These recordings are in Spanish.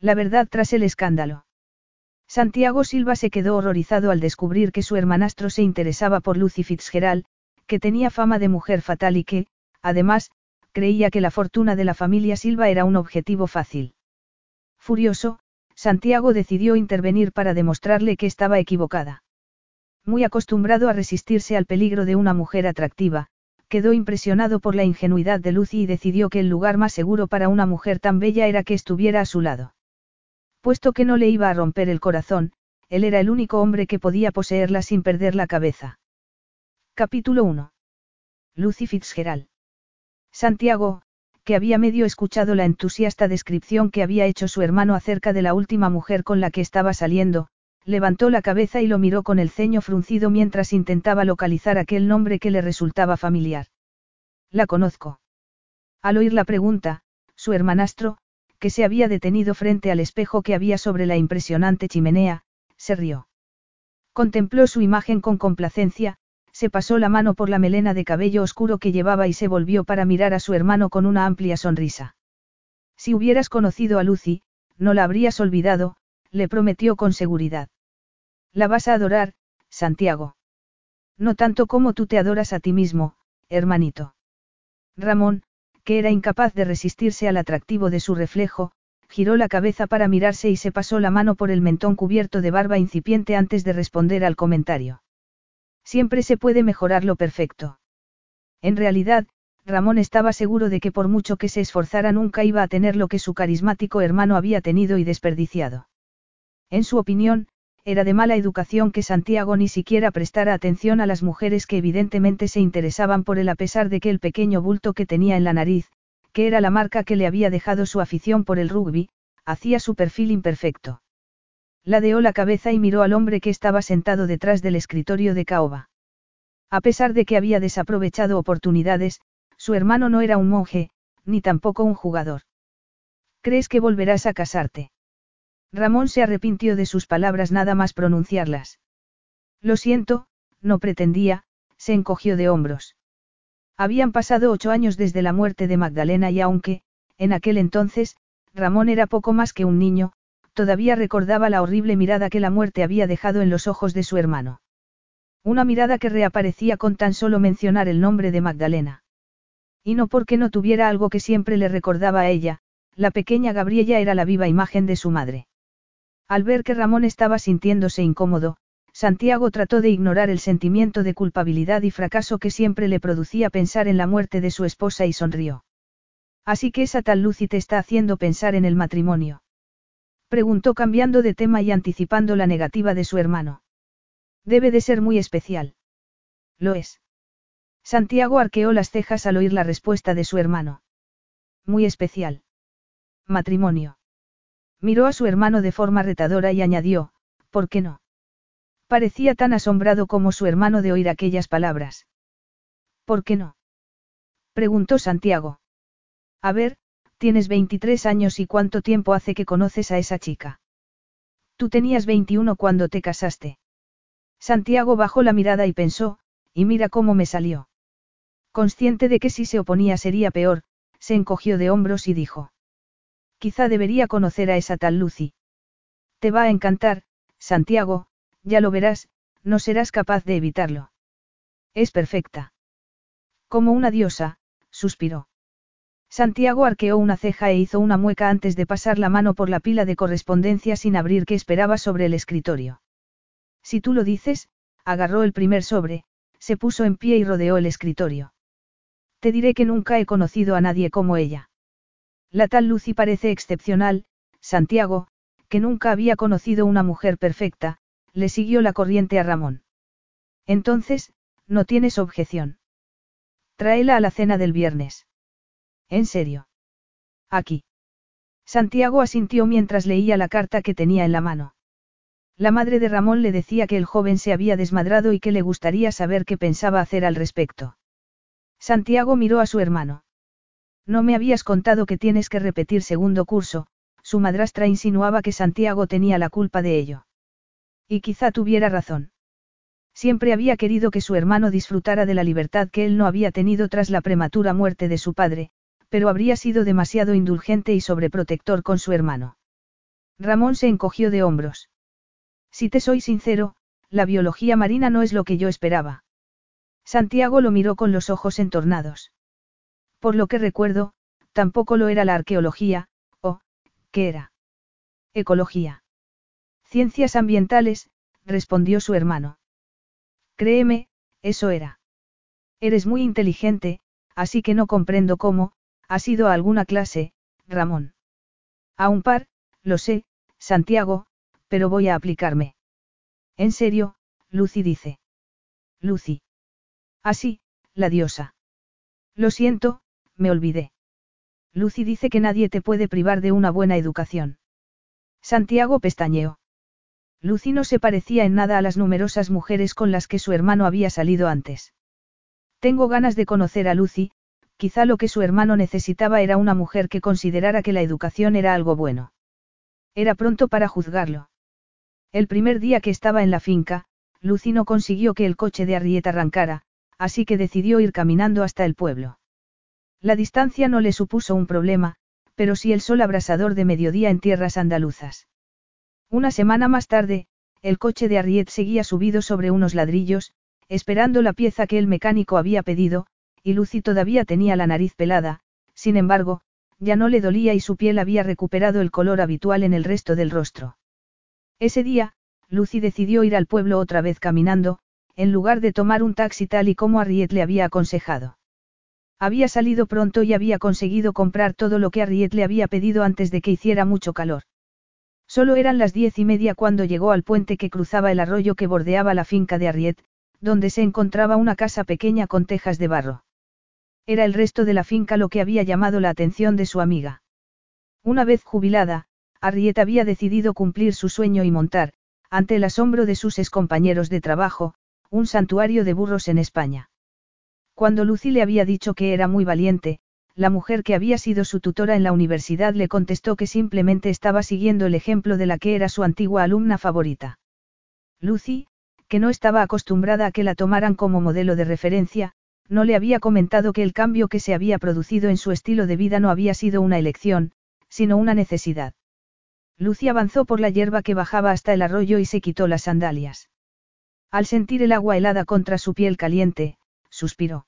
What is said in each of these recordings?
La verdad tras el escándalo. Santiago Silva se quedó horrorizado al descubrir que su hermanastro se interesaba por Lucy Fitzgerald, que tenía fama de mujer fatal y que, además, creía que la fortuna de la familia Silva era un objetivo fácil. Furioso, Santiago decidió intervenir para demostrarle que estaba equivocada. Muy acostumbrado a resistirse al peligro de una mujer atractiva, quedó impresionado por la ingenuidad de Lucy y decidió que el lugar más seguro para una mujer tan bella era que estuviera a su lado. Puesto que no le iba a romper el corazón, él era el único hombre que podía poseerla sin perder la cabeza. Capítulo 1. Lucy Fitzgerald. Santiago, que había medio escuchado la entusiasta descripción que había hecho su hermano acerca de la última mujer con la que estaba saliendo, levantó la cabeza y lo miró con el ceño fruncido mientras intentaba localizar aquel nombre que le resultaba familiar. La conozco. Al oír la pregunta, su hermanastro, que se había detenido frente al espejo que había sobre la impresionante chimenea, se rió. Contempló su imagen con complacencia, se pasó la mano por la melena de cabello oscuro que llevaba y se volvió para mirar a su hermano con una amplia sonrisa. Si hubieras conocido a Lucy, no la habrías olvidado, le prometió con seguridad. La vas a adorar, Santiago. No tanto como tú te adoras a ti mismo, hermanito. Ramón, que era incapaz de resistirse al atractivo de su reflejo, giró la cabeza para mirarse y se pasó la mano por el mentón cubierto de barba incipiente antes de responder al comentario. Siempre se puede mejorar lo perfecto. En realidad, Ramón estaba seguro de que por mucho que se esforzara nunca iba a tener lo que su carismático hermano había tenido y desperdiciado. En su opinión, era de mala educación que Santiago ni siquiera prestara atención a las mujeres que evidentemente se interesaban por él a pesar de que el pequeño bulto que tenía en la nariz, que era la marca que le había dejado su afición por el rugby, hacía su perfil imperfecto. Ladeó la cabeza y miró al hombre que estaba sentado detrás del escritorio de Caoba. A pesar de que había desaprovechado oportunidades, su hermano no era un monje, ni tampoco un jugador. ¿Crees que volverás a casarte? Ramón se arrepintió de sus palabras nada más pronunciarlas. Lo siento, no pretendía, se encogió de hombros. Habían pasado ocho años desde la muerte de Magdalena y aunque, en aquel entonces, Ramón era poco más que un niño, todavía recordaba la horrible mirada que la muerte había dejado en los ojos de su hermano. Una mirada que reaparecía con tan solo mencionar el nombre de Magdalena. Y no porque no tuviera algo que siempre le recordaba a ella, la pequeña Gabriela era la viva imagen de su madre. Al ver que Ramón estaba sintiéndose incómodo, Santiago trató de ignorar el sentimiento de culpabilidad y fracaso que siempre le producía pensar en la muerte de su esposa y sonrió. Así que esa tal Lucy te está haciendo pensar en el matrimonio. Preguntó cambiando de tema y anticipando la negativa de su hermano. Debe de ser muy especial. Lo es. Santiago arqueó las cejas al oír la respuesta de su hermano. Muy especial. Matrimonio. Miró a su hermano de forma retadora y añadió, ¿por qué no? Parecía tan asombrado como su hermano de oír aquellas palabras. ¿Por qué no? preguntó Santiago. A ver, tienes 23 años y cuánto tiempo hace que conoces a esa chica. Tú tenías 21 cuando te casaste. Santiago bajó la mirada y pensó, y mira cómo me salió. Consciente de que si se oponía sería peor, se encogió de hombros y dijo. Quizá debería conocer a esa tal Lucy. Te va a encantar, Santiago, ya lo verás, no serás capaz de evitarlo. Es perfecta. Como una diosa, suspiró. Santiago arqueó una ceja e hizo una mueca antes de pasar la mano por la pila de correspondencia sin abrir que esperaba sobre el escritorio. Si tú lo dices, agarró el primer sobre, se puso en pie y rodeó el escritorio. Te diré que nunca he conocido a nadie como ella. La tal Lucy parece excepcional, Santiago, que nunca había conocido una mujer perfecta, le siguió la corriente a Ramón. Entonces, no tienes objeción. Tráela a la cena del viernes. ¿En serio? Aquí. Santiago asintió mientras leía la carta que tenía en la mano. La madre de Ramón le decía que el joven se había desmadrado y que le gustaría saber qué pensaba hacer al respecto. Santiago miró a su hermano. No me habías contado que tienes que repetir segundo curso, su madrastra insinuaba que Santiago tenía la culpa de ello. Y quizá tuviera razón. Siempre había querido que su hermano disfrutara de la libertad que él no había tenido tras la prematura muerte de su padre, pero habría sido demasiado indulgente y sobreprotector con su hermano. Ramón se encogió de hombros. Si te soy sincero, la biología marina no es lo que yo esperaba. Santiago lo miró con los ojos entornados. Por lo que recuerdo, tampoco lo era la arqueología, o, ¿qué era? Ecología. Ciencias ambientales, respondió su hermano. Créeme, eso era. Eres muy inteligente, así que no comprendo cómo, has ido a alguna clase, Ramón. A un par, lo sé, Santiago, pero voy a aplicarme. En serio, Lucy dice. Lucy. Así, la diosa. Lo siento, me olvidé. Lucy dice que nadie te puede privar de una buena educación. Santiago pestañeó. Lucy no se parecía en nada a las numerosas mujeres con las que su hermano había salido antes. Tengo ganas de conocer a Lucy, quizá lo que su hermano necesitaba era una mujer que considerara que la educación era algo bueno. Era pronto para juzgarlo. El primer día que estaba en la finca, Lucy no consiguió que el coche de Arrieta arrancara, así que decidió ir caminando hasta el pueblo. La distancia no le supuso un problema, pero sí el sol abrasador de mediodía en tierras andaluzas. Una semana más tarde, el coche de Arriet seguía subido sobre unos ladrillos, esperando la pieza que el mecánico había pedido, y Lucy todavía tenía la nariz pelada, sin embargo, ya no le dolía y su piel había recuperado el color habitual en el resto del rostro. Ese día, Lucy decidió ir al pueblo otra vez caminando, en lugar de tomar un taxi tal y como Arriet le había aconsejado. Había salido pronto y había conseguido comprar todo lo que Arriet le había pedido antes de que hiciera mucho calor. Solo eran las diez y media cuando llegó al puente que cruzaba el arroyo que bordeaba la finca de Arriet, donde se encontraba una casa pequeña con tejas de barro. Era el resto de la finca lo que había llamado la atención de su amiga. Una vez jubilada, Arriet había decidido cumplir su sueño y montar, ante el asombro de sus excompañeros de trabajo, un santuario de burros en España. Cuando Lucy le había dicho que era muy valiente, la mujer que había sido su tutora en la universidad le contestó que simplemente estaba siguiendo el ejemplo de la que era su antigua alumna favorita. Lucy, que no estaba acostumbrada a que la tomaran como modelo de referencia, no le había comentado que el cambio que se había producido en su estilo de vida no había sido una elección, sino una necesidad. Lucy avanzó por la hierba que bajaba hasta el arroyo y se quitó las sandalias. Al sentir el agua helada contra su piel caliente, suspiró.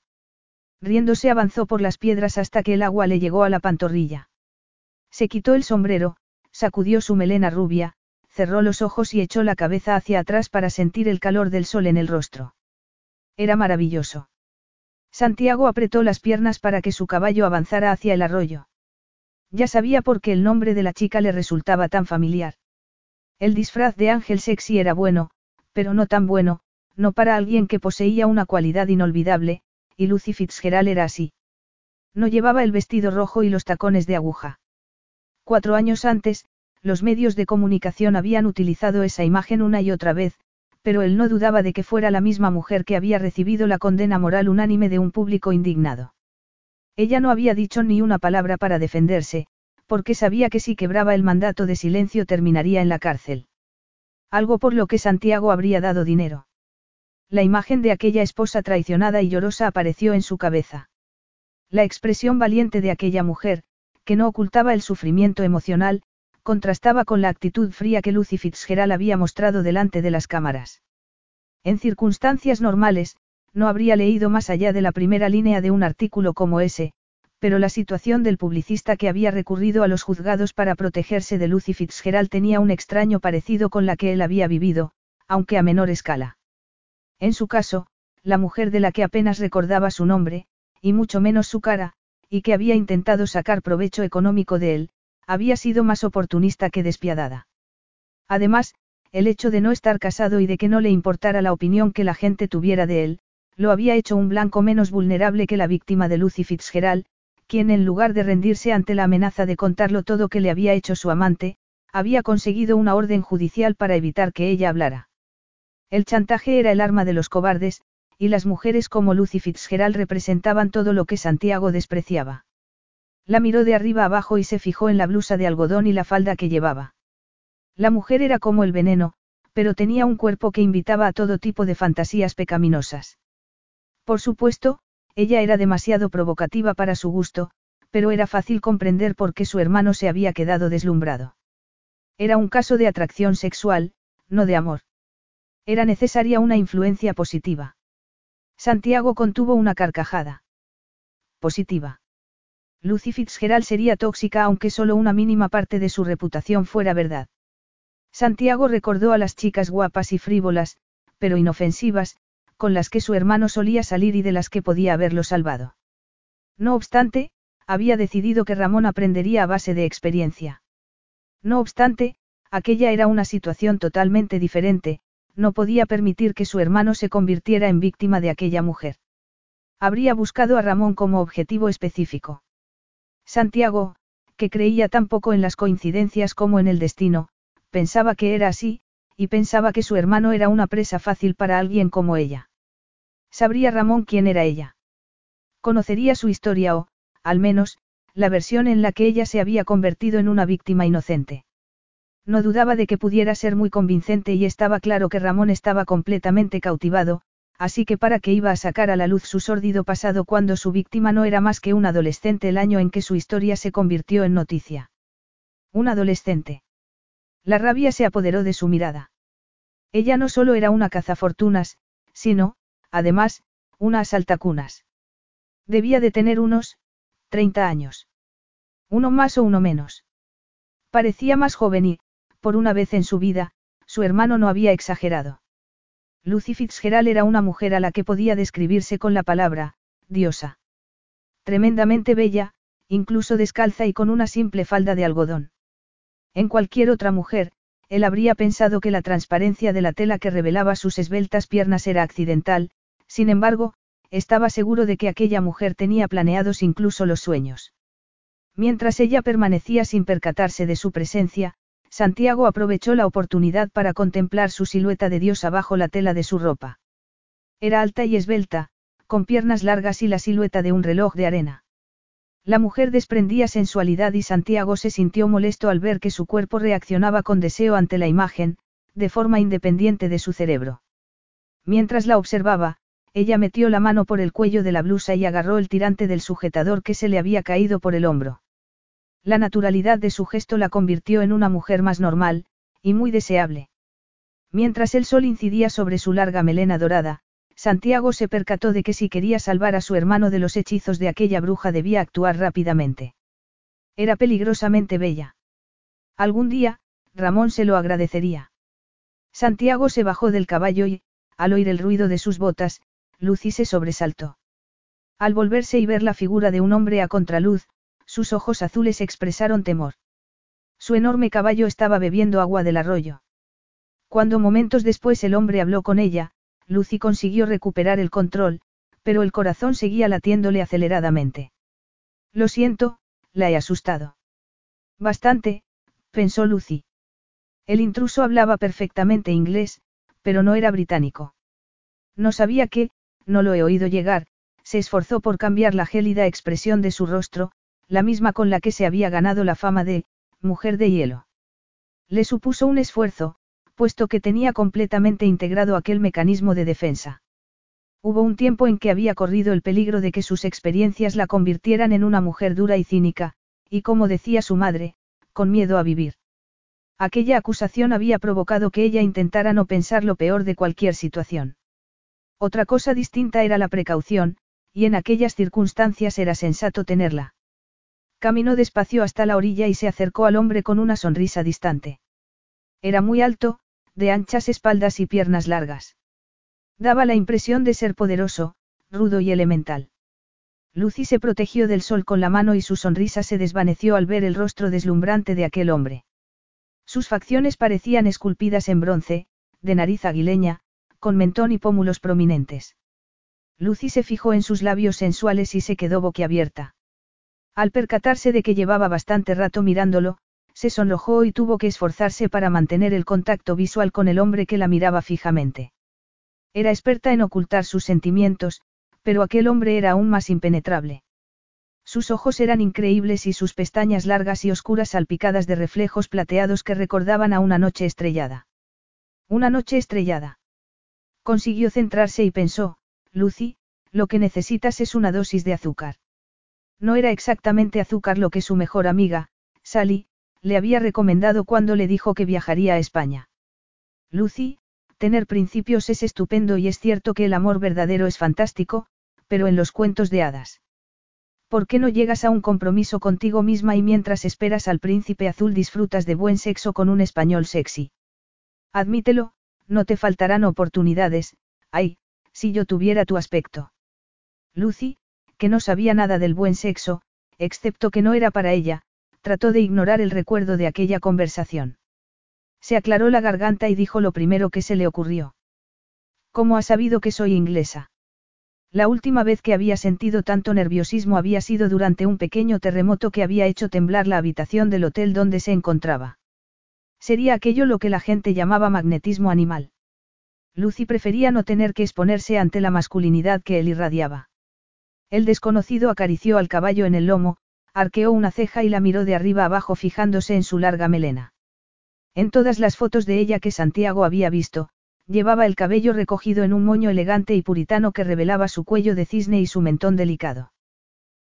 Riéndose avanzó por las piedras hasta que el agua le llegó a la pantorrilla. Se quitó el sombrero, sacudió su melena rubia, cerró los ojos y echó la cabeza hacia atrás para sentir el calor del sol en el rostro. Era maravilloso. Santiago apretó las piernas para que su caballo avanzara hacia el arroyo. Ya sabía por qué el nombre de la chica le resultaba tan familiar. El disfraz de Ángel Sexy era bueno, pero no tan bueno, no para alguien que poseía una cualidad inolvidable, y Lucy Fitzgerald era así. No llevaba el vestido rojo y los tacones de aguja. Cuatro años antes, los medios de comunicación habían utilizado esa imagen una y otra vez, pero él no dudaba de que fuera la misma mujer que había recibido la condena moral unánime de un público indignado. Ella no había dicho ni una palabra para defenderse, porque sabía que si quebraba el mandato de silencio terminaría en la cárcel. Algo por lo que Santiago habría dado dinero. La imagen de aquella esposa traicionada y llorosa apareció en su cabeza. La expresión valiente de aquella mujer, que no ocultaba el sufrimiento emocional, contrastaba con la actitud fría que Lucy Fitzgerald había mostrado delante de las cámaras. En circunstancias normales, no habría leído más allá de la primera línea de un artículo como ese, pero la situación del publicista que había recurrido a los juzgados para protegerse de Lucy Fitzgerald tenía un extraño parecido con la que él había vivido, aunque a menor escala. En su caso, la mujer de la que apenas recordaba su nombre, y mucho menos su cara, y que había intentado sacar provecho económico de él, había sido más oportunista que despiadada. Además, el hecho de no estar casado y de que no le importara la opinión que la gente tuviera de él, lo había hecho un blanco menos vulnerable que la víctima de Lucy Fitzgerald, quien en lugar de rendirse ante la amenaza de contarlo todo que le había hecho su amante, había conseguido una orden judicial para evitar que ella hablara. El chantaje era el arma de los cobardes, y las mujeres como Lucy Fitzgerald representaban todo lo que Santiago despreciaba. La miró de arriba abajo y se fijó en la blusa de algodón y la falda que llevaba. La mujer era como el veneno, pero tenía un cuerpo que invitaba a todo tipo de fantasías pecaminosas. Por supuesto, ella era demasiado provocativa para su gusto, pero era fácil comprender por qué su hermano se había quedado deslumbrado. Era un caso de atracción sexual, no de amor. Era necesaria una influencia positiva. Santiago contuvo una carcajada. Positiva. Lucy Fitzgerald sería tóxica aunque solo una mínima parte de su reputación fuera verdad. Santiago recordó a las chicas guapas y frívolas, pero inofensivas, con las que su hermano solía salir y de las que podía haberlo salvado. No obstante, había decidido que Ramón aprendería a base de experiencia. No obstante, aquella era una situación totalmente diferente, no podía permitir que su hermano se convirtiera en víctima de aquella mujer. Habría buscado a Ramón como objetivo específico. Santiago, que creía tan poco en las coincidencias como en el destino, pensaba que era así, y pensaba que su hermano era una presa fácil para alguien como ella. ¿Sabría Ramón quién era ella? Conocería su historia o, al menos, la versión en la que ella se había convertido en una víctima inocente. No dudaba de que pudiera ser muy convincente y estaba claro que Ramón estaba completamente cautivado, así que para qué iba a sacar a la luz su sórdido pasado cuando su víctima no era más que un adolescente el año en que su historia se convirtió en noticia. Un adolescente. La rabia se apoderó de su mirada. Ella no solo era una cazafortunas, sino, además, una asaltacunas. Debía de tener unos, 30 años. Uno más o uno menos. Parecía más joven y, por una vez en su vida, su hermano no había exagerado. Lucy Fitzgerald era una mujer a la que podía describirse con la palabra, diosa. Tremendamente bella, incluso descalza y con una simple falda de algodón. En cualquier otra mujer, él habría pensado que la transparencia de la tela que revelaba sus esbeltas piernas era accidental, sin embargo, estaba seguro de que aquella mujer tenía planeados incluso los sueños. Mientras ella permanecía sin percatarse de su presencia, Santiago aprovechó la oportunidad para contemplar su silueta de diosa bajo la tela de su ropa. Era alta y esbelta, con piernas largas y la silueta de un reloj de arena. La mujer desprendía sensualidad y Santiago se sintió molesto al ver que su cuerpo reaccionaba con deseo ante la imagen, de forma independiente de su cerebro. Mientras la observaba, ella metió la mano por el cuello de la blusa y agarró el tirante del sujetador que se le había caído por el hombro. La naturalidad de su gesto la convirtió en una mujer más normal, y muy deseable. Mientras el sol incidía sobre su larga melena dorada, Santiago se percató de que si quería salvar a su hermano de los hechizos de aquella bruja debía actuar rápidamente. Era peligrosamente bella. Algún día, Ramón se lo agradecería. Santiago se bajó del caballo y, al oír el ruido de sus botas, Lucy se sobresaltó. Al volverse y ver la figura de un hombre a contraluz, sus ojos azules expresaron temor. Su enorme caballo estaba bebiendo agua del arroyo. Cuando momentos después el hombre habló con ella, Lucy consiguió recuperar el control, pero el corazón seguía latiéndole aceleradamente. Lo siento, la he asustado. Bastante, pensó Lucy. El intruso hablaba perfectamente inglés, pero no era británico. No sabía que, no lo he oído llegar, se esforzó por cambiar la gélida expresión de su rostro, la misma con la que se había ganado la fama de, mujer de hielo. Le supuso un esfuerzo, puesto que tenía completamente integrado aquel mecanismo de defensa. Hubo un tiempo en que había corrido el peligro de que sus experiencias la convirtieran en una mujer dura y cínica, y como decía su madre, con miedo a vivir. Aquella acusación había provocado que ella intentara no pensar lo peor de cualquier situación. Otra cosa distinta era la precaución, y en aquellas circunstancias era sensato tenerla. Caminó despacio hasta la orilla y se acercó al hombre con una sonrisa distante. Era muy alto, de anchas espaldas y piernas largas. Daba la impresión de ser poderoso, rudo y elemental. Lucy se protegió del sol con la mano y su sonrisa se desvaneció al ver el rostro deslumbrante de aquel hombre. Sus facciones parecían esculpidas en bronce, de nariz aguileña, con mentón y pómulos prominentes. Lucy se fijó en sus labios sensuales y se quedó boquiabierta. Al percatarse de que llevaba bastante rato mirándolo, se sonrojó y tuvo que esforzarse para mantener el contacto visual con el hombre que la miraba fijamente. Era experta en ocultar sus sentimientos, pero aquel hombre era aún más impenetrable. Sus ojos eran increíbles y sus pestañas largas y oscuras salpicadas de reflejos plateados que recordaban a una noche estrellada. Una noche estrellada. Consiguió centrarse y pensó, Lucy, lo que necesitas es una dosis de azúcar. No era exactamente azúcar lo que su mejor amiga, Sally, le había recomendado cuando le dijo que viajaría a España. Lucy, tener principios es estupendo y es cierto que el amor verdadero es fantástico, pero en los cuentos de hadas. ¿Por qué no llegas a un compromiso contigo misma y mientras esperas al príncipe azul disfrutas de buen sexo con un español sexy? Admítelo, no te faltarán oportunidades, ay, si yo tuviera tu aspecto. Lucy, que no sabía nada del buen sexo, excepto que no era para ella, trató de ignorar el recuerdo de aquella conversación. Se aclaró la garganta y dijo lo primero que se le ocurrió. ¿Cómo ha sabido que soy inglesa? La última vez que había sentido tanto nerviosismo había sido durante un pequeño terremoto que había hecho temblar la habitación del hotel donde se encontraba. Sería aquello lo que la gente llamaba magnetismo animal. Lucy prefería no tener que exponerse ante la masculinidad que él irradiaba. El desconocido acarició al caballo en el lomo, arqueó una ceja y la miró de arriba abajo fijándose en su larga melena. En todas las fotos de ella que Santiago había visto, llevaba el cabello recogido en un moño elegante y puritano que revelaba su cuello de cisne y su mentón delicado.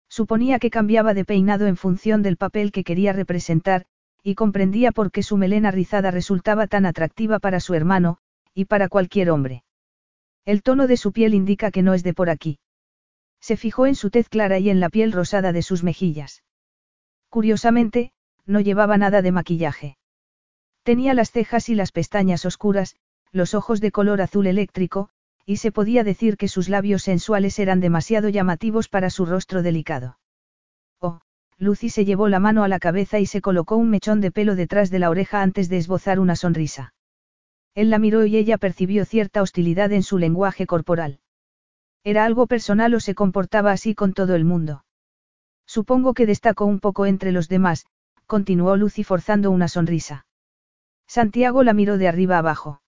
Suponía que cambiaba de peinado en función del papel que quería representar, y comprendía por qué su melena rizada resultaba tan atractiva para su hermano, y para cualquier hombre. El tono de su piel indica que no es de por aquí. Se fijó en su tez clara y en la piel rosada de sus mejillas. Curiosamente, no llevaba nada de maquillaje. Tenía las cejas y las pestañas oscuras, los ojos de color azul eléctrico, y se podía decir que sus labios sensuales eran demasiado llamativos para su rostro delicado. Oh, Lucy se llevó la mano a la cabeza y se colocó un mechón de pelo detrás de la oreja antes de esbozar una sonrisa. Él la miró y ella percibió cierta hostilidad en su lenguaje corporal. Era algo personal o se comportaba así con todo el mundo. Supongo que destacó un poco entre los demás, continuó Lucy forzando una sonrisa. Santiago la miró de arriba abajo.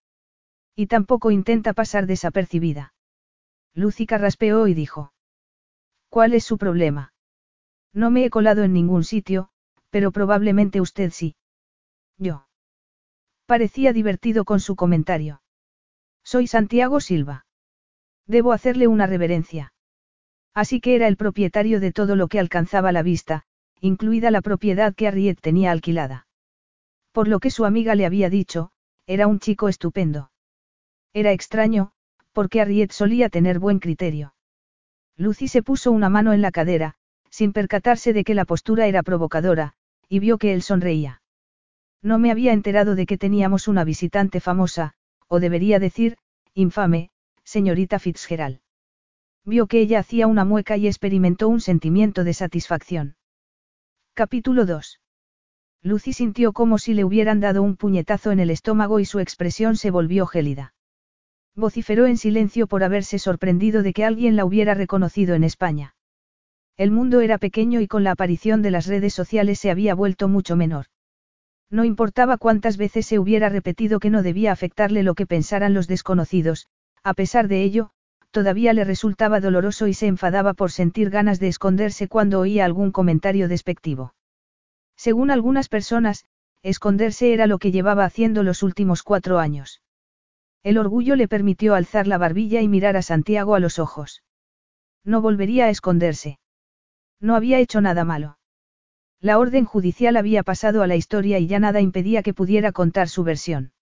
Y tampoco intenta pasar desapercibida. Lucy carraspeó y dijo. ¿Cuál es su problema? No me he colado en ningún sitio, pero probablemente usted sí. Yo. Parecía divertido con su comentario. Soy Santiago Silva. Debo hacerle una reverencia. Así que era el propietario de todo lo que alcanzaba la vista, incluida la propiedad que Arriet tenía alquilada. Por lo que su amiga le había dicho, era un chico estupendo. Era extraño, porque Arriet solía tener buen criterio. Lucy se puso una mano en la cadera, sin percatarse de que la postura era provocadora, y vio que él sonreía. No me había enterado de que teníamos una visitante famosa, o debería decir, infame, señorita Fitzgerald. Vio que ella hacía una mueca y experimentó un sentimiento de satisfacción. Capítulo 2. Lucy sintió como si le hubieran dado un puñetazo en el estómago y su expresión se volvió gélida. Vociferó en silencio por haberse sorprendido de que alguien la hubiera reconocido en España. El mundo era pequeño y con la aparición de las redes sociales se había vuelto mucho menor. No importaba cuántas veces se hubiera repetido que no debía afectarle lo que pensaran los desconocidos, a pesar de ello, todavía le resultaba doloroso y se enfadaba por sentir ganas de esconderse cuando oía algún comentario despectivo. Según algunas personas, esconderse era lo que llevaba haciendo los últimos cuatro años. El orgullo le permitió alzar la barbilla y mirar a Santiago a los ojos. No volvería a esconderse. No había hecho nada malo. La orden judicial había pasado a la historia y ya nada impedía que pudiera contar su versión.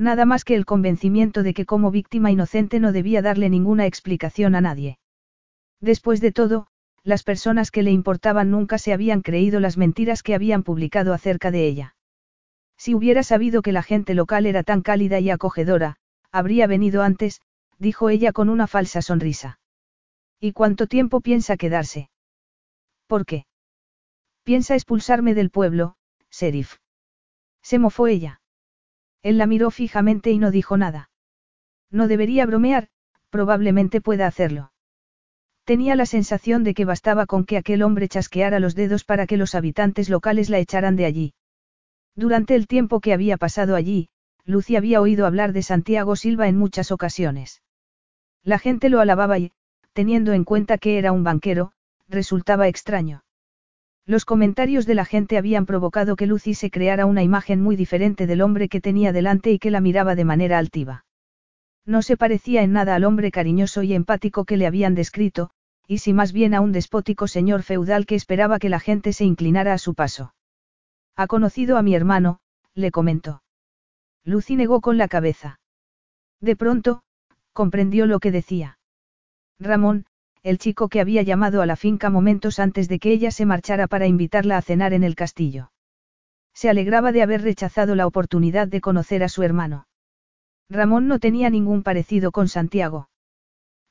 Nada más que el convencimiento de que como víctima inocente no debía darle ninguna explicación a nadie. Después de todo, las personas que le importaban nunca se habían creído las mentiras que habían publicado acerca de ella. Si hubiera sabido que la gente local era tan cálida y acogedora, habría venido antes, dijo ella con una falsa sonrisa. ¿Y cuánto tiempo piensa quedarse? ¿Por qué? Piensa expulsarme del pueblo, Serif. Se mofó ella. Él la miró fijamente y no dijo nada. No debería bromear, probablemente pueda hacerlo. Tenía la sensación de que bastaba con que aquel hombre chasqueara los dedos para que los habitantes locales la echaran de allí. Durante el tiempo que había pasado allí, Lucy había oído hablar de Santiago Silva en muchas ocasiones. La gente lo alababa y, teniendo en cuenta que era un banquero, resultaba extraño. Los comentarios de la gente habían provocado que Lucy se creara una imagen muy diferente del hombre que tenía delante y que la miraba de manera altiva. No se parecía en nada al hombre cariñoso y empático que le habían descrito, y si más bien a un despótico señor feudal que esperaba que la gente se inclinara a su paso. Ha conocido a mi hermano, le comentó. Lucy negó con la cabeza. De pronto, comprendió lo que decía. Ramón, el chico que había llamado a la finca momentos antes de que ella se marchara para invitarla a cenar en el castillo. Se alegraba de haber rechazado la oportunidad de conocer a su hermano. Ramón no tenía ningún parecido con Santiago.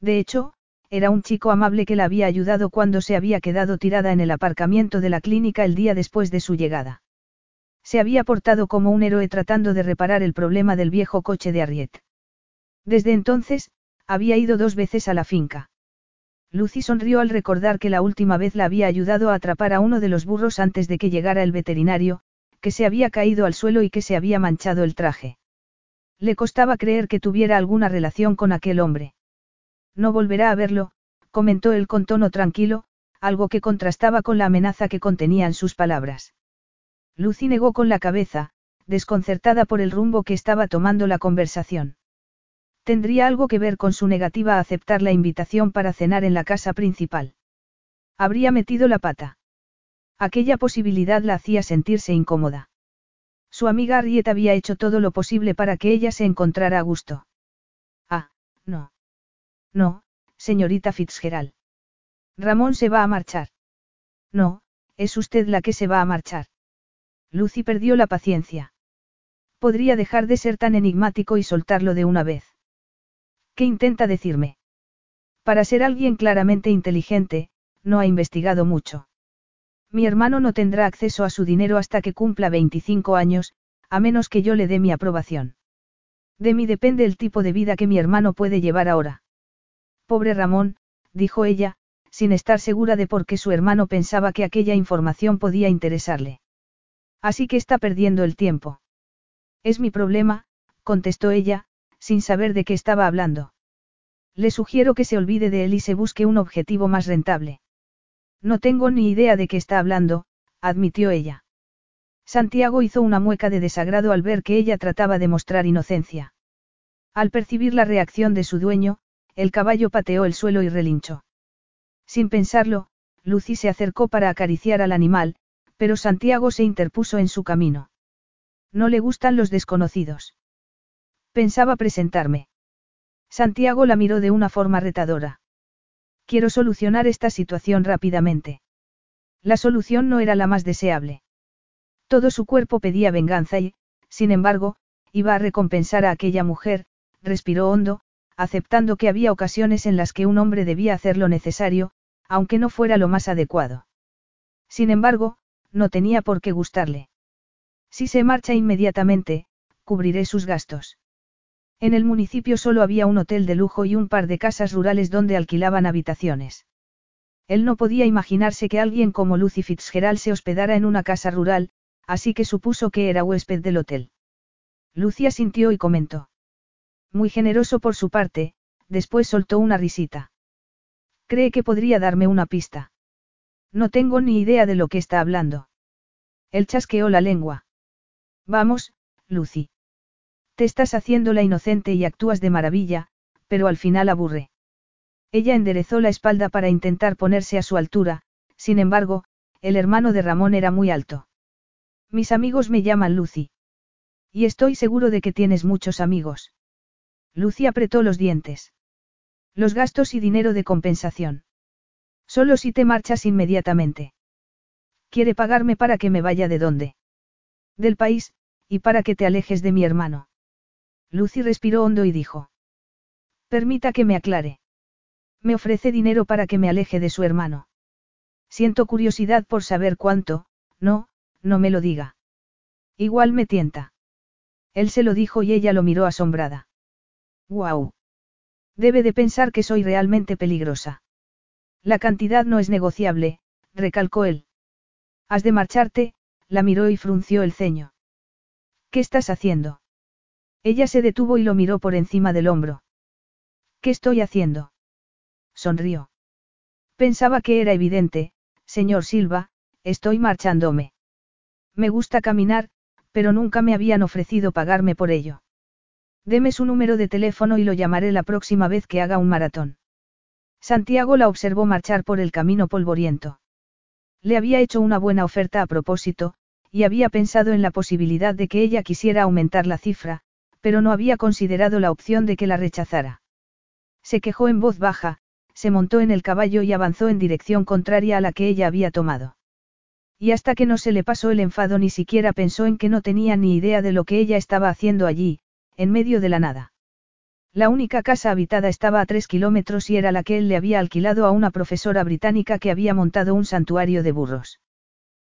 De hecho, era un chico amable que la había ayudado cuando se había quedado tirada en el aparcamiento de la clínica el día después de su llegada. Se había portado como un héroe tratando de reparar el problema del viejo coche de Arriet. Desde entonces, había ido dos veces a la finca. Lucy sonrió al recordar que la última vez la había ayudado a atrapar a uno de los burros antes de que llegara el veterinario, que se había caído al suelo y que se había manchado el traje. Le costaba creer que tuviera alguna relación con aquel hombre. No volverá a verlo, comentó él con tono tranquilo, algo que contrastaba con la amenaza que contenían sus palabras. Lucy negó con la cabeza, desconcertada por el rumbo que estaba tomando la conversación. Tendría algo que ver con su negativa a aceptar la invitación para cenar en la casa principal. Habría metido la pata. Aquella posibilidad la hacía sentirse incómoda. Su amiga Harriet había hecho todo lo posible para que ella se encontrara a gusto. Ah, no. No, señorita Fitzgerald. Ramón se va a marchar. No, es usted la que se va a marchar. Lucy perdió la paciencia. Podría dejar de ser tan enigmático y soltarlo de una vez. ¿Qué intenta decirme? Para ser alguien claramente inteligente, no ha investigado mucho. Mi hermano no tendrá acceso a su dinero hasta que cumpla 25 años, a menos que yo le dé mi aprobación. De mí depende el tipo de vida que mi hermano puede llevar ahora. Pobre Ramón, dijo ella, sin estar segura de por qué su hermano pensaba que aquella información podía interesarle. Así que está perdiendo el tiempo. Es mi problema, contestó ella, sin saber de qué estaba hablando. Le sugiero que se olvide de él y se busque un objetivo más rentable. No tengo ni idea de qué está hablando, admitió ella. Santiago hizo una mueca de desagrado al ver que ella trataba de mostrar inocencia. Al percibir la reacción de su dueño, el caballo pateó el suelo y relinchó. Sin pensarlo, Lucy se acercó para acariciar al animal, pero Santiago se interpuso en su camino. No le gustan los desconocidos. Pensaba presentarme. Santiago la miró de una forma retadora. Quiero solucionar esta situación rápidamente. La solución no era la más deseable. Todo su cuerpo pedía venganza y, sin embargo, iba a recompensar a aquella mujer, respiró hondo, aceptando que había ocasiones en las que un hombre debía hacer lo necesario, aunque no fuera lo más adecuado. Sin embargo, no tenía por qué gustarle. Si se marcha inmediatamente, cubriré sus gastos. En el municipio solo había un hotel de lujo y un par de casas rurales donde alquilaban habitaciones. Él no podía imaginarse que alguien como Lucy Fitzgerald se hospedara en una casa rural, así que supuso que era huésped del hotel. Lucia sintió y comentó. Muy generoso por su parte, después soltó una risita. ¿Cree que podría darme una pista? No tengo ni idea de lo que está hablando. Él chasqueó la lengua. Vamos, Lucy. Te estás haciendo la inocente y actúas de maravilla, pero al final aburre. Ella enderezó la espalda para intentar ponerse a su altura, sin embargo, el hermano de Ramón era muy alto. Mis amigos me llaman Lucy. Y estoy seguro de que tienes muchos amigos. Lucy apretó los dientes. Los gastos y dinero de compensación. Solo si te marchas inmediatamente. Quiere pagarme para que me vaya de dónde. Del país, y para que te alejes de mi hermano. Lucy respiró hondo y dijo. Permita que me aclare. Me ofrece dinero para que me aleje de su hermano. Siento curiosidad por saber cuánto, no, no me lo diga. Igual me tienta. Él se lo dijo y ella lo miró asombrada. ¡Guau! Debe de pensar que soy realmente peligrosa. La cantidad no es negociable, recalcó él. Has de marcharte, la miró y frunció el ceño. ¿Qué estás haciendo? Ella se detuvo y lo miró por encima del hombro. ¿Qué estoy haciendo? Sonrió. Pensaba que era evidente, señor Silva, estoy marchándome. Me gusta caminar, pero nunca me habían ofrecido pagarme por ello. Deme su número de teléfono y lo llamaré la próxima vez que haga un maratón. Santiago la observó marchar por el camino polvoriento. Le había hecho una buena oferta a propósito, y había pensado en la posibilidad de que ella quisiera aumentar la cifra, pero no había considerado la opción de que la rechazara. Se quejó en voz baja, se montó en el caballo y avanzó en dirección contraria a la que ella había tomado. Y hasta que no se le pasó el enfado ni siquiera pensó en que no tenía ni idea de lo que ella estaba haciendo allí, en medio de la nada. La única casa habitada estaba a tres kilómetros y era la que él le había alquilado a una profesora británica que había montado un santuario de burros.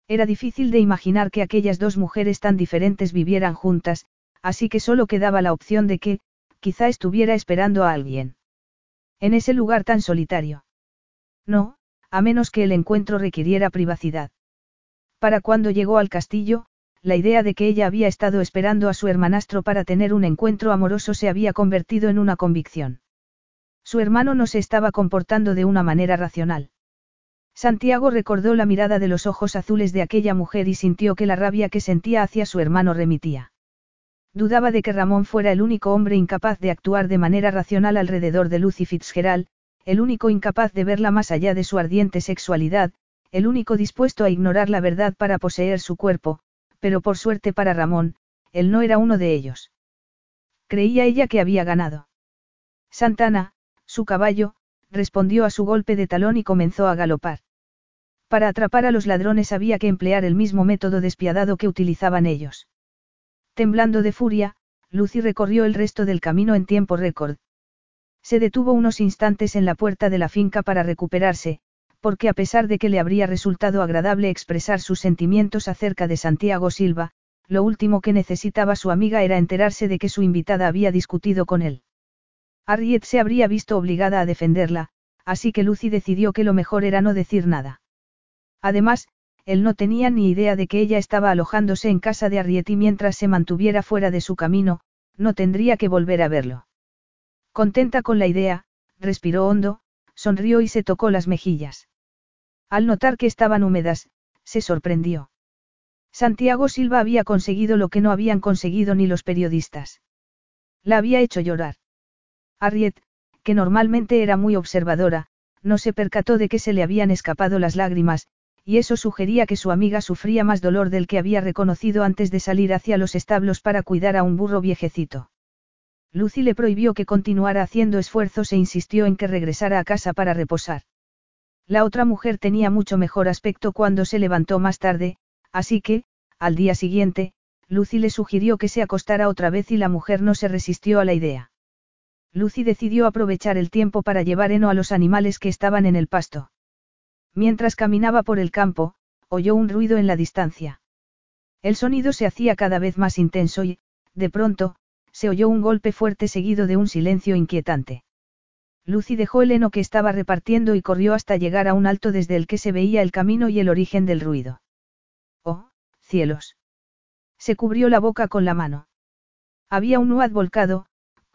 Era difícil de imaginar que aquellas dos mujeres tan diferentes vivieran juntas, así que solo quedaba la opción de que, quizá estuviera esperando a alguien. En ese lugar tan solitario. No, a menos que el encuentro requiriera privacidad. Para cuando llegó al castillo, la idea de que ella había estado esperando a su hermanastro para tener un encuentro amoroso se había convertido en una convicción. Su hermano no se estaba comportando de una manera racional. Santiago recordó la mirada de los ojos azules de aquella mujer y sintió que la rabia que sentía hacia su hermano remitía. Dudaba de que Ramón fuera el único hombre incapaz de actuar de manera racional alrededor de Lucy Fitzgerald, el único incapaz de verla más allá de su ardiente sexualidad, el único dispuesto a ignorar la verdad para poseer su cuerpo, pero por suerte para Ramón, él no era uno de ellos. Creía ella que había ganado. Santana, su caballo, respondió a su golpe de talón y comenzó a galopar. Para atrapar a los ladrones había que emplear el mismo método despiadado que utilizaban ellos. Temblando de furia, Lucy recorrió el resto del camino en tiempo récord. Se detuvo unos instantes en la puerta de la finca para recuperarse, porque a pesar de que le habría resultado agradable expresar sus sentimientos acerca de Santiago Silva, lo último que necesitaba su amiga era enterarse de que su invitada había discutido con él. Harriet se habría visto obligada a defenderla, así que Lucy decidió que lo mejor era no decir nada. Además, él no tenía ni idea de que ella estaba alojándose en casa de Harriet y mientras se mantuviera fuera de su camino, no tendría que volver a verlo. Contenta con la idea, respiró hondo, sonrió y se tocó las mejillas. Al notar que estaban húmedas, se sorprendió. Santiago Silva había conseguido lo que no habían conseguido ni los periodistas. La había hecho llorar. Harriet, que normalmente era muy observadora, no se percató de que se le habían escapado las lágrimas, y eso sugería que su amiga sufría más dolor del que había reconocido antes de salir hacia los establos para cuidar a un burro viejecito. Lucy le prohibió que continuara haciendo esfuerzos e insistió en que regresara a casa para reposar. La otra mujer tenía mucho mejor aspecto cuando se levantó más tarde, así que, al día siguiente, Lucy le sugirió que se acostara otra vez y la mujer no se resistió a la idea. Lucy decidió aprovechar el tiempo para llevar heno a los animales que estaban en el pasto. Mientras caminaba por el campo, oyó un ruido en la distancia. El sonido se hacía cada vez más intenso y, de pronto, se oyó un golpe fuerte seguido de un silencio inquietante. Lucy dejó el heno que estaba repartiendo y corrió hasta llegar a un alto desde el que se veía el camino y el origen del ruido. ¡Oh, cielos! Se cubrió la boca con la mano. Había un nuad volcado,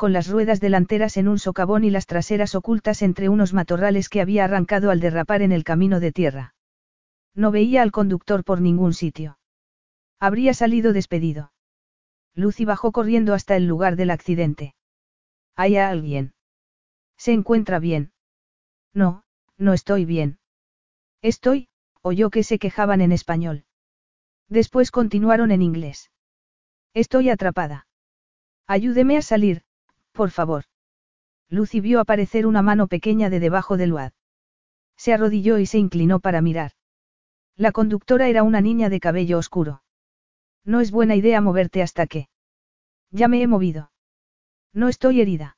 con las ruedas delanteras en un socavón y las traseras ocultas entre unos matorrales que había arrancado al derrapar en el camino de tierra. No veía al conductor por ningún sitio. Habría salido despedido. Lucy bajó corriendo hasta el lugar del accidente. ¿Hay alguien? ¿Se encuentra bien? No, no estoy bien. Estoy, oyó que se quejaban en español. Después continuaron en inglés. Estoy atrapada. Ayúdeme a salir, por favor. Lucy vio aparecer una mano pequeña de debajo del UAD. Se arrodilló y se inclinó para mirar. La conductora era una niña de cabello oscuro. No es buena idea moverte hasta que. Ya me he movido. No estoy herida.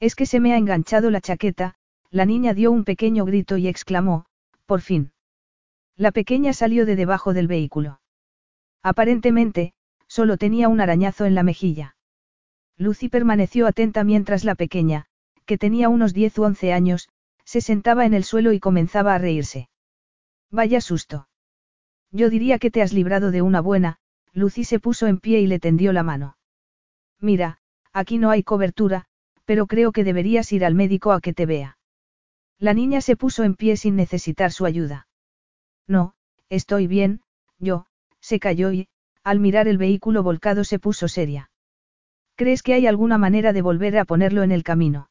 Es que se me ha enganchado la chaqueta, la niña dio un pequeño grito y exclamó, por fin. La pequeña salió de debajo del vehículo. Aparentemente, solo tenía un arañazo en la mejilla. Lucy permaneció atenta mientras la pequeña, que tenía unos 10 u 11 años, Se sentaba en el suelo y comenzaba a reírse. Vaya susto. Yo diría que te has librado de una buena, Lucy se puso en pie y le tendió la mano. Mira, aquí no hay cobertura, pero creo que deberías ir al médico a que te vea. La niña se puso en pie sin necesitar su ayuda. No, estoy bien, yo, se calló y, al mirar el vehículo volcado se puso seria. ¿Crees que hay alguna manera de volver a ponerlo en el camino?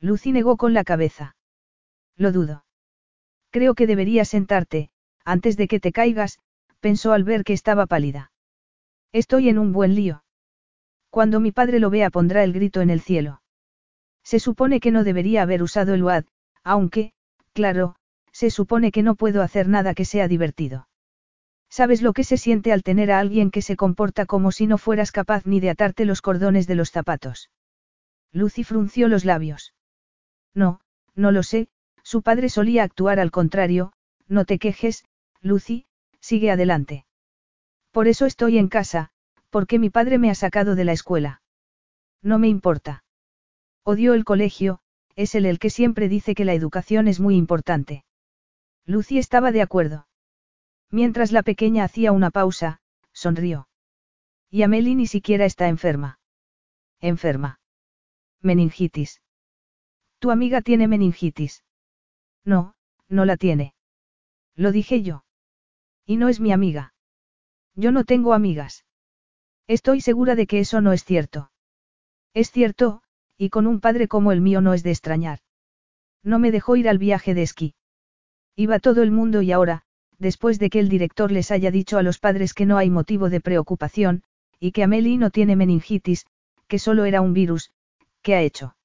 Lucy negó con la cabeza. Lo dudo. Creo que deberías sentarte, antes de que te caigas, pensó al ver que estaba pálida. Estoy en un buen lío. Cuando mi padre lo vea pondrá el grito en el cielo. Se supone que no debería haber usado el WAD, aunque, claro, se supone que no puedo hacer nada que sea divertido. ¿Sabes lo que se siente al tener a alguien que se comporta como si no fueras capaz ni de atarte los cordones de los zapatos? Lucy frunció los labios. No, no lo sé, su padre solía actuar al contrario, no te quejes, Lucy, sigue adelante. Por eso estoy en casa, porque mi padre me ha sacado de la escuela. No me importa. Odio el colegio, es él el que siempre dice que la educación es muy importante. Lucy estaba de acuerdo. Mientras la pequeña hacía una pausa, sonrió. Y Amelie ni siquiera está enferma. Enferma. Meningitis. Tu amiga tiene meningitis. No, no la tiene. Lo dije yo. Y no es mi amiga. Yo no tengo amigas. Estoy segura de que eso no es cierto. Es cierto, y con un padre como el mío no es de extrañar. No me dejó ir al viaje de esquí. Iba todo el mundo y ahora, después de que el director les haya dicho a los padres que no hay motivo de preocupación, y que Amelie no tiene meningitis, que solo era un virus, ¿qué ha hecho?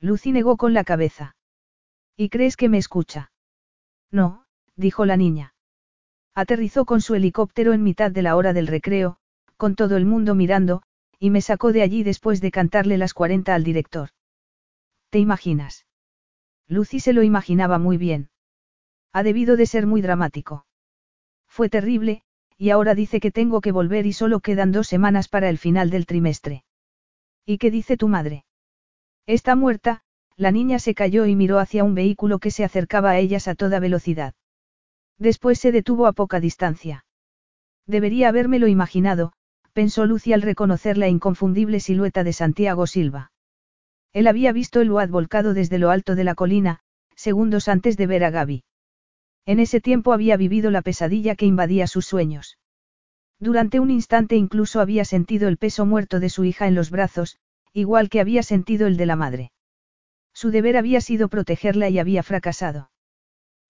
Lucy negó con la cabeza. ¿Y crees que me escucha? No, dijo la niña. Aterrizó con su helicóptero en mitad de la hora del recreo, con todo el mundo mirando, y me sacó de allí después de cantarle las 40 al director. ¿Te imaginas? Lucy se lo imaginaba muy bien. Ha debido de ser muy dramático. Fue terrible, y ahora dice que tengo que volver y solo quedan dos semanas para el final del trimestre. ¿Y qué dice tu madre? Está muerta, la niña se cayó y miró hacia un vehículo que se acercaba a ellas a toda velocidad. Después se detuvo a poca distancia. Debería habérmelo imaginado, pensó Lucy al reconocer la inconfundible silueta de Santiago Silva. Él había visto el UAD volcado desde lo alto de la colina, segundos antes de ver a Gaby. En ese tiempo había vivido la pesadilla que invadía sus sueños. Durante un instante incluso había sentido el peso muerto de su hija en los brazos, igual que había sentido el de la madre. Su deber había sido protegerla y había fracasado.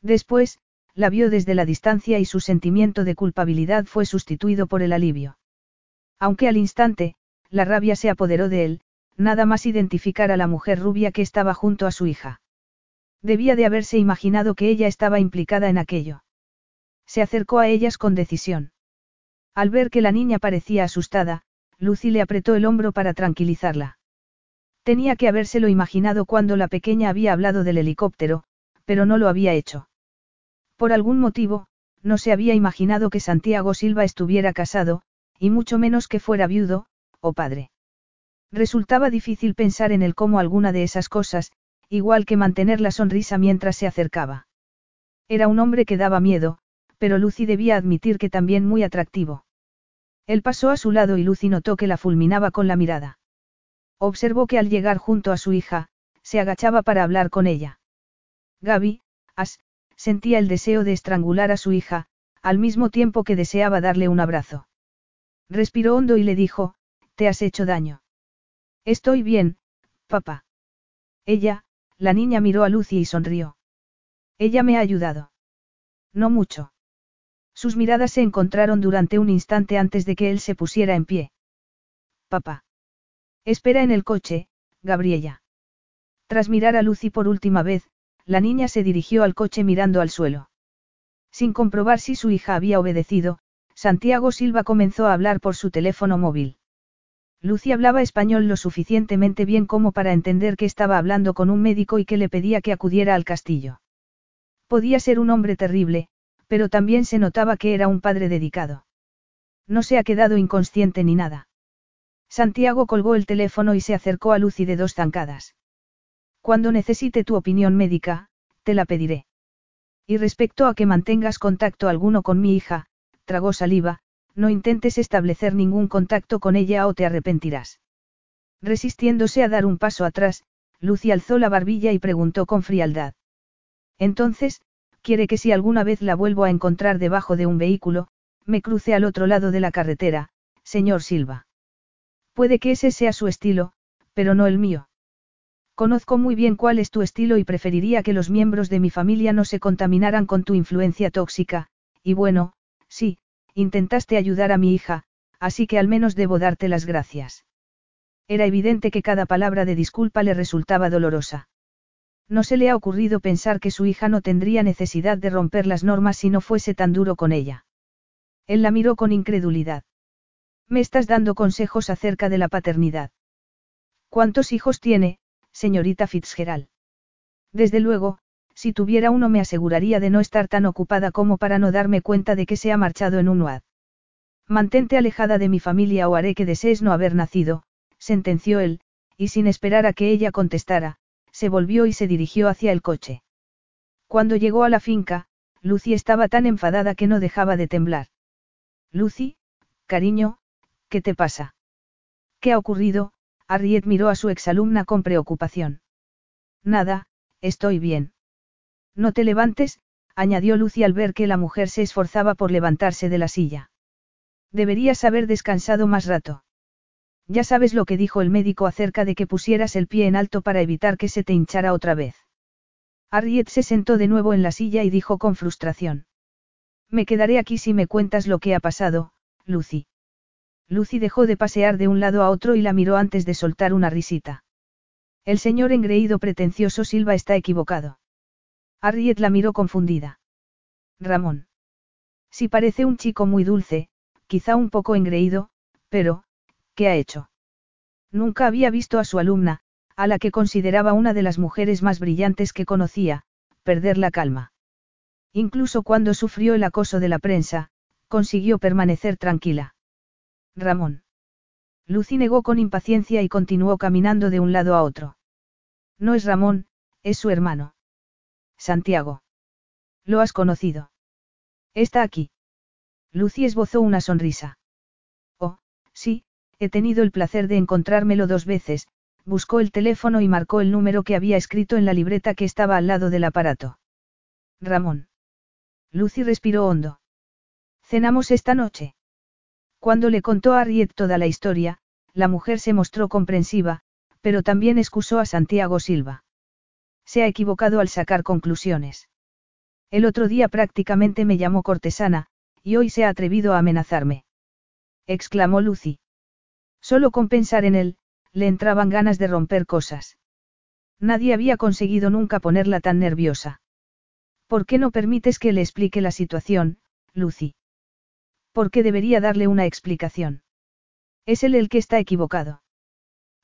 Después, la vio desde la distancia y su sentimiento de culpabilidad fue sustituido por el alivio. Aunque al instante, la rabia se apoderó de él, nada más identificar a la mujer rubia que estaba junto a su hija. Debía de haberse imaginado que ella estaba implicada en aquello. Se acercó a ellas con decisión. Al ver que la niña parecía asustada, Lucy le apretó el hombro para tranquilizarla. Tenía que habérselo imaginado cuando la pequeña había hablado del helicóptero, pero no lo había hecho. Por algún motivo, no se había imaginado que Santiago Silva estuviera casado, y mucho menos que fuera viudo, o padre. Resultaba difícil pensar en él como alguna de esas cosas, igual que mantener la sonrisa mientras se acercaba. Era un hombre que daba miedo, pero Lucy debía admitir que también muy atractivo. Él pasó a su lado y Lucy notó que la fulminaba con la mirada. Observó que al llegar junto a su hija, se agachaba para hablar con ella. Gaby, as, sentía el deseo de estrangular a su hija, al mismo tiempo que deseaba darle un abrazo. Respiró hondo y le dijo, ¿te has hecho daño? Estoy bien, papá. Ella, la niña miró a Lucy y sonrió. Ella me ha ayudado. No mucho. Sus miradas se encontraron durante un instante antes de que él se pusiera en pie. Papá. Espera en el coche, Gabriela. Tras mirar a Lucy por última vez, la niña se dirigió al coche mirando al suelo. Sin comprobar si su hija había obedecido, Santiago Silva comenzó a hablar por su teléfono móvil. Lucy hablaba español lo suficientemente bien como para entender que estaba hablando con un médico y que le pedía que acudiera al castillo. Podía ser un hombre terrible, pero también se notaba que era un padre dedicado. No se ha quedado inconsciente ni nada. Santiago colgó el teléfono y se acercó a Lucy de dos zancadas. Cuando necesite tu opinión médica, te la pediré. Y respecto a que mantengas contacto alguno con mi hija, tragó saliva, no intentes establecer ningún contacto con ella o te arrepentirás. Resistiéndose a dar un paso atrás, Lucy alzó la barbilla y preguntó con frialdad. Entonces, quiere que si alguna vez la vuelvo a encontrar debajo de un vehículo, me cruce al otro lado de la carretera, señor Silva. Puede que ese sea su estilo, pero no el mío. Conozco muy bien cuál es tu estilo y preferiría que los miembros de mi familia no se contaminaran con tu influencia tóxica, y bueno, sí, intentaste ayudar a mi hija, así que al menos debo darte las gracias. Era evidente que cada palabra de disculpa le resultaba dolorosa. No se le ha ocurrido pensar que su hija no tendría necesidad de romper las normas si no fuese tan duro con ella. Él la miró con incredulidad. Me estás dando consejos acerca de la paternidad. ¿Cuántos hijos tiene, señorita Fitzgerald? Desde luego, si tuviera uno me aseguraría de no estar tan ocupada como para no darme cuenta de que se ha marchado en un UAD. Mantente alejada de mi familia o haré que desees no haber nacido, sentenció él, y sin esperar a que ella contestara, se volvió y se dirigió hacia el coche. Cuando llegó a la finca, Lucy estaba tan enfadada que no dejaba de temblar. Lucy, cariño, ¿qué te pasa? ¿Qué ha ocurrido? Harriet miró a su exalumna con preocupación. Nada, estoy bien. No te levantes, añadió Lucy al ver que la mujer se esforzaba por levantarse de la silla. Deberías haber descansado más rato. Ya sabes lo que dijo el médico acerca de que pusieras el pie en alto para evitar que se te hinchara otra vez. Harriet se sentó de nuevo en la silla y dijo con frustración. Me quedaré aquí si me cuentas lo que ha pasado, Lucy. Lucy dejó de pasear de un lado a otro y la miró antes de soltar una risita. El señor engreído pretencioso Silva está equivocado. Harriet la miró confundida. Ramón. Si parece un chico muy dulce, quizá un poco engreído, pero, ¿qué ha hecho? Nunca había visto a su alumna, a la que consideraba una de las mujeres más brillantes que conocía, perder la calma. Incluso cuando sufrió el acoso de la prensa, consiguió permanecer tranquila. Ramón. Lucy negó con impaciencia y continuó caminando de un lado a otro. No es Ramón, es su hermano. Santiago. ¿Lo has conocido? Está aquí. Lucy esbozó una sonrisa. Oh, sí, he tenido el placer de encontrármelo dos veces, buscó el teléfono y marcó el número que había escrito en la libreta que estaba al lado del aparato. Ramón. Lucy respiró hondo. ¿Cenamos esta noche? Cuando le contó a Harriet toda la historia, la mujer se mostró comprensiva, pero también excusó a Santiago Silva. Se ha equivocado al sacar conclusiones. El otro día prácticamente me llamó cortesana, y hoy se ha atrevido a amenazarme. Exclamó Lucy. Solo con pensar en él, le entraban ganas de romper cosas. Nadie había conseguido nunca ponerla tan nerviosa. ¿Por qué no permites que le explique la situación, Lucy? ¿Por qué debería darle una explicación? Es él el que está equivocado.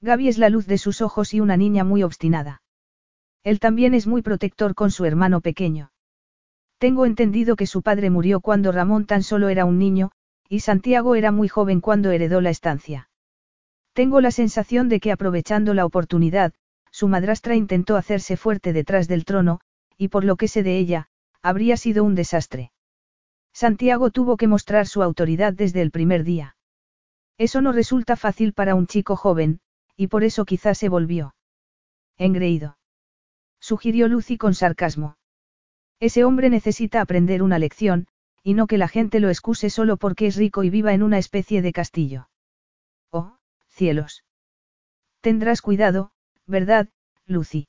Gaby es la luz de sus ojos y una niña muy obstinada. Él también es muy protector con su hermano pequeño. Tengo entendido que su padre murió cuando Ramón tan solo era un niño, y Santiago era muy joven cuando heredó la estancia. Tengo la sensación de que aprovechando la oportunidad, su madrastra intentó hacerse fuerte detrás del trono, y por lo que sé de ella, habría sido un desastre. Santiago tuvo que mostrar su autoridad desde el primer día. Eso no resulta fácil para un chico joven, y por eso quizás se volvió. Engreído sugirió Lucy con sarcasmo. Ese hombre necesita aprender una lección, y no que la gente lo excuse solo porque es rico y viva en una especie de castillo. Oh, cielos. Tendrás cuidado, ¿verdad, Lucy?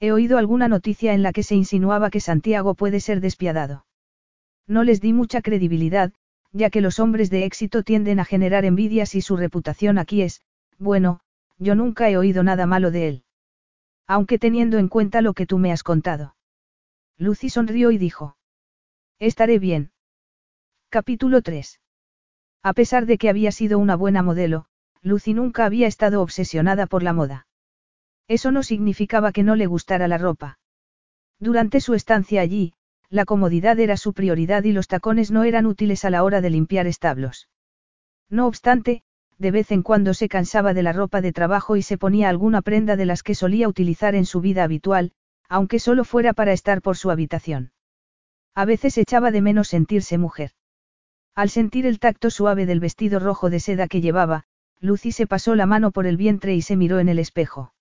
He oído alguna noticia en la que se insinuaba que Santiago puede ser despiadado. No les di mucha credibilidad, ya que los hombres de éxito tienden a generar envidias y su reputación aquí es, bueno, yo nunca he oído nada malo de él. Aunque teniendo en cuenta lo que tú me has contado. Lucy sonrió y dijo. Estaré bien. Capítulo 3. A pesar de que había sido una buena modelo, Lucy nunca había estado obsesionada por la moda. Eso no significaba que no le gustara la ropa. Durante su estancia allí, la comodidad era su prioridad y los tacones no eran útiles a la hora de limpiar establos. No obstante, de vez en cuando se cansaba de la ropa de trabajo y se ponía alguna prenda de las que solía utilizar en su vida habitual, aunque solo fuera para estar por su habitación. A veces echaba de menos sentirse mujer. Al sentir el tacto suave del vestido rojo de seda que llevaba, Lucy se pasó la mano por el vientre y se miró en el espejo.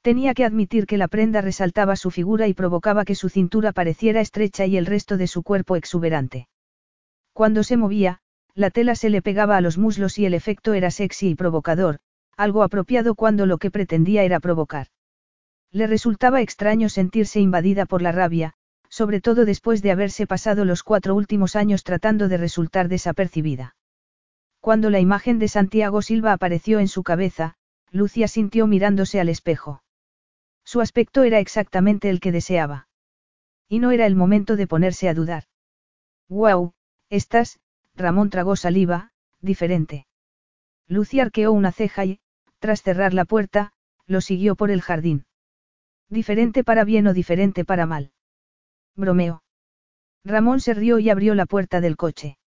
Tenía que admitir que la prenda resaltaba su figura y provocaba que su cintura pareciera estrecha y el resto de su cuerpo exuberante. Cuando se movía, la tela se le pegaba a los muslos y el efecto era sexy y provocador, algo apropiado cuando lo que pretendía era provocar. Le resultaba extraño sentirse invadida por la rabia, sobre todo después de haberse pasado los cuatro últimos años tratando de resultar desapercibida. Cuando la imagen de Santiago Silva apareció en su cabeza, Lucia sintió mirándose al espejo. Su aspecto era exactamente el que deseaba. Y no era el momento de ponerse a dudar. ¡Guau! Estás, Ramón tragó saliva, diferente. Lucy arqueó una ceja y, tras cerrar la puerta, lo siguió por el jardín. Diferente para bien o diferente para mal. Bromeo. Ramón se rió y abrió la puerta del coche.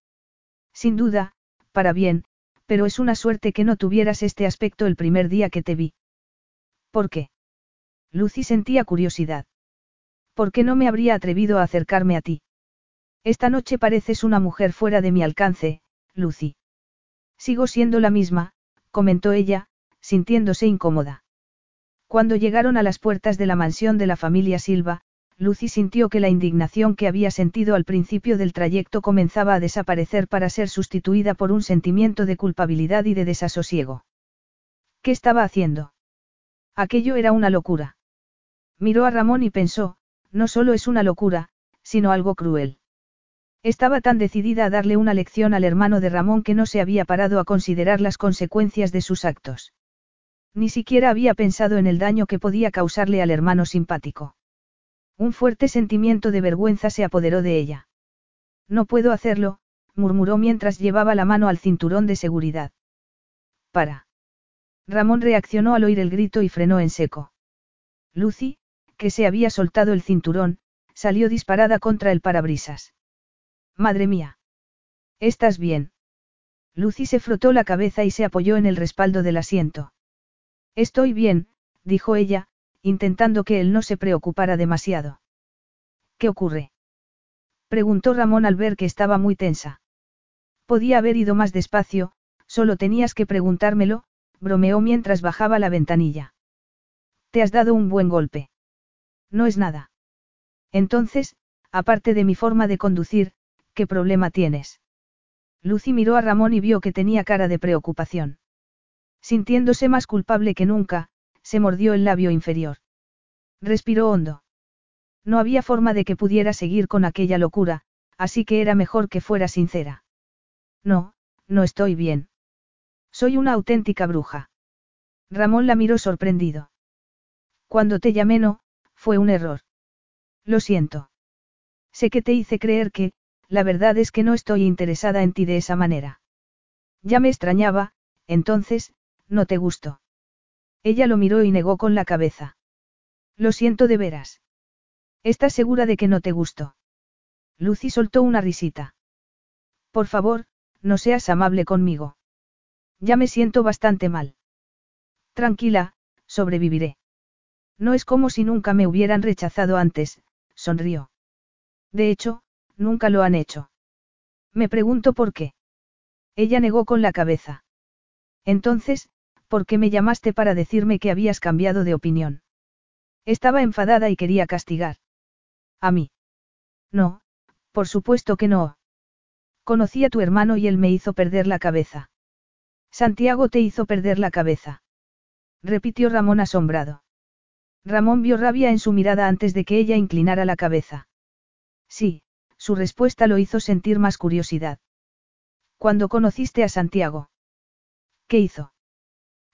Sin duda, para bien, pero es una suerte que no tuvieras este aspecto el primer día que te vi. ¿Por qué? Lucy sentía curiosidad. ¿Por qué no me habría atrevido a acercarme a ti? Esta noche pareces una mujer fuera de mi alcance, Lucy. Sigo siendo la misma, comentó ella, sintiéndose incómoda. Cuando llegaron a las puertas de la mansión de la familia Silva, Lucy sintió que la indignación que había sentido al principio del trayecto comenzaba a desaparecer para ser sustituida por un sentimiento de culpabilidad y de desasosiego. ¿Qué estaba haciendo? Aquello era una locura. Miró a Ramón y pensó, no solo es una locura, sino algo cruel. Estaba tan decidida a darle una lección al hermano de Ramón que no se había parado a considerar las consecuencias de sus actos. Ni siquiera había pensado en el daño que podía causarle al hermano simpático. Un fuerte sentimiento de vergüenza se apoderó de ella. No puedo hacerlo, murmuró mientras llevaba la mano al cinturón de seguridad. Para. Ramón reaccionó al oír el grito y frenó en seco. Lucy, que se había soltado el cinturón, salió disparada contra el parabrisas. Madre mía. ¿Estás bien? Lucy se frotó la cabeza y se apoyó en el respaldo del asiento. Estoy bien, dijo ella, intentando que él no se preocupara demasiado. ¿Qué ocurre? preguntó Ramón al ver que estaba muy tensa. Podía haber ido más despacio, solo tenías que preguntármelo, bromeó mientras bajaba la ventanilla. Te has dado un buen golpe. No es nada. Entonces, aparte de mi forma de conducir, ¿qué problema tienes? Lucy miró a Ramón y vio que tenía cara de preocupación. Sintiéndose más culpable que nunca, se mordió el labio inferior. Respiró hondo. No había forma de que pudiera seguir con aquella locura, así que era mejor que fuera sincera. No, no estoy bien. Soy una auténtica bruja. Ramón la miró sorprendido. Cuando te llamé no, fue un error. Lo siento. Sé que te hice creer que, la verdad es que no estoy interesada en ti de esa manera. Ya me extrañaba, entonces, no te gustó. Ella lo miró y negó con la cabeza. Lo siento de veras. ¿Estás segura de que no te gustó? Lucy soltó una risita. Por favor, no seas amable conmigo. Ya me siento bastante mal. Tranquila, sobreviviré. No es como si nunca me hubieran rechazado antes, sonrió. De hecho, nunca lo han hecho. Me pregunto por qué. Ella negó con la cabeza. Entonces, ¿por qué me llamaste para decirme que habías cambiado de opinión? Estaba enfadada y quería castigar. ¿A mí? No, por supuesto que no. Conocí a tu hermano y él me hizo perder la cabeza. Santiago te hizo perder la cabeza. Repitió Ramón asombrado. Ramón vio rabia en su mirada antes de que ella inclinara la cabeza. Sí, su respuesta lo hizo sentir más curiosidad. ¿Cuándo conociste a Santiago? ¿Qué hizo?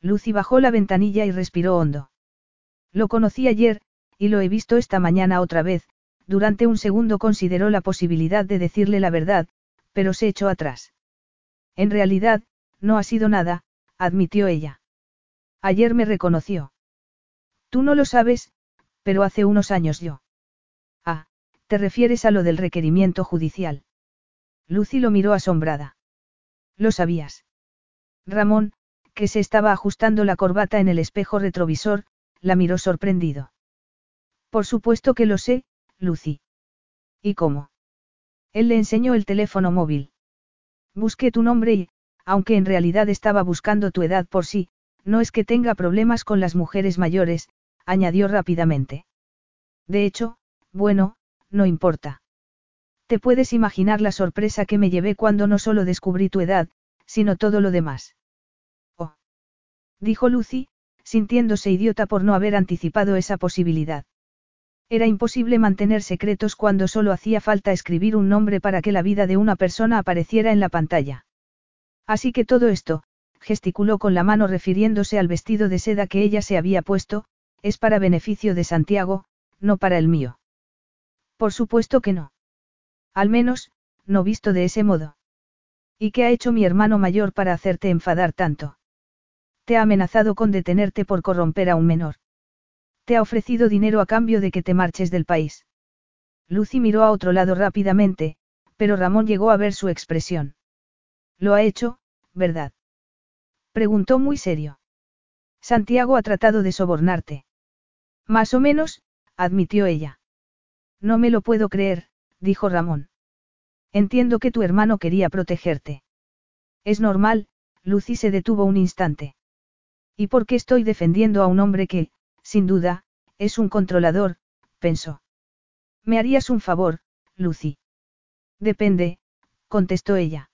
Lucy bajó la ventanilla y respiró hondo. Lo conocí ayer, y lo he visto esta mañana otra vez, durante un segundo consideró la posibilidad de decirle la verdad, pero se echó atrás. En realidad, no ha sido nada, admitió ella. Ayer me reconoció. Tú no lo sabes, pero hace unos años yo. Te refieres a lo del requerimiento judicial. Lucy lo miró asombrada. ¿Lo sabías? Ramón, que se estaba ajustando la corbata en el espejo retrovisor, la miró sorprendido. Por supuesto que lo sé, Lucy. ¿Y cómo? Él le enseñó el teléfono móvil. Busqué tu nombre y, aunque en realidad estaba buscando tu edad por sí, no es que tenga problemas con las mujeres mayores, añadió rápidamente. De hecho, bueno, no importa. Te puedes imaginar la sorpresa que me llevé cuando no solo descubrí tu edad, sino todo lo demás. Oh. Dijo Lucy, sintiéndose idiota por no haber anticipado esa posibilidad. Era imposible mantener secretos cuando solo hacía falta escribir un nombre para que la vida de una persona apareciera en la pantalla. Así que todo esto, gesticuló con la mano refiriéndose al vestido de seda que ella se había puesto, es para beneficio de Santiago, no para el mío. Por supuesto que no. Al menos, no visto de ese modo. ¿Y qué ha hecho mi hermano mayor para hacerte enfadar tanto? Te ha amenazado con detenerte por corromper a un menor. Te ha ofrecido dinero a cambio de que te marches del país. Lucy miró a otro lado rápidamente, pero Ramón llegó a ver su expresión. Lo ha hecho, ¿verdad? Preguntó muy serio. Santiago ha tratado de sobornarte. Más o menos, admitió ella. No me lo puedo creer, dijo Ramón. Entiendo que tu hermano quería protegerte. Es normal, Lucy se detuvo un instante. ¿Y por qué estoy defendiendo a un hombre que, sin duda, es un controlador? pensó. ¿Me harías un favor, Lucy? Depende, contestó ella.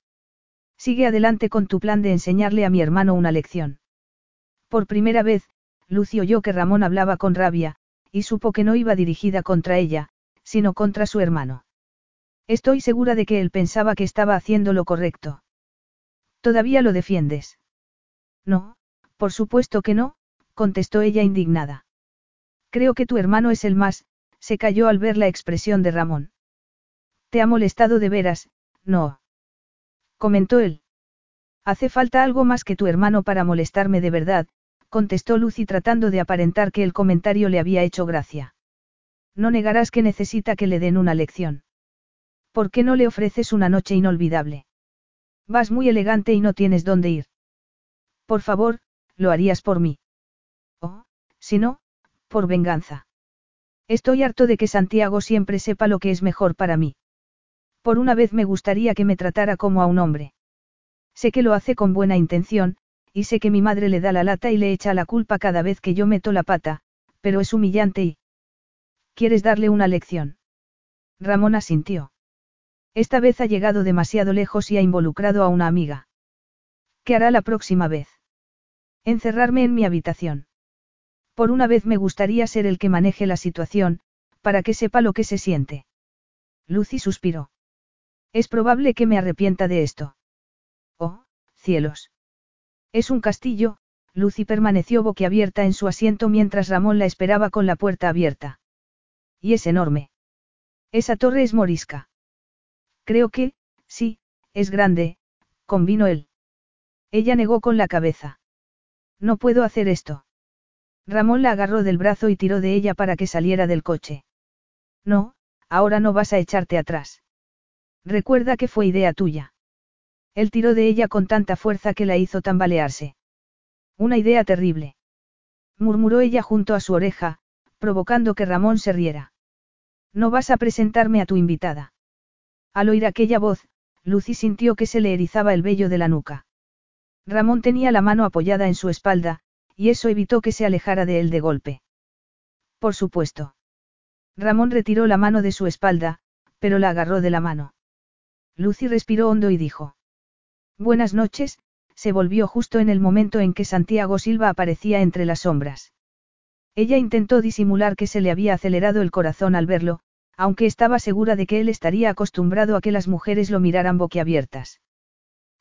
Sigue adelante con tu plan de enseñarle a mi hermano una lección. Por primera vez, Lucy oyó que Ramón hablaba con rabia, y supo que no iba dirigida contra ella, sino contra su hermano. Estoy segura de que él pensaba que estaba haciendo lo correcto. ¿Todavía lo defiendes? No, por supuesto que no, contestó ella indignada. Creo que tu hermano es el más, se cayó al ver la expresión de Ramón. ¿Te ha molestado de veras? No comentó él. Hace falta algo más que tu hermano para molestarme de verdad, contestó Lucy tratando de aparentar que el comentario le había hecho gracia. No negarás que necesita que le den una lección. ¿Por qué no le ofreces una noche inolvidable? Vas muy elegante y no tienes dónde ir. Por favor, lo harías por mí. Oh, si no, por venganza. Estoy harto de que Santiago siempre sepa lo que es mejor para mí. Por una vez me gustaría que me tratara como a un hombre. Sé que lo hace con buena intención, y sé que mi madre le da la lata y le echa la culpa cada vez que yo meto la pata, pero es humillante y... ¿Quieres darle una lección? Ramón asintió. Esta vez ha llegado demasiado lejos y ha involucrado a una amiga. ¿Qué hará la próxima vez? Encerrarme en mi habitación. Por una vez me gustaría ser el que maneje la situación, para que sepa lo que se siente. Lucy suspiró. Es probable que me arrepienta de esto. Oh, cielos. Es un castillo, Lucy permaneció boquiabierta en su asiento mientras Ramón la esperaba con la puerta abierta. Y es enorme. Esa torre es morisca. Creo que, sí, es grande, convino él. Ella negó con la cabeza. No puedo hacer esto. Ramón la agarró del brazo y tiró de ella para que saliera del coche. No, ahora no vas a echarte atrás. Recuerda que fue idea tuya. Él tiró de ella con tanta fuerza que la hizo tambalearse. Una idea terrible. Murmuró ella junto a su oreja, provocando que Ramón se riera. No vas a presentarme a tu invitada. Al oír aquella voz, Lucy sintió que se le erizaba el vello de la nuca. Ramón tenía la mano apoyada en su espalda, y eso evitó que se alejara de él de golpe. Por supuesto. Ramón retiró la mano de su espalda, pero la agarró de la mano. Lucy respiró hondo y dijo. Buenas noches, se volvió justo en el momento en que Santiago Silva aparecía entre las sombras. Ella intentó disimular que se le había acelerado el corazón al verlo, aunque estaba segura de que él estaría acostumbrado a que las mujeres lo miraran boquiabiertas.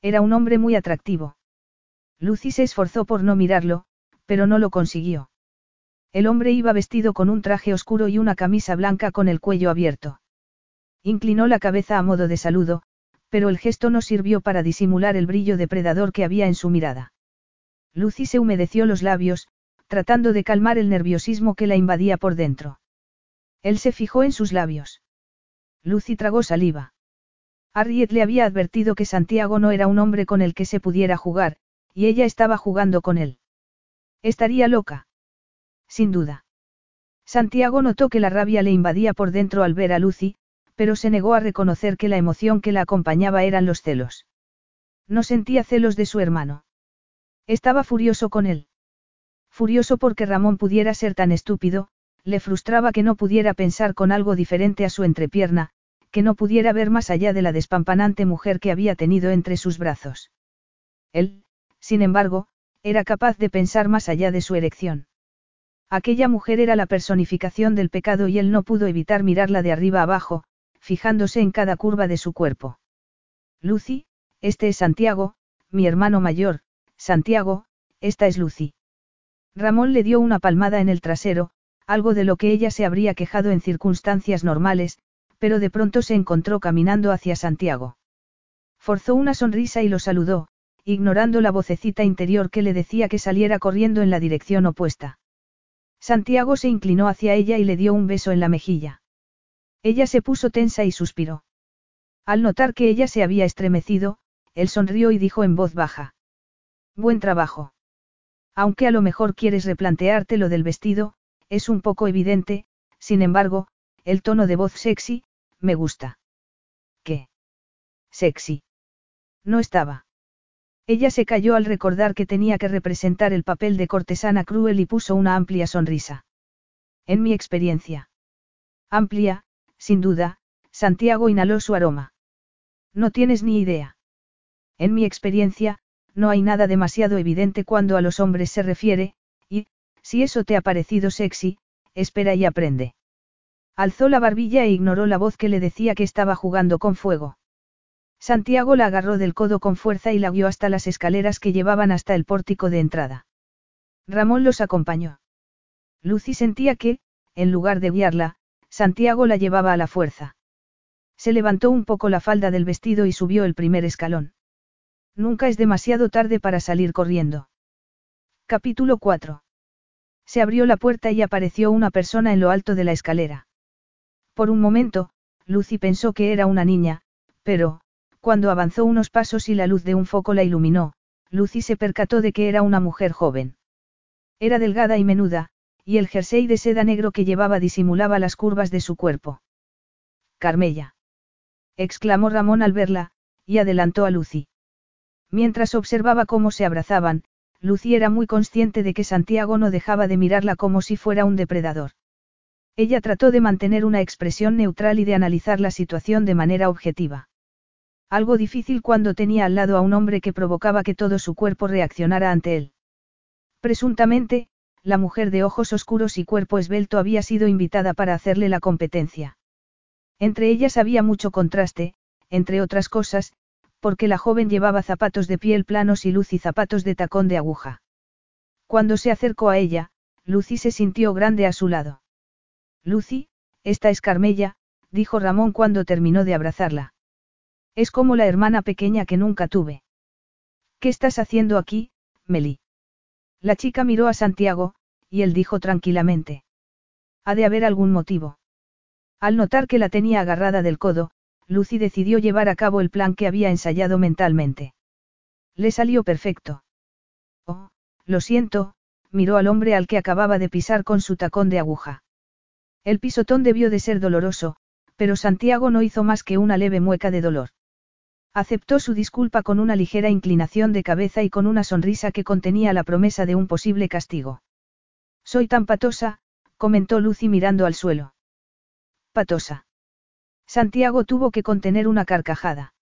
Era un hombre muy atractivo. Lucy se esforzó por no mirarlo, pero no lo consiguió. El hombre iba vestido con un traje oscuro y una camisa blanca con el cuello abierto. Inclinó la cabeza a modo de saludo, pero el gesto no sirvió para disimular el brillo depredador que había en su mirada. Lucy se humedeció los labios, tratando de calmar el nerviosismo que la invadía por dentro. Él se fijó en sus labios. Lucy tragó saliva. Harriet le había advertido que Santiago no era un hombre con el que se pudiera jugar, y ella estaba jugando con él. Estaría loca. Sin duda. Santiago notó que la rabia le invadía por dentro al ver a Lucy, pero se negó a reconocer que la emoción que la acompañaba eran los celos. No sentía celos de su hermano. Estaba furioso con él. Furioso porque Ramón pudiera ser tan estúpido, le frustraba que no pudiera pensar con algo diferente a su entrepierna, que no pudiera ver más allá de la despampanante mujer que había tenido entre sus brazos. Él, sin embargo, era capaz de pensar más allá de su erección. Aquella mujer era la personificación del pecado y él no pudo evitar mirarla de arriba abajo, fijándose en cada curva de su cuerpo. Lucy, este es Santiago, mi hermano mayor, Santiago, esta es Lucy. Ramón le dio una palmada en el trasero, algo de lo que ella se habría quejado en circunstancias normales, pero de pronto se encontró caminando hacia Santiago. Forzó una sonrisa y lo saludó, ignorando la vocecita interior que le decía que saliera corriendo en la dirección opuesta. Santiago se inclinó hacia ella y le dio un beso en la mejilla. Ella se puso tensa y suspiró. Al notar que ella se había estremecido, él sonrió y dijo en voz baja. Buen trabajo. Aunque a lo mejor quieres replantearte lo del vestido, es un poco evidente, sin embargo, el tono de voz sexy, me gusta. ¿Qué? Sexy. No estaba. Ella se cayó al recordar que tenía que representar el papel de cortesana cruel y puso una amplia sonrisa. En mi experiencia. Amplia, sin duda, Santiago inhaló su aroma. No tienes ni idea. En mi experiencia, no hay nada demasiado evidente cuando a los hombres se refiere, si eso te ha parecido sexy, espera y aprende. Alzó la barbilla e ignoró la voz que le decía que estaba jugando con fuego. Santiago la agarró del codo con fuerza y la guió hasta las escaleras que llevaban hasta el pórtico de entrada. Ramón los acompañó. Lucy sentía que, en lugar de guiarla, Santiago la llevaba a la fuerza. Se levantó un poco la falda del vestido y subió el primer escalón. Nunca es demasiado tarde para salir corriendo. Capítulo 4. Se abrió la puerta y apareció una persona en lo alto de la escalera. Por un momento, Lucy pensó que era una niña, pero, cuando avanzó unos pasos y la luz de un foco la iluminó, Lucy se percató de que era una mujer joven. Era delgada y menuda, y el jersey de seda negro que llevaba disimulaba las curvas de su cuerpo. Carmella. exclamó Ramón al verla, y adelantó a Lucy. Mientras observaba cómo se abrazaban, Lucy era muy consciente de que Santiago no dejaba de mirarla como si fuera un depredador. Ella trató de mantener una expresión neutral y de analizar la situación de manera objetiva. Algo difícil cuando tenía al lado a un hombre que provocaba que todo su cuerpo reaccionara ante él. Presuntamente, la mujer de ojos oscuros y cuerpo esbelto había sido invitada para hacerle la competencia. Entre ellas había mucho contraste, entre otras cosas, porque la joven llevaba zapatos de piel planos y Lucy zapatos de tacón de aguja. Cuando se acercó a ella, Lucy se sintió grande a su lado. Lucy, esta es Carmella, dijo Ramón cuando terminó de abrazarla. Es como la hermana pequeña que nunca tuve. ¿Qué estás haciendo aquí, Meli? La chica miró a Santiago, y él dijo tranquilamente. Ha de haber algún motivo. Al notar que la tenía agarrada del codo, Lucy decidió llevar a cabo el plan que había ensayado mentalmente. Le salió perfecto. Oh, lo siento, miró al hombre al que acababa de pisar con su tacón de aguja. El pisotón debió de ser doloroso, pero Santiago no hizo más que una leve mueca de dolor. Aceptó su disculpa con una ligera inclinación de cabeza y con una sonrisa que contenía la promesa de un posible castigo. Soy tan patosa, comentó Lucy mirando al suelo. Patosa. Santiago tuvo que contener una carcajada.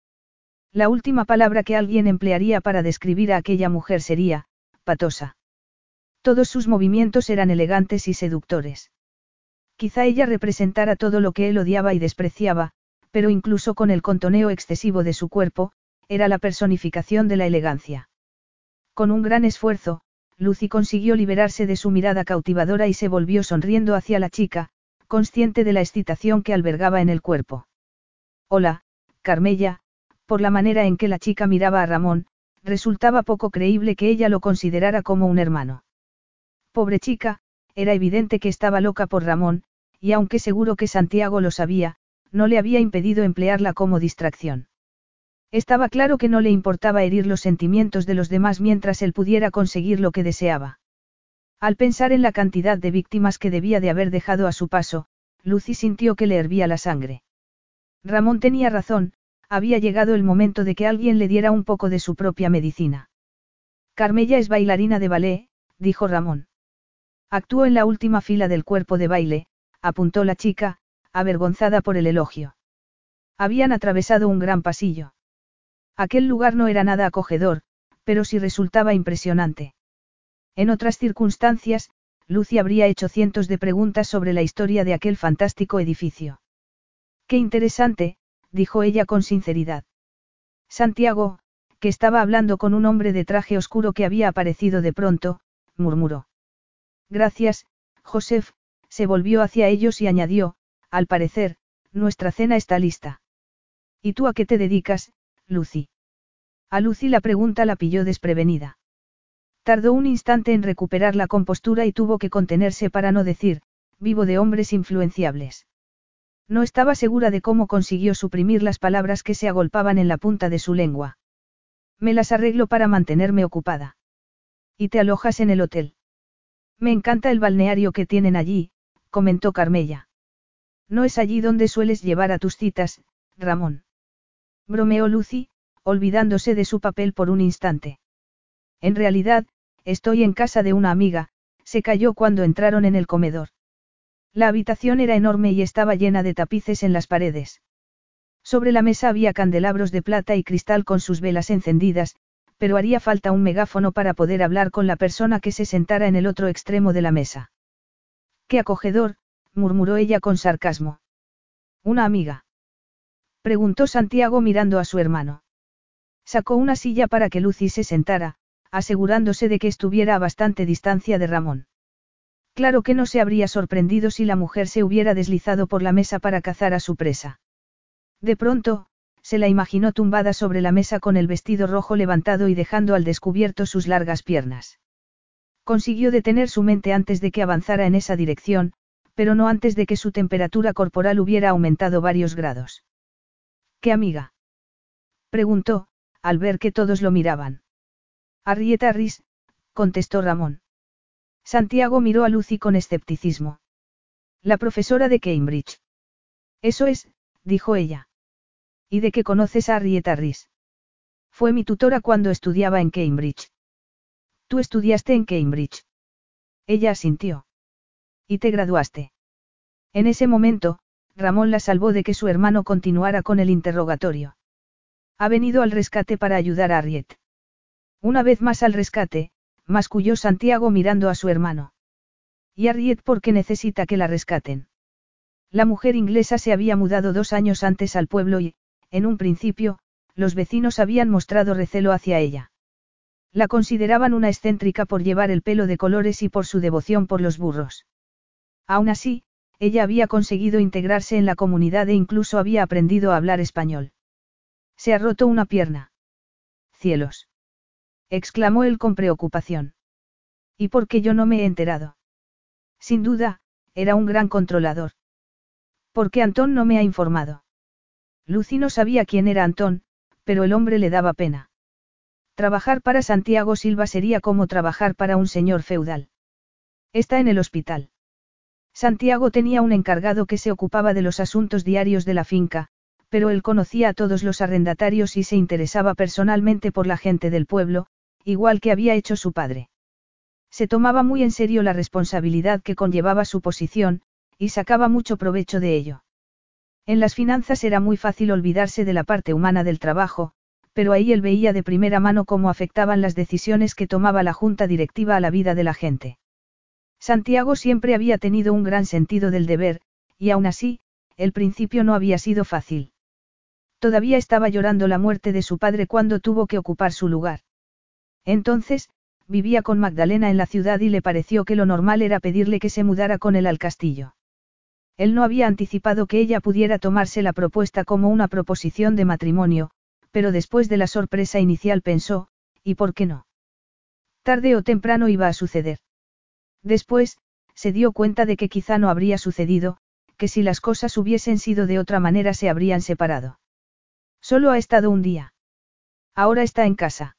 La última palabra que alguien emplearía para describir a aquella mujer sería, patosa. Todos sus movimientos eran elegantes y seductores. Quizá ella representara todo lo que él odiaba y despreciaba, pero incluso con el contoneo excesivo de su cuerpo, era la personificación de la elegancia. Con un gran esfuerzo, Lucy consiguió liberarse de su mirada cautivadora y se volvió sonriendo hacia la chica, consciente de la excitación que albergaba en el cuerpo. Hola, Carmella, por la manera en que la chica miraba a Ramón, resultaba poco creíble que ella lo considerara como un hermano. Pobre chica, era evidente que estaba loca por Ramón, y aunque seguro que Santiago lo sabía, no le había impedido emplearla como distracción. Estaba claro que no le importaba herir los sentimientos de los demás mientras él pudiera conseguir lo que deseaba. Al pensar en la cantidad de víctimas que debía de haber dejado a su paso, Lucy sintió que le hervía la sangre. Ramón tenía razón, había llegado el momento de que alguien le diera un poco de su propia medicina. Carmella es bailarina de ballet, dijo Ramón. Actuó en la última fila del cuerpo de baile, apuntó la chica, avergonzada por el elogio. Habían atravesado un gran pasillo. Aquel lugar no era nada acogedor, pero sí resultaba impresionante. En otras circunstancias, Lucy habría hecho cientos de preguntas sobre la historia de aquel fantástico edificio. Qué interesante, dijo ella con sinceridad. Santiago, que estaba hablando con un hombre de traje oscuro que había aparecido de pronto, murmuró. Gracias, Joseph, se volvió hacia ellos y añadió, al parecer, nuestra cena está lista. ¿Y tú a qué te dedicas, Lucy? A Lucy la pregunta la pilló desprevenida. Tardó un instante en recuperar la compostura y tuvo que contenerse para no decir, vivo de hombres influenciables. No estaba segura de cómo consiguió suprimir las palabras que se agolpaban en la punta de su lengua. Me las arreglo para mantenerme ocupada. ¿Y te alojas en el hotel? Me encanta el balneario que tienen allí, comentó Carmella. No es allí donde sueles llevar a tus citas, Ramón. Bromeó Lucy, olvidándose de su papel por un instante. En realidad, estoy en casa de una amiga, se cayó cuando entraron en el comedor. La habitación era enorme y estaba llena de tapices en las paredes. Sobre la mesa había candelabros de plata y cristal con sus velas encendidas, pero haría falta un megáfono para poder hablar con la persona que se sentara en el otro extremo de la mesa. Qué acogedor, murmuró ella con sarcasmo. ¿Una amiga? Preguntó Santiago mirando a su hermano. Sacó una silla para que Lucy se sentara, asegurándose de que estuviera a bastante distancia de Ramón. Claro que no se habría sorprendido si la mujer se hubiera deslizado por la mesa para cazar a su presa. De pronto, se la imaginó tumbada sobre la mesa con el vestido rojo levantado y dejando al descubierto sus largas piernas. Consiguió detener su mente antes de que avanzara en esa dirección, pero no antes de que su temperatura corporal hubiera aumentado varios grados. ¿Qué amiga? preguntó, al ver que todos lo miraban. Arrieta Riz, contestó Ramón. Santiago miró a Lucy con escepticismo. La profesora de Cambridge. Eso es, dijo ella. ¿Y de qué conoces a Arrieta Riz? Fue mi tutora cuando estudiaba en Cambridge. Tú estudiaste en Cambridge. Ella asintió. ¿Y te graduaste? En ese momento, Ramón la salvó de que su hermano continuara con el interrogatorio. Ha venido al rescate para ayudar a Harriet. Una vez más al rescate, masculló Santiago mirando a su hermano. Y Harriet porque necesita que la rescaten. La mujer inglesa se había mudado dos años antes al pueblo y, en un principio, los vecinos habían mostrado recelo hacia ella. La consideraban una excéntrica por llevar el pelo de colores y por su devoción por los burros. Aún así, ella había conseguido integrarse en la comunidad e incluso había aprendido a hablar español. Se ha roto una pierna. Cielos. Exclamó él con preocupación. ¿Y por qué yo no me he enterado? Sin duda, era un gran controlador. ¿Por qué Antón no me ha informado? Lucy no sabía quién era Antón, pero el hombre le daba pena. Trabajar para Santiago Silva sería como trabajar para un señor feudal. Está en el hospital. Santiago tenía un encargado que se ocupaba de los asuntos diarios de la finca, pero él conocía a todos los arrendatarios y se interesaba personalmente por la gente del pueblo, igual que había hecho su padre. Se tomaba muy en serio la responsabilidad que conllevaba su posición, y sacaba mucho provecho de ello. En las finanzas era muy fácil olvidarse de la parte humana del trabajo, pero ahí él veía de primera mano cómo afectaban las decisiones que tomaba la junta directiva a la vida de la gente. Santiago siempre había tenido un gran sentido del deber, y aún así, el principio no había sido fácil. Todavía estaba llorando la muerte de su padre cuando tuvo que ocupar su lugar. Entonces, vivía con Magdalena en la ciudad y le pareció que lo normal era pedirle que se mudara con él al castillo. Él no había anticipado que ella pudiera tomarse la propuesta como una proposición de matrimonio, pero después de la sorpresa inicial pensó, ¿y por qué no? Tarde o temprano iba a suceder. Después, se dio cuenta de que quizá no habría sucedido, que si las cosas hubiesen sido de otra manera se habrían separado. Solo ha estado un día. Ahora está en casa.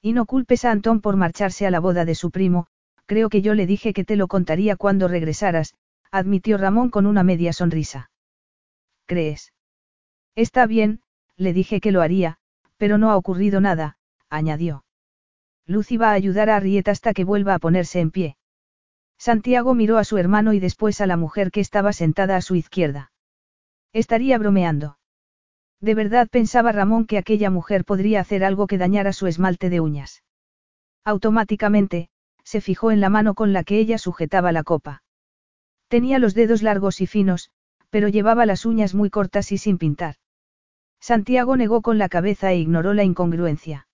Y no culpes a Antón por marcharse a la boda de su primo, creo que yo le dije que te lo contaría cuando regresaras, admitió Ramón con una media sonrisa. ¿Crees? Está bien, le dije que lo haría, pero no ha ocurrido nada, añadió. Lucy va a ayudar a Arrieta hasta que vuelva a ponerse en pie. Santiago miró a su hermano y después a la mujer que estaba sentada a su izquierda. Estaría bromeando. De verdad pensaba Ramón que aquella mujer podría hacer algo que dañara su esmalte de uñas. Automáticamente, se fijó en la mano con la que ella sujetaba la copa. Tenía los dedos largos y finos, pero llevaba las uñas muy cortas y sin pintar. Santiago negó con la cabeza e ignoró la incongruencia.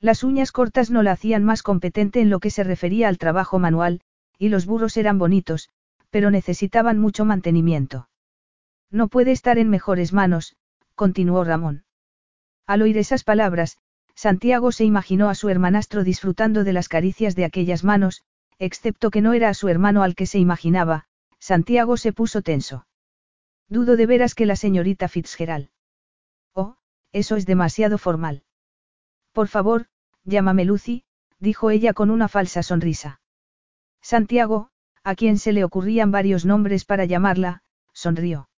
Las uñas cortas no la hacían más competente en lo que se refería al trabajo manual, y los burros eran bonitos, pero necesitaban mucho mantenimiento. No puede estar en mejores manos, continuó Ramón. Al oír esas palabras, Santiago se imaginó a su hermanastro disfrutando de las caricias de aquellas manos, excepto que no era a su hermano al que se imaginaba, Santiago se puso tenso. Dudo de veras que la señorita Fitzgerald. Oh, eso es demasiado formal. Por favor, llámame Lucy, dijo ella con una falsa sonrisa. Santiago, a quien se le ocurrían varios nombres para llamarla, sonrió.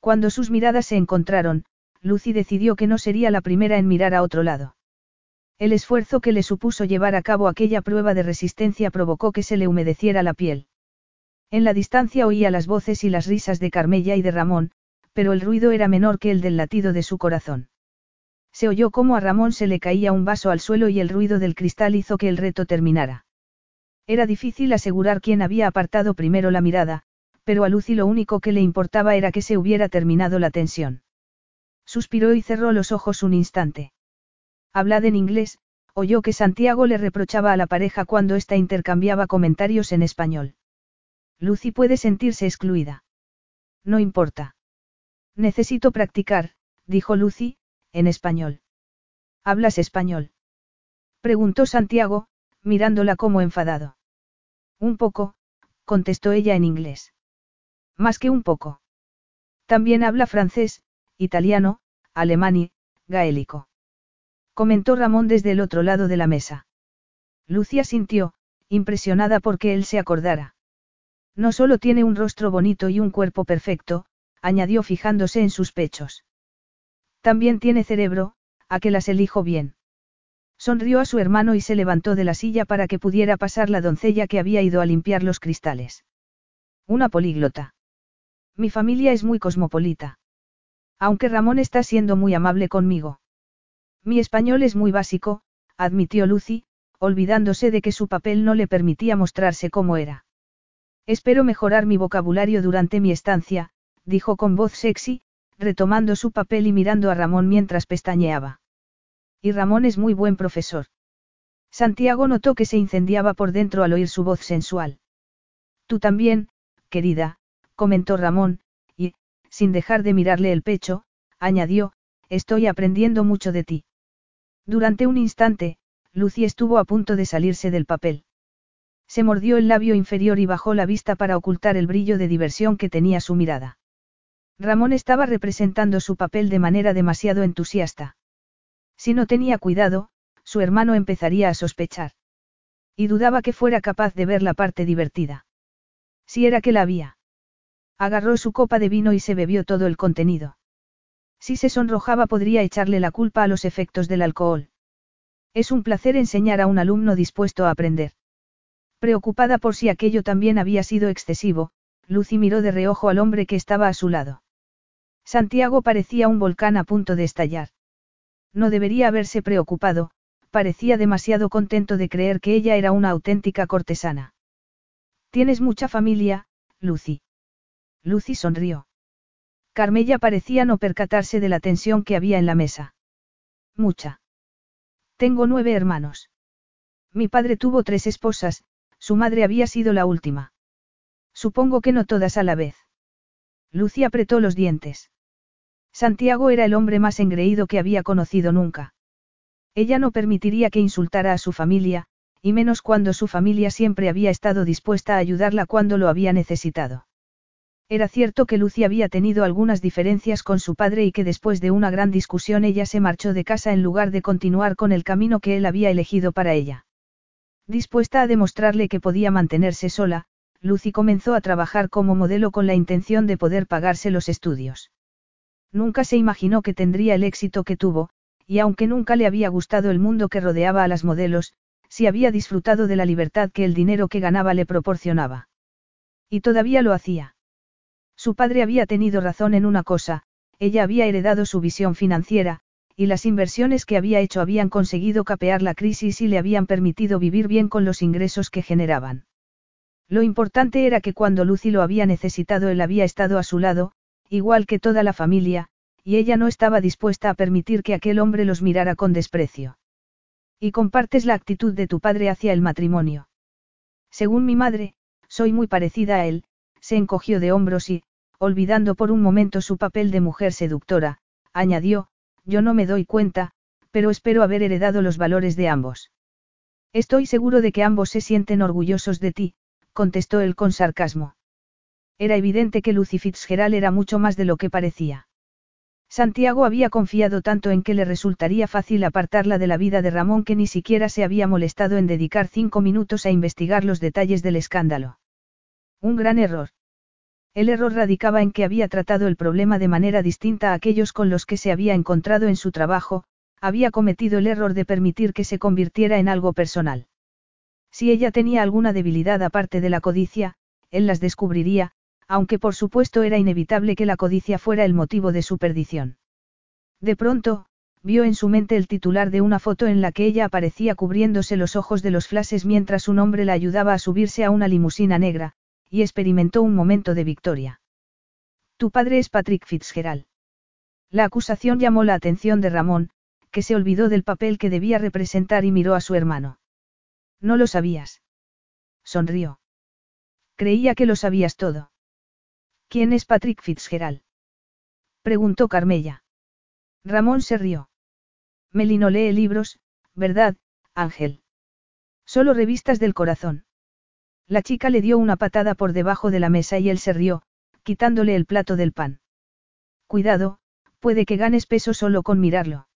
Cuando sus miradas se encontraron, Lucy decidió que no sería la primera en mirar a otro lado. El esfuerzo que le supuso llevar a cabo aquella prueba de resistencia provocó que se le humedeciera la piel. En la distancia oía las voces y las risas de Carmella y de Ramón, pero el ruido era menor que el del latido de su corazón. Se oyó cómo a Ramón se le caía un vaso al suelo y el ruido del cristal hizo que el reto terminara. Era difícil asegurar quién había apartado primero la mirada, pero a Lucy lo único que le importaba era que se hubiera terminado la tensión. Suspiró y cerró los ojos un instante. Hablad en inglés, oyó que Santiago le reprochaba a la pareja cuando ésta intercambiaba comentarios en español. Lucy puede sentirse excluida. No importa. Necesito practicar, dijo Lucy, en español. ¿Hablas español? Preguntó Santiago, mirándola como enfadado. Un poco, contestó ella en inglés. Más que un poco. También habla francés, italiano, alemán y, gaélico. Comentó Ramón desde el otro lado de la mesa. Lucia sintió, impresionada porque él se acordara. No solo tiene un rostro bonito y un cuerpo perfecto, añadió fijándose en sus pechos. También tiene cerebro, a que las elijo bien. Sonrió a su hermano y se levantó de la silla para que pudiera pasar la doncella que había ido a limpiar los cristales. Una políglota. Mi familia es muy cosmopolita. Aunque Ramón está siendo muy amable conmigo. Mi español es muy básico, admitió Lucy, olvidándose de que su papel no le permitía mostrarse como era. Espero mejorar mi vocabulario durante mi estancia, dijo con voz sexy, retomando su papel y mirando a Ramón mientras pestañeaba. Y Ramón es muy buen profesor. Santiago notó que se incendiaba por dentro al oír su voz sensual. Tú también, querida, comentó Ramón, y, sin dejar de mirarle el pecho, añadió, estoy aprendiendo mucho de ti. Durante un instante, Lucy estuvo a punto de salirse del papel. Se mordió el labio inferior y bajó la vista para ocultar el brillo de diversión que tenía su mirada. Ramón estaba representando su papel de manera demasiado entusiasta. Si no tenía cuidado, su hermano empezaría a sospechar. Y dudaba que fuera capaz de ver la parte divertida. Si era que la había. Agarró su copa de vino y se bebió todo el contenido. Si se sonrojaba podría echarle la culpa a los efectos del alcohol. Es un placer enseñar a un alumno dispuesto a aprender. Preocupada por si aquello también había sido excesivo, Lucy miró de reojo al hombre que estaba a su lado. Santiago parecía un volcán a punto de estallar. No debería haberse preocupado, parecía demasiado contento de creer que ella era una auténtica cortesana. Tienes mucha familia, Lucy. Lucy sonrió. Carmella parecía no percatarse de la tensión que había en la mesa. Mucha. Tengo nueve hermanos. Mi padre tuvo tres esposas, su madre había sido la última. Supongo que no todas a la vez. Lucy apretó los dientes. Santiago era el hombre más engreído que había conocido nunca. Ella no permitiría que insultara a su familia, y menos cuando su familia siempre había estado dispuesta a ayudarla cuando lo había necesitado. Era cierto que Lucy había tenido algunas diferencias con su padre y que después de una gran discusión ella se marchó de casa en lugar de continuar con el camino que él había elegido para ella. Dispuesta a demostrarle que podía mantenerse sola, Lucy comenzó a trabajar como modelo con la intención de poder pagarse los estudios. Nunca se imaginó que tendría el éxito que tuvo, y aunque nunca le había gustado el mundo que rodeaba a las modelos, sí había disfrutado de la libertad que el dinero que ganaba le proporcionaba. Y todavía lo hacía. Su padre había tenido razón en una cosa, ella había heredado su visión financiera, y las inversiones que había hecho habían conseguido capear la crisis y le habían permitido vivir bien con los ingresos que generaban. Lo importante era que cuando Lucy lo había necesitado él había estado a su lado, igual que toda la familia, y ella no estaba dispuesta a permitir que aquel hombre los mirara con desprecio. Y compartes la actitud de tu padre hacia el matrimonio. Según mi madre, soy muy parecida a él, se encogió de hombros y, olvidando por un momento su papel de mujer seductora, añadió, yo no me doy cuenta, pero espero haber heredado los valores de ambos. Estoy seguro de que ambos se sienten orgullosos de ti, contestó él con sarcasmo. Era evidente que Lucy Fitzgerald era mucho más de lo que parecía. Santiago había confiado tanto en que le resultaría fácil apartarla de la vida de Ramón que ni siquiera se había molestado en dedicar cinco minutos a investigar los detalles del escándalo. Un gran error. El error radicaba en que había tratado el problema de manera distinta a aquellos con los que se había encontrado en su trabajo, había cometido el error de permitir que se convirtiera en algo personal. Si ella tenía alguna debilidad aparte de la codicia, él las descubriría, aunque por supuesto era inevitable que la codicia fuera el motivo de su perdición. De pronto, vio en su mente el titular de una foto en la que ella aparecía cubriéndose los ojos de los flashes mientras un hombre la ayudaba a subirse a una limusina negra, y experimentó un momento de victoria. Tu padre es Patrick Fitzgerald. La acusación llamó la atención de Ramón, que se olvidó del papel que debía representar y miró a su hermano. No lo sabías. Sonrió. Creía que lo sabías todo. ¿Quién es Patrick Fitzgerald? Preguntó Carmella. Ramón se rió. Melino lee libros, ¿verdad, Ángel? Solo revistas del corazón. La chica le dio una patada por debajo de la mesa y él se rió, quitándole el plato del pan. Cuidado, puede que ganes peso solo con mirarlo.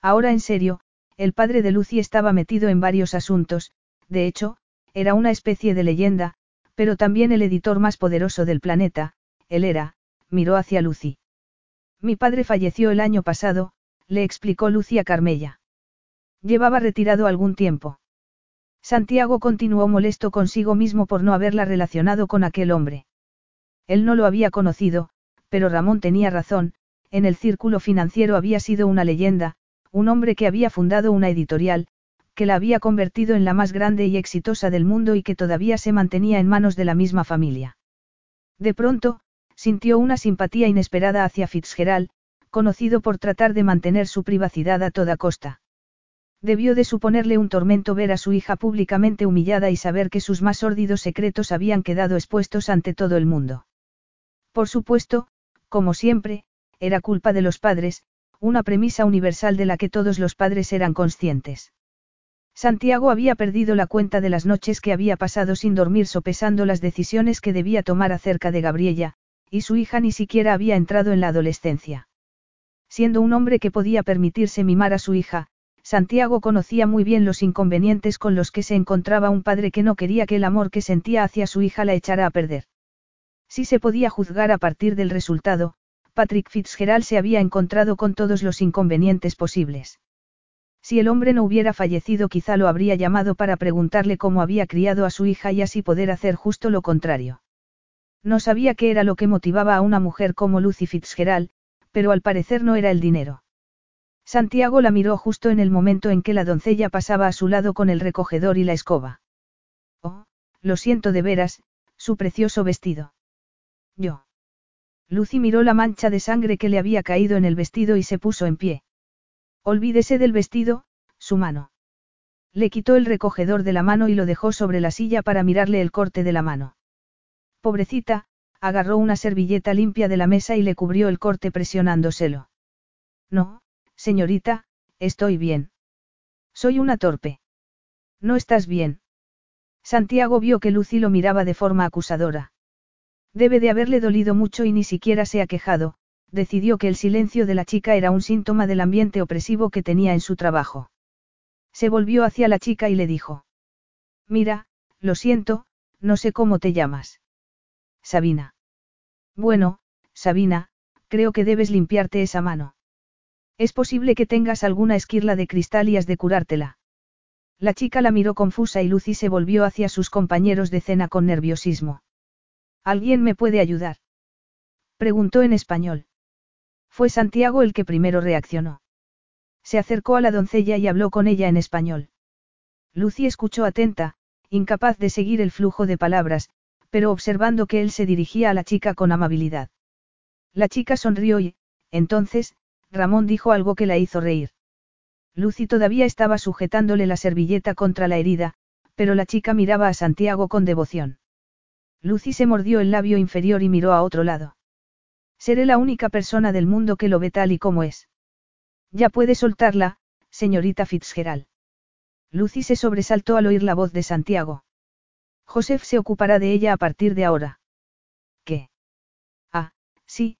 Ahora en serio, el padre de Lucy estaba metido en varios asuntos, de hecho, era una especie de leyenda, pero también el editor más poderoso del planeta, él era, miró hacia Lucy. Mi padre falleció el año pasado, le explicó Lucy a Carmella. Llevaba retirado algún tiempo. Santiago continuó molesto consigo mismo por no haberla relacionado con aquel hombre. Él no lo había conocido, pero Ramón tenía razón, en el círculo financiero había sido una leyenda, un hombre que había fundado una editorial, que la había convertido en la más grande y exitosa del mundo y que todavía se mantenía en manos de la misma familia. De pronto, sintió una simpatía inesperada hacia Fitzgerald, conocido por tratar de mantener su privacidad a toda costa. Debió de suponerle un tormento ver a su hija públicamente humillada y saber que sus más sórdidos secretos habían quedado expuestos ante todo el mundo. Por supuesto, como siempre, era culpa de los padres, una premisa universal de la que todos los padres eran conscientes. Santiago había perdido la cuenta de las noches que había pasado sin dormir sopesando las decisiones que debía tomar acerca de Gabriella, y su hija ni siquiera había entrado en la adolescencia. Siendo un hombre que podía permitirse mimar a su hija, Santiago conocía muy bien los inconvenientes con los que se encontraba un padre que no quería que el amor que sentía hacia su hija la echara a perder. Si se podía juzgar a partir del resultado, Patrick Fitzgerald se había encontrado con todos los inconvenientes posibles. Si el hombre no hubiera fallecido quizá lo habría llamado para preguntarle cómo había criado a su hija y así poder hacer justo lo contrario. No sabía qué era lo que motivaba a una mujer como Lucy Fitzgerald, pero al parecer no era el dinero. Santiago la miró justo en el momento en que la doncella pasaba a su lado con el recogedor y la escoba. Oh, lo siento de veras, su precioso vestido. Yo. Lucy miró la mancha de sangre que le había caído en el vestido y se puso en pie. Olvídese del vestido, su mano. Le quitó el recogedor de la mano y lo dejó sobre la silla para mirarle el corte de la mano. Pobrecita, agarró una servilleta limpia de la mesa y le cubrió el corte presionándoselo. No, Señorita, estoy bien. Soy una torpe. No estás bien. Santiago vio que Lucy lo miraba de forma acusadora. Debe de haberle dolido mucho y ni siquiera se ha quejado, decidió que el silencio de la chica era un síntoma del ambiente opresivo que tenía en su trabajo. Se volvió hacia la chica y le dijo. Mira, lo siento, no sé cómo te llamas. Sabina. Bueno, Sabina, creo que debes limpiarte esa mano. Es posible que tengas alguna esquirla de cristal y has de curártela. La chica la miró confusa y Lucy se volvió hacia sus compañeros de cena con nerviosismo. ¿Alguien me puede ayudar? Preguntó en español. Fue Santiago el que primero reaccionó. Se acercó a la doncella y habló con ella en español. Lucy escuchó atenta, incapaz de seguir el flujo de palabras, pero observando que él se dirigía a la chica con amabilidad. La chica sonrió y, entonces, Ramón dijo algo que la hizo reír. Lucy todavía estaba sujetándole la servilleta contra la herida, pero la chica miraba a Santiago con devoción. Lucy se mordió el labio inferior y miró a otro lado. Seré la única persona del mundo que lo ve tal y como es. Ya puede soltarla, señorita Fitzgerald. Lucy se sobresaltó al oír la voz de Santiago. Joseph se ocupará de ella a partir de ahora. ¿Qué? Ah, sí,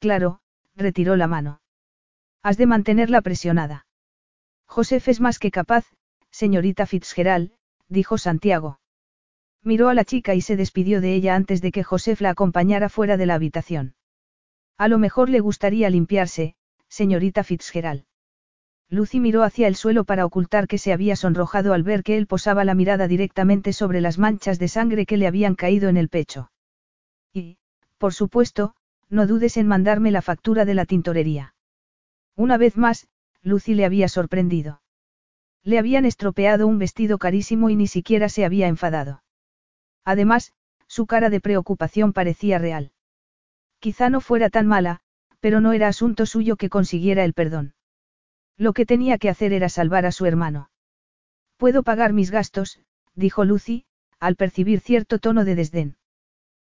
claro, retiró la mano. Has de mantenerla presionada. Joseph es más que capaz, señorita Fitzgerald, dijo Santiago. Miró a la chica y se despidió de ella antes de que Joseph la acompañara fuera de la habitación. A lo mejor le gustaría limpiarse, señorita Fitzgerald. Lucy miró hacia el suelo para ocultar que se había sonrojado al ver que él posaba la mirada directamente sobre las manchas de sangre que le habían caído en el pecho. Y, por supuesto, no dudes en mandarme la factura de la tintorería. Una vez más, Lucy le había sorprendido. Le habían estropeado un vestido carísimo y ni siquiera se había enfadado. Además, su cara de preocupación parecía real. Quizá no fuera tan mala, pero no era asunto suyo que consiguiera el perdón. Lo que tenía que hacer era salvar a su hermano. Puedo pagar mis gastos, dijo Lucy, al percibir cierto tono de desdén.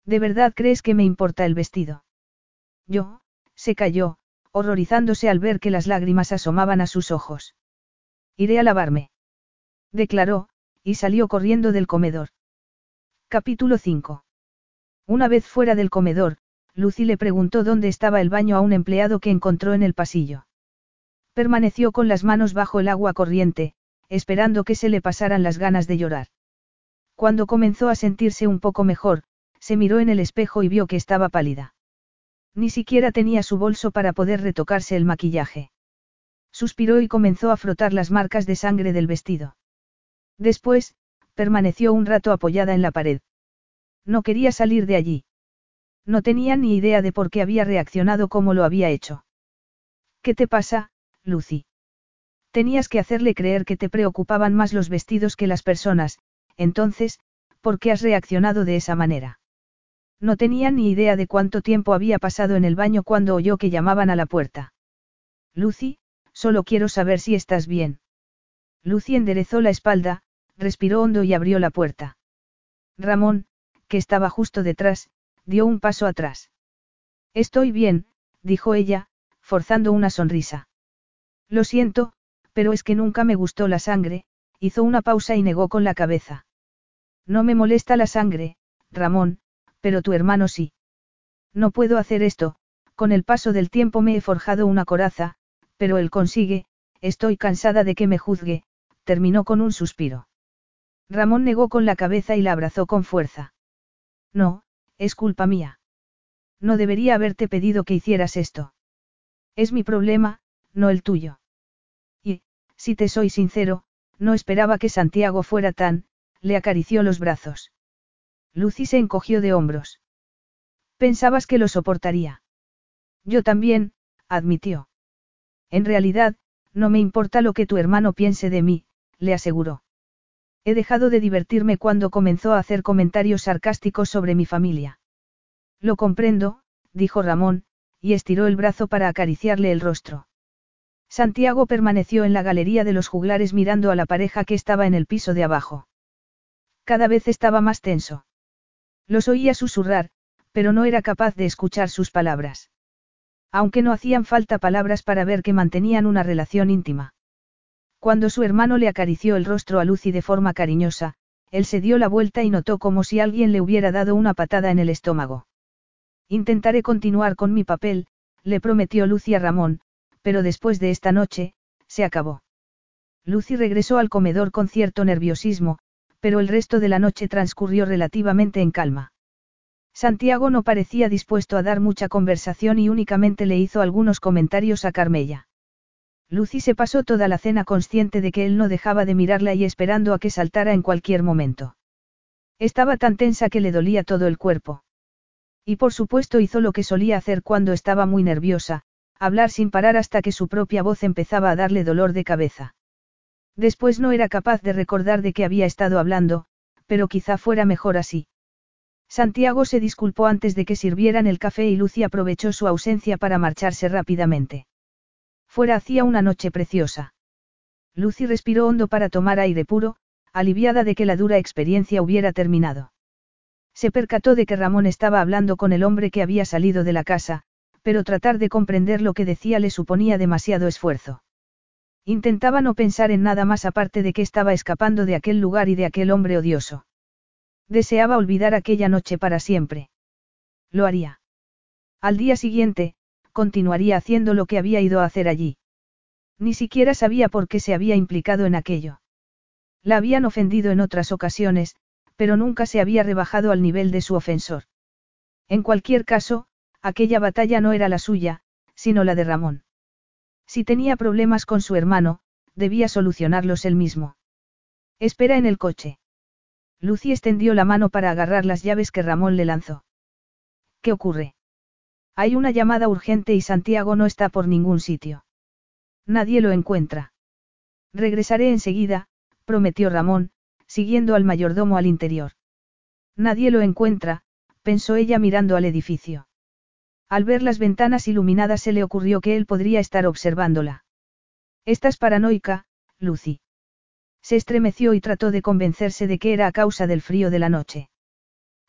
¿De verdad crees que me importa el vestido? Yo, se calló, horrorizándose al ver que las lágrimas asomaban a sus ojos. Iré a lavarme. Declaró, y salió corriendo del comedor. Capítulo 5. Una vez fuera del comedor, Lucy le preguntó dónde estaba el baño a un empleado que encontró en el pasillo. Permaneció con las manos bajo el agua corriente, esperando que se le pasaran las ganas de llorar. Cuando comenzó a sentirse un poco mejor, se miró en el espejo y vio que estaba pálida. Ni siquiera tenía su bolso para poder retocarse el maquillaje. Suspiró y comenzó a frotar las marcas de sangre del vestido. Después, permaneció un rato apoyada en la pared. No quería salir de allí. No tenía ni idea de por qué había reaccionado como lo había hecho. ¿Qué te pasa, Lucy. Tenías que hacerle creer que te preocupaban más los vestidos que las personas, entonces, ¿por qué has reaccionado de esa manera? No tenía ni idea de cuánto tiempo había pasado en el baño cuando oyó que llamaban a la puerta. Lucy, solo quiero saber si estás bien. Lucy enderezó la espalda, respiró hondo y abrió la puerta. Ramón, que estaba justo detrás, dio un paso atrás. Estoy bien, dijo ella, forzando una sonrisa. Lo siento, pero es que nunca me gustó la sangre, hizo una pausa y negó con la cabeza. No me molesta la sangre, Ramón, pero tu hermano sí. No puedo hacer esto, con el paso del tiempo me he forjado una coraza, pero él consigue, estoy cansada de que me juzgue, terminó con un suspiro. Ramón negó con la cabeza y la abrazó con fuerza. No, es culpa mía. No debería haberte pedido que hicieras esto. Es mi problema, no el tuyo. Y, si te soy sincero, no esperaba que Santiago fuera tan, le acarició los brazos. Lucy se encogió de hombros. Pensabas que lo soportaría. Yo también, admitió. En realidad, no me importa lo que tu hermano piense de mí, le aseguró. He dejado de divertirme cuando comenzó a hacer comentarios sarcásticos sobre mi familia. Lo comprendo, dijo Ramón, y estiró el brazo para acariciarle el rostro. Santiago permaneció en la galería de los juglares mirando a la pareja que estaba en el piso de abajo. Cada vez estaba más tenso. Los oía susurrar, pero no era capaz de escuchar sus palabras. Aunque no hacían falta palabras para ver que mantenían una relación íntima. Cuando su hermano le acarició el rostro a Lucy de forma cariñosa, él se dio la vuelta y notó como si alguien le hubiera dado una patada en el estómago. Intentaré continuar con mi papel, le prometió Lucy a Ramón, pero después de esta noche, se acabó. Lucy regresó al comedor con cierto nerviosismo, pero el resto de la noche transcurrió relativamente en calma. Santiago no parecía dispuesto a dar mucha conversación y únicamente le hizo algunos comentarios a Carmella. Lucy se pasó toda la cena consciente de que él no dejaba de mirarla y esperando a que saltara en cualquier momento. Estaba tan tensa que le dolía todo el cuerpo. Y por supuesto hizo lo que solía hacer cuando estaba muy nerviosa, hablar sin parar hasta que su propia voz empezaba a darle dolor de cabeza. Después no era capaz de recordar de qué había estado hablando, pero quizá fuera mejor así. Santiago se disculpó antes de que sirvieran el café y Lucy aprovechó su ausencia para marcharse rápidamente. Fuera hacía una noche preciosa. Lucy respiró hondo para tomar aire puro, aliviada de que la dura experiencia hubiera terminado. Se percató de que Ramón estaba hablando con el hombre que había salido de la casa, pero tratar de comprender lo que decía le suponía demasiado esfuerzo. Intentaba no pensar en nada más aparte de que estaba escapando de aquel lugar y de aquel hombre odioso. Deseaba olvidar aquella noche para siempre. Lo haría. Al día siguiente, continuaría haciendo lo que había ido a hacer allí. Ni siquiera sabía por qué se había implicado en aquello. La habían ofendido en otras ocasiones, pero nunca se había rebajado al nivel de su ofensor. En cualquier caso, aquella batalla no era la suya, sino la de Ramón. Si tenía problemas con su hermano, debía solucionarlos él mismo. Espera en el coche. Lucy extendió la mano para agarrar las llaves que Ramón le lanzó. ¿Qué ocurre? Hay una llamada urgente y Santiago no está por ningún sitio. Nadie lo encuentra. Regresaré enseguida, prometió Ramón, siguiendo al mayordomo al interior. Nadie lo encuentra, pensó ella mirando al edificio. Al ver las ventanas iluminadas se le ocurrió que él podría estar observándola. Estás paranoica, Lucy. Se estremeció y trató de convencerse de que era a causa del frío de la noche.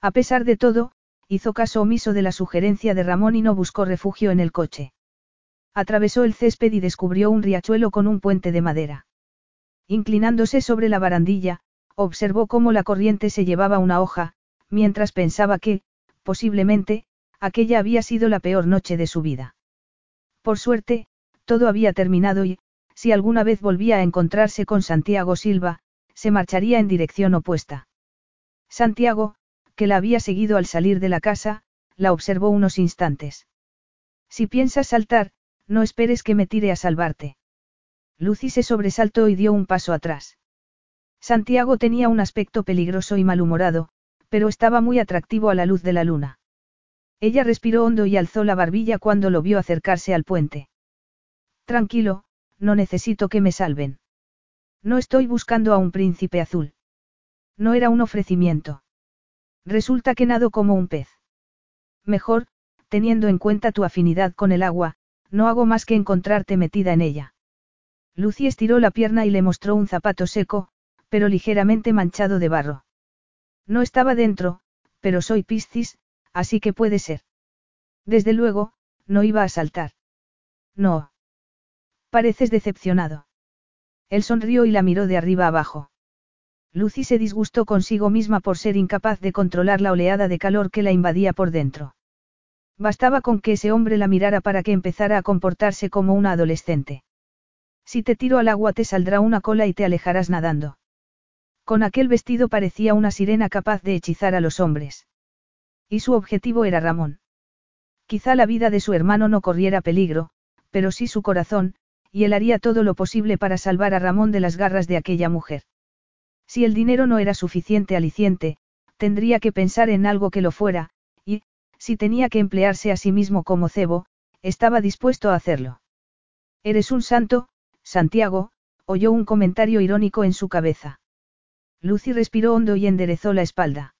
A pesar de todo, hizo caso omiso de la sugerencia de Ramón y no buscó refugio en el coche. Atravesó el césped y descubrió un riachuelo con un puente de madera. Inclinándose sobre la barandilla, observó cómo la corriente se llevaba una hoja, mientras pensaba que, posiblemente, aquella había sido la peor noche de su vida. Por suerte, todo había terminado y, si alguna vez volvía a encontrarse con Santiago Silva, se marcharía en dirección opuesta. Santiago, que la había seguido al salir de la casa, la observó unos instantes. Si piensas saltar, no esperes que me tire a salvarte. Lucy se sobresaltó y dio un paso atrás. Santiago tenía un aspecto peligroso y malhumorado, pero estaba muy atractivo a la luz de la luna. Ella respiró hondo y alzó la barbilla cuando lo vio acercarse al puente. Tranquilo, no necesito que me salven. No estoy buscando a un príncipe azul. No era un ofrecimiento. Resulta que nado como un pez. Mejor, teniendo en cuenta tu afinidad con el agua, no hago más que encontrarte metida en ella. Lucy estiró la pierna y le mostró un zapato seco, pero ligeramente manchado de barro. No estaba dentro, pero soy Piscis, así que puede ser. Desde luego, no iba a saltar. No. Pareces decepcionado. Él sonrió y la miró de arriba abajo. Lucy se disgustó consigo misma por ser incapaz de controlar la oleada de calor que la invadía por dentro. Bastaba con que ese hombre la mirara para que empezara a comportarse como una adolescente. Si te tiro al agua te saldrá una cola y te alejarás nadando. Con aquel vestido parecía una sirena capaz de hechizar a los hombres. Y su objetivo era Ramón. Quizá la vida de su hermano no corriera peligro, pero sí su corazón, y él haría todo lo posible para salvar a Ramón de las garras de aquella mujer. Si el dinero no era suficiente aliciente, tendría que pensar en algo que lo fuera, y, si tenía que emplearse a sí mismo como cebo, estaba dispuesto a hacerlo. Eres un santo, Santiago, oyó un comentario irónico en su cabeza. Lucy respiró hondo y enderezó la espalda.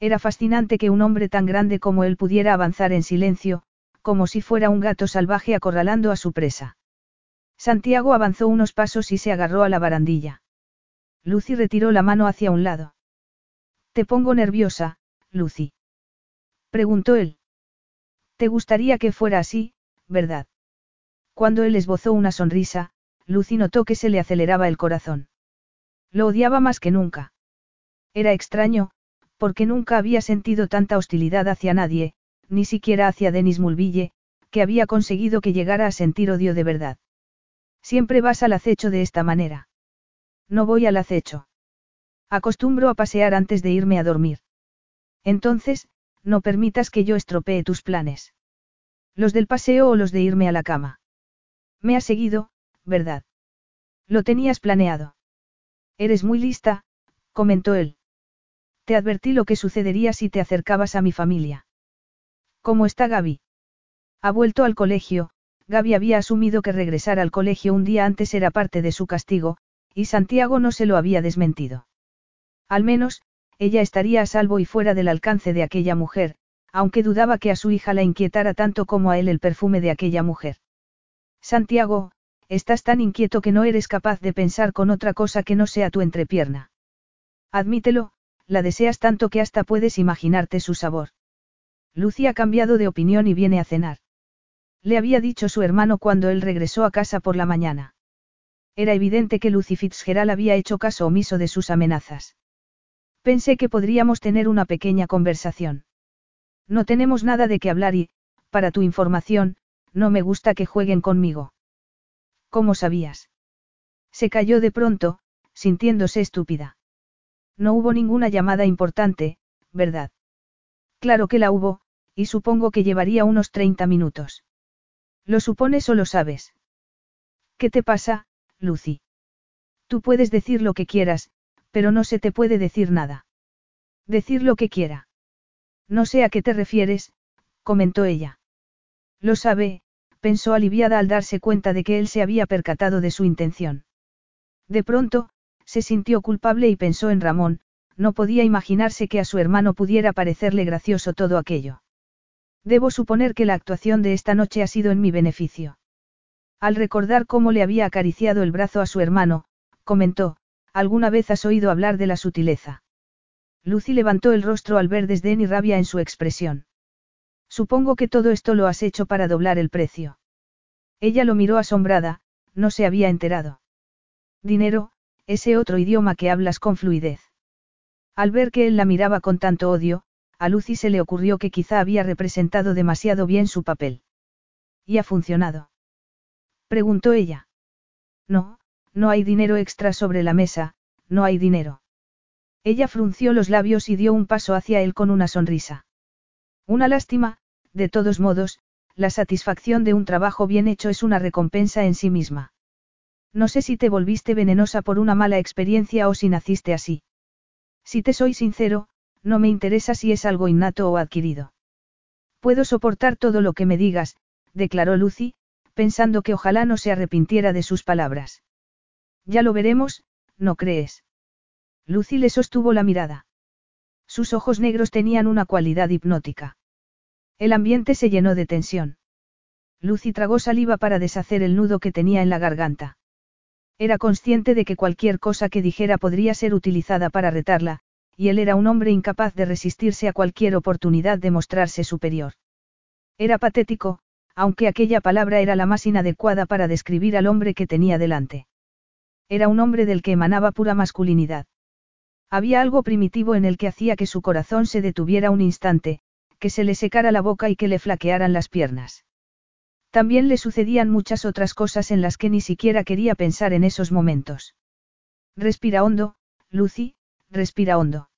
Era fascinante que un hombre tan grande como él pudiera avanzar en silencio, como si fuera un gato salvaje acorralando a su presa. Santiago avanzó unos pasos y se agarró a la barandilla. Lucy retiró la mano hacia un lado. Te pongo nerviosa, Lucy. Preguntó él. Te gustaría que fuera así, ¿verdad? Cuando él esbozó una sonrisa, Lucy notó que se le aceleraba el corazón. Lo odiaba más que nunca. Era extraño, porque nunca había sentido tanta hostilidad hacia nadie, ni siquiera hacia Denis Mulville, que había conseguido que llegara a sentir odio de verdad. Siempre vas al acecho de esta manera. No voy al acecho. Acostumbro a pasear antes de irme a dormir. Entonces, no permitas que yo estropee tus planes. Los del paseo o los de irme a la cama. Me has seguido, ¿verdad? Lo tenías planeado. Eres muy lista, comentó él. Te advertí lo que sucedería si te acercabas a mi familia. ¿Cómo está Gaby? Ha vuelto al colegio, Gaby había asumido que regresar al colegio un día antes era parte de su castigo, y Santiago no se lo había desmentido. Al menos, ella estaría a salvo y fuera del alcance de aquella mujer, aunque dudaba que a su hija la inquietara tanto como a él el perfume de aquella mujer. Santiago, estás tan inquieto que no eres capaz de pensar con otra cosa que no sea tu entrepierna. Admítelo, la deseas tanto que hasta puedes imaginarte su sabor. Lucy ha cambiado de opinión y viene a cenar. Le había dicho su hermano cuando él regresó a casa por la mañana. Era evidente que Lucy Fitzgerald había hecho caso omiso de sus amenazas. Pensé que podríamos tener una pequeña conversación. No tenemos nada de qué hablar y, para tu información, no me gusta que jueguen conmigo. ¿Cómo sabías? Se cayó de pronto, sintiéndose estúpida. No hubo ninguna llamada importante, ¿verdad? Claro que la hubo, y supongo que llevaría unos 30 minutos. ¿Lo supones o lo sabes? ¿Qué te pasa, Lucy? Tú puedes decir lo que quieras, pero no se te puede decir nada. Decir lo que quiera. No sé a qué te refieres, comentó ella. Lo sabe, pensó aliviada al darse cuenta de que él se había percatado de su intención. De pronto, se sintió culpable y pensó en Ramón, no podía imaginarse que a su hermano pudiera parecerle gracioso todo aquello. Debo suponer que la actuación de esta noche ha sido en mi beneficio. Al recordar cómo le había acariciado el brazo a su hermano, comentó, ¿Alguna vez has oído hablar de la sutileza? Lucy levantó el rostro al ver desdén y rabia en su expresión. Supongo que todo esto lo has hecho para doblar el precio. Ella lo miró asombrada, no se había enterado. Dinero, ese otro idioma que hablas con fluidez. Al ver que él la miraba con tanto odio, a Lucy se le ocurrió que quizá había representado demasiado bien su papel. ¿Y ha funcionado? Preguntó ella. No, no hay dinero extra sobre la mesa, no hay dinero. Ella frunció los labios y dio un paso hacia él con una sonrisa. Una lástima, de todos modos, la satisfacción de un trabajo bien hecho es una recompensa en sí misma. No sé si te volviste venenosa por una mala experiencia o si naciste así. Si te soy sincero, no me interesa si es algo innato o adquirido. Puedo soportar todo lo que me digas, declaró Lucy, pensando que ojalá no se arrepintiera de sus palabras. Ya lo veremos, ¿no crees? Lucy le sostuvo la mirada. Sus ojos negros tenían una cualidad hipnótica. El ambiente se llenó de tensión. Lucy tragó saliva para deshacer el nudo que tenía en la garganta. Era consciente de que cualquier cosa que dijera podría ser utilizada para retarla, y él era un hombre incapaz de resistirse a cualquier oportunidad de mostrarse superior. Era patético, aunque aquella palabra era la más inadecuada para describir al hombre que tenía delante. Era un hombre del que emanaba pura masculinidad. Había algo primitivo en el que hacía que su corazón se detuviera un instante, que se le secara la boca y que le flaquearan las piernas. También le sucedían muchas otras cosas en las que ni siquiera quería pensar en esos momentos. Respira hondo, Lucy, respira hondo.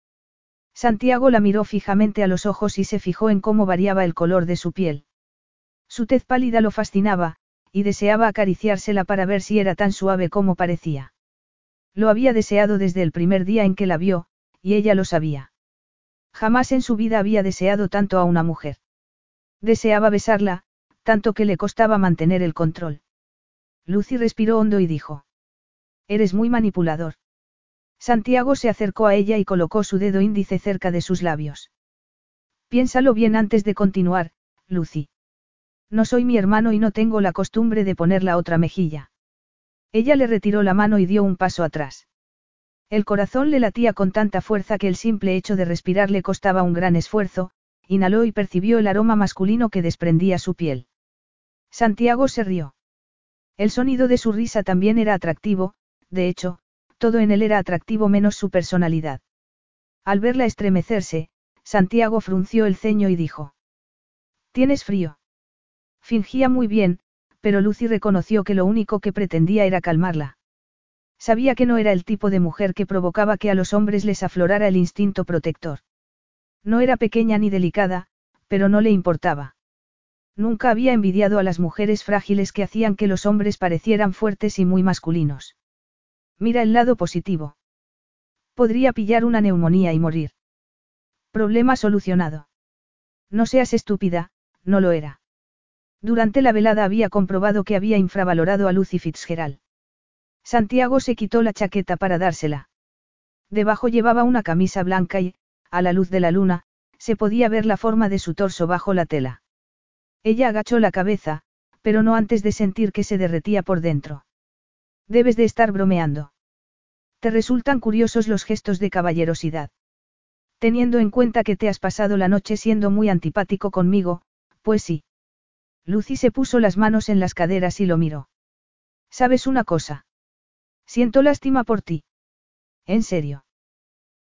Santiago la miró fijamente a los ojos y se fijó en cómo variaba el color de su piel. Su tez pálida lo fascinaba, y deseaba acariciársela para ver si era tan suave como parecía. Lo había deseado desde el primer día en que la vio, y ella lo sabía. Jamás en su vida había deseado tanto a una mujer. Deseaba besarla, tanto que le costaba mantener el control. Lucy respiró hondo y dijo. Eres muy manipulador. Santiago se acercó a ella y colocó su dedo índice cerca de sus labios. Piénsalo bien antes de continuar, Lucy. No soy mi hermano y no tengo la costumbre de poner la otra mejilla. Ella le retiró la mano y dio un paso atrás. El corazón le latía con tanta fuerza que el simple hecho de respirar le costaba un gran esfuerzo, inhaló y percibió el aroma masculino que desprendía su piel. Santiago se rió. El sonido de su risa también era atractivo, de hecho, todo en él era atractivo menos su personalidad. Al verla estremecerse, Santiago frunció el ceño y dijo. ¿Tienes frío? Fingía muy bien, pero Lucy reconoció que lo único que pretendía era calmarla. Sabía que no era el tipo de mujer que provocaba que a los hombres les aflorara el instinto protector. No era pequeña ni delicada, pero no le importaba. Nunca había envidiado a las mujeres frágiles que hacían que los hombres parecieran fuertes y muy masculinos. Mira el lado positivo. Podría pillar una neumonía y morir. Problema solucionado. No seas estúpida, no lo era. Durante la velada había comprobado que había infravalorado a Lucy Fitzgerald. Santiago se quitó la chaqueta para dársela. Debajo llevaba una camisa blanca y, a la luz de la luna, se podía ver la forma de su torso bajo la tela. Ella agachó la cabeza, pero no antes de sentir que se derretía por dentro. Debes de estar bromeando. Te resultan curiosos los gestos de caballerosidad. Teniendo en cuenta que te has pasado la noche siendo muy antipático conmigo, pues sí. Lucy se puso las manos en las caderas y lo miró. ¿Sabes una cosa? Siento lástima por ti. ¿En serio?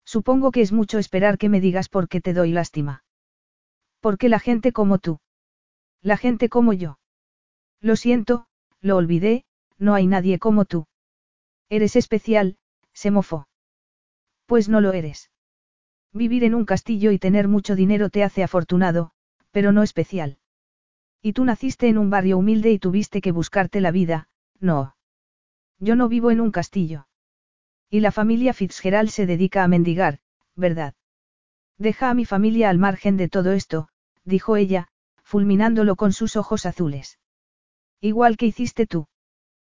Supongo que es mucho esperar que me digas por qué te doy lástima. Porque la gente como tú. La gente como yo. Lo siento, lo olvidé, no hay nadie como tú. Eres especial, se mofó. Pues no lo eres. Vivir en un castillo y tener mucho dinero te hace afortunado, pero no especial. Y tú naciste en un barrio humilde y tuviste que buscarte la vida, no. Yo no vivo en un castillo. Y la familia Fitzgerald se dedica a mendigar, ¿verdad? Deja a mi familia al margen de todo esto, dijo ella, fulminándolo con sus ojos azules. Igual que hiciste tú.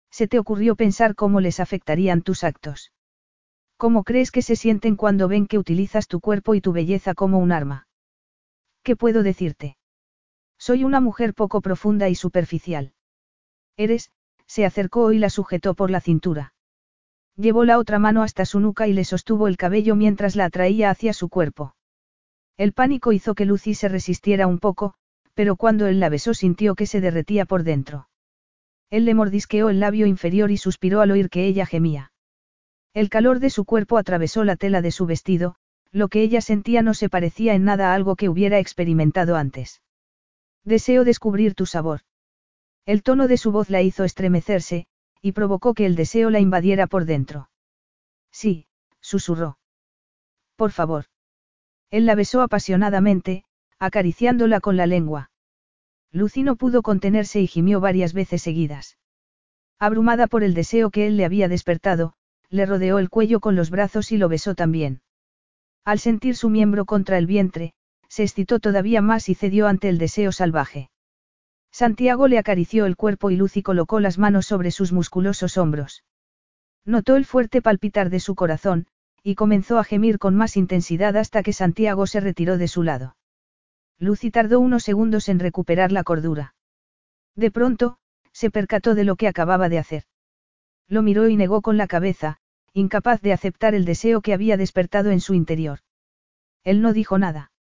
Se te ocurrió pensar cómo les afectarían tus actos. ¿Cómo crees que se sienten cuando ven que utilizas tu cuerpo y tu belleza como un arma? ¿Qué puedo decirte? Soy una mujer poco profunda y superficial. Eres, se acercó y la sujetó por la cintura. Llevó la otra mano hasta su nuca y le sostuvo el cabello mientras la atraía hacia su cuerpo. El pánico hizo que Lucy se resistiera un poco, pero cuando él la besó sintió que se derretía por dentro. Él le mordisqueó el labio inferior y suspiró al oír que ella gemía. El calor de su cuerpo atravesó la tela de su vestido, lo que ella sentía no se parecía en nada a algo que hubiera experimentado antes. Deseo descubrir tu sabor. El tono de su voz la hizo estremecerse, y provocó que el deseo la invadiera por dentro. Sí, susurró. Por favor. Él la besó apasionadamente, acariciándola con la lengua. Lucy no pudo contenerse y gimió varias veces seguidas. Abrumada por el deseo que él le había despertado, le rodeó el cuello con los brazos y lo besó también. Al sentir su miembro contra el vientre, se excitó todavía más y cedió ante el deseo salvaje. Santiago le acarició el cuerpo y Lucy colocó las manos sobre sus musculosos hombros. Notó el fuerte palpitar de su corazón, y comenzó a gemir con más intensidad hasta que Santiago se retiró de su lado. Lucy tardó unos segundos en recuperar la cordura. De pronto, se percató de lo que acababa de hacer. Lo miró y negó con la cabeza, incapaz de aceptar el deseo que había despertado en su interior. Él no dijo nada.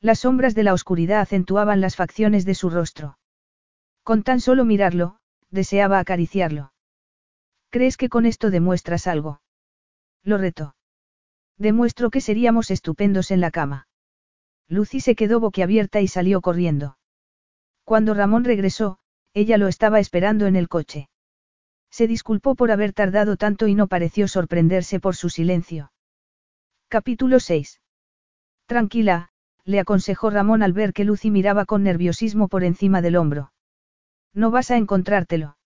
Las sombras de la oscuridad acentuaban las facciones de su rostro. Con tan solo mirarlo, deseaba acariciarlo. ¿Crees que con esto demuestras algo? Lo retó. Demuestro que seríamos estupendos en la cama. Lucy se quedó boquiabierta y salió corriendo. Cuando Ramón regresó, ella lo estaba esperando en el coche. Se disculpó por haber tardado tanto y no pareció sorprenderse por su silencio. Capítulo 6. Tranquila, le aconsejó Ramón al ver que Lucy miraba con nerviosismo por encima del hombro. No vas a encontrártelo.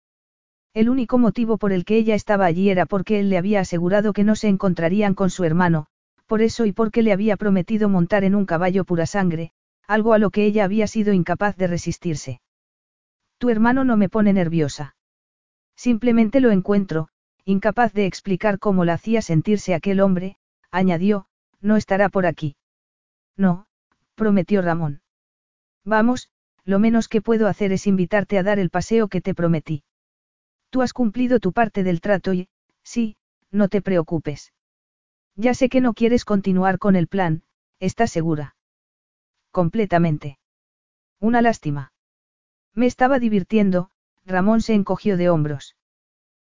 El único motivo por el que ella estaba allí era porque él le había asegurado que no se encontrarían con su hermano, por eso y porque le había prometido montar en un caballo pura sangre, algo a lo que ella había sido incapaz de resistirse. Tu hermano no me pone nerviosa. Simplemente lo encuentro, incapaz de explicar cómo la hacía sentirse aquel hombre, añadió, no estará por aquí. No, prometió Ramón. Vamos, lo menos que puedo hacer es invitarte a dar el paseo que te prometí. Tú has cumplido tu parte del trato y, sí, no te preocupes. Ya sé que no quieres continuar con el plan, ¿estás segura? Completamente. Una lástima. Me estaba divirtiendo, Ramón se encogió de hombros.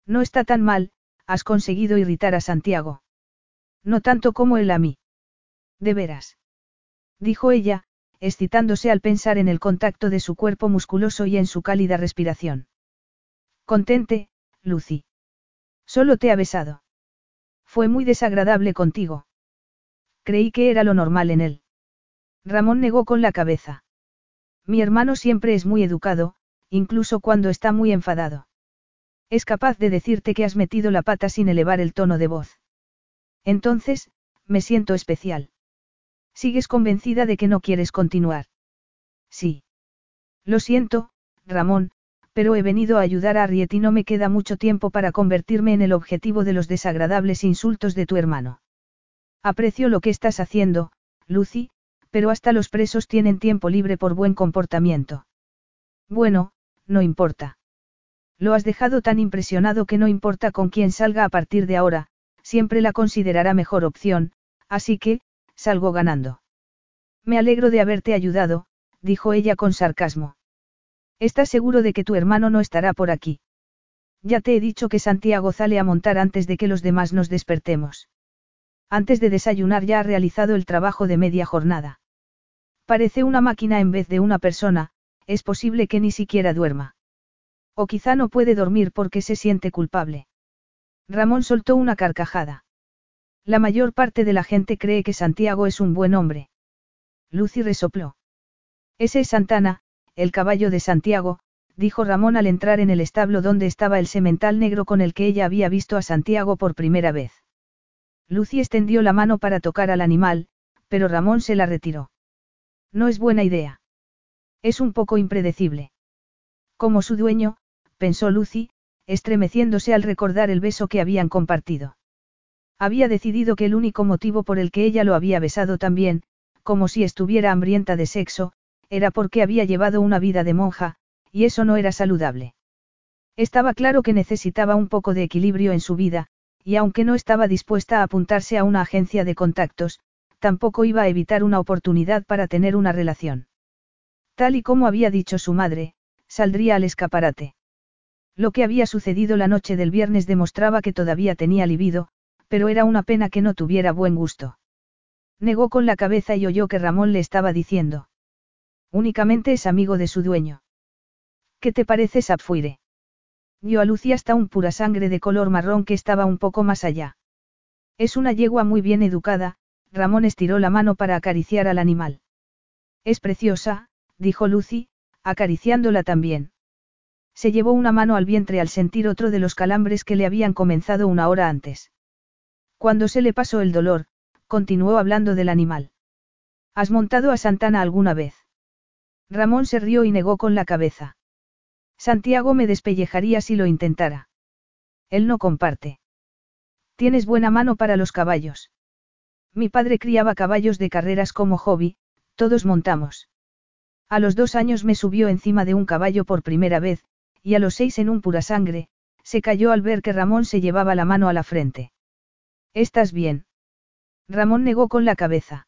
No está tan mal, has conseguido irritar a Santiago. No tanto como él a mí. De veras. Dijo ella, excitándose al pensar en el contacto de su cuerpo musculoso y en su cálida respiración. Contente, Lucy. Solo te ha besado. Fue muy desagradable contigo. Creí que era lo normal en él. Ramón negó con la cabeza. Mi hermano siempre es muy educado, incluso cuando está muy enfadado. Es capaz de decirte que has metido la pata sin elevar el tono de voz. Entonces, me siento especial. ¿Sigues convencida de que no quieres continuar? Sí. Lo siento, Ramón, pero he venido a ayudar a Ariet y no me queda mucho tiempo para convertirme en el objetivo de los desagradables insultos de tu hermano. Aprecio lo que estás haciendo, Lucy, pero hasta los presos tienen tiempo libre por buen comportamiento. Bueno, no importa. Lo has dejado tan impresionado que no importa con quién salga a partir de ahora, siempre la considerará mejor opción, así que, salgo ganando. Me alegro de haberte ayudado, dijo ella con sarcasmo. ¿Estás seguro de que tu hermano no estará por aquí? Ya te he dicho que Santiago sale a montar antes de que los demás nos despertemos. Antes de desayunar ya ha realizado el trabajo de media jornada. Parece una máquina en vez de una persona, es posible que ni siquiera duerma. O quizá no puede dormir porque se siente culpable. Ramón soltó una carcajada. La mayor parte de la gente cree que Santiago es un buen hombre. Lucy resopló. Ese es Santana, el caballo de Santiago, dijo Ramón al entrar en el establo donde estaba el semental negro con el que ella había visto a Santiago por primera vez. Lucy extendió la mano para tocar al animal, pero Ramón se la retiró. No es buena idea. Es un poco impredecible. Como su dueño, pensó Lucy, estremeciéndose al recordar el beso que habían compartido. Había decidido que el único motivo por el que ella lo había besado también, como si estuviera hambrienta de sexo, era porque había llevado una vida de monja, y eso no era saludable. Estaba claro que necesitaba un poco de equilibrio en su vida, y aunque no estaba dispuesta a apuntarse a una agencia de contactos, tampoco iba a evitar una oportunidad para tener una relación. Tal y como había dicho su madre, saldría al escaparate. Lo que había sucedido la noche del viernes demostraba que todavía tenía libido, pero era una pena que no tuviera buen gusto. Negó con la cabeza y oyó que Ramón le estaba diciendo. Únicamente es amigo de su dueño. ¿Qué te parece Sapfuire? Dio a Lucy hasta un pura sangre de color marrón que estaba un poco más allá. Es una yegua muy bien educada, Ramón estiró la mano para acariciar al animal. Es preciosa, dijo Lucy, acariciándola también. Se llevó una mano al vientre al sentir otro de los calambres que le habían comenzado una hora antes. Cuando se le pasó el dolor, continuó hablando del animal. ¿Has montado a Santana alguna vez? Ramón se rió y negó con la cabeza. Santiago me despellejaría si lo intentara. Él no comparte. Tienes buena mano para los caballos. Mi padre criaba caballos de carreras como hobby, todos montamos. A los dos años me subió encima de un caballo por primera vez, y a los seis en un pura sangre, se cayó al ver que Ramón se llevaba la mano a la frente. ¿Estás bien? Ramón negó con la cabeza.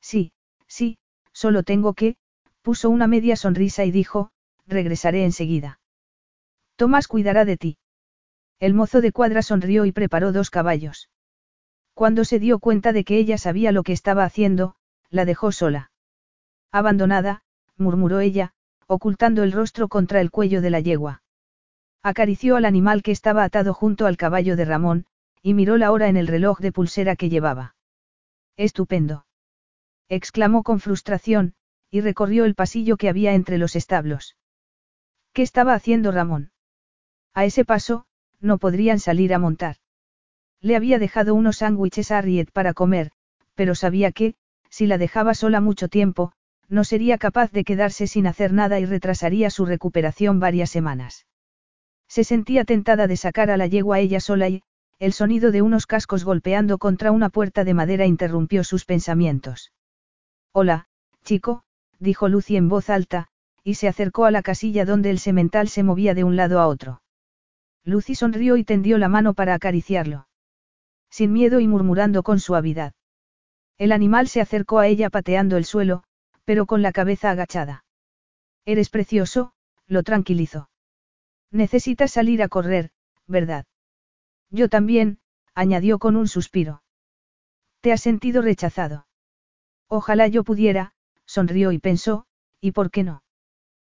Sí, sí, solo tengo que, puso una media sonrisa y dijo, regresaré enseguida. Tomás cuidará de ti. El mozo de cuadra sonrió y preparó dos caballos. Cuando se dio cuenta de que ella sabía lo que estaba haciendo, la dejó sola. Abandonada, murmuró ella, ocultando el rostro contra el cuello de la yegua. Acarició al animal que estaba atado junto al caballo de Ramón, y miró la hora en el reloj de pulsera que llevaba. Estupendo. exclamó con frustración, y recorrió el pasillo que había entre los establos. ¿Qué estaba haciendo Ramón? A ese paso, no podrían salir a montar. Le había dejado unos sándwiches a Harriet para comer, pero sabía que, si la dejaba sola mucho tiempo, no sería capaz de quedarse sin hacer nada y retrasaría su recuperación varias semanas. Se sentía tentada de sacar a la yegua ella sola y, el sonido de unos cascos golpeando contra una puerta de madera interrumpió sus pensamientos. Hola, chico, dijo Lucy en voz alta, y se acercó a la casilla donde el semental se movía de un lado a otro. Lucy sonrió y tendió la mano para acariciarlo sin miedo y murmurando con suavidad. El animal se acercó a ella pateando el suelo, pero con la cabeza agachada. Eres precioso, lo tranquilizó. Necesitas salir a correr, ¿verdad? Yo también, añadió con un suspiro. ¿Te has sentido rechazado? Ojalá yo pudiera, sonrió y pensó, ¿y por qué no?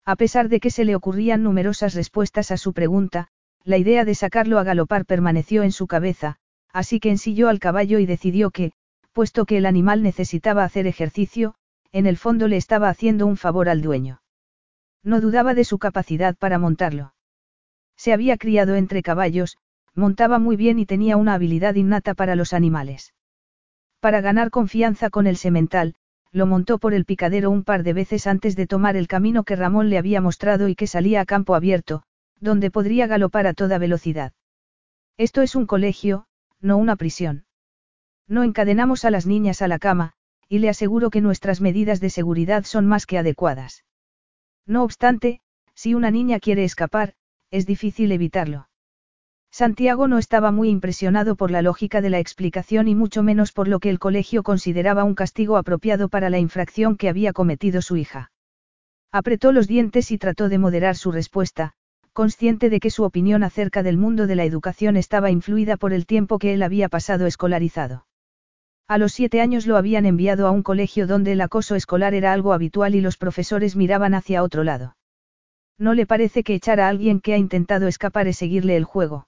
A pesar de que se le ocurrían numerosas respuestas a su pregunta, la idea de sacarlo a galopar permaneció en su cabeza, así que ensilló al caballo y decidió que, puesto que el animal necesitaba hacer ejercicio, en el fondo le estaba haciendo un favor al dueño. No dudaba de su capacidad para montarlo. Se había criado entre caballos, montaba muy bien y tenía una habilidad innata para los animales. Para ganar confianza con el semental, lo montó por el picadero un par de veces antes de tomar el camino que Ramón le había mostrado y que salía a campo abierto, donde podría galopar a toda velocidad. Esto es un colegio, no una prisión. No encadenamos a las niñas a la cama, y le aseguro que nuestras medidas de seguridad son más que adecuadas. No obstante, si una niña quiere escapar, es difícil evitarlo. Santiago no estaba muy impresionado por la lógica de la explicación y mucho menos por lo que el colegio consideraba un castigo apropiado para la infracción que había cometido su hija. Apretó los dientes y trató de moderar su respuesta, consciente de que su opinión acerca del mundo de la educación estaba influida por el tiempo que él había pasado escolarizado. A los siete años lo habían enviado a un colegio donde el acoso escolar era algo habitual y los profesores miraban hacia otro lado. ¿No le parece que echar a alguien que ha intentado escapar es seguirle el juego?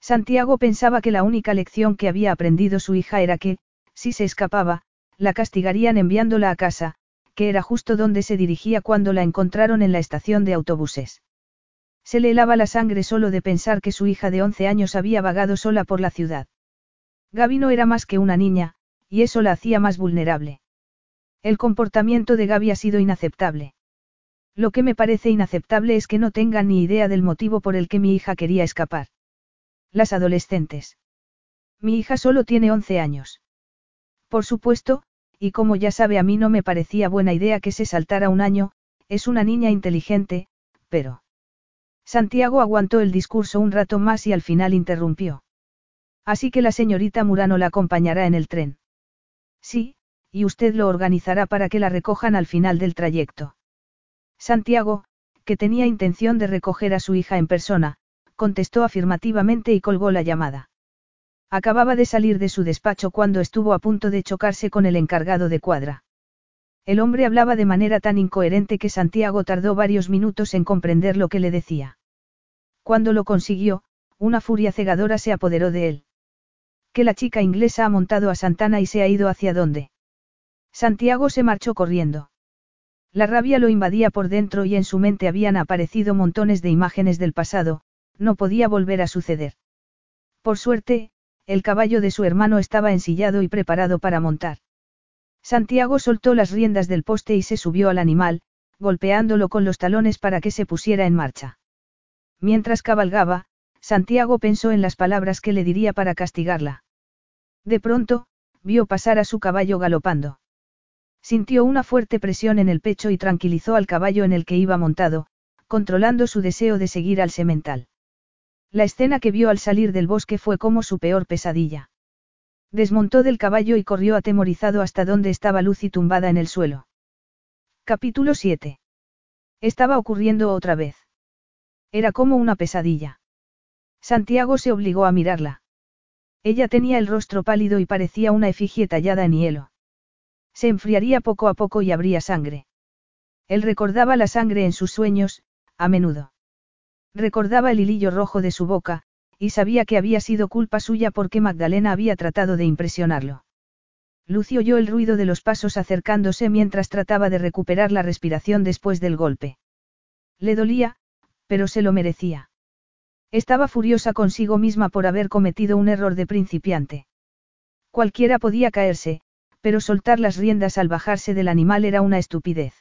Santiago pensaba que la única lección que había aprendido su hija era que, si se escapaba, la castigarían enviándola a casa, que era justo donde se dirigía cuando la encontraron en la estación de autobuses. Se le helaba la sangre solo de pensar que su hija de 11 años había vagado sola por la ciudad. Gaby no era más que una niña, y eso la hacía más vulnerable. El comportamiento de Gaby ha sido inaceptable. Lo que me parece inaceptable es que no tenga ni idea del motivo por el que mi hija quería escapar. Las adolescentes. Mi hija solo tiene 11 años. Por supuesto, y como ya sabe a mí no me parecía buena idea que se saltara un año, es una niña inteligente, pero... Santiago aguantó el discurso un rato más y al final interrumpió. Así que la señorita Murano la acompañará en el tren. Sí, y usted lo organizará para que la recojan al final del trayecto. Santiago, que tenía intención de recoger a su hija en persona, contestó afirmativamente y colgó la llamada. Acababa de salir de su despacho cuando estuvo a punto de chocarse con el encargado de cuadra. El hombre hablaba de manera tan incoherente que Santiago tardó varios minutos en comprender lo que le decía. Cuando lo consiguió, una furia cegadora se apoderó de él. Que la chica inglesa ha montado a Santana y se ha ido hacia dónde. Santiago se marchó corriendo. La rabia lo invadía por dentro y en su mente habían aparecido montones de imágenes del pasado, no podía volver a suceder. Por suerte, el caballo de su hermano estaba ensillado y preparado para montar. Santiago soltó las riendas del poste y se subió al animal, golpeándolo con los talones para que se pusiera en marcha. Mientras cabalgaba, Santiago pensó en las palabras que le diría para castigarla. De pronto, vio pasar a su caballo galopando. Sintió una fuerte presión en el pecho y tranquilizó al caballo en el que iba montado, controlando su deseo de seguir al semental. La escena que vio al salir del bosque fue como su peor pesadilla. Desmontó del caballo y corrió atemorizado hasta donde estaba Lucy tumbada en el suelo. Capítulo 7. Estaba ocurriendo otra vez. Era como una pesadilla. Santiago se obligó a mirarla. Ella tenía el rostro pálido y parecía una efigie tallada en hielo. Se enfriaría poco a poco y habría sangre. Él recordaba la sangre en sus sueños, a menudo. Recordaba el hilillo rojo de su boca, y sabía que había sido culpa suya porque Magdalena había tratado de impresionarlo. Lucy oyó el ruido de los pasos acercándose mientras trataba de recuperar la respiración después del golpe. Le dolía, pero se lo merecía. Estaba furiosa consigo misma por haber cometido un error de principiante. Cualquiera podía caerse, pero soltar las riendas al bajarse del animal era una estupidez.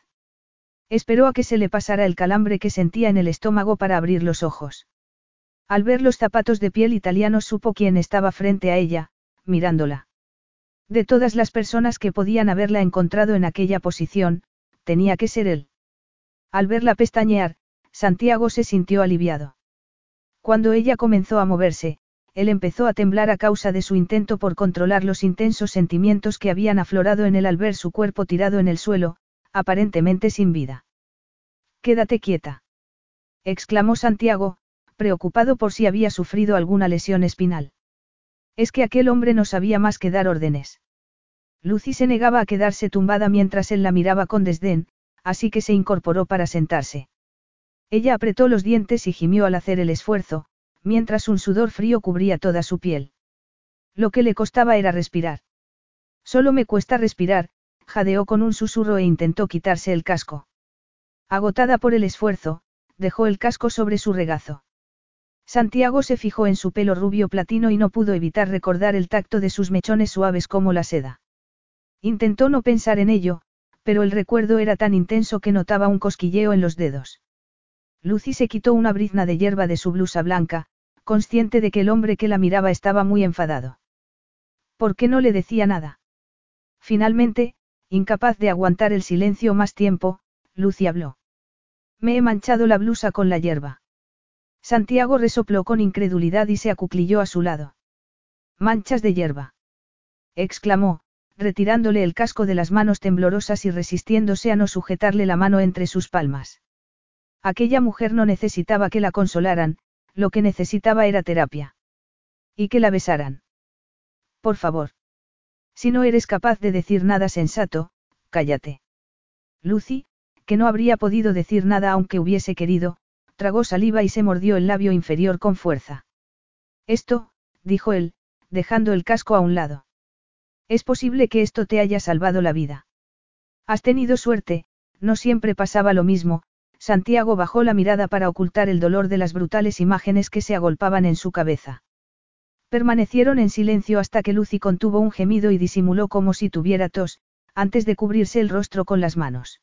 Esperó a que se le pasara el calambre que sentía en el estómago para abrir los ojos. Al ver los zapatos de piel italianos supo quién estaba frente a ella, mirándola. De todas las personas que podían haberla encontrado en aquella posición, tenía que ser él. Al verla pestañear, Santiago se sintió aliviado. Cuando ella comenzó a moverse, él empezó a temblar a causa de su intento por controlar los intensos sentimientos que habían aflorado en él al ver su cuerpo tirado en el suelo, aparentemente sin vida. Quédate quieta. exclamó Santiago, preocupado por si había sufrido alguna lesión espinal. Es que aquel hombre no sabía más que dar órdenes. Lucy se negaba a quedarse tumbada mientras él la miraba con desdén, así que se incorporó para sentarse. Ella apretó los dientes y gimió al hacer el esfuerzo, mientras un sudor frío cubría toda su piel. Lo que le costaba era respirar. Solo me cuesta respirar, jadeó con un susurro e intentó quitarse el casco. Agotada por el esfuerzo, dejó el casco sobre su regazo. Santiago se fijó en su pelo rubio platino y no pudo evitar recordar el tacto de sus mechones suaves como la seda. Intentó no pensar en ello, pero el recuerdo era tan intenso que notaba un cosquilleo en los dedos. Lucy se quitó una brizna de hierba de su blusa blanca, consciente de que el hombre que la miraba estaba muy enfadado. ¿Por qué no le decía nada? Finalmente, incapaz de aguantar el silencio más tiempo, Lucy habló. Me he manchado la blusa con la hierba. Santiago resopló con incredulidad y se acuclilló a su lado. Manchas de hierba. exclamó, retirándole el casco de las manos temblorosas y resistiéndose a no sujetarle la mano entre sus palmas. Aquella mujer no necesitaba que la consolaran, lo que necesitaba era terapia. Y que la besaran. Por favor. Si no eres capaz de decir nada sensato, cállate. Lucy, que no habría podido decir nada aunque hubiese querido, tragó saliva y se mordió el labio inferior con fuerza. Esto, dijo él, dejando el casco a un lado. Es posible que esto te haya salvado la vida. Has tenido suerte, no siempre pasaba lo mismo, Santiago bajó la mirada para ocultar el dolor de las brutales imágenes que se agolpaban en su cabeza. Permanecieron en silencio hasta que Lucy contuvo un gemido y disimuló como si tuviera tos, antes de cubrirse el rostro con las manos.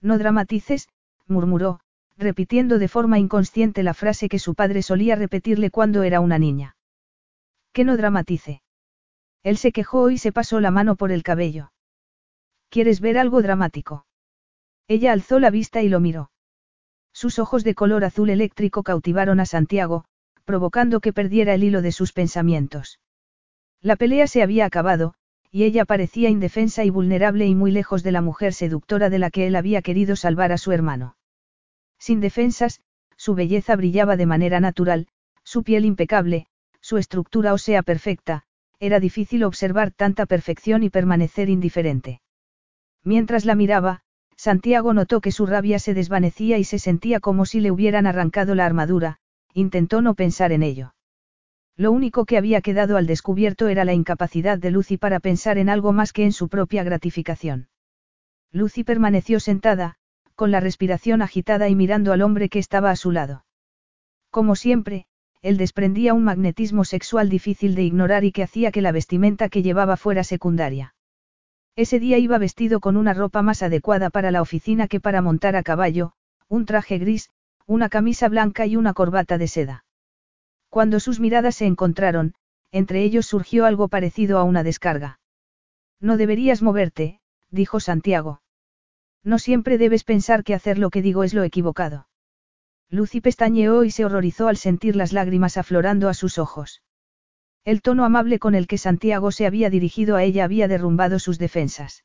No dramatices, murmuró, repitiendo de forma inconsciente la frase que su padre solía repetirle cuando era una niña. Que no dramatice. Él se quejó y se pasó la mano por el cabello. ¿Quieres ver algo dramático? Ella alzó la vista y lo miró. Sus ojos de color azul eléctrico cautivaron a Santiago, provocando que perdiera el hilo de sus pensamientos. La pelea se había acabado, y ella parecía indefensa y vulnerable y muy lejos de la mujer seductora de la que él había querido salvar a su hermano. Sin defensas, su belleza brillaba de manera natural, su piel impecable, su estructura ósea perfecta, era difícil observar tanta perfección y permanecer indiferente. Mientras la miraba, Santiago notó que su rabia se desvanecía y se sentía como si le hubieran arrancado la armadura, intentó no pensar en ello. Lo único que había quedado al descubierto era la incapacidad de Lucy para pensar en algo más que en su propia gratificación. Lucy permaneció sentada, con la respiración agitada y mirando al hombre que estaba a su lado. Como siempre, él desprendía un magnetismo sexual difícil de ignorar y que hacía que la vestimenta que llevaba fuera secundaria. Ese día iba vestido con una ropa más adecuada para la oficina que para montar a caballo, un traje gris, una camisa blanca y una corbata de seda. Cuando sus miradas se encontraron, entre ellos surgió algo parecido a una descarga. No deberías moverte, dijo Santiago. No siempre debes pensar que hacer lo que digo es lo equivocado. Lucy pestañeó y se horrorizó al sentir las lágrimas aflorando a sus ojos. El tono amable con el que Santiago se había dirigido a ella había derrumbado sus defensas.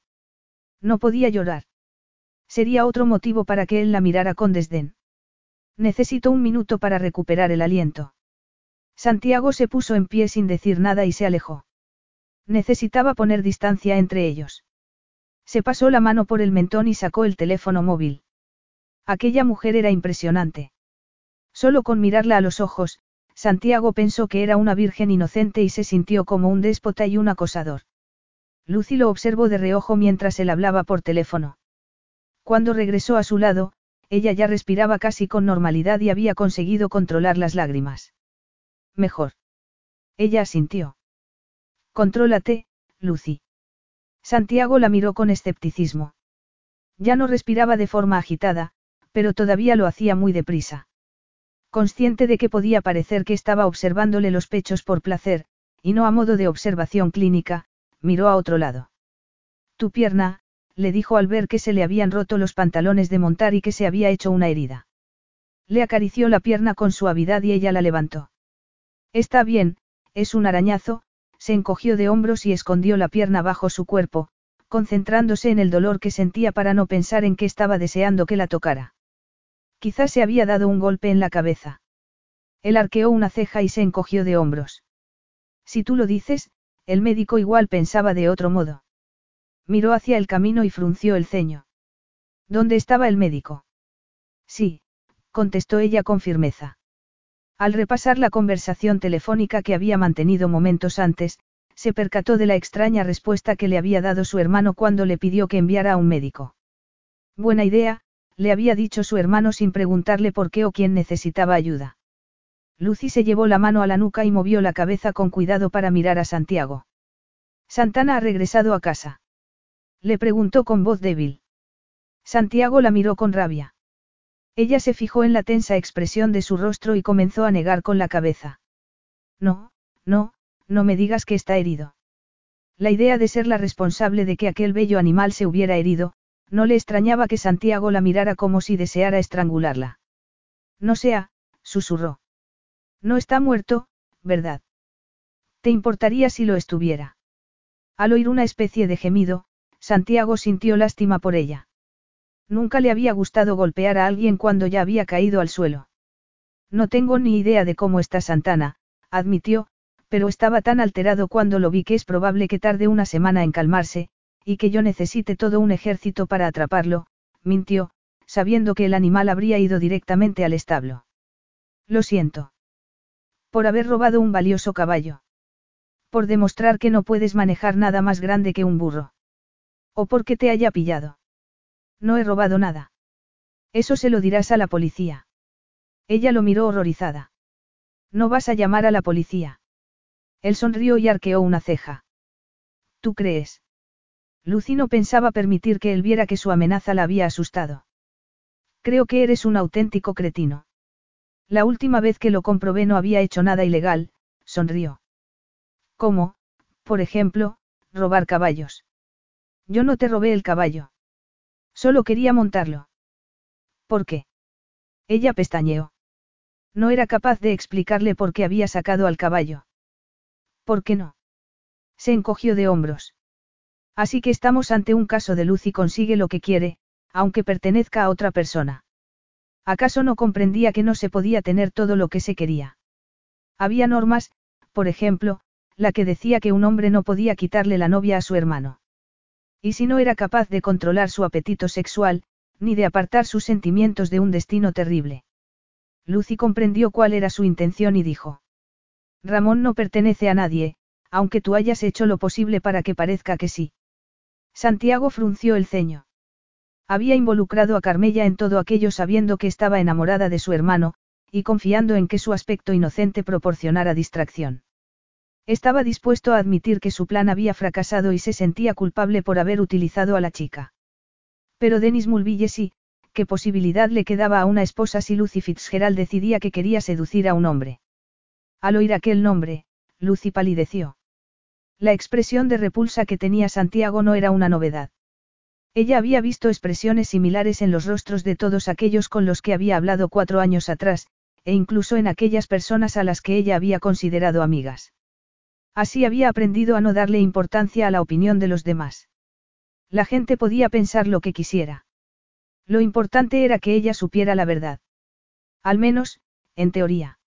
No podía llorar. Sería otro motivo para que él la mirara con desdén. Necesito un minuto para recuperar el aliento. Santiago se puso en pie sin decir nada y se alejó. Necesitaba poner distancia entre ellos. Se pasó la mano por el mentón y sacó el teléfono móvil. Aquella mujer era impresionante. Solo con mirarla a los ojos, Santiago pensó que era una virgen inocente y se sintió como un déspota y un acosador. Lucy lo observó de reojo mientras él hablaba por teléfono. Cuando regresó a su lado, ella ya respiraba casi con normalidad y había conseguido controlar las lágrimas. Mejor. Ella asintió. Contrólate, Lucy. Santiago la miró con escepticismo. Ya no respiraba de forma agitada, pero todavía lo hacía muy deprisa. Consciente de que podía parecer que estaba observándole los pechos por placer, y no a modo de observación clínica, miró a otro lado. Tu pierna, le dijo al ver que se le habían roto los pantalones de montar y que se había hecho una herida. Le acarició la pierna con suavidad y ella la levantó. Está bien, es un arañazo, se encogió de hombros y escondió la pierna bajo su cuerpo, concentrándose en el dolor que sentía para no pensar en que estaba deseando que la tocara. Quizás se había dado un golpe en la cabeza. Él arqueó una ceja y se encogió de hombros. Si tú lo dices, el médico igual pensaba de otro modo. Miró hacia el camino y frunció el ceño. ¿Dónde estaba el médico? Sí, contestó ella con firmeza. Al repasar la conversación telefónica que había mantenido momentos antes, se percató de la extraña respuesta que le había dado su hermano cuando le pidió que enviara a un médico. Buena idea, le había dicho su hermano sin preguntarle por qué o quién necesitaba ayuda. Lucy se llevó la mano a la nuca y movió la cabeza con cuidado para mirar a Santiago. Santana ha regresado a casa. Le preguntó con voz débil. Santiago la miró con rabia. Ella se fijó en la tensa expresión de su rostro y comenzó a negar con la cabeza. No, no, no me digas que está herido. La idea de ser la responsable de que aquel bello animal se hubiera herido, no le extrañaba que Santiago la mirara como si deseara estrangularla. No sea, susurró. No está muerto, ¿verdad? ¿Te importaría si lo estuviera? Al oír una especie de gemido, Santiago sintió lástima por ella. Nunca le había gustado golpear a alguien cuando ya había caído al suelo. No tengo ni idea de cómo está Santana, admitió, pero estaba tan alterado cuando lo vi que es probable que tarde una semana en calmarse, y que yo necesite todo un ejército para atraparlo, mintió, sabiendo que el animal habría ido directamente al establo. Lo siento. Por haber robado un valioso caballo. Por demostrar que no puedes manejar nada más grande que un burro. O porque te haya pillado. No he robado nada. Eso se lo dirás a la policía. Ella lo miró horrorizada. No vas a llamar a la policía. Él sonrió y arqueó una ceja. ¿Tú crees? Lucy no pensaba permitir que él viera que su amenaza la había asustado. Creo que eres un auténtico cretino. La última vez que lo comprobé no había hecho nada ilegal, sonrió. ¿Cómo, por ejemplo, robar caballos? Yo no te robé el caballo. Solo quería montarlo. ¿Por qué? Ella pestañeó. No era capaz de explicarle por qué había sacado al caballo. ¿Por qué no? Se encogió de hombros. Así que estamos ante un caso de luz y consigue lo que quiere, aunque pertenezca a otra persona. ¿Acaso no comprendía que no se podía tener todo lo que se quería? Había normas, por ejemplo, la que decía que un hombre no podía quitarle la novia a su hermano. Y si no era capaz de controlar su apetito sexual, ni de apartar sus sentimientos de un destino terrible. Lucy comprendió cuál era su intención y dijo. Ramón no pertenece a nadie, aunque tú hayas hecho lo posible para que parezca que sí. Santiago frunció el ceño. Había involucrado a Carmella en todo aquello sabiendo que estaba enamorada de su hermano, y confiando en que su aspecto inocente proporcionara distracción. Estaba dispuesto a admitir que su plan había fracasado y se sentía culpable por haber utilizado a la chica. Pero Denis Mulville sí, ¿qué posibilidad le quedaba a una esposa si Lucy Fitzgerald decidía que quería seducir a un hombre? Al oír aquel nombre, Lucy palideció. La expresión de repulsa que tenía Santiago no era una novedad. Ella había visto expresiones similares en los rostros de todos aquellos con los que había hablado cuatro años atrás, e incluso en aquellas personas a las que ella había considerado amigas. Así había aprendido a no darle importancia a la opinión de los demás. La gente podía pensar lo que quisiera. Lo importante era que ella supiera la verdad. Al menos, en teoría.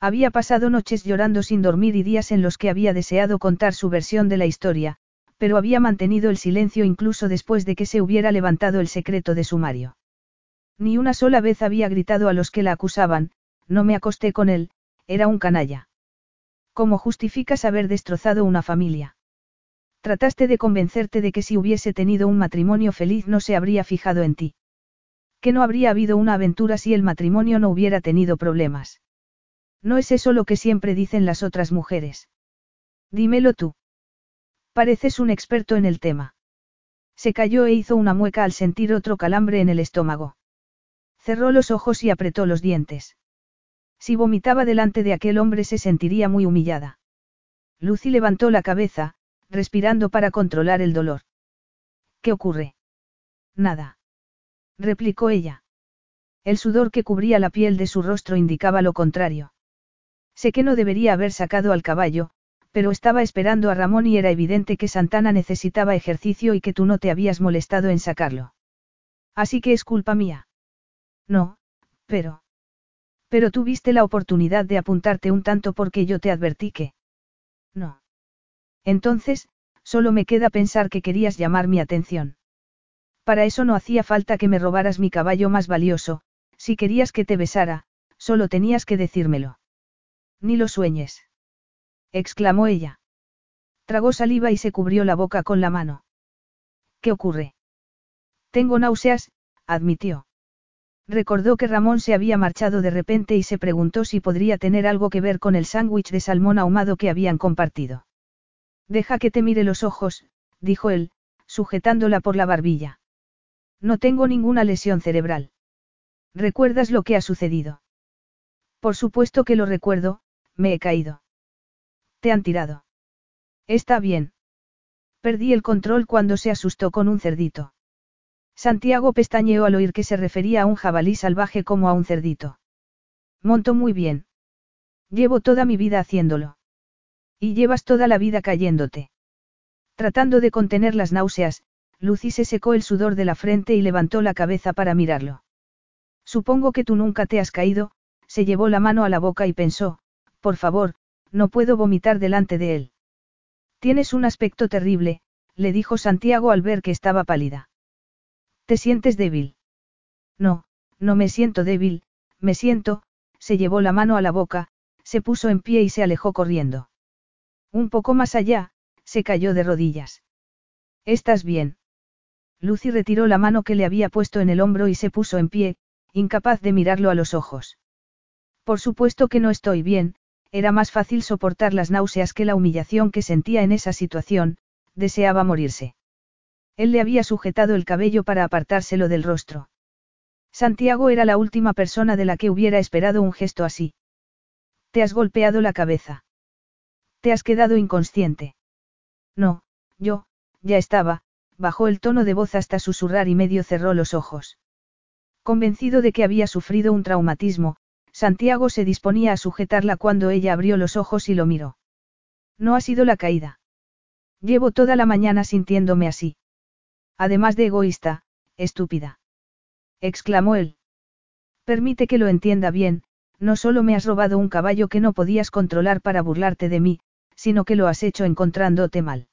Había pasado noches llorando sin dormir y días en los que había deseado contar su versión de la historia, pero había mantenido el silencio incluso después de que se hubiera levantado el secreto de sumario. Ni una sola vez había gritado a los que la acusaban, no me acosté con él, era un canalla. ¿Cómo justificas haber destrozado una familia? Trataste de convencerte de que si hubiese tenido un matrimonio feliz no se habría fijado en ti. Que no habría habido una aventura si el matrimonio no hubiera tenido problemas. No es eso lo que siempre dicen las otras mujeres. Dímelo tú. Pareces un experto en el tema. Se cayó e hizo una mueca al sentir otro calambre en el estómago. Cerró los ojos y apretó los dientes. Si vomitaba delante de aquel hombre se sentiría muy humillada. Lucy levantó la cabeza, respirando para controlar el dolor. ¿Qué ocurre? Nada. replicó ella. El sudor que cubría la piel de su rostro indicaba lo contrario. Sé que no debería haber sacado al caballo, pero estaba esperando a Ramón y era evidente que Santana necesitaba ejercicio y que tú no te habías molestado en sacarlo. Así que es culpa mía. No, pero... Pero tuviste la oportunidad de apuntarte un tanto porque yo te advertí que... No. Entonces, Solo me queda pensar que querías llamar mi atención. Para eso no hacía falta que me robaras mi caballo más valioso, si querías que te besara, solo tenías que decírmelo. Ni lo sueñes. exclamó ella. Tragó saliva y se cubrió la boca con la mano. ¿Qué ocurre? Tengo náuseas, admitió. Recordó que Ramón se había marchado de repente y se preguntó si podría tener algo que ver con el sándwich de salmón ahumado que habían compartido. Deja que te mire los ojos, dijo él, sujetándola por la barbilla. No tengo ninguna lesión cerebral. ¿Recuerdas lo que ha sucedido? Por supuesto que lo recuerdo, me he caído. Te han tirado. Está bien. Perdí el control cuando se asustó con un cerdito. Santiago pestañeó al oír que se refería a un jabalí salvaje como a un cerdito. Monto muy bien. Llevo toda mi vida haciéndolo. Y llevas toda la vida cayéndote. Tratando de contener las náuseas, Lucy se secó el sudor de la frente y levantó la cabeza para mirarlo. Supongo que tú nunca te has caído, se llevó la mano a la boca y pensó, por favor, no puedo vomitar delante de él. Tienes un aspecto terrible, le dijo Santiago al ver que estaba pálida. ¿Te sientes débil? No, no me siento débil, me siento, se llevó la mano a la boca, se puso en pie y se alejó corriendo. Un poco más allá, se cayó de rodillas. ¿Estás bien? Lucy retiró la mano que le había puesto en el hombro y se puso en pie, incapaz de mirarlo a los ojos. Por supuesto que no estoy bien, era más fácil soportar las náuseas que la humillación que sentía en esa situación, deseaba morirse. Él le había sujetado el cabello para apartárselo del rostro. Santiago era la última persona de la que hubiera esperado un gesto así. Te has golpeado la cabeza. Te has quedado inconsciente. No, yo, ya estaba, bajó el tono de voz hasta susurrar y medio cerró los ojos. Convencido de que había sufrido un traumatismo, Santiago se disponía a sujetarla cuando ella abrió los ojos y lo miró. No ha sido la caída. Llevo toda la mañana sintiéndome así. Además de egoísta, estúpida. Exclamó él. Permite que lo entienda bien, no solo me has robado un caballo que no podías controlar para burlarte de mí, sino que lo has hecho encontrándote mal.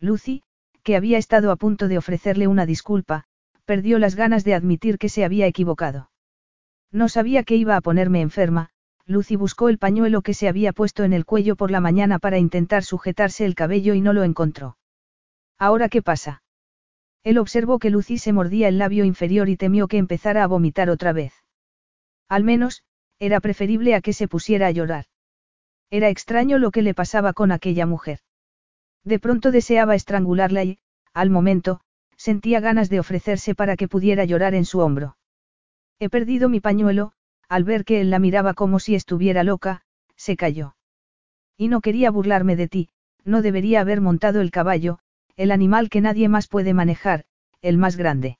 Lucy, que había estado a punto de ofrecerle una disculpa, perdió las ganas de admitir que se había equivocado. No sabía que iba a ponerme enferma, Lucy buscó el pañuelo que se había puesto en el cuello por la mañana para intentar sujetarse el cabello y no lo encontró. ¿Ahora qué pasa? Él observó que Lucy se mordía el labio inferior y temió que empezara a vomitar otra vez. Al menos, era preferible a que se pusiera a llorar. Era extraño lo que le pasaba con aquella mujer. De pronto deseaba estrangularla y, al momento, sentía ganas de ofrecerse para que pudiera llorar en su hombro. He perdido mi pañuelo, al ver que él la miraba como si estuviera loca, se calló. Y no quería burlarme de ti, no debería haber montado el caballo, el animal que nadie más puede manejar, el más grande.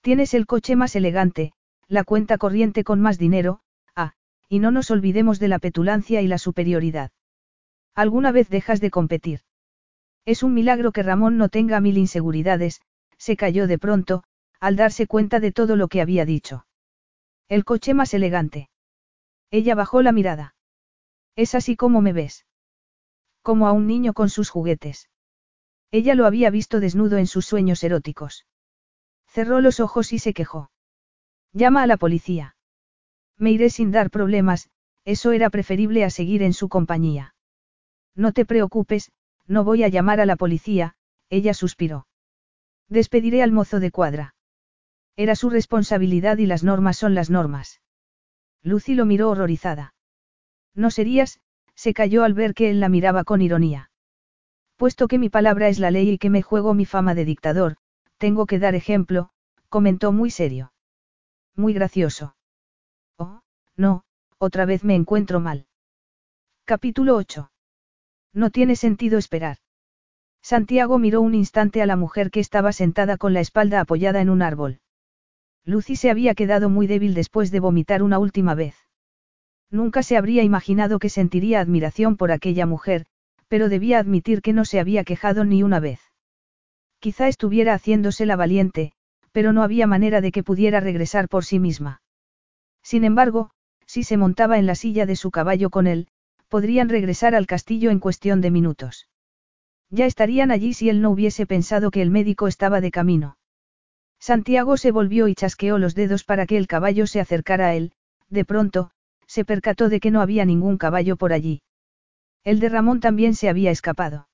Tienes el coche más elegante, la cuenta corriente con más dinero, ah, y no nos olvidemos de la petulancia y la superioridad. ¿Alguna vez dejas de competir? Es un milagro que Ramón no tenga mil inseguridades, se cayó de pronto, al darse cuenta de todo lo que había dicho. El coche más elegante. Ella bajó la mirada. Es así como me ves. Como a un niño con sus juguetes. Ella lo había visto desnudo en sus sueños eróticos. Cerró los ojos y se quejó. Llama a la policía. Me iré sin dar problemas, eso era preferible a seguir en su compañía. No te preocupes, no voy a llamar a la policía, ella suspiró. Despediré al mozo de cuadra. Era su responsabilidad y las normas son las normas. Lucy lo miró horrorizada. No serías, se cayó al ver que él la miraba con ironía. Puesto que mi palabra es la ley y que me juego mi fama de dictador, tengo que dar ejemplo, comentó muy serio. Muy gracioso. Oh, no, otra vez me encuentro mal. Capítulo 8. No tiene sentido esperar. Santiago miró un instante a la mujer que estaba sentada con la espalda apoyada en un árbol. Lucy se había quedado muy débil después de vomitar una última vez. Nunca se habría imaginado que sentiría admiración por aquella mujer, pero debía admitir que no se había quejado ni una vez. Quizá estuviera haciéndose la valiente, pero no había manera de que pudiera regresar por sí misma. Sin embargo, si se montaba en la silla de su caballo con él, podrían regresar al castillo en cuestión de minutos. Ya estarían allí si él no hubiese pensado que el médico estaba de camino. Santiago se volvió y chasqueó los dedos para que el caballo se acercara a él, de pronto, se percató de que no había ningún caballo por allí. El de Ramón también se había escapado.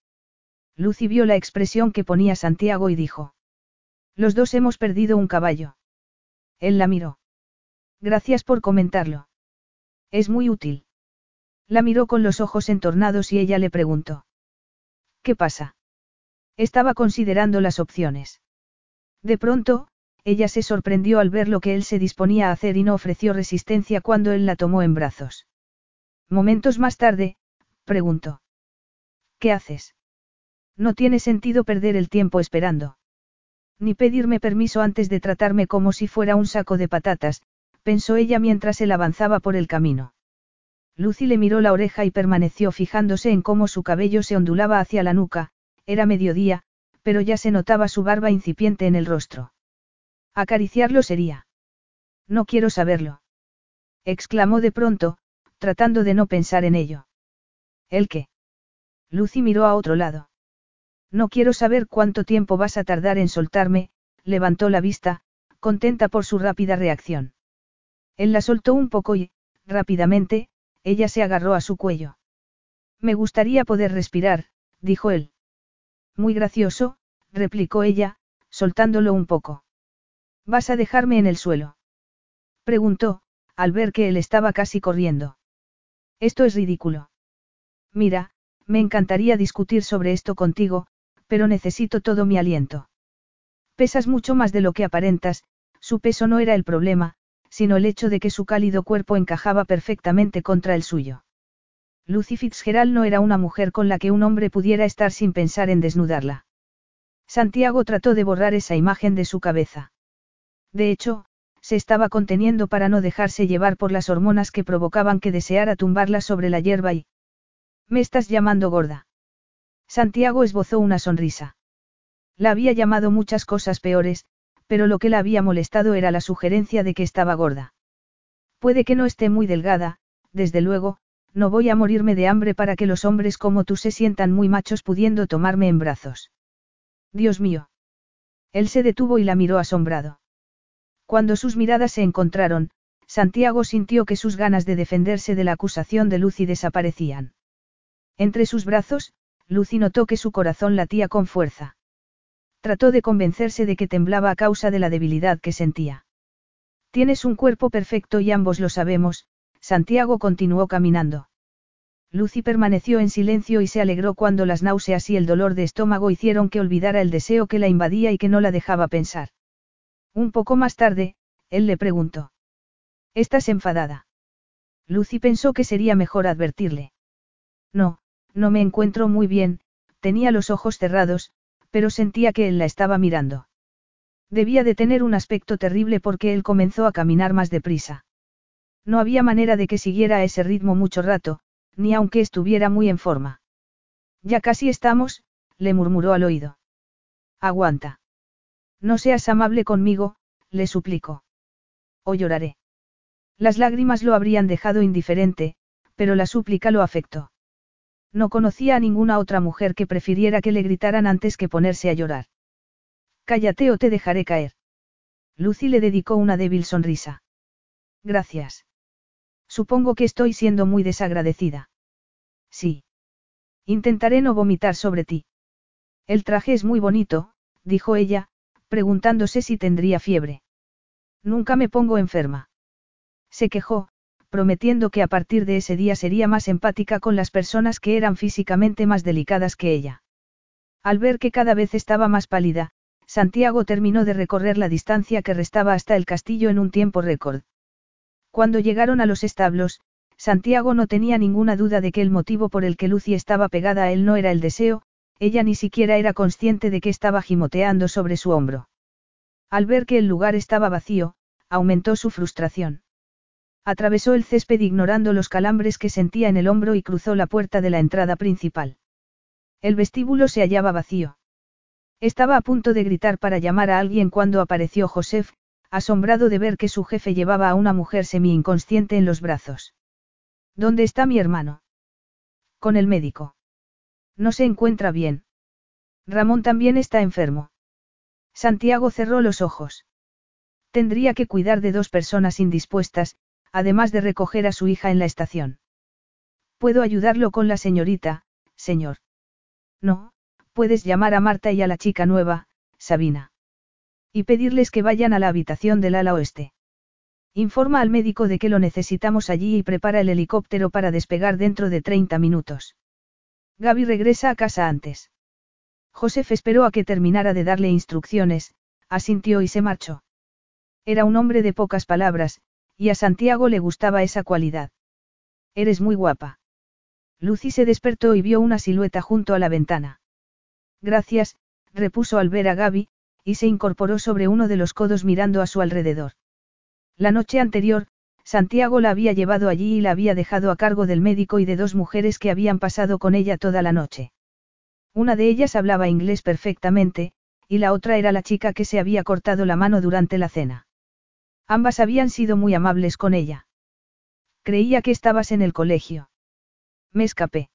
Lucy vio la expresión que ponía Santiago y dijo. Los dos hemos perdido un caballo. Él la miró. Gracias por comentarlo. Es muy útil. La miró con los ojos entornados y ella le preguntó. ¿Qué pasa? Estaba considerando las opciones. De pronto, ella se sorprendió al ver lo que él se disponía a hacer y no ofreció resistencia cuando él la tomó en brazos. Momentos más tarde, preguntó. ¿Qué haces? No tiene sentido perder el tiempo esperando. Ni pedirme permiso antes de tratarme como si fuera un saco de patatas, pensó ella mientras él avanzaba por el camino. Lucy le miró la oreja y permaneció fijándose en cómo su cabello se ondulaba hacia la nuca, era mediodía, pero ya se notaba su barba incipiente en el rostro. Acariciarlo sería. No quiero saberlo. exclamó de pronto, tratando de no pensar en ello. ¿El qué? Lucy miró a otro lado. No quiero saber cuánto tiempo vas a tardar en soltarme, levantó la vista, contenta por su rápida reacción. Él la soltó un poco y, rápidamente, ella se agarró a su cuello. Me gustaría poder respirar, dijo él. Muy gracioso, replicó ella, soltándolo un poco. ¿Vas a dejarme en el suelo? Preguntó, al ver que él estaba casi corriendo. Esto es ridículo. Mira, me encantaría discutir sobre esto contigo, pero necesito todo mi aliento. Pesas mucho más de lo que aparentas, su peso no era el problema, sino el hecho de que su cálido cuerpo encajaba perfectamente contra el suyo. Lucy Fitzgerald no era una mujer con la que un hombre pudiera estar sin pensar en desnudarla. Santiago trató de borrar esa imagen de su cabeza. De hecho, se estaba conteniendo para no dejarse llevar por las hormonas que provocaban que deseara tumbarla sobre la hierba y... Me estás llamando gorda. Santiago esbozó una sonrisa. La había llamado muchas cosas peores, pero lo que la había molestado era la sugerencia de que estaba gorda. Puede que no esté muy delgada, desde luego, no voy a morirme de hambre para que los hombres como tú se sientan muy machos pudiendo tomarme en brazos. Dios mío. Él se detuvo y la miró asombrado. Cuando sus miradas se encontraron, Santiago sintió que sus ganas de defenderse de la acusación de Lucy desaparecían. Entre sus brazos, Lucy notó que su corazón latía con fuerza. Trató de convencerse de que temblaba a causa de la debilidad que sentía. Tienes un cuerpo perfecto y ambos lo sabemos, Santiago continuó caminando. Lucy permaneció en silencio y se alegró cuando las náuseas y el dolor de estómago hicieron que olvidara el deseo que la invadía y que no la dejaba pensar. Un poco más tarde, él le preguntó. ¿Estás enfadada? Lucy pensó que sería mejor advertirle. No, no me encuentro muy bien, tenía los ojos cerrados, pero sentía que él la estaba mirando. Debía de tener un aspecto terrible porque él comenzó a caminar más deprisa. No había manera de que siguiera a ese ritmo mucho rato, ni aunque estuviera muy en forma. Ya casi estamos, le murmuró al oído. Aguanta. No seas amable conmigo, le suplicó. O lloraré. Las lágrimas lo habrían dejado indiferente, pero la súplica lo afectó. No conocía a ninguna otra mujer que prefiriera que le gritaran antes que ponerse a llorar. Cállate o te dejaré caer. Lucy le dedicó una débil sonrisa. Gracias. Supongo que estoy siendo muy desagradecida. Sí. Intentaré no vomitar sobre ti. El traje es muy bonito, dijo ella, preguntándose si tendría fiebre. Nunca me pongo enferma. Se quejó, prometiendo que a partir de ese día sería más empática con las personas que eran físicamente más delicadas que ella. Al ver que cada vez estaba más pálida, Santiago terminó de recorrer la distancia que restaba hasta el castillo en un tiempo récord. Cuando llegaron a los establos, Santiago no tenía ninguna duda de que el motivo por el que Lucy estaba pegada a él no era el deseo, ella ni siquiera era consciente de que estaba gimoteando sobre su hombro. Al ver que el lugar estaba vacío, aumentó su frustración. Atravesó el césped ignorando los calambres que sentía en el hombro y cruzó la puerta de la entrada principal. El vestíbulo se hallaba vacío. Estaba a punto de gritar para llamar a alguien cuando apareció Joseph, asombrado de ver que su jefe llevaba a una mujer semi-inconsciente en los brazos. ¿Dónde está mi hermano? Con el médico. No se encuentra bien. Ramón también está enfermo. Santiago cerró los ojos. Tendría que cuidar de dos personas indispuestas, además de recoger a su hija en la estación. Puedo ayudarlo con la señorita, señor. No, puedes llamar a Marta y a la chica nueva, Sabina. Y pedirles que vayan a la habitación del ala oeste. Informa al médico de que lo necesitamos allí y prepara el helicóptero para despegar dentro de 30 minutos. Gaby regresa a casa antes. Josef esperó a que terminara de darle instrucciones, asintió y se marchó. Era un hombre de pocas palabras, y a Santiago le gustaba esa cualidad. Eres muy guapa. Lucy se despertó y vio una silueta junto a la ventana. Gracias, repuso al ver a Gaby, y se incorporó sobre uno de los codos mirando a su alrededor. La noche anterior, Santiago la había llevado allí y la había dejado a cargo del médico y de dos mujeres que habían pasado con ella toda la noche. Una de ellas hablaba inglés perfectamente, y la otra era la chica que se había cortado la mano durante la cena. Ambas habían sido muy amables con ella. Creía que estabas en el colegio. Me escapé.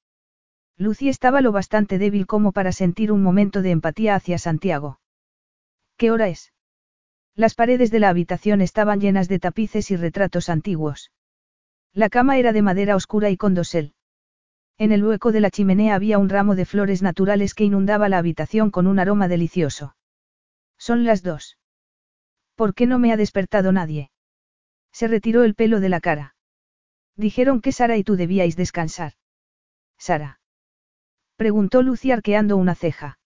Lucy estaba lo bastante débil como para sentir un momento de empatía hacia Santiago. ¿Qué hora es? Las paredes de la habitación estaban llenas de tapices y retratos antiguos. La cama era de madera oscura y con dosel. En el hueco de la chimenea había un ramo de flores naturales que inundaba la habitación con un aroma delicioso. Son las dos. ¿Por qué no me ha despertado nadie? Se retiró el pelo de la cara. Dijeron que Sara y tú debíais descansar. Sara. Preguntó Lucy arqueando una ceja.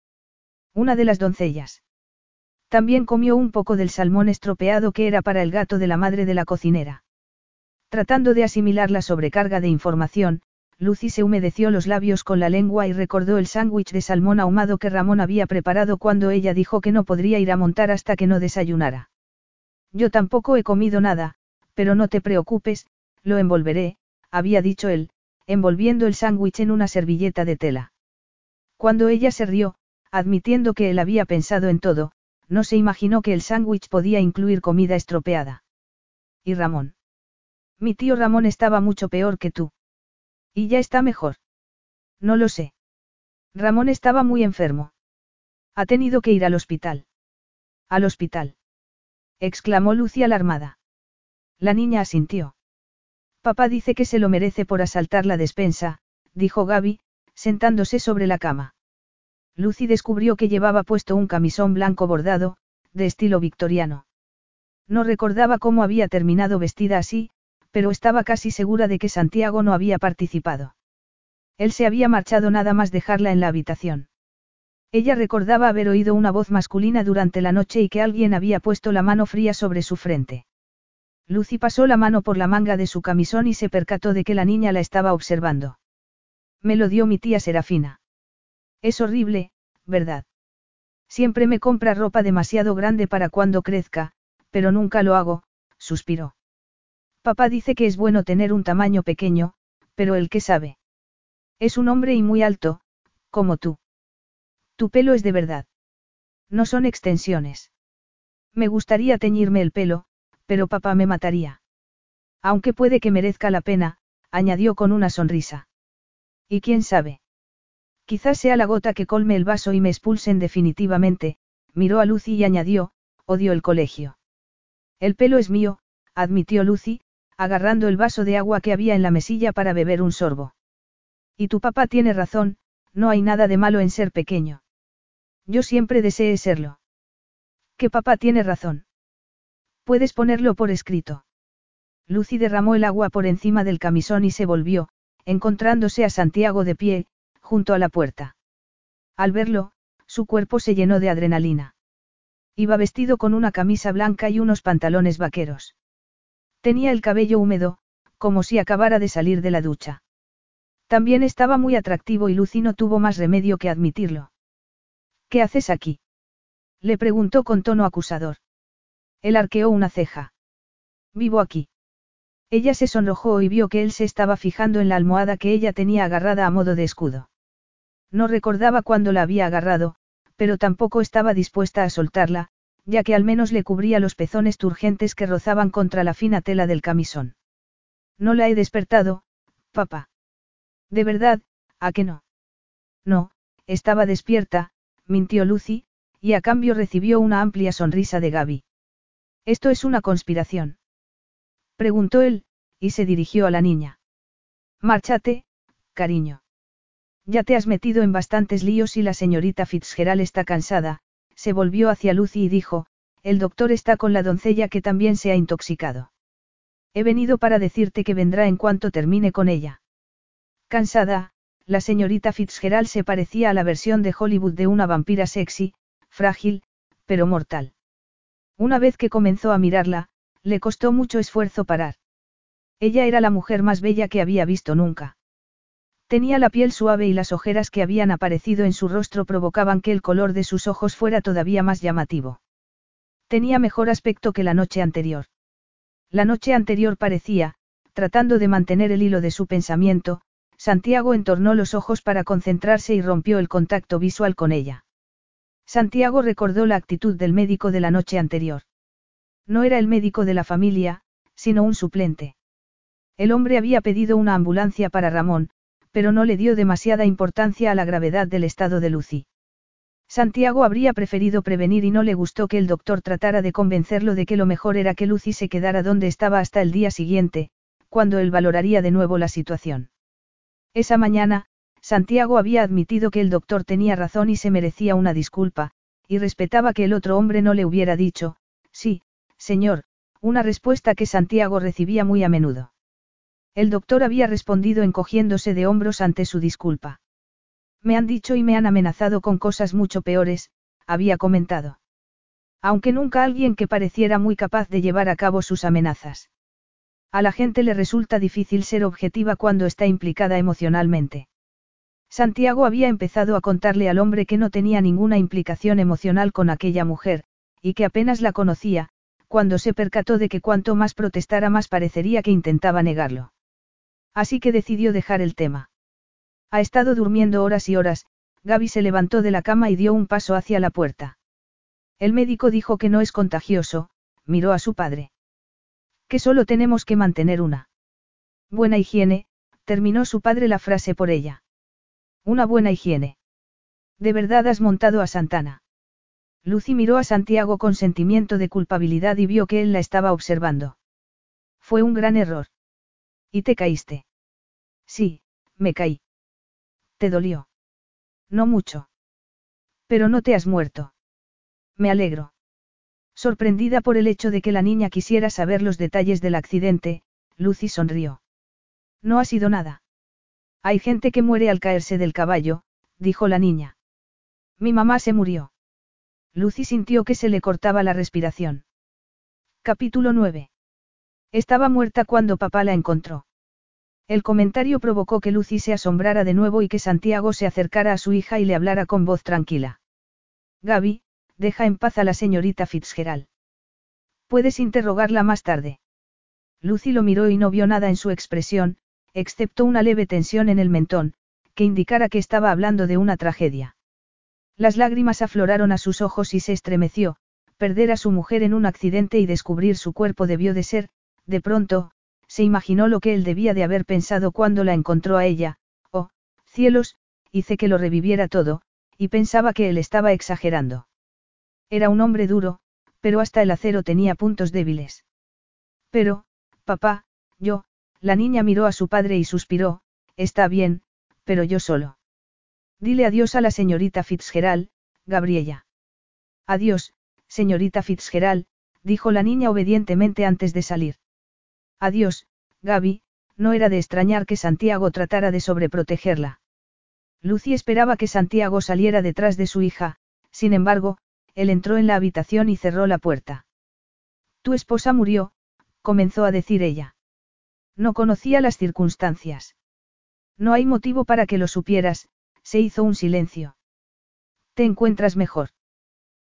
Una de las doncellas. También comió un poco del salmón estropeado que era para el gato de la madre de la cocinera. Tratando de asimilar la sobrecarga de información, Lucy se humedeció los labios con la lengua y recordó el sándwich de salmón ahumado que Ramón había preparado cuando ella dijo que no podría ir a montar hasta que no desayunara. Yo tampoco he comido nada, pero no te preocupes, lo envolveré, había dicho él, envolviendo el sándwich en una servilleta de tela. Cuando ella se rió, admitiendo que él había pensado en todo, no se imaginó que el sándwich podía incluir comida estropeada. ¿Y Ramón? Mi tío Ramón estaba mucho peor que tú. Y ya está mejor. No lo sé. Ramón estaba muy enfermo. Ha tenido que ir al hospital. Al hospital. Exclamó Lucy alarmada. La niña asintió. Papá dice que se lo merece por asaltar la despensa, dijo Gaby, sentándose sobre la cama. Lucy descubrió que llevaba puesto un camisón blanco bordado, de estilo victoriano. No recordaba cómo había terminado vestida así, pero estaba casi segura de que Santiago no había participado. Él se había marchado nada más dejarla en la habitación. Ella recordaba haber oído una voz masculina durante la noche y que alguien había puesto la mano fría sobre su frente. Lucy pasó la mano por la manga de su camisón y se percató de que la niña la estaba observando. Me lo dio mi tía Serafina. Es horrible, ¿verdad? Siempre me compra ropa demasiado grande para cuando crezca, pero nunca lo hago, suspiró. Papá dice que es bueno tener un tamaño pequeño, pero el que sabe. Es un hombre y muy alto, como tú. Tu pelo es de verdad. No son extensiones. Me gustaría teñirme el pelo, pero papá me mataría. Aunque puede que merezca la pena, añadió con una sonrisa. ¿Y quién sabe? Quizás sea la gota que colme el vaso y me expulsen definitivamente, miró a Lucy y añadió, odio el colegio. El pelo es mío, admitió Lucy, agarrando el vaso de agua que había en la mesilla para beber un sorbo. Y tu papá tiene razón, no hay nada de malo en ser pequeño. Yo siempre deseé serlo. Que papá tiene razón. Puedes ponerlo por escrito. Lucy derramó el agua por encima del camisón y se volvió, encontrándose a Santiago de pie, junto a la puerta. Al verlo, su cuerpo se llenó de adrenalina. Iba vestido con una camisa blanca y unos pantalones vaqueros. Tenía el cabello húmedo, como si acabara de salir de la ducha. También estaba muy atractivo y Lucy no tuvo más remedio que admitirlo. ¿Qué haces aquí? Le preguntó con tono acusador. Él arqueó una ceja. Vivo aquí. Ella se sonrojó y vio que él se estaba fijando en la almohada que ella tenía agarrada a modo de escudo. No recordaba cuándo la había agarrado, pero tampoco estaba dispuesta a soltarla, ya que al menos le cubría los pezones turgentes que rozaban contra la fina tela del camisón. No la he despertado, papá. De verdad, ¿a qué no? No, estaba despierta, mintió Lucy, y a cambio recibió una amplia sonrisa de Gaby. ¿Esto es una conspiración? Preguntó él, y se dirigió a la niña. Márchate, cariño. Ya te has metido en bastantes líos y la señorita Fitzgerald está cansada, se volvió hacia Lucy y dijo, el doctor está con la doncella que también se ha intoxicado. He venido para decirte que vendrá en cuanto termine con ella. Cansada, la señorita Fitzgerald se parecía a la versión de Hollywood de una vampira sexy, frágil, pero mortal. Una vez que comenzó a mirarla, le costó mucho esfuerzo parar. Ella era la mujer más bella que había visto nunca. Tenía la piel suave y las ojeras que habían aparecido en su rostro provocaban que el color de sus ojos fuera todavía más llamativo. Tenía mejor aspecto que la noche anterior. La noche anterior parecía, tratando de mantener el hilo de su pensamiento, Santiago entornó los ojos para concentrarse y rompió el contacto visual con ella. Santiago recordó la actitud del médico de la noche anterior. No era el médico de la familia, sino un suplente. El hombre había pedido una ambulancia para Ramón, pero no le dio demasiada importancia a la gravedad del estado de Lucy. Santiago habría preferido prevenir y no le gustó que el doctor tratara de convencerlo de que lo mejor era que Lucy se quedara donde estaba hasta el día siguiente, cuando él valoraría de nuevo la situación. Esa mañana, Santiago había admitido que el doctor tenía razón y se merecía una disculpa, y respetaba que el otro hombre no le hubiera dicho, sí, señor, una respuesta que Santiago recibía muy a menudo. El doctor había respondido encogiéndose de hombros ante su disculpa. Me han dicho y me han amenazado con cosas mucho peores, había comentado. Aunque nunca alguien que pareciera muy capaz de llevar a cabo sus amenazas. A la gente le resulta difícil ser objetiva cuando está implicada emocionalmente. Santiago había empezado a contarle al hombre que no tenía ninguna implicación emocional con aquella mujer, y que apenas la conocía, cuando se percató de que cuanto más protestara más parecería que intentaba negarlo. Así que decidió dejar el tema. Ha estado durmiendo horas y horas, Gaby se levantó de la cama y dio un paso hacia la puerta. El médico dijo que no es contagioso, miró a su padre. Que solo tenemos que mantener una. Buena higiene, terminó su padre la frase por ella. Una buena higiene. ¿De verdad has montado a Santana? Lucy miró a Santiago con sentimiento de culpabilidad y vio que él la estaba observando. Fue un gran error. ¿Y te caíste? Sí, me caí. ¿Te dolió? No mucho. Pero no te has muerto. Me alegro. Sorprendida por el hecho de que la niña quisiera saber los detalles del accidente, Lucy sonrió. No ha sido nada. Hay gente que muere al caerse del caballo, dijo la niña. Mi mamá se murió. Lucy sintió que se le cortaba la respiración. Capítulo 9. Estaba muerta cuando papá la encontró. El comentario provocó que Lucy se asombrara de nuevo y que Santiago se acercara a su hija y le hablara con voz tranquila. Gaby, deja en paz a la señorita Fitzgerald. Puedes interrogarla más tarde. Lucy lo miró y no vio nada en su expresión, excepto una leve tensión en el mentón, que indicara que estaba hablando de una tragedia. Las lágrimas afloraron a sus ojos y se estremeció, perder a su mujer en un accidente y descubrir su cuerpo debió de ser, de pronto, se imaginó lo que él debía de haber pensado cuando la encontró a ella, oh, cielos, hice que lo reviviera todo, y pensaba que él estaba exagerando. Era un hombre duro, pero hasta el acero tenía puntos débiles. Pero, papá, yo, la niña miró a su padre y suspiró, está bien, pero yo solo. Dile adiós a la señorita Fitzgerald, Gabriella. Adiós, señorita Fitzgerald, dijo la niña obedientemente antes de salir. Adiós, Gaby, no era de extrañar que Santiago tratara de sobreprotegerla. Lucy esperaba que Santiago saliera detrás de su hija, sin embargo, él entró en la habitación y cerró la puerta. Tu esposa murió, comenzó a decir ella. No conocía las circunstancias. No hay motivo para que lo supieras, se hizo un silencio. ¿Te encuentras mejor?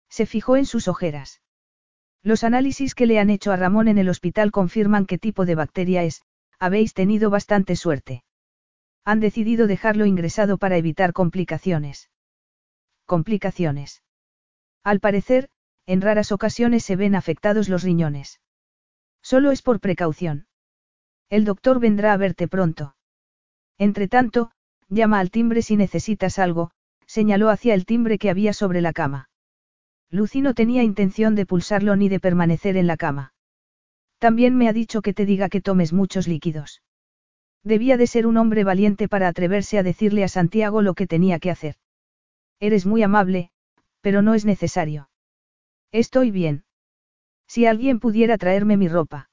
Se fijó en sus ojeras. Los análisis que le han hecho a Ramón en el hospital confirman qué tipo de bacteria es, habéis tenido bastante suerte. Han decidido dejarlo ingresado para evitar complicaciones. Complicaciones. Al parecer, en raras ocasiones se ven afectados los riñones. Solo es por precaución. El doctor vendrá a verte pronto. Entre tanto, llama al timbre si necesitas algo, señaló hacia el timbre que había sobre la cama. Lucy no tenía intención de pulsarlo ni de permanecer en la cama. También me ha dicho que te diga que tomes muchos líquidos. Debía de ser un hombre valiente para atreverse a decirle a Santiago lo que tenía que hacer. Eres muy amable, pero no es necesario. Estoy bien. Si alguien pudiera traerme mi ropa.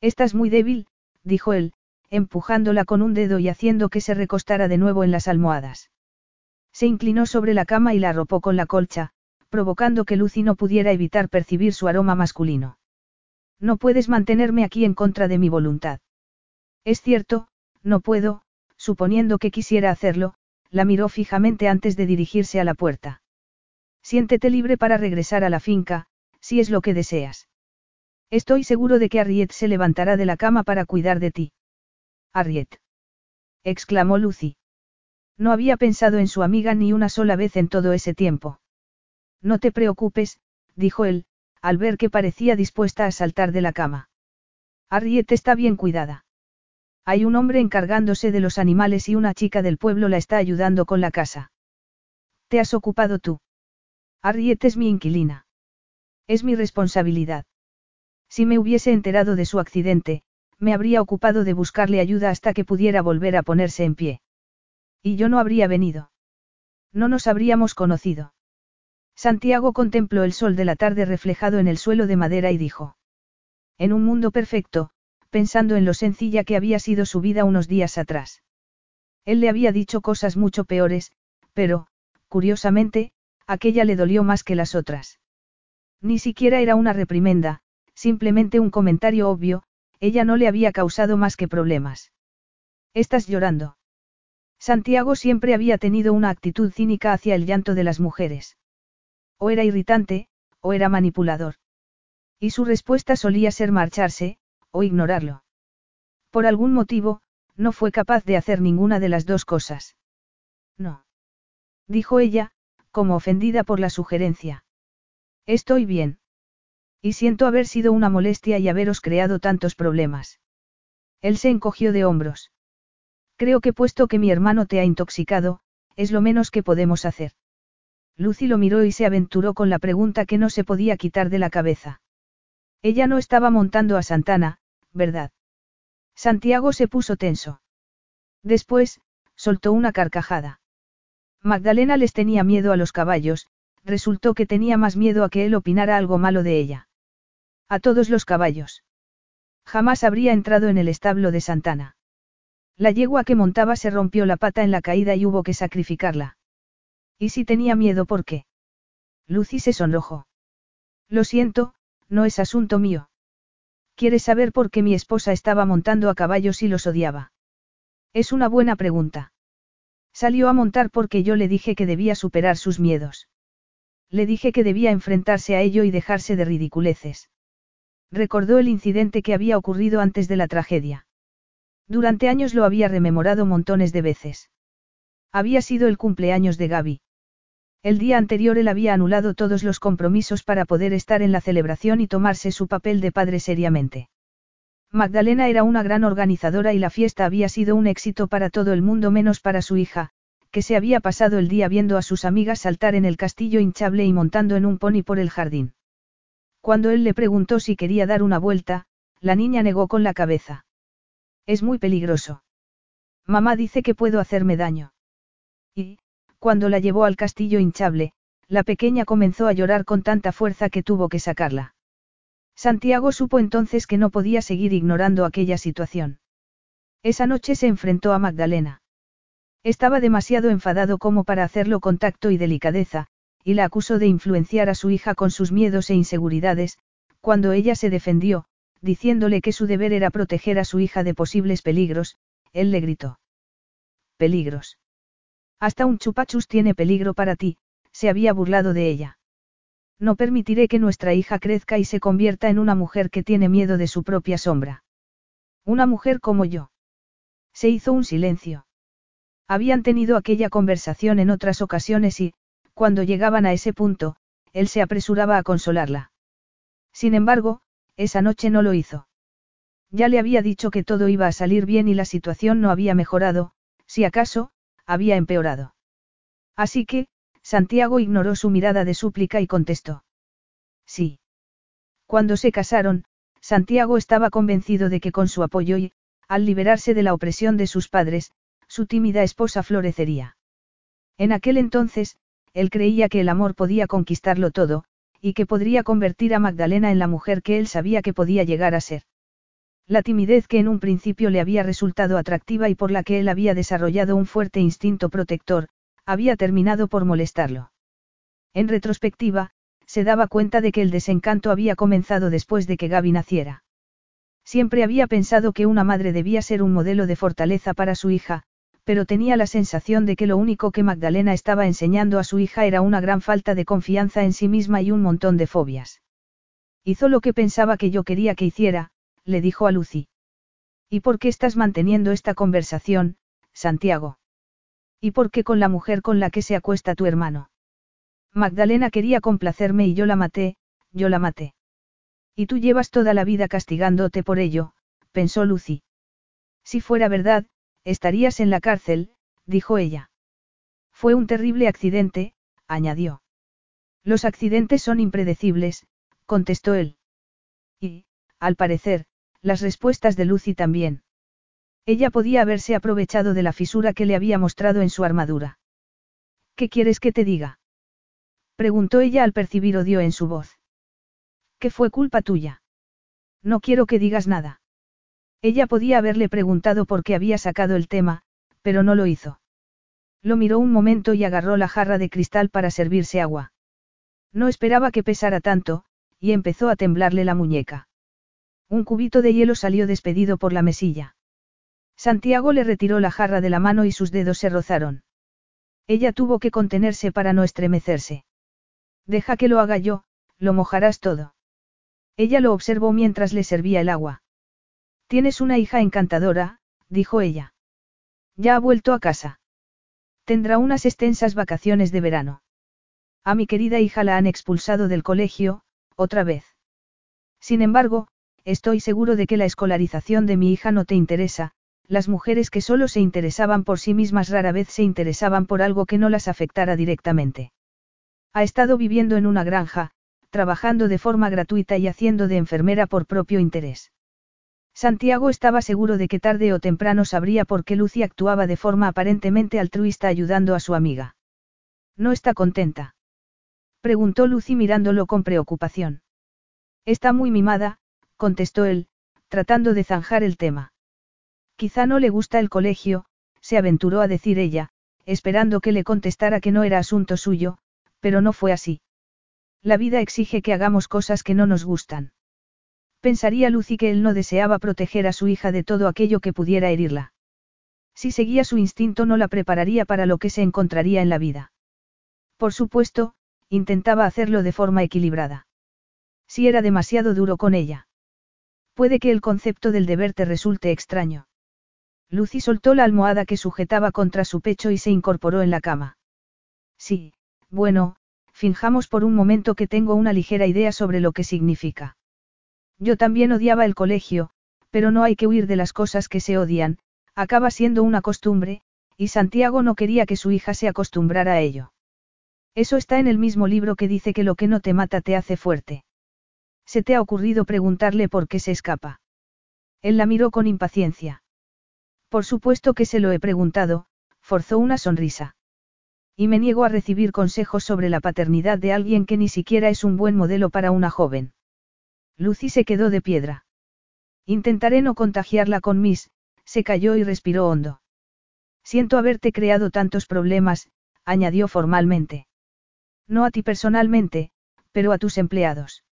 Estás muy débil, dijo él, empujándola con un dedo y haciendo que se recostara de nuevo en las almohadas. Se inclinó sobre la cama y la arropó con la colcha, provocando que Lucy no pudiera evitar percibir su aroma masculino. No puedes mantenerme aquí en contra de mi voluntad. Es cierto, no puedo, suponiendo que quisiera hacerlo, la miró fijamente antes de dirigirse a la puerta. Siéntete libre para regresar a la finca, si es lo que deseas. Estoy seguro de que Harriet se levantará de la cama para cuidar de ti. Harriet. exclamó Lucy. No había pensado en su amiga ni una sola vez en todo ese tiempo. No te preocupes, dijo él, al ver que parecía dispuesta a saltar de la cama. Harriet está bien cuidada. Hay un hombre encargándose de los animales y una chica del pueblo la está ayudando con la casa. ¿Te has ocupado tú? Harriet es mi inquilina. Es mi responsabilidad. Si me hubiese enterado de su accidente, me habría ocupado de buscarle ayuda hasta que pudiera volver a ponerse en pie. Y yo no habría venido. No nos habríamos conocido. Santiago contempló el sol de la tarde reflejado en el suelo de madera y dijo. En un mundo perfecto, pensando en lo sencilla que había sido su vida unos días atrás. Él le había dicho cosas mucho peores, pero, curiosamente, aquella le dolió más que las otras. Ni siquiera era una reprimenda, simplemente un comentario obvio, ella no le había causado más que problemas. ¿Estás llorando? Santiago siempre había tenido una actitud cínica hacia el llanto de las mujeres. O era irritante, o era manipulador. Y su respuesta solía ser marcharse, o ignorarlo. Por algún motivo, no fue capaz de hacer ninguna de las dos cosas. No. Dijo ella, como ofendida por la sugerencia. Estoy bien. Y siento haber sido una molestia y haberos creado tantos problemas. Él se encogió de hombros. Creo que puesto que mi hermano te ha intoxicado, es lo menos que podemos hacer. Lucy lo miró y se aventuró con la pregunta que no se podía quitar de la cabeza. Ella no estaba montando a Santana, ¿verdad? Santiago se puso tenso. Después, soltó una carcajada. Magdalena les tenía miedo a los caballos, resultó que tenía más miedo a que él opinara algo malo de ella. A todos los caballos. Jamás habría entrado en el establo de Santana. La yegua que montaba se rompió la pata en la caída y hubo que sacrificarla. ¿Y si tenía miedo por qué? Lucy se sonrojó. Lo siento, no es asunto mío. ¿Quieres saber por qué mi esposa estaba montando a caballos y los odiaba? Es una buena pregunta. Salió a montar porque yo le dije que debía superar sus miedos. Le dije que debía enfrentarse a ello y dejarse de ridiculeces. Recordó el incidente que había ocurrido antes de la tragedia. Durante años lo había rememorado montones de veces. Había sido el cumpleaños de Gaby. El día anterior él había anulado todos los compromisos para poder estar en la celebración y tomarse su papel de padre seriamente. Magdalena era una gran organizadora y la fiesta había sido un éxito para todo el mundo menos para su hija, que se había pasado el día viendo a sus amigas saltar en el castillo hinchable y montando en un pony por el jardín. Cuando él le preguntó si quería dar una vuelta, la niña negó con la cabeza. Es muy peligroso. Mamá dice que puedo hacerme daño. Y, cuando la llevó al castillo hinchable, la pequeña comenzó a llorar con tanta fuerza que tuvo que sacarla. Santiago supo entonces que no podía seguir ignorando aquella situación. Esa noche se enfrentó a Magdalena. Estaba demasiado enfadado como para hacerlo con tacto y delicadeza, y la acusó de influenciar a su hija con sus miedos e inseguridades, cuando ella se defendió, diciéndole que su deber era proteger a su hija de posibles peligros, él le gritó. Peligros. Hasta un chupachus tiene peligro para ti, se había burlado de ella. No permitiré que nuestra hija crezca y se convierta en una mujer que tiene miedo de su propia sombra. Una mujer como yo. Se hizo un silencio. Habían tenido aquella conversación en otras ocasiones y, cuando llegaban a ese punto, él se apresuraba a consolarla. Sin embargo, esa noche no lo hizo. Ya le había dicho que todo iba a salir bien y la situación no había mejorado, si acaso, había empeorado. Así que, Santiago ignoró su mirada de súplica y contestó. Sí. Cuando se casaron, Santiago estaba convencido de que con su apoyo y, al liberarse de la opresión de sus padres, su tímida esposa florecería. En aquel entonces, él creía que el amor podía conquistarlo todo, y que podría convertir a Magdalena en la mujer que él sabía que podía llegar a ser. La timidez que en un principio le había resultado atractiva y por la que él había desarrollado un fuerte instinto protector, había terminado por molestarlo. En retrospectiva, se daba cuenta de que el desencanto había comenzado después de que Gaby naciera. Siempre había pensado que una madre debía ser un modelo de fortaleza para su hija, pero tenía la sensación de que lo único que Magdalena estaba enseñando a su hija era una gran falta de confianza en sí misma y un montón de fobias. Hizo lo que pensaba que yo quería que hiciera, le dijo a Lucy. ¿Y por qué estás manteniendo esta conversación, Santiago? ¿Y por qué con la mujer con la que se acuesta tu hermano? Magdalena quería complacerme y yo la maté, yo la maté. Y tú llevas toda la vida castigándote por ello, pensó Lucy. Si fuera verdad, estarías en la cárcel, dijo ella. Fue un terrible accidente, añadió. Los accidentes son impredecibles, contestó él. Y, al parecer, las respuestas de Lucy también. Ella podía haberse aprovechado de la fisura que le había mostrado en su armadura. ¿Qué quieres que te diga? Preguntó ella al percibir odio en su voz. ¿Qué fue culpa tuya? No quiero que digas nada. Ella podía haberle preguntado por qué había sacado el tema, pero no lo hizo. Lo miró un momento y agarró la jarra de cristal para servirse agua. No esperaba que pesara tanto, y empezó a temblarle la muñeca. Un cubito de hielo salió despedido por la mesilla. Santiago le retiró la jarra de la mano y sus dedos se rozaron. Ella tuvo que contenerse para no estremecerse. Deja que lo haga yo, lo mojarás todo. Ella lo observó mientras le servía el agua. Tienes una hija encantadora, dijo ella. Ya ha vuelto a casa. Tendrá unas extensas vacaciones de verano. A mi querida hija la han expulsado del colegio, otra vez. Sin embargo, estoy seguro de que la escolarización de mi hija no te interesa, las mujeres que solo se interesaban por sí mismas rara vez se interesaban por algo que no las afectara directamente. Ha estado viviendo en una granja, trabajando de forma gratuita y haciendo de enfermera por propio interés. Santiago estaba seguro de que tarde o temprano sabría por qué Lucy actuaba de forma aparentemente altruista ayudando a su amiga. ¿No está contenta? Preguntó Lucy mirándolo con preocupación. Está muy mimada, contestó él, tratando de zanjar el tema. Quizá no le gusta el colegio, se aventuró a decir ella, esperando que le contestara que no era asunto suyo, pero no fue así. La vida exige que hagamos cosas que no nos gustan. Pensaría Lucy que él no deseaba proteger a su hija de todo aquello que pudiera herirla. Si seguía su instinto no la prepararía para lo que se encontraría en la vida. Por supuesto, intentaba hacerlo de forma equilibrada. Si era demasiado duro con ella. Puede que el concepto del deber te resulte extraño. Lucy soltó la almohada que sujetaba contra su pecho y se incorporó en la cama. Sí, bueno, finjamos por un momento que tengo una ligera idea sobre lo que significa. Yo también odiaba el colegio, pero no hay que huir de las cosas que se odian, acaba siendo una costumbre, y Santiago no quería que su hija se acostumbrara a ello. Eso está en el mismo libro que dice que lo que no te mata te hace fuerte. ¿Se te ha ocurrido preguntarle por qué se escapa? Él la miró con impaciencia. Por supuesto que se lo he preguntado, forzó una sonrisa. Y me niego a recibir consejos sobre la paternidad de alguien que ni siquiera es un buen modelo para una joven. Lucy se quedó de piedra. Intentaré no contagiarla con Miss, se cayó y respiró hondo. Siento haberte creado tantos problemas, añadió formalmente. No a ti personalmente, pero a tus empleados.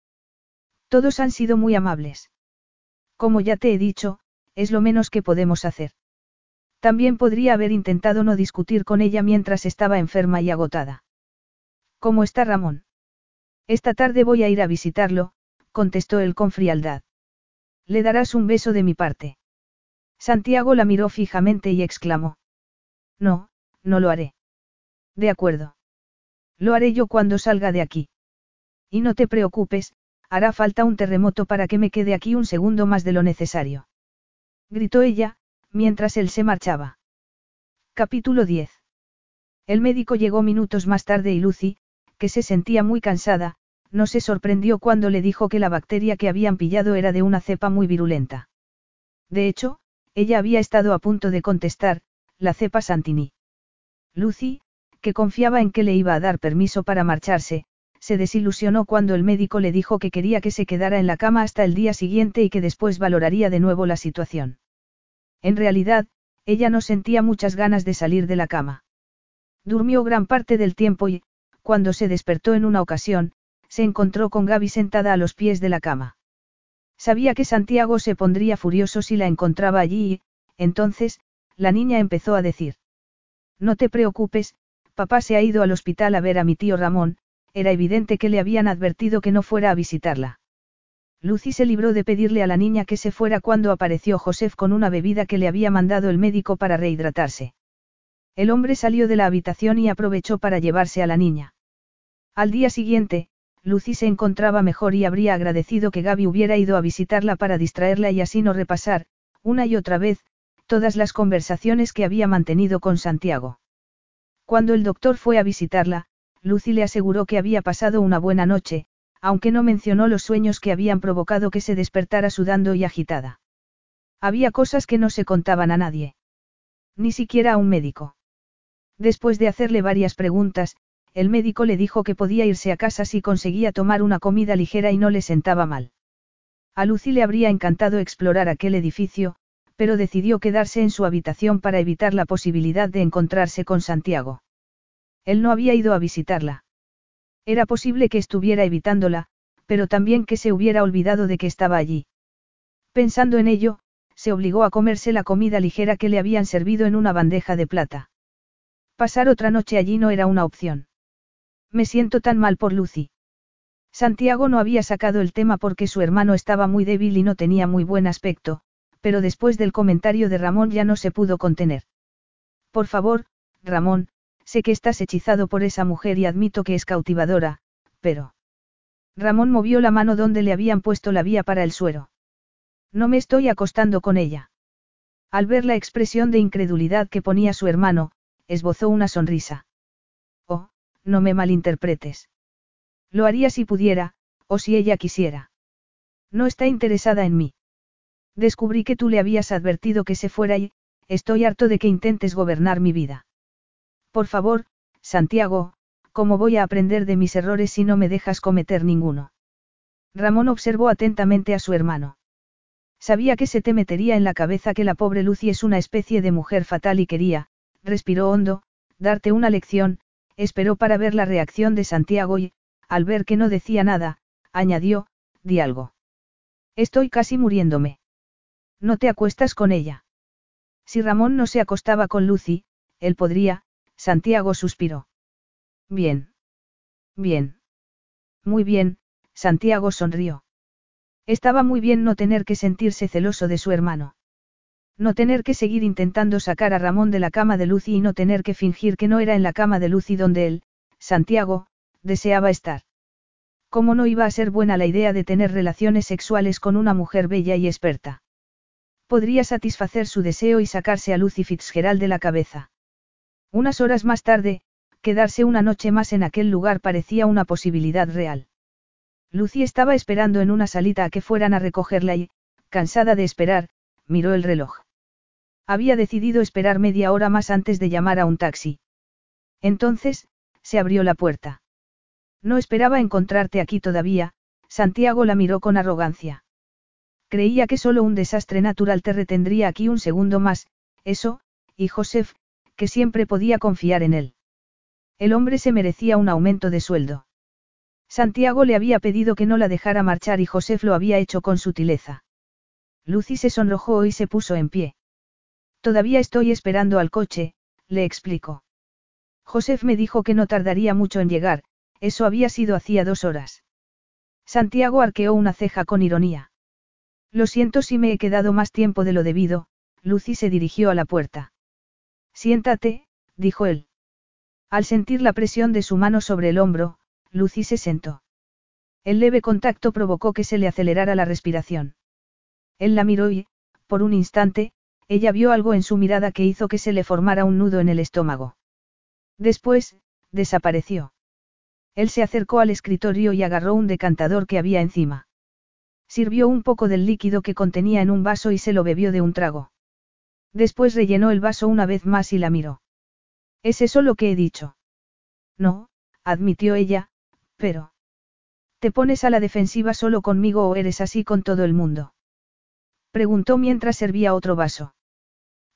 Todos han sido muy amables. Como ya te he dicho, es lo menos que podemos hacer. También podría haber intentado no discutir con ella mientras estaba enferma y agotada. ¿Cómo está Ramón? Esta tarde voy a ir a visitarlo, contestó él con frialdad. Le darás un beso de mi parte. Santiago la miró fijamente y exclamó. No, no lo haré. De acuerdo. Lo haré yo cuando salga de aquí. Y no te preocupes, hará falta un terremoto para que me quede aquí un segundo más de lo necesario. Gritó ella, mientras él se marchaba. Capítulo 10. El médico llegó minutos más tarde y Lucy, que se sentía muy cansada, no se sorprendió cuando le dijo que la bacteria que habían pillado era de una cepa muy virulenta. De hecho, ella había estado a punto de contestar, la cepa Santini. Lucy, que confiaba en que le iba a dar permiso para marcharse, se desilusionó cuando el médico le dijo que quería que se quedara en la cama hasta el día siguiente y que después valoraría de nuevo la situación. En realidad, ella no sentía muchas ganas de salir de la cama. Durmió gran parte del tiempo y, cuando se despertó en una ocasión, se encontró con Gaby sentada a los pies de la cama. Sabía que Santiago se pondría furioso si la encontraba allí y, entonces, la niña empezó a decir. No te preocupes, papá se ha ido al hospital a ver a mi tío Ramón, era evidente que le habían advertido que no fuera a visitarla. Lucy se libró de pedirle a la niña que se fuera cuando apareció Joseph con una bebida que le había mandado el médico para rehidratarse. El hombre salió de la habitación y aprovechó para llevarse a la niña. Al día siguiente, Lucy se encontraba mejor y habría agradecido que Gaby hubiera ido a visitarla para distraerla y así no repasar, una y otra vez, todas las conversaciones que había mantenido con Santiago. Cuando el doctor fue a visitarla, Lucy le aseguró que había pasado una buena noche, aunque no mencionó los sueños que habían provocado que se despertara sudando y agitada. Había cosas que no se contaban a nadie. Ni siquiera a un médico. Después de hacerle varias preguntas, el médico le dijo que podía irse a casa si conseguía tomar una comida ligera y no le sentaba mal. A Lucy le habría encantado explorar aquel edificio, pero decidió quedarse en su habitación para evitar la posibilidad de encontrarse con Santiago. Él no había ido a visitarla. Era posible que estuviera evitándola, pero también que se hubiera olvidado de que estaba allí. Pensando en ello, se obligó a comerse la comida ligera que le habían servido en una bandeja de plata. Pasar otra noche allí no era una opción. Me siento tan mal por Lucy. Santiago no había sacado el tema porque su hermano estaba muy débil y no tenía muy buen aspecto, pero después del comentario de Ramón ya no se pudo contener. Por favor, Ramón, sé que estás hechizado por esa mujer y admito que es cautivadora, pero... Ramón movió la mano donde le habían puesto la vía para el suero. No me estoy acostando con ella. Al ver la expresión de incredulidad que ponía su hermano, esbozó una sonrisa. Oh, no me malinterpretes. Lo haría si pudiera, o si ella quisiera. No está interesada en mí. Descubrí que tú le habías advertido que se fuera y, estoy harto de que intentes gobernar mi vida. Por favor, Santiago, ¿cómo voy a aprender de mis errores si no me dejas cometer ninguno? Ramón observó atentamente a su hermano. Sabía que se te metería en la cabeza que la pobre Lucy es una especie de mujer fatal y quería, respiró hondo, darte una lección, esperó para ver la reacción de Santiago y, al ver que no decía nada, añadió, di algo. Estoy casi muriéndome. No te acuestas con ella. Si Ramón no se acostaba con Lucy, él podría, Santiago suspiró. Bien. Bien. Muy bien, Santiago sonrió. Estaba muy bien no tener que sentirse celoso de su hermano. No tener que seguir intentando sacar a Ramón de la cama de Lucy y no tener que fingir que no era en la cama de Lucy donde él, Santiago, deseaba estar. ¿Cómo no iba a ser buena la idea de tener relaciones sexuales con una mujer bella y experta? Podría satisfacer su deseo y sacarse a Lucy Fitzgerald de la cabeza. Unas horas más tarde, quedarse una noche más en aquel lugar parecía una posibilidad real. Lucy estaba esperando en una salita a que fueran a recogerla y, cansada de esperar, miró el reloj. Había decidido esperar media hora más antes de llamar a un taxi. Entonces, se abrió la puerta. No esperaba encontrarte aquí todavía, Santiago la miró con arrogancia. Creía que solo un desastre natural te retendría aquí un segundo más, eso, y Joseph, que siempre podía confiar en él. El hombre se merecía un aumento de sueldo. Santiago le había pedido que no la dejara marchar y Joseph lo había hecho con sutileza. Lucy se sonrojó y se puso en pie. Todavía estoy esperando al coche, le explicó. Joseph me dijo que no tardaría mucho en llegar, eso había sido hacía dos horas. Santiago arqueó una ceja con ironía. Lo siento si me he quedado más tiempo de lo debido, Lucy se dirigió a la puerta. Siéntate, dijo él. Al sentir la presión de su mano sobre el hombro, Lucy se sentó. El leve contacto provocó que se le acelerara la respiración. Él la miró y, por un instante, ella vio algo en su mirada que hizo que se le formara un nudo en el estómago. Después, desapareció. Él se acercó al escritorio y agarró un decantador que había encima. Sirvió un poco del líquido que contenía en un vaso y se lo bebió de un trago. Después rellenó el vaso una vez más y la miró. ¿Es eso lo que he dicho? No, admitió ella, pero... ¿Te pones a la defensiva solo conmigo o eres así con todo el mundo? Preguntó mientras servía otro vaso.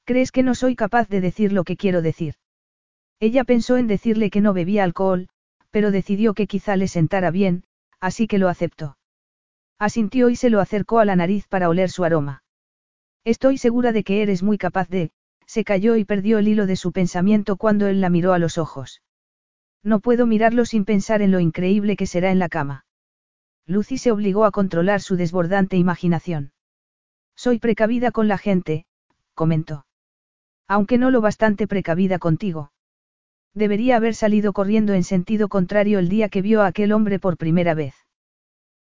¿Crees que no soy capaz de decir lo que quiero decir? Ella pensó en decirle que no bebía alcohol, pero decidió que quizá le sentara bien, así que lo aceptó. Asintió y se lo acercó a la nariz para oler su aroma. Estoy segura de que eres muy capaz de, se cayó y perdió el hilo de su pensamiento cuando él la miró a los ojos. No puedo mirarlo sin pensar en lo increíble que será en la cama. Lucy se obligó a controlar su desbordante imaginación. Soy precavida con la gente, comentó. Aunque no lo bastante precavida contigo. Debería haber salido corriendo en sentido contrario el día que vio a aquel hombre por primera vez.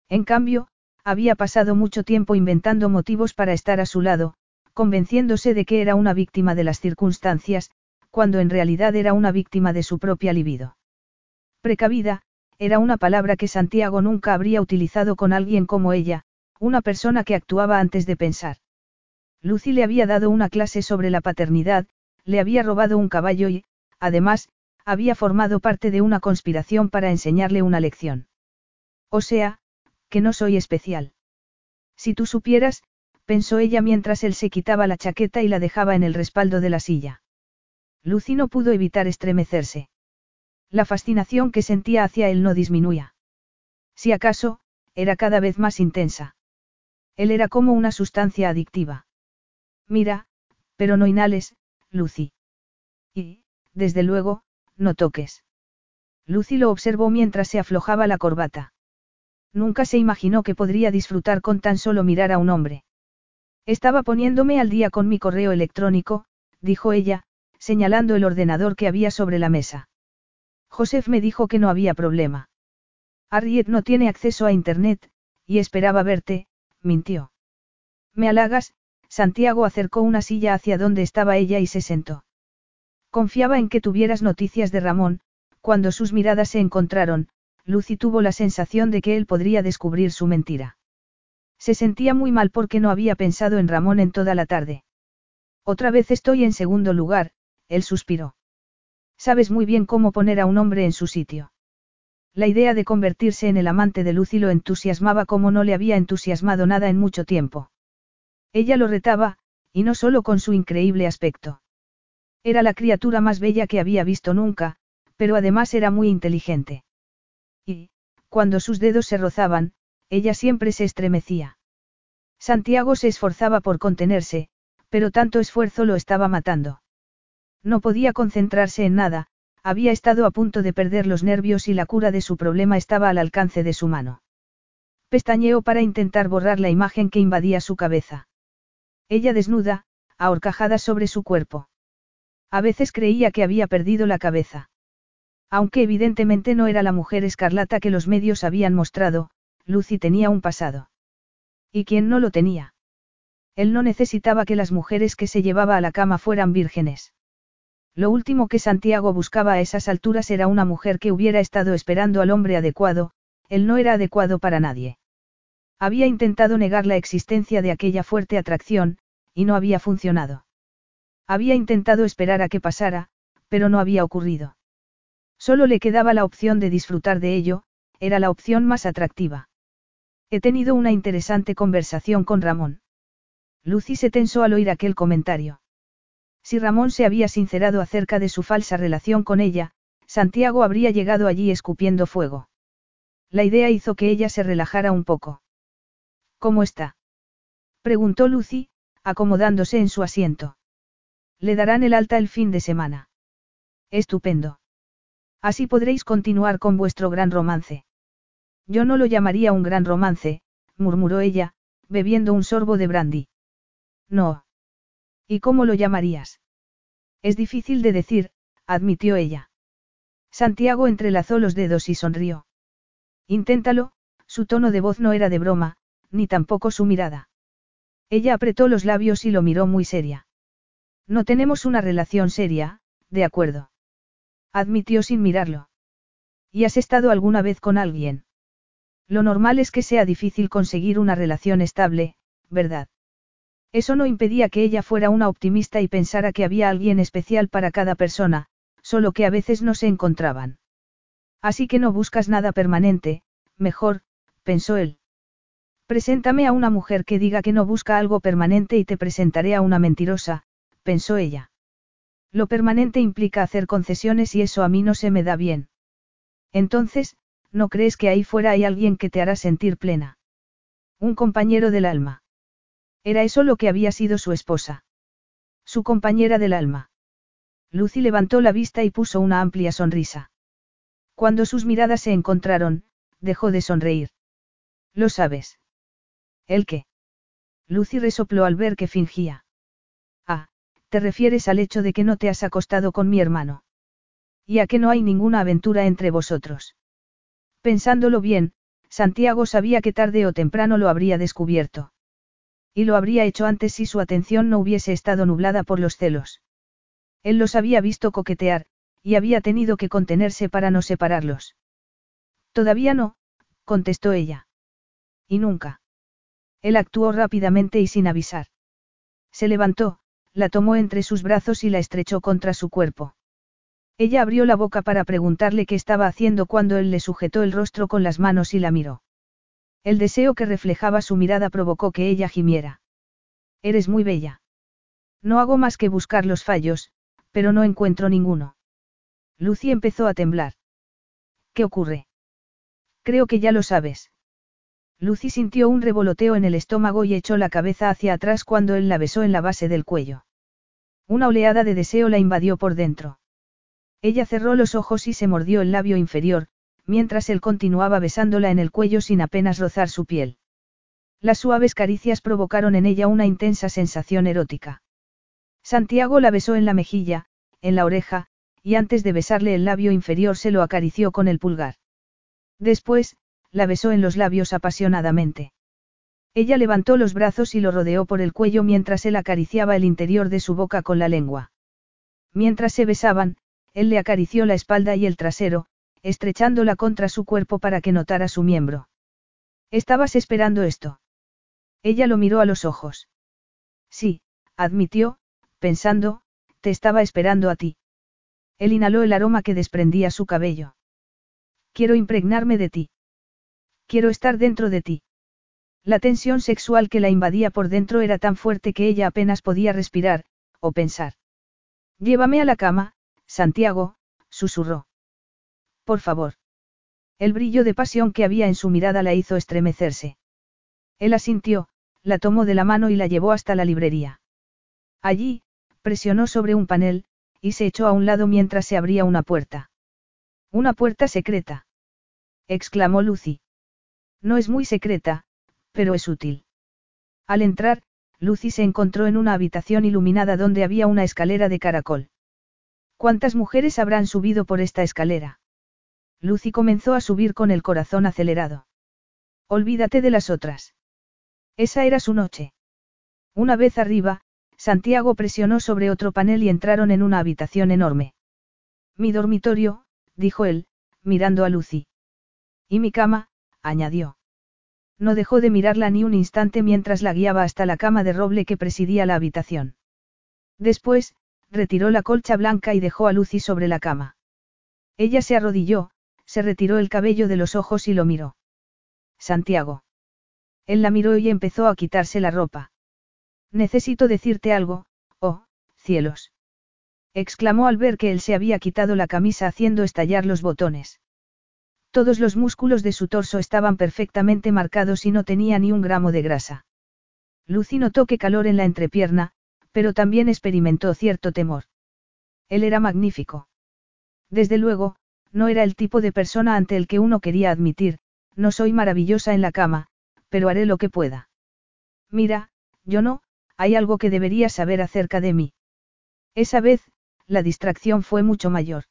En cambio, había pasado mucho tiempo inventando motivos para estar a su lado, convenciéndose de que era una víctima de las circunstancias, cuando en realidad era una víctima de su propia libido. Precavida, era una palabra que Santiago nunca habría utilizado con alguien como ella, una persona que actuaba antes de pensar. Lucy le había dado una clase sobre la paternidad, le había robado un caballo y, además, había formado parte de una conspiración para enseñarle una lección. O sea, que no soy especial. Si tú supieras, pensó ella mientras él se quitaba la chaqueta y la dejaba en el respaldo de la silla. Lucy no pudo evitar estremecerse. La fascinación que sentía hacia él no disminuía. Si acaso, era cada vez más intensa. Él era como una sustancia adictiva. Mira, pero no inhales, Lucy. Y, desde luego, no toques. Lucy lo observó mientras se aflojaba la corbata. Nunca se imaginó que podría disfrutar con tan solo mirar a un hombre. Estaba poniéndome al día con mi correo electrónico, dijo ella, señalando el ordenador que había sobre la mesa. Joseph me dijo que no había problema. Harriet no tiene acceso a Internet, y esperaba verte, mintió. Me halagas, Santiago acercó una silla hacia donde estaba ella y se sentó. Confiaba en que tuvieras noticias de Ramón, cuando sus miradas se encontraron, Lucy tuvo la sensación de que él podría descubrir su mentira. Se sentía muy mal porque no había pensado en Ramón en toda la tarde. Otra vez estoy en segundo lugar, él suspiró. Sabes muy bien cómo poner a un hombre en su sitio. La idea de convertirse en el amante de Lucy lo entusiasmaba como no le había entusiasmado nada en mucho tiempo. Ella lo retaba, y no solo con su increíble aspecto. Era la criatura más bella que había visto nunca, pero además era muy inteligente. Y, cuando sus dedos se rozaban, ella siempre se estremecía. Santiago se esforzaba por contenerse, pero tanto esfuerzo lo estaba matando. No podía concentrarse en nada, había estado a punto de perder los nervios y la cura de su problema estaba al alcance de su mano. Pestañeó para intentar borrar la imagen que invadía su cabeza. Ella desnuda, ahorcajada sobre su cuerpo. A veces creía que había perdido la cabeza. Aunque evidentemente no era la mujer escarlata que los medios habían mostrado, Lucy tenía un pasado. ¿Y quién no lo tenía? Él no necesitaba que las mujeres que se llevaba a la cama fueran vírgenes. Lo último que Santiago buscaba a esas alturas era una mujer que hubiera estado esperando al hombre adecuado, él no era adecuado para nadie. Había intentado negar la existencia de aquella fuerte atracción, y no había funcionado. Había intentado esperar a que pasara, pero no había ocurrido. Solo le quedaba la opción de disfrutar de ello, era la opción más atractiva. He tenido una interesante conversación con Ramón. Lucy se tensó al oír aquel comentario. Si Ramón se había sincerado acerca de su falsa relación con ella, Santiago habría llegado allí escupiendo fuego. La idea hizo que ella se relajara un poco. ¿Cómo está? preguntó Lucy, acomodándose en su asiento. Le darán el alta el fin de semana. Estupendo. Así podréis continuar con vuestro gran romance. Yo no lo llamaría un gran romance, murmuró ella, bebiendo un sorbo de brandy. No. ¿Y cómo lo llamarías? Es difícil de decir, admitió ella. Santiago entrelazó los dedos y sonrió. Inténtalo, su tono de voz no era de broma, ni tampoco su mirada. Ella apretó los labios y lo miró muy seria. No tenemos una relación seria, de acuerdo. Admitió sin mirarlo. ¿Y has estado alguna vez con alguien? Lo normal es que sea difícil conseguir una relación estable, ¿verdad? Eso no impedía que ella fuera una optimista y pensara que había alguien especial para cada persona, solo que a veces no se encontraban. Así que no buscas nada permanente, mejor, pensó él. Preséntame a una mujer que diga que no busca algo permanente y te presentaré a una mentirosa, pensó ella. Lo permanente implica hacer concesiones y eso a mí no se me da bien. Entonces, ¿no crees que ahí fuera hay alguien que te hará sentir plena? Un compañero del alma. Era eso lo que había sido su esposa. Su compañera del alma. Lucy levantó la vista y puso una amplia sonrisa. Cuando sus miradas se encontraron, dejó de sonreír. ¿Lo sabes? ¿El qué? Lucy resopló al ver que fingía. Te refieres al hecho de que no te has acostado con mi hermano. Y a que no hay ninguna aventura entre vosotros. Pensándolo bien, Santiago sabía que tarde o temprano lo habría descubierto. Y lo habría hecho antes si su atención no hubiese estado nublada por los celos. Él los había visto coquetear, y había tenido que contenerse para no separarlos. Todavía no, contestó ella. Y nunca. Él actuó rápidamente y sin avisar. Se levantó, la tomó entre sus brazos y la estrechó contra su cuerpo. Ella abrió la boca para preguntarle qué estaba haciendo cuando él le sujetó el rostro con las manos y la miró. El deseo que reflejaba su mirada provocó que ella gimiera. Eres muy bella. No hago más que buscar los fallos, pero no encuentro ninguno. Lucy empezó a temblar. ¿Qué ocurre? Creo que ya lo sabes. Lucy sintió un revoloteo en el estómago y echó la cabeza hacia atrás cuando él la besó en la base del cuello. Una oleada de deseo la invadió por dentro. Ella cerró los ojos y se mordió el labio inferior, mientras él continuaba besándola en el cuello sin apenas rozar su piel. Las suaves caricias provocaron en ella una intensa sensación erótica. Santiago la besó en la mejilla, en la oreja, y antes de besarle el labio inferior se lo acarició con el pulgar. Después, la besó en los labios apasionadamente. Ella levantó los brazos y lo rodeó por el cuello mientras él acariciaba el interior de su boca con la lengua. Mientras se besaban, él le acarició la espalda y el trasero, estrechándola contra su cuerpo para que notara su miembro. ¿Estabas esperando esto? Ella lo miró a los ojos. Sí, admitió, pensando, te estaba esperando a ti. Él inhaló el aroma que desprendía su cabello. Quiero impregnarme de ti. Quiero estar dentro de ti. La tensión sexual que la invadía por dentro era tan fuerte que ella apenas podía respirar, o pensar. Llévame a la cama, Santiago, susurró. Por favor. El brillo de pasión que había en su mirada la hizo estremecerse. Él asintió, la tomó de la mano y la llevó hasta la librería. Allí, presionó sobre un panel, y se echó a un lado mientras se abría una puerta. Una puerta secreta. exclamó Lucy. No es muy secreta, pero es útil. Al entrar, Lucy se encontró en una habitación iluminada donde había una escalera de caracol. ¿Cuántas mujeres habrán subido por esta escalera? Lucy comenzó a subir con el corazón acelerado. Olvídate de las otras. Esa era su noche. Una vez arriba, Santiago presionó sobre otro panel y entraron en una habitación enorme. Mi dormitorio, dijo él, mirando a Lucy. Y mi cama, añadió. No dejó de mirarla ni un instante mientras la guiaba hasta la cama de roble que presidía la habitación. Después, retiró la colcha blanca y dejó a Lucy sobre la cama. Ella se arrodilló, se retiró el cabello de los ojos y lo miró. Santiago. Él la miró y empezó a quitarse la ropa. Necesito decirte algo, oh, cielos. exclamó al ver que él se había quitado la camisa haciendo estallar los botones. Todos los músculos de su torso estaban perfectamente marcados y no tenía ni un gramo de grasa. Lucy notó que calor en la entrepierna, pero también experimentó cierto temor. Él era magnífico. Desde luego, no era el tipo de persona ante el que uno quería admitir, no soy maravillosa en la cama, pero haré lo que pueda. Mira, yo no, hay algo que deberías saber acerca de mí. Esa vez, la distracción fue mucho mayor.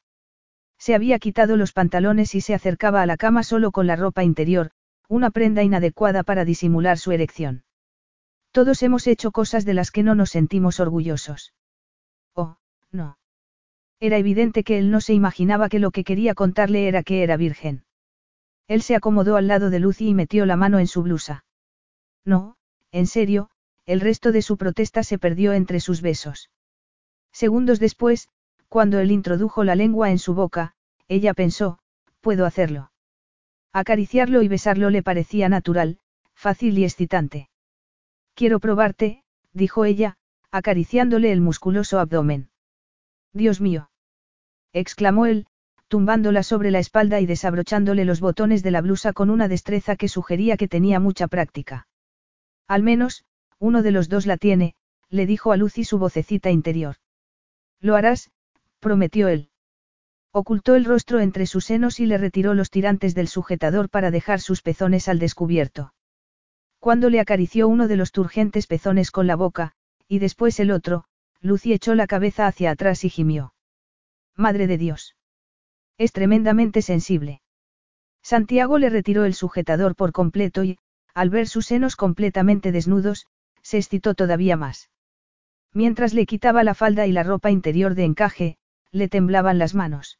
Se había quitado los pantalones y se acercaba a la cama solo con la ropa interior, una prenda inadecuada para disimular su erección. Todos hemos hecho cosas de las que no nos sentimos orgullosos. Oh, no. Era evidente que él no se imaginaba que lo que quería contarle era que era virgen. Él se acomodó al lado de Lucy y metió la mano en su blusa. No, en serio, el resto de su protesta se perdió entre sus besos. Segundos después, cuando él introdujo la lengua en su boca, ella pensó, puedo hacerlo. Acariciarlo y besarlo le parecía natural, fácil y excitante. Quiero probarte, dijo ella, acariciándole el musculoso abdomen. Dios mío. exclamó él, tumbándola sobre la espalda y desabrochándole los botones de la blusa con una destreza que sugería que tenía mucha práctica. Al menos, uno de los dos la tiene, le dijo a Lucy su vocecita interior. Lo harás, prometió él. Ocultó el rostro entre sus senos y le retiró los tirantes del sujetador para dejar sus pezones al descubierto. Cuando le acarició uno de los turgentes pezones con la boca, y después el otro, Lucy echó la cabeza hacia atrás y gimió. Madre de Dios. Es tremendamente sensible. Santiago le retiró el sujetador por completo y, al ver sus senos completamente desnudos, se excitó todavía más. Mientras le quitaba la falda y la ropa interior de encaje, le temblaban las manos.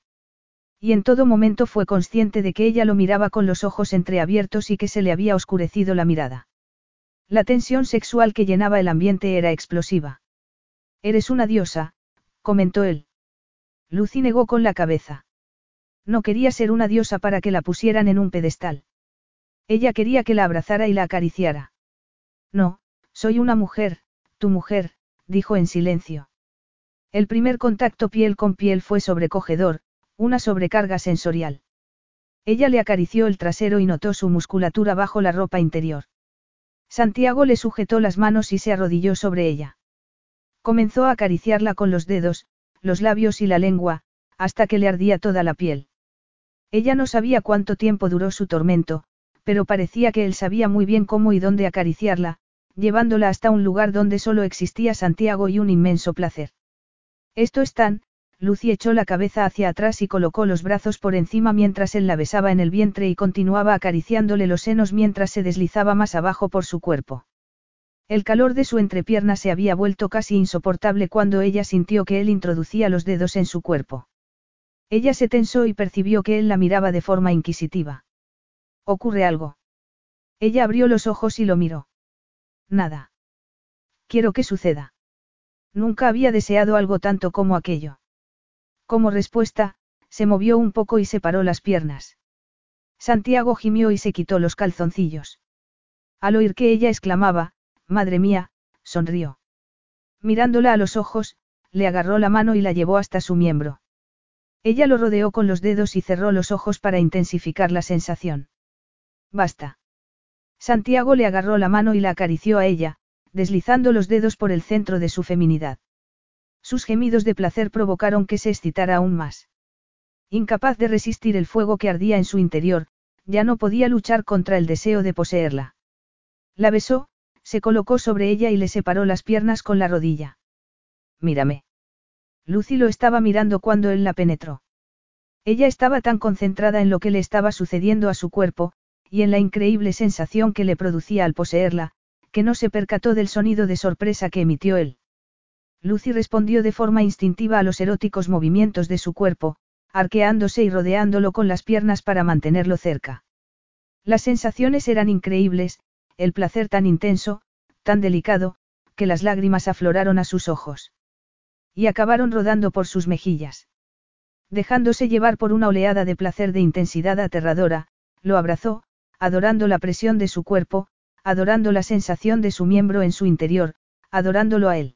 Y en todo momento fue consciente de que ella lo miraba con los ojos entreabiertos y que se le había oscurecido la mirada. La tensión sexual que llenaba el ambiente era explosiva. Eres una diosa, comentó él. Lucy negó con la cabeza. No quería ser una diosa para que la pusieran en un pedestal. Ella quería que la abrazara y la acariciara. No, soy una mujer, tu mujer, dijo en silencio. El primer contacto piel con piel fue sobrecogedor, una sobrecarga sensorial. Ella le acarició el trasero y notó su musculatura bajo la ropa interior. Santiago le sujetó las manos y se arrodilló sobre ella. Comenzó a acariciarla con los dedos, los labios y la lengua, hasta que le ardía toda la piel. Ella no sabía cuánto tiempo duró su tormento, pero parecía que él sabía muy bien cómo y dónde acariciarla, llevándola hasta un lugar donde solo existía Santiago y un inmenso placer. Esto es tan, Lucy echó la cabeza hacia atrás y colocó los brazos por encima mientras él la besaba en el vientre y continuaba acariciándole los senos mientras se deslizaba más abajo por su cuerpo. El calor de su entrepierna se había vuelto casi insoportable cuando ella sintió que él introducía los dedos en su cuerpo. Ella se tensó y percibió que él la miraba de forma inquisitiva. ¿Ocurre algo? Ella abrió los ojos y lo miró. Nada. Quiero que suceda. Nunca había deseado algo tanto como aquello. Como respuesta, se movió un poco y separó las piernas. Santiago gimió y se quitó los calzoncillos. Al oír que ella exclamaba, Madre mía, sonrió. Mirándola a los ojos, le agarró la mano y la llevó hasta su miembro. Ella lo rodeó con los dedos y cerró los ojos para intensificar la sensación. Basta. Santiago le agarró la mano y la acarició a ella, deslizando los dedos por el centro de su feminidad. Sus gemidos de placer provocaron que se excitara aún más. Incapaz de resistir el fuego que ardía en su interior, ya no podía luchar contra el deseo de poseerla. La besó, se colocó sobre ella y le separó las piernas con la rodilla. Mírame. Lucy lo estaba mirando cuando él la penetró. Ella estaba tan concentrada en lo que le estaba sucediendo a su cuerpo, y en la increíble sensación que le producía al poseerla, que no se percató del sonido de sorpresa que emitió él. Lucy respondió de forma instintiva a los eróticos movimientos de su cuerpo, arqueándose y rodeándolo con las piernas para mantenerlo cerca. Las sensaciones eran increíbles, el placer tan intenso, tan delicado, que las lágrimas afloraron a sus ojos. Y acabaron rodando por sus mejillas. Dejándose llevar por una oleada de placer de intensidad aterradora, lo abrazó, adorando la presión de su cuerpo, adorando la sensación de su miembro en su interior, adorándolo a él.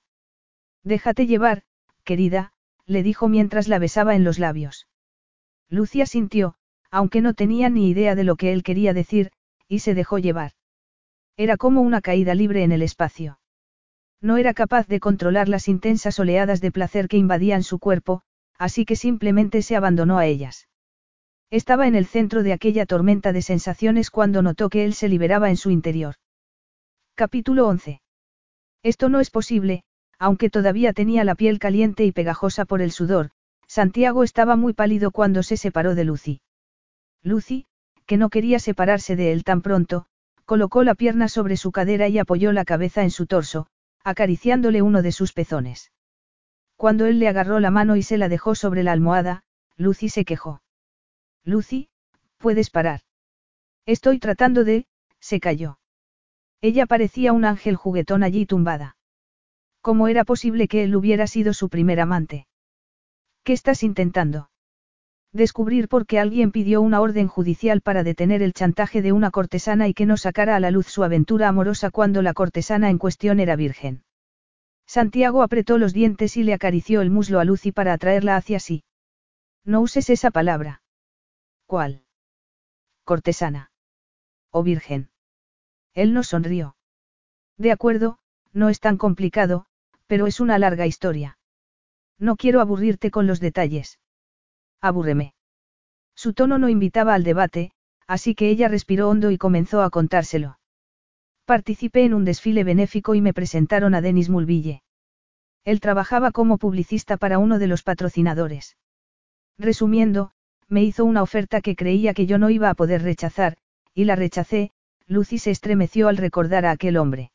Déjate llevar, querida, le dijo mientras la besaba en los labios. Lucia sintió, aunque no tenía ni idea de lo que él quería decir, y se dejó llevar. Era como una caída libre en el espacio. No era capaz de controlar las intensas oleadas de placer que invadían su cuerpo, así que simplemente se abandonó a ellas. Estaba en el centro de aquella tormenta de sensaciones cuando notó que él se liberaba en su interior. Capítulo 11. Esto no es posible, aunque todavía tenía la piel caliente y pegajosa por el sudor, Santiago estaba muy pálido cuando se separó de Lucy. Lucy, que no quería separarse de él tan pronto, colocó la pierna sobre su cadera y apoyó la cabeza en su torso, acariciándole uno de sus pezones. Cuando él le agarró la mano y se la dejó sobre la almohada, Lucy se quejó. Lucy, puedes parar. Estoy tratando de, se cayó. Ella parecía un ángel juguetón allí tumbada. ¿Cómo era posible que él hubiera sido su primer amante? ¿Qué estás intentando? Descubrir por qué alguien pidió una orden judicial para detener el chantaje de una cortesana y que no sacara a la luz su aventura amorosa cuando la cortesana en cuestión era virgen. Santiago apretó los dientes y le acarició el muslo a Lucy para atraerla hacia sí. No uses esa palabra. ¿Cuál? Cortesana. O virgen. Él no sonrió. De acuerdo, no es tan complicado, pero es una larga historia. No quiero aburrirte con los detalles. Abúrreme. Su tono no invitaba al debate, así que ella respiró hondo y comenzó a contárselo. Participé en un desfile benéfico y me presentaron a Denis Mulville. Él trabajaba como publicista para uno de los patrocinadores. Resumiendo, me hizo una oferta que creía que yo no iba a poder rechazar, y la rechacé, Lucy se estremeció al recordar a aquel hombre.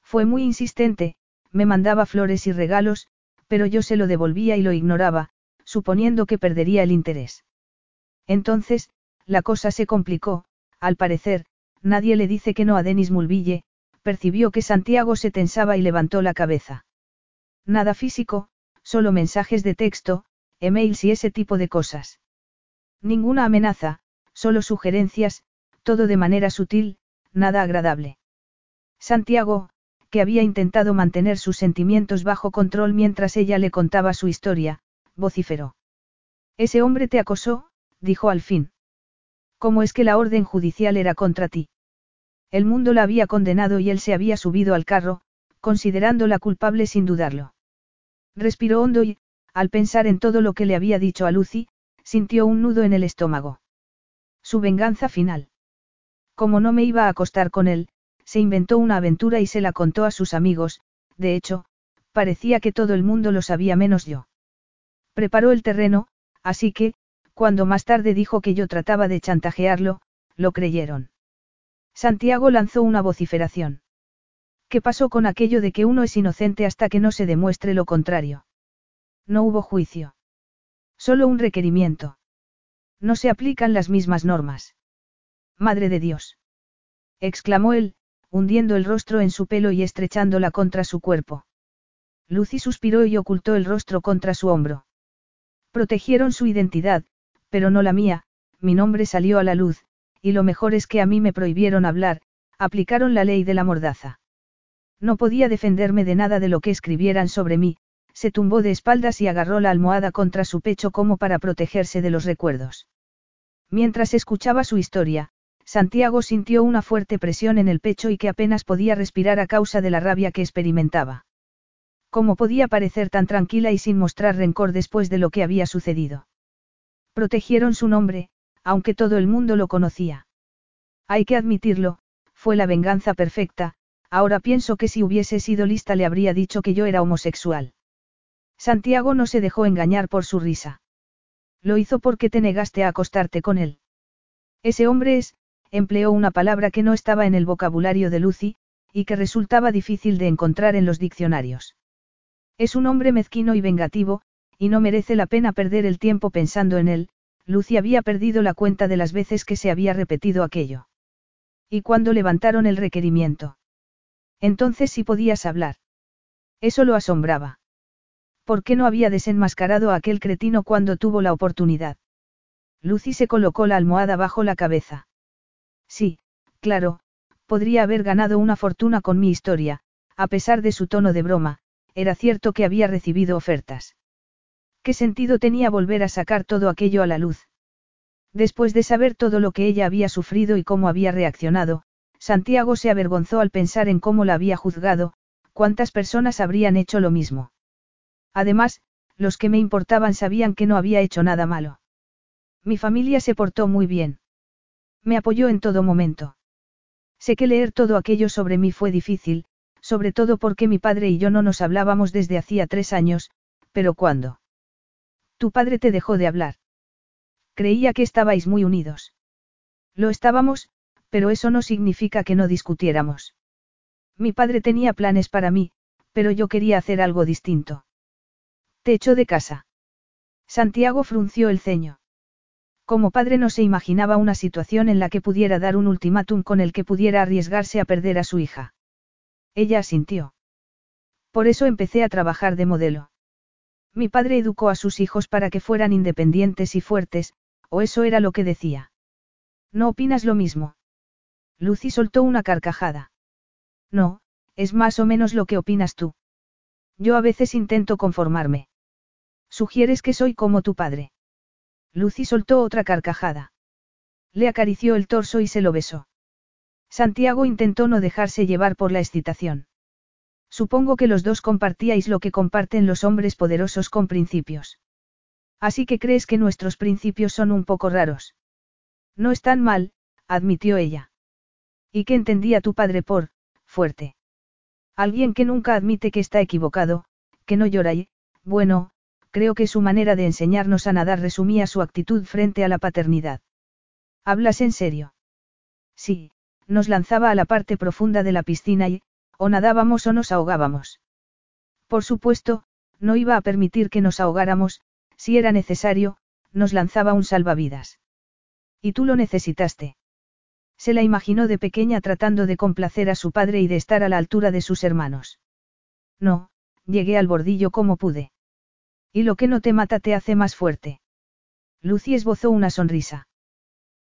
Fue muy insistente, me mandaba flores y regalos, pero yo se lo devolvía y lo ignoraba, suponiendo que perdería el interés. Entonces, la cosa se complicó, al parecer, nadie le dice que no a Denis Mulville, percibió que Santiago se tensaba y levantó la cabeza. Nada físico, solo mensajes de texto, emails y ese tipo de cosas. Ninguna amenaza, solo sugerencias, todo de manera sutil, nada agradable. Santiago, que había intentado mantener sus sentimientos bajo control mientras ella le contaba su historia, vociferó. Ese hombre te acosó, dijo al fin. ¿Cómo es que la orden judicial era contra ti? El mundo la había condenado y él se había subido al carro, considerándola culpable sin dudarlo. Respiró hondo y, al pensar en todo lo que le había dicho a Lucy, sintió un nudo en el estómago. Su venganza final. Como no me iba a acostar con él, se inventó una aventura y se la contó a sus amigos, de hecho, parecía que todo el mundo lo sabía menos yo. Preparó el terreno, así que, cuando más tarde dijo que yo trataba de chantajearlo, lo creyeron. Santiago lanzó una vociferación. ¿Qué pasó con aquello de que uno es inocente hasta que no se demuestre lo contrario? No hubo juicio. Solo un requerimiento. No se aplican las mismas normas. Madre de Dios. exclamó él, hundiendo el rostro en su pelo y estrechándola contra su cuerpo. Lucy suspiró y ocultó el rostro contra su hombro. Protegieron su identidad, pero no la mía, mi nombre salió a la luz, y lo mejor es que a mí me prohibieron hablar, aplicaron la ley de la mordaza. No podía defenderme de nada de lo que escribieran sobre mí, se tumbó de espaldas y agarró la almohada contra su pecho como para protegerse de los recuerdos. Mientras escuchaba su historia, Santiago sintió una fuerte presión en el pecho y que apenas podía respirar a causa de la rabia que experimentaba. ¿Cómo podía parecer tan tranquila y sin mostrar rencor después de lo que había sucedido? Protegieron su nombre, aunque todo el mundo lo conocía. Hay que admitirlo, fue la venganza perfecta, ahora pienso que si hubiese sido lista le habría dicho que yo era homosexual. Santiago no se dejó engañar por su risa. Lo hizo porque te negaste a acostarte con él. Ese hombre es, empleó una palabra que no estaba en el vocabulario de Lucy, y que resultaba difícil de encontrar en los diccionarios. Es un hombre mezquino y vengativo, y no merece la pena perder el tiempo pensando en él, Lucy había perdido la cuenta de las veces que se había repetido aquello. ¿Y cuando levantaron el requerimiento? Entonces sí podías hablar. Eso lo asombraba. ¿Por qué no había desenmascarado a aquel cretino cuando tuvo la oportunidad? Lucy se colocó la almohada bajo la cabeza. Sí, claro, podría haber ganado una fortuna con mi historia, a pesar de su tono de broma, era cierto que había recibido ofertas. ¿Qué sentido tenía volver a sacar todo aquello a la luz? Después de saber todo lo que ella había sufrido y cómo había reaccionado, Santiago se avergonzó al pensar en cómo la había juzgado, cuántas personas habrían hecho lo mismo. Además, los que me importaban sabían que no había hecho nada malo. Mi familia se portó muy bien. Me apoyó en todo momento. Sé que leer todo aquello sobre mí fue difícil, sobre todo porque mi padre y yo no nos hablábamos desde hacía tres años, pero ¿cuándo? Tu padre te dejó de hablar. Creía que estabais muy unidos. Lo estábamos, pero eso no significa que no discutiéramos. Mi padre tenía planes para mí, pero yo quería hacer algo distinto. Te echó de casa. Santiago frunció el ceño. Como padre no se imaginaba una situación en la que pudiera dar un ultimátum con el que pudiera arriesgarse a perder a su hija. Ella asintió. Por eso empecé a trabajar de modelo. Mi padre educó a sus hijos para que fueran independientes y fuertes, o eso era lo que decía. ¿No opinas lo mismo? Lucy soltó una carcajada. No, es más o menos lo que opinas tú. Yo a veces intento conformarme. Sugieres que soy como tu padre. Lucy soltó otra carcajada. Le acarició el torso y se lo besó. Santiago intentó no dejarse llevar por la excitación. Supongo que los dos compartíais lo que comparten los hombres poderosos con principios. Así que crees que nuestros principios son un poco raros. No están mal, admitió ella. ¿Y qué entendía tu padre por, fuerte? Alguien que nunca admite que está equivocado, que no llora y, bueno, creo que su manera de enseñarnos a nadar resumía su actitud frente a la paternidad. ¿Hablas en serio? Sí, nos lanzaba a la parte profunda de la piscina y, o nadábamos o nos ahogábamos. Por supuesto, no iba a permitir que nos ahogáramos, si era necesario, nos lanzaba un salvavidas. Y tú lo necesitaste. Se la imaginó de pequeña tratando de complacer a su padre y de estar a la altura de sus hermanos. No, llegué al bordillo como pude. Y lo que no te mata te hace más fuerte. Lucy esbozó una sonrisa.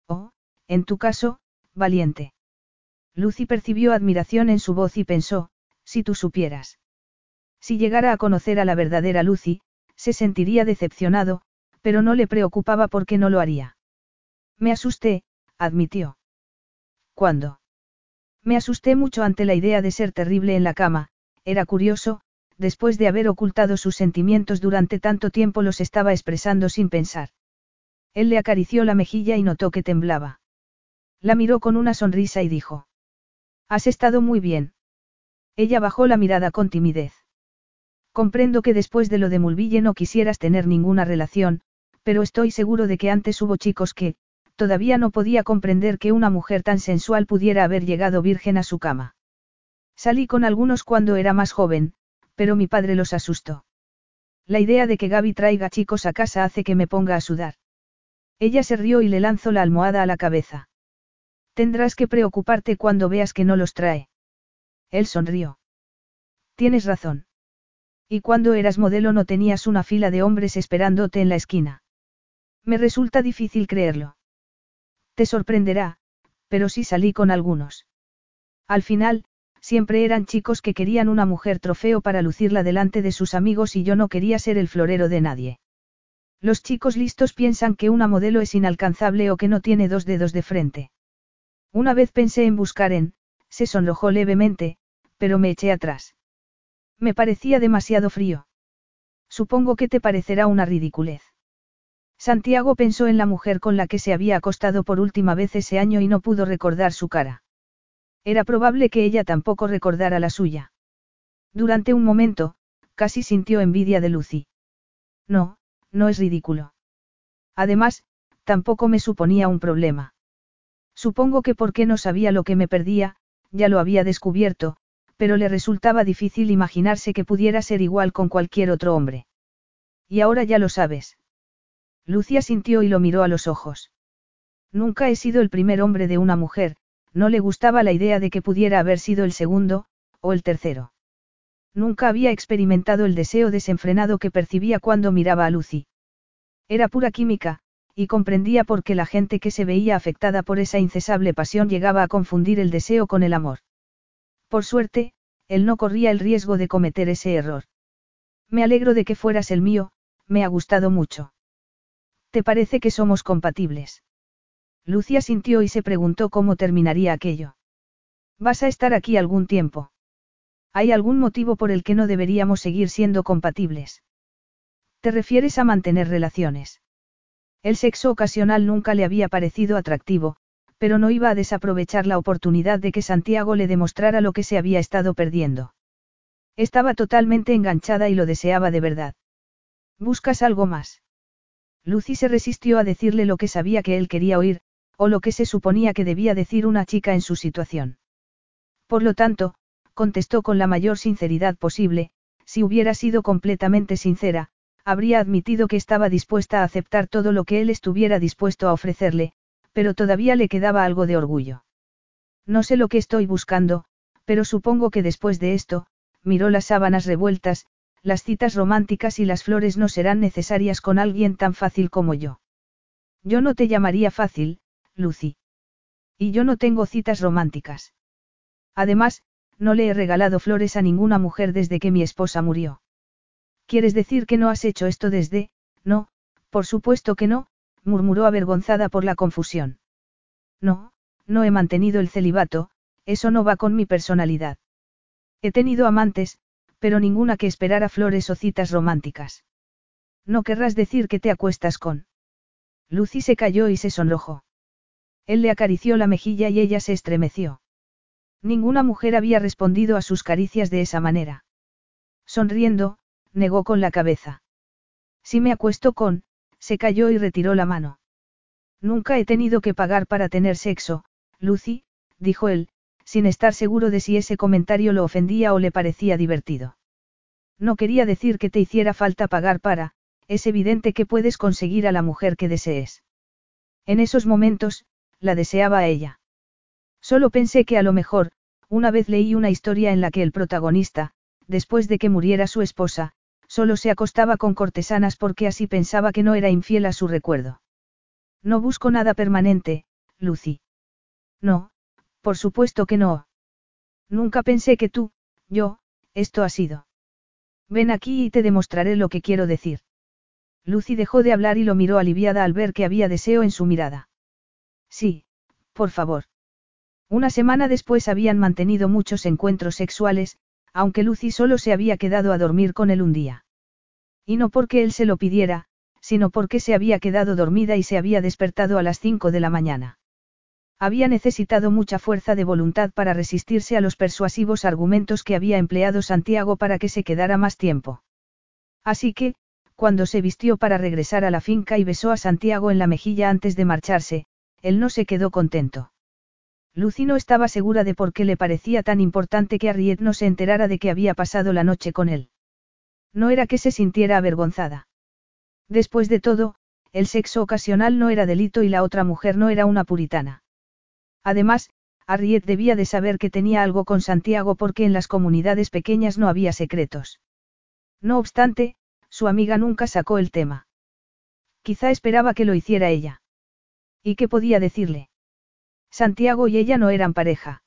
Oh, en tu caso, valiente. Lucy percibió admiración en su voz y pensó, si tú supieras. Si llegara a conocer a la verdadera Lucy, se sentiría decepcionado, pero no le preocupaba porque no lo haría. Me asusté, admitió. ¿Cuándo? Me asusté mucho ante la idea de ser terrible en la cama, era curioso, después de haber ocultado sus sentimientos durante tanto tiempo los estaba expresando sin pensar. Él le acarició la mejilla y notó que temblaba. La miró con una sonrisa y dijo. Has estado muy bien. Ella bajó la mirada con timidez. Comprendo que después de lo de Mulville no quisieras tener ninguna relación, pero estoy seguro de que antes hubo chicos que, todavía no podía comprender que una mujer tan sensual pudiera haber llegado virgen a su cama. Salí con algunos cuando era más joven, pero mi padre los asustó. La idea de que Gaby traiga chicos a casa hace que me ponga a sudar. Ella se rió y le lanzó la almohada a la cabeza. Tendrás que preocuparte cuando veas que no los trae. Él sonrió. Tienes razón. Y cuando eras modelo no tenías una fila de hombres esperándote en la esquina. Me resulta difícil creerlo. Te sorprenderá, pero sí salí con algunos. Al final, siempre eran chicos que querían una mujer trofeo para lucirla delante de sus amigos y yo no quería ser el florero de nadie. Los chicos listos piensan que una modelo es inalcanzable o que no tiene dos dedos de frente. Una vez pensé en buscar en, se sonrojó levemente, pero me eché atrás. Me parecía demasiado frío. Supongo que te parecerá una ridiculez. Santiago pensó en la mujer con la que se había acostado por última vez ese año y no pudo recordar su cara. Era probable que ella tampoco recordara la suya. Durante un momento, casi sintió envidia de Lucy. No, no es ridículo. Además, tampoco me suponía un problema. Supongo que porque no sabía lo que me perdía, ya lo había descubierto, pero le resultaba difícil imaginarse que pudiera ser igual con cualquier otro hombre. Y ahora ya lo sabes. Lucia sintió y lo miró a los ojos. Nunca he sido el primer hombre de una mujer, no le gustaba la idea de que pudiera haber sido el segundo, o el tercero. Nunca había experimentado el deseo desenfrenado que percibía cuando miraba a Lucy. Era pura química, y comprendía por qué la gente que se veía afectada por esa incesable pasión llegaba a confundir el deseo con el amor. Por suerte, él no corría el riesgo de cometer ese error. Me alegro de que fueras el mío, me ha gustado mucho. ¿Te parece que somos compatibles? Lucia sintió y se preguntó cómo terminaría aquello. ¿Vas a estar aquí algún tiempo? ¿Hay algún motivo por el que no deberíamos seguir siendo compatibles? ¿Te refieres a mantener relaciones? El sexo ocasional nunca le había parecido atractivo, pero no iba a desaprovechar la oportunidad de que Santiago le demostrara lo que se había estado perdiendo. Estaba totalmente enganchada y lo deseaba de verdad. ¿Buscas algo más? Lucy se resistió a decirle lo que sabía que él quería oír, o lo que se suponía que debía decir una chica en su situación. Por lo tanto, contestó con la mayor sinceridad posible, si hubiera sido completamente sincera, habría admitido que estaba dispuesta a aceptar todo lo que él estuviera dispuesto a ofrecerle, pero todavía le quedaba algo de orgullo. No sé lo que estoy buscando, pero supongo que después de esto, miró las sábanas revueltas, las citas románticas y las flores no serán necesarias con alguien tan fácil como yo. Yo no te llamaría fácil, Lucy. Y yo no tengo citas románticas. Además, no le he regalado flores a ninguna mujer desde que mi esposa murió. ¿Quieres decir que no has hecho esto desde? No, por supuesto que no, murmuró avergonzada por la confusión. No, no he mantenido el celibato, eso no va con mi personalidad. He tenido amantes, pero ninguna que esperara flores o citas románticas. No querrás decir que te acuestas con. Lucy se calló y se sonrojó. Él le acarició la mejilla y ella se estremeció. Ninguna mujer había respondido a sus caricias de esa manera. Sonriendo, negó con la cabeza. Si me acuesto con, se cayó y retiró la mano. Nunca he tenido que pagar para tener sexo, Lucy, dijo él, sin estar seguro de si ese comentario lo ofendía o le parecía divertido. No quería decir que te hiciera falta pagar para, es evidente que puedes conseguir a la mujer que desees. En esos momentos, la deseaba a ella. Solo pensé que a lo mejor, una vez leí una historia en la que el protagonista, después de que muriera su esposa, solo se acostaba con cortesanas porque así pensaba que no era infiel a su recuerdo. No busco nada permanente, Lucy. No, por supuesto que no. Nunca pensé que tú, yo, esto ha sido. Ven aquí y te demostraré lo que quiero decir. Lucy dejó de hablar y lo miró aliviada al ver que había deseo en su mirada. Sí, por favor. Una semana después habían mantenido muchos encuentros sexuales, aunque Lucy solo se había quedado a dormir con él un día. Y no porque él se lo pidiera, sino porque se había quedado dormida y se había despertado a las cinco de la mañana. Había necesitado mucha fuerza de voluntad para resistirse a los persuasivos argumentos que había empleado Santiago para que se quedara más tiempo. Así que, cuando se vistió para regresar a la finca y besó a Santiago en la mejilla antes de marcharse, él no se quedó contento. Lucy no estaba segura de por qué le parecía tan importante que Harriet no se enterara de que había pasado la noche con él. No era que se sintiera avergonzada. Después de todo, el sexo ocasional no era delito y la otra mujer no era una puritana. Además, Harriet debía de saber que tenía algo con Santiago porque en las comunidades pequeñas no había secretos. No obstante, su amiga nunca sacó el tema. Quizá esperaba que lo hiciera ella. ¿Y qué podía decirle? Santiago y ella no eran pareja.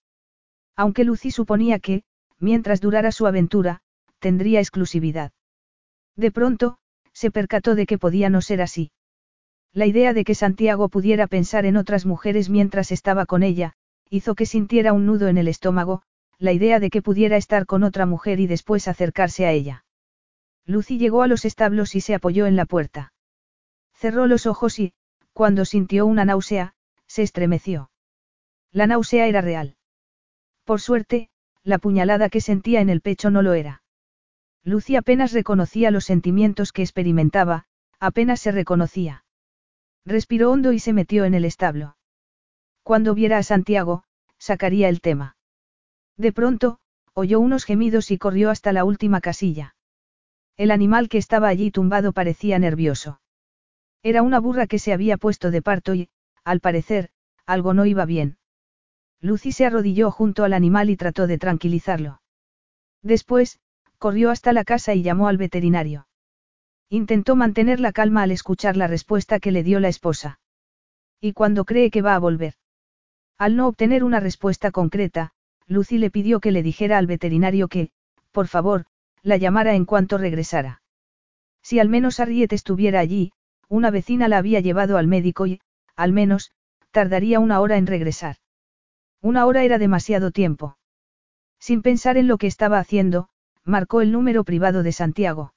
Aunque Lucy suponía que, mientras durara su aventura, tendría exclusividad. De pronto, se percató de que podía no ser así. La idea de que Santiago pudiera pensar en otras mujeres mientras estaba con ella, hizo que sintiera un nudo en el estómago, la idea de que pudiera estar con otra mujer y después acercarse a ella. Lucy llegó a los establos y se apoyó en la puerta. Cerró los ojos y, cuando sintió una náusea, se estremeció. La náusea era real. Por suerte, la puñalada que sentía en el pecho no lo era. Lucy apenas reconocía los sentimientos que experimentaba, apenas se reconocía. Respiró hondo y se metió en el establo. Cuando viera a Santiago, sacaría el tema. De pronto, oyó unos gemidos y corrió hasta la última casilla. El animal que estaba allí tumbado parecía nervioso. Era una burra que se había puesto de parto y, al parecer, algo no iba bien. Lucy se arrodilló junto al animal y trató de tranquilizarlo. Después, corrió hasta la casa y llamó al veterinario. Intentó mantener la calma al escuchar la respuesta que le dio la esposa. ¿Y cuándo cree que va a volver? Al no obtener una respuesta concreta, Lucy le pidió que le dijera al veterinario que, por favor, la llamara en cuanto regresara. Si al menos Harriet estuviera allí, una vecina la había llevado al médico y, al menos, tardaría una hora en regresar. Una hora era demasiado tiempo. Sin pensar en lo que estaba haciendo, marcó el número privado de Santiago.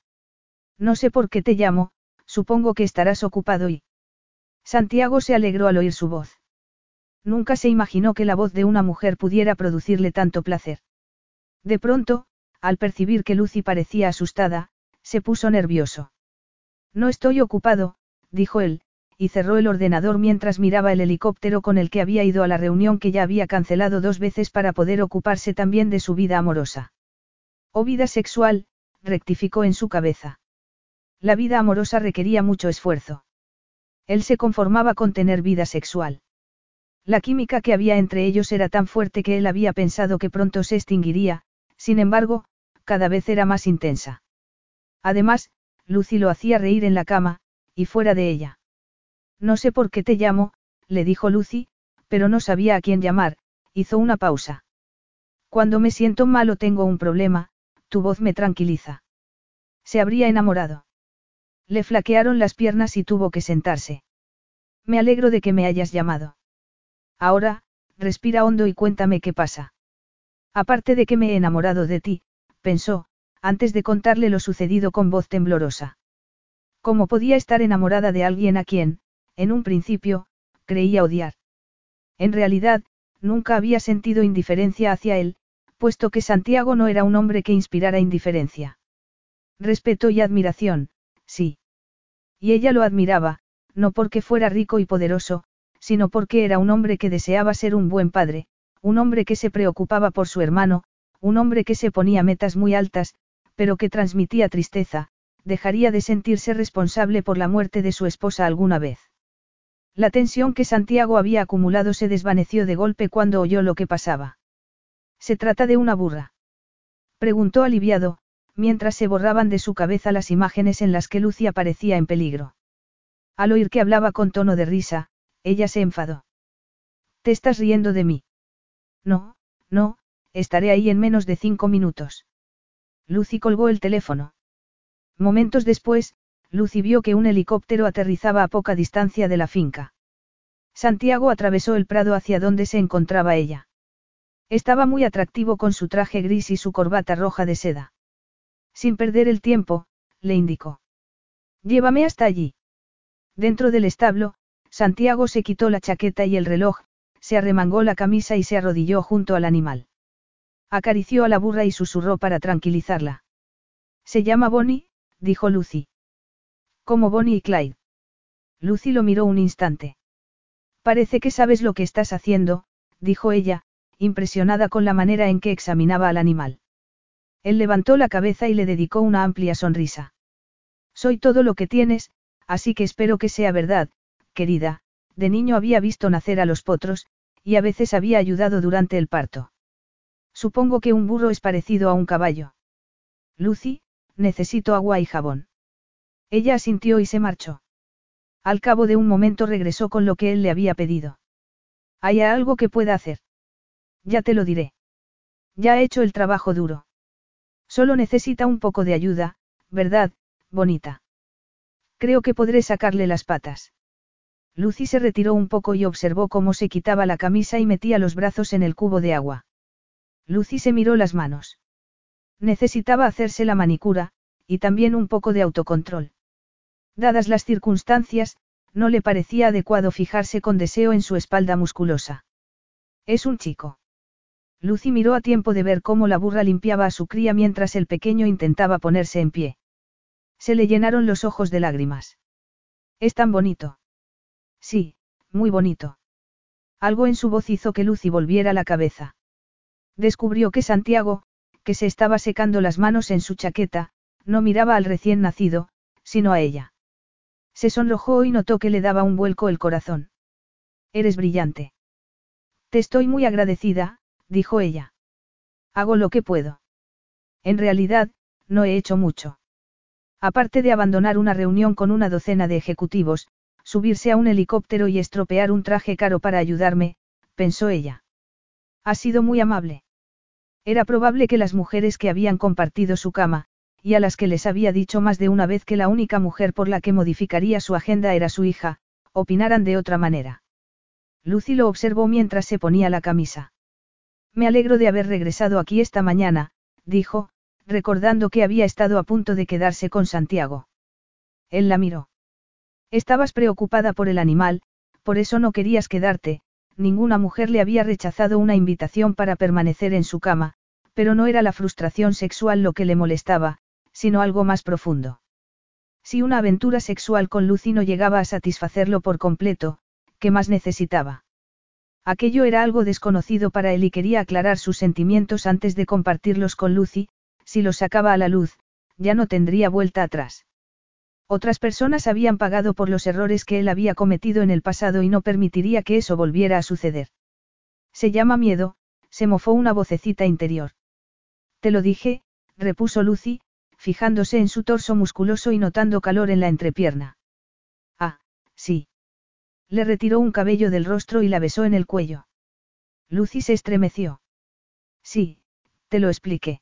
No sé por qué te llamo, supongo que estarás ocupado y... Santiago se alegró al oír su voz. Nunca se imaginó que la voz de una mujer pudiera producirle tanto placer. De pronto, al percibir que Lucy parecía asustada, se puso nervioso. No estoy ocupado, dijo él, y cerró el ordenador mientras miraba el helicóptero con el que había ido a la reunión que ya había cancelado dos veces para poder ocuparse también de su vida amorosa. O vida sexual, rectificó en su cabeza. La vida amorosa requería mucho esfuerzo. Él se conformaba con tener vida sexual. La química que había entre ellos era tan fuerte que él había pensado que pronto se extinguiría, sin embargo, cada vez era más intensa. Además, Lucy lo hacía reír en la cama, y fuera de ella. No sé por qué te llamo, le dijo Lucy, pero no sabía a quién llamar, hizo una pausa. Cuando me siento mal o tengo un problema, tu voz me tranquiliza. Se habría enamorado. Le flaquearon las piernas y tuvo que sentarse. Me alegro de que me hayas llamado. Ahora, respira hondo y cuéntame qué pasa. Aparte de que me he enamorado de ti, pensó, antes de contarle lo sucedido con voz temblorosa. ¿Cómo podía estar enamorada de alguien a quien, en un principio, creía odiar? En realidad, nunca había sentido indiferencia hacia él, puesto que Santiago no era un hombre que inspirara indiferencia. Respeto y admiración, sí. Y ella lo admiraba, no porque fuera rico y poderoso, sino porque era un hombre que deseaba ser un buen padre, un hombre que se preocupaba por su hermano, un hombre que se ponía metas muy altas, pero que transmitía tristeza, dejaría de sentirse responsable por la muerte de su esposa alguna vez. La tensión que Santiago había acumulado se desvaneció de golpe cuando oyó lo que pasaba. ¿Se trata de una burra? Preguntó aliviado, mientras se borraban de su cabeza las imágenes en las que Lucy aparecía en peligro. Al oír que hablaba con tono de risa, ella se enfadó. ¿Te estás riendo de mí? No, no, estaré ahí en menos de cinco minutos. Lucy colgó el teléfono. Momentos después, Lucy vio que un helicóptero aterrizaba a poca distancia de la finca. Santiago atravesó el prado hacia donde se encontraba ella. Estaba muy atractivo con su traje gris y su corbata roja de seda. Sin perder el tiempo, le indicó. Llévame hasta allí. Dentro del establo, Santiago se quitó la chaqueta y el reloj, se arremangó la camisa y se arrodilló junto al animal. Acarició a la burra y susurró para tranquilizarla. Se llama Bonnie, dijo Lucy. Como Bonnie y Clyde. Lucy lo miró un instante. Parece que sabes lo que estás haciendo, dijo ella, impresionada con la manera en que examinaba al animal. Él levantó la cabeza y le dedicó una amplia sonrisa. Soy todo lo que tienes, así que espero que sea verdad, querida, de niño había visto nacer a los potros, y a veces había ayudado durante el parto. Supongo que un burro es parecido a un caballo. Lucy, necesito agua y jabón. Ella asintió y se marchó. Al cabo de un momento regresó con lo que él le había pedido. ¿Hay algo que pueda hacer? Ya te lo diré. Ya he hecho el trabajo duro. Solo necesita un poco de ayuda, ¿verdad, bonita? Creo que podré sacarle las patas. Lucy se retiró un poco y observó cómo se quitaba la camisa y metía los brazos en el cubo de agua. Lucy se miró las manos. Necesitaba hacerse la manicura, y también un poco de autocontrol. Dadas las circunstancias, no le parecía adecuado fijarse con deseo en su espalda musculosa. Es un chico. Lucy miró a tiempo de ver cómo la burra limpiaba a su cría mientras el pequeño intentaba ponerse en pie. Se le llenaron los ojos de lágrimas. Es tan bonito. Sí, muy bonito. Algo en su voz hizo que Lucy volviera la cabeza. Descubrió que Santiago, que se estaba secando las manos en su chaqueta, no miraba al recién nacido, sino a ella. Se sonrojó y notó que le daba un vuelco el corazón. Eres brillante. Te estoy muy agradecida, dijo ella. Hago lo que puedo. En realidad, no he hecho mucho. Aparte de abandonar una reunión con una docena de ejecutivos, subirse a un helicóptero y estropear un traje caro para ayudarme, pensó ella. Ha sido muy amable. Era probable que las mujeres que habían compartido su cama, y a las que les había dicho más de una vez que la única mujer por la que modificaría su agenda era su hija, opinaran de otra manera. Lucy lo observó mientras se ponía la camisa. Me alegro de haber regresado aquí esta mañana, dijo, recordando que había estado a punto de quedarse con Santiago. Él la miró. Estabas preocupada por el animal, por eso no querías quedarte, ninguna mujer le había rechazado una invitación para permanecer en su cama, pero no era la frustración sexual lo que le molestaba, sino algo más profundo. Si una aventura sexual con Lucy no llegaba a satisfacerlo por completo, ¿qué más necesitaba? Aquello era algo desconocido para él y quería aclarar sus sentimientos antes de compartirlos con Lucy, si los sacaba a la luz, ya no tendría vuelta atrás. Otras personas habían pagado por los errores que él había cometido en el pasado y no permitiría que eso volviera a suceder. Se llama miedo, se mofó una vocecita interior. Te lo dije, repuso Lucy, fijándose en su torso musculoso y notando calor en la entrepierna. Ah, sí. Le retiró un cabello del rostro y la besó en el cuello. Lucy se estremeció. Sí, te lo expliqué.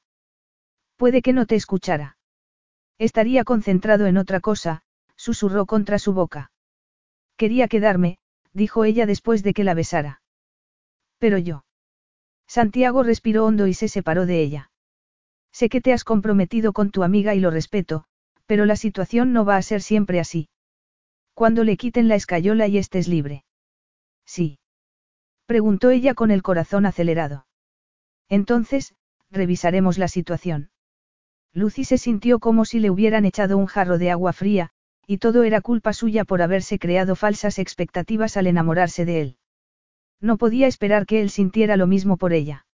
Puede que no te escuchara. Estaría concentrado en otra cosa, susurró contra su boca. Quería quedarme, dijo ella después de que la besara. Pero yo. Santiago respiró hondo y se separó de ella. Sé que te has comprometido con tu amiga y lo respeto, pero la situación no va a ser siempre así. Cuando le quiten la escayola y estés libre. Sí. Preguntó ella con el corazón acelerado. Entonces, revisaremos la situación. Lucy se sintió como si le hubieran echado un jarro de agua fría, y todo era culpa suya por haberse creado falsas expectativas al enamorarse de él. No podía esperar que él sintiera lo mismo por ella.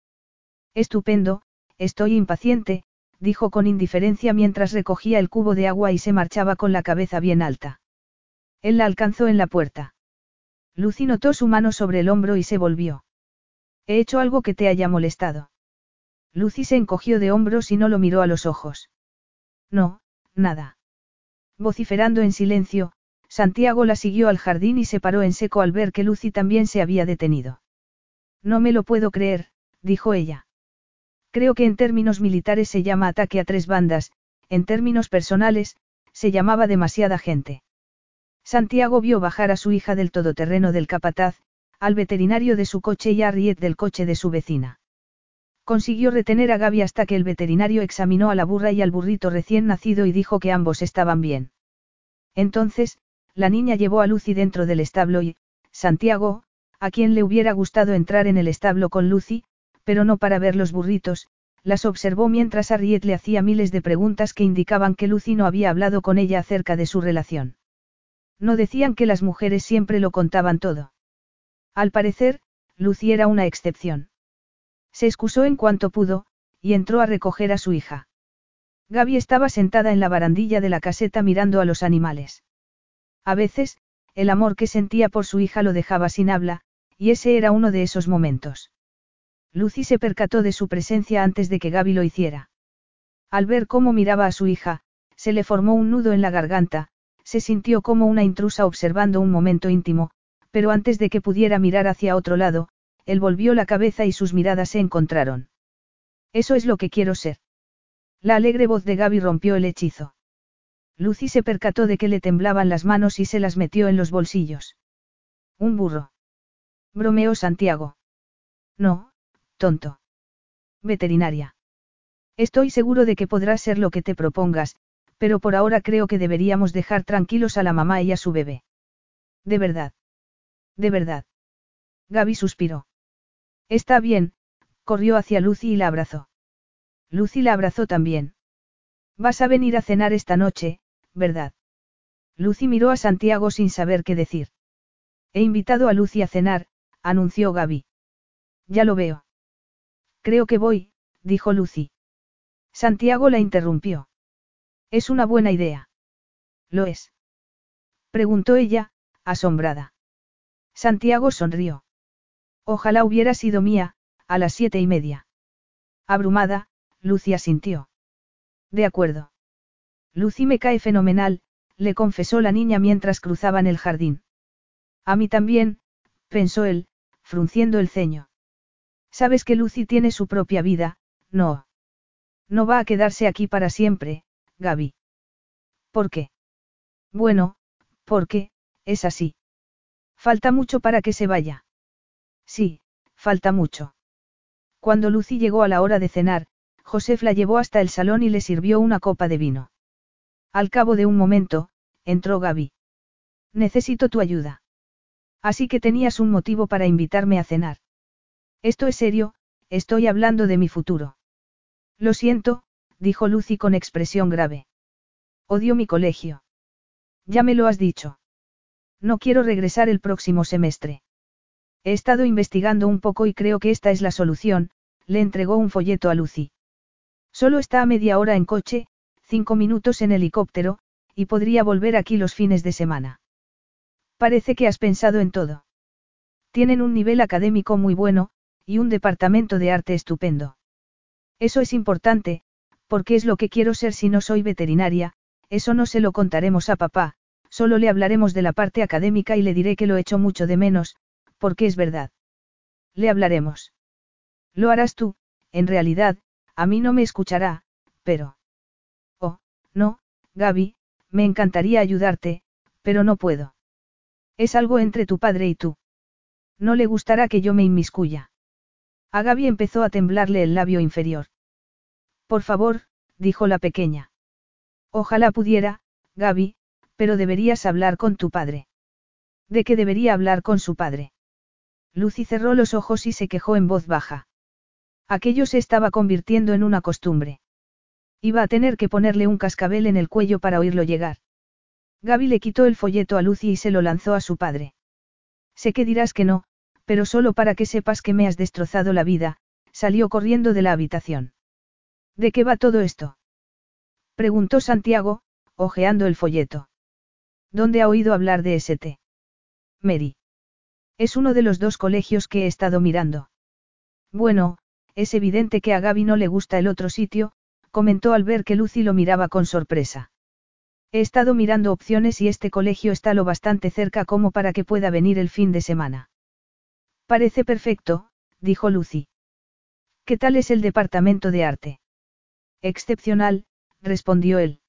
Estupendo, estoy impaciente, dijo con indiferencia mientras recogía el cubo de agua y se marchaba con la cabeza bien alta. Él la alcanzó en la puerta. Lucy notó su mano sobre el hombro y se volvió. He hecho algo que te haya molestado. Lucy se encogió de hombros y no lo miró a los ojos. No, nada. Vociferando en silencio, Santiago la siguió al jardín y se paró en seco al ver que Lucy también se había detenido. No me lo puedo creer, dijo ella. Creo que en términos militares se llama ataque a tres bandas, en términos personales, se llamaba demasiada gente. Santiago vio bajar a su hija del todoterreno del capataz, al veterinario de su coche y a Riet del coche de su vecina. Consiguió retener a Gaby hasta que el veterinario examinó a la burra y al burrito recién nacido y dijo que ambos estaban bien. Entonces, la niña llevó a Lucy dentro del establo y, Santiago, a quien le hubiera gustado entrar en el establo con Lucy, pero no para ver los burritos, las observó mientras Arriet le hacía miles de preguntas que indicaban que Lucy no había hablado con ella acerca de su relación. No decían que las mujeres siempre lo contaban todo. Al parecer, Lucy era una excepción. Se excusó en cuanto pudo, y entró a recoger a su hija. Gaby estaba sentada en la barandilla de la caseta mirando a los animales. A veces, el amor que sentía por su hija lo dejaba sin habla, y ese era uno de esos momentos. Lucy se percató de su presencia antes de que Gaby lo hiciera. Al ver cómo miraba a su hija, se le formó un nudo en la garganta, se sintió como una intrusa observando un momento íntimo, pero antes de que pudiera mirar hacia otro lado, él volvió la cabeza y sus miradas se encontraron. Eso es lo que quiero ser. La alegre voz de Gaby rompió el hechizo. Lucy se percató de que le temblaban las manos y se las metió en los bolsillos. Un burro. Bromeó Santiago. No, tonto. Veterinaria. Estoy seguro de que podrás ser lo que te propongas, pero por ahora creo que deberíamos dejar tranquilos a la mamá y a su bebé. De verdad. De verdad. Gaby suspiró. Está bien, corrió hacia Lucy y la abrazó. Lucy la abrazó también. Vas a venir a cenar esta noche, ¿verdad? Lucy miró a Santiago sin saber qué decir. He invitado a Lucy a cenar, anunció Gaby. Ya lo veo. Creo que voy, dijo Lucy. Santiago la interrumpió. Es una buena idea. ¿Lo es? Preguntó ella, asombrada. Santiago sonrió. Ojalá hubiera sido mía, a las siete y media. Abrumada, Lucy sintió. De acuerdo. Lucy me cae fenomenal, le confesó la niña mientras cruzaban el jardín. A mí también, pensó él, frunciendo el ceño. Sabes que Lucy tiene su propia vida, no. No va a quedarse aquí para siempre, Gaby. ¿Por qué? Bueno, porque, es así. Falta mucho para que se vaya. Sí, falta mucho. Cuando Lucy llegó a la hora de cenar, Josef la llevó hasta el salón y le sirvió una copa de vino. Al cabo de un momento, entró Gaby. Necesito tu ayuda. Así que tenías un motivo para invitarme a cenar. Esto es serio, estoy hablando de mi futuro. Lo siento, dijo Lucy con expresión grave. Odio mi colegio. Ya me lo has dicho. No quiero regresar el próximo semestre. He estado investigando un poco y creo que esta es la solución, le entregó un folleto a Lucy. Solo está a media hora en coche, cinco minutos en helicóptero, y podría volver aquí los fines de semana. Parece que has pensado en todo. Tienen un nivel académico muy bueno, y un departamento de arte estupendo. Eso es importante, porque es lo que quiero ser si no soy veterinaria, eso no se lo contaremos a papá, solo le hablaremos de la parte académica y le diré que lo echo mucho de menos, porque es verdad. Le hablaremos. Lo harás tú, en realidad, a mí no me escuchará, pero... Oh, no, Gaby, me encantaría ayudarte, pero no puedo. Es algo entre tu padre y tú. No le gustará que yo me inmiscuya. A Gaby empezó a temblarle el labio inferior. Por favor, dijo la pequeña. Ojalá pudiera, Gaby, pero deberías hablar con tu padre. ¿De qué debería hablar con su padre? Lucy cerró los ojos y se quejó en voz baja. Aquello se estaba convirtiendo en una costumbre. Iba a tener que ponerle un cascabel en el cuello para oírlo llegar. Gaby le quitó el folleto a Lucy y se lo lanzó a su padre. Sé que dirás que no, pero solo para que sepas que me has destrozado la vida, salió corriendo de la habitación. ¿De qué va todo esto? Preguntó Santiago, hojeando el folleto. ¿Dónde ha oído hablar de St. Mary. Es uno de los dos colegios que he estado mirando. Bueno, es evidente que a Gaby no le gusta el otro sitio, comentó al ver que Lucy lo miraba con sorpresa. He estado mirando opciones y este colegio está lo bastante cerca como para que pueda venir el fin de semana. Parece perfecto, dijo Lucy. ¿Qué tal es el departamento de arte? Excepcional, respondió él.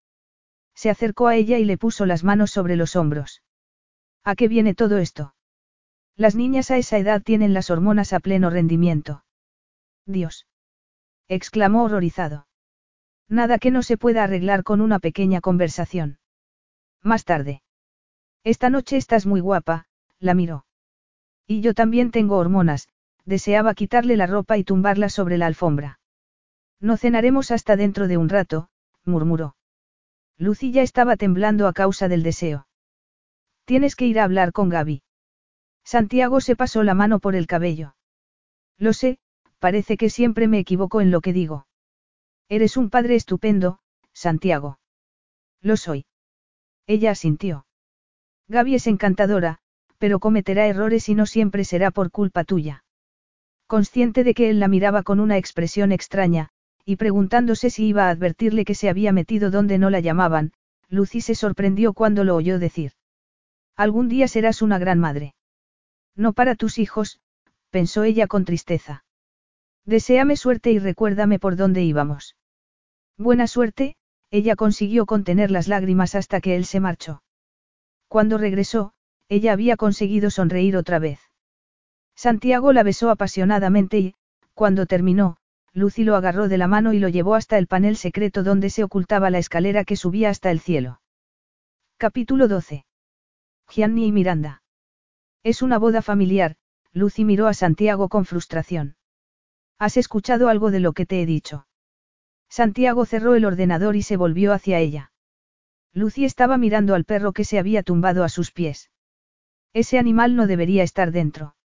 Se acercó a ella y le puso las manos sobre los hombros. ¿A qué viene todo esto? Las niñas a esa edad tienen las hormonas a pleno rendimiento. Dios. exclamó horrorizado. Nada que no se pueda arreglar con una pequeña conversación. Más tarde. Esta noche estás muy guapa, la miró. Y yo también tengo hormonas, deseaba quitarle la ropa y tumbarla sobre la alfombra. No cenaremos hasta dentro de un rato, murmuró. Lucilla estaba temblando a causa del deseo. Tienes que ir a hablar con Gaby. Santiago se pasó la mano por el cabello. Lo sé, parece que siempre me equivoco en lo que digo. Eres un padre estupendo, Santiago. Lo soy. Ella asintió. Gaby es encantadora, pero cometerá errores y no siempre será por culpa tuya. Consciente de que él la miraba con una expresión extraña, y preguntándose si iba a advertirle que se había metido donde no la llamaban, Lucy se sorprendió cuando lo oyó decir. Algún día serás una gran madre. No para tus hijos, pensó ella con tristeza. Deseame suerte y recuérdame por dónde íbamos. Buena suerte, ella consiguió contener las lágrimas hasta que él se marchó. Cuando regresó, ella había conseguido sonreír otra vez. Santiago la besó apasionadamente y, cuando terminó, Lucy lo agarró de la mano y lo llevó hasta el panel secreto donde se ocultaba la escalera que subía hasta el cielo. Capítulo 12. Gianni y Miranda. Es una boda familiar, Lucy miró a Santiago con frustración. ¿Has escuchado algo de lo que te he dicho? Santiago cerró el ordenador y se volvió hacia ella. Lucy estaba mirando al perro que se había tumbado a sus pies. Ese animal no debería estar dentro.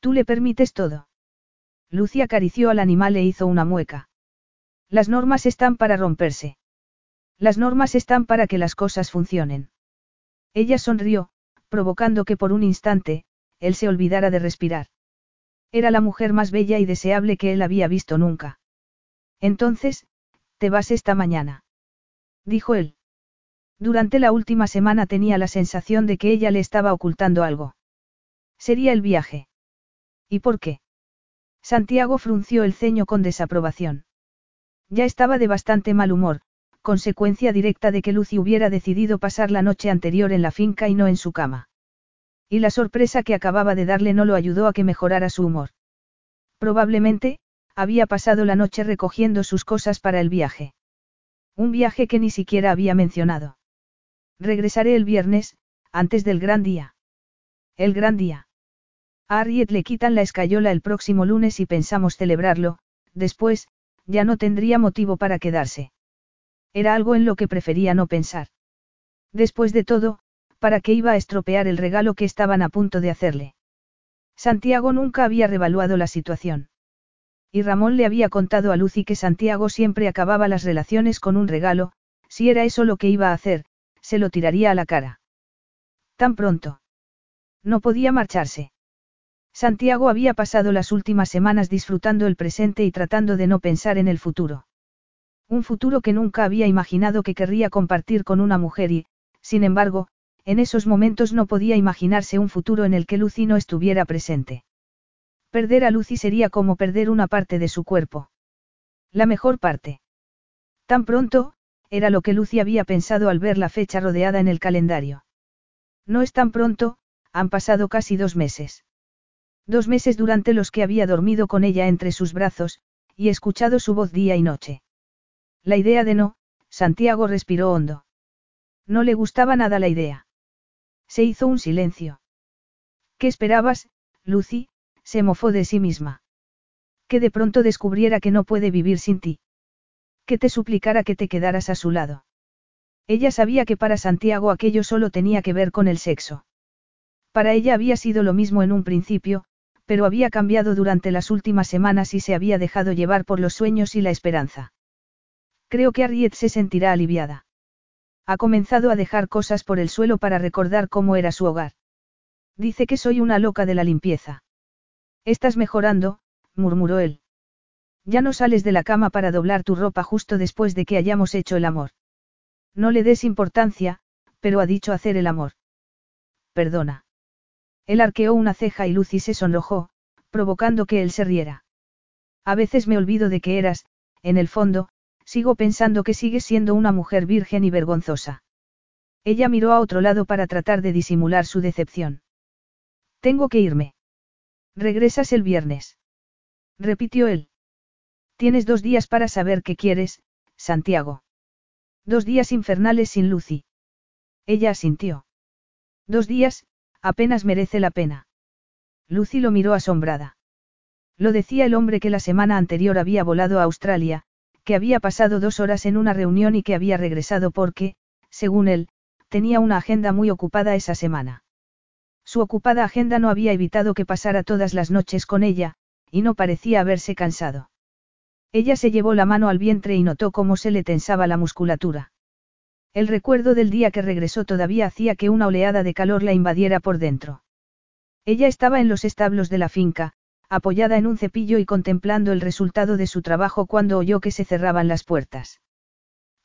Tú le permites todo. Lucy acarició al animal e hizo una mueca. Las normas están para romperse. Las normas están para que las cosas funcionen. Ella sonrió, provocando que por un instante, él se olvidara de respirar. Era la mujer más bella y deseable que él había visto nunca. Entonces, te vas esta mañana. Dijo él. Durante la última semana tenía la sensación de que ella le estaba ocultando algo. Sería el viaje. ¿Y por qué? Santiago frunció el ceño con desaprobación. Ya estaba de bastante mal humor, consecuencia directa de que Lucy hubiera decidido pasar la noche anterior en la finca y no en su cama. Y la sorpresa que acababa de darle no lo ayudó a que mejorara su humor. Probablemente, había pasado la noche recogiendo sus cosas para el viaje. Un viaje que ni siquiera había mencionado. Regresaré el viernes, antes del gran día. El gran día. A Harriet le quitan la escayola el próximo lunes y pensamos celebrarlo, después, ya no tendría motivo para quedarse. Era algo en lo que prefería no pensar. Después de todo, para qué iba a estropear el regalo que estaban a punto de hacerle. Santiago nunca había revaluado la situación. Y Ramón le había contado a Lucy que Santiago siempre acababa las relaciones con un regalo, si era eso lo que iba a hacer, se lo tiraría a la cara. Tan pronto. No podía marcharse. Santiago había pasado las últimas semanas disfrutando el presente y tratando de no pensar en el futuro. Un futuro que nunca había imaginado que querría compartir con una mujer y, sin embargo, en esos momentos no podía imaginarse un futuro en el que Lucy no estuviera presente. Perder a Lucy sería como perder una parte de su cuerpo. La mejor parte. Tan pronto, era lo que Lucy había pensado al ver la fecha rodeada en el calendario. No es tan pronto, han pasado casi dos meses. Dos meses durante los que había dormido con ella entre sus brazos, y escuchado su voz día y noche. La idea de no, Santiago respiró hondo. No le gustaba nada la idea. Se hizo un silencio. ¿Qué esperabas, Lucy? se mofó de sí misma. Que de pronto descubriera que no puede vivir sin ti. Que te suplicara que te quedaras a su lado. Ella sabía que para Santiago aquello solo tenía que ver con el sexo. Para ella había sido lo mismo en un principio, pero había cambiado durante las últimas semanas y se había dejado llevar por los sueños y la esperanza. Creo que Harriet se sentirá aliviada. Ha comenzado a dejar cosas por el suelo para recordar cómo era su hogar. Dice que soy una loca de la limpieza. Estás mejorando, murmuró él. Ya no sales de la cama para doblar tu ropa justo después de que hayamos hecho el amor. No le des importancia, pero ha dicho hacer el amor. Perdona. Él arqueó una ceja y Lucy se sonrojó, provocando que él se riera. A veces me olvido de que eras, en el fondo, sigo pensando que sigues siendo una mujer virgen y vergonzosa. Ella miró a otro lado para tratar de disimular su decepción. Tengo que irme. Regresas el viernes. Repitió él. Tienes dos días para saber qué quieres, Santiago. Dos días infernales sin Lucy. Ella asintió. Dos días, apenas merece la pena. Lucy lo miró asombrada. Lo decía el hombre que la semana anterior había volado a Australia, que había pasado dos horas en una reunión y que había regresado porque, según él, tenía una agenda muy ocupada esa semana. Su ocupada agenda no había evitado que pasara todas las noches con ella, y no parecía haberse cansado. Ella se llevó la mano al vientre y notó cómo se le tensaba la musculatura. El recuerdo del día que regresó todavía hacía que una oleada de calor la invadiera por dentro. Ella estaba en los establos de la finca, apoyada en un cepillo y contemplando el resultado de su trabajo cuando oyó que se cerraban las puertas.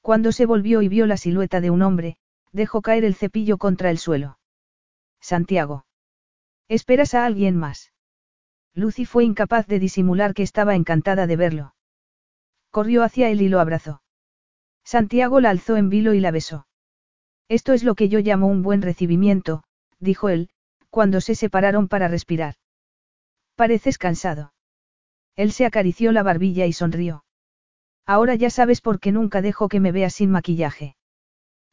Cuando se volvió y vio la silueta de un hombre, dejó caer el cepillo contra el suelo. Santiago. ¿Esperas a alguien más? Lucy fue incapaz de disimular que estaba encantada de verlo. Corrió hacia él y lo abrazó. Santiago la alzó en vilo y la besó. Esto es lo que yo llamo un buen recibimiento, dijo él, cuando se separaron para respirar. Pareces cansado. Él se acarició la barbilla y sonrió. Ahora ya sabes por qué nunca dejo que me veas sin maquillaje.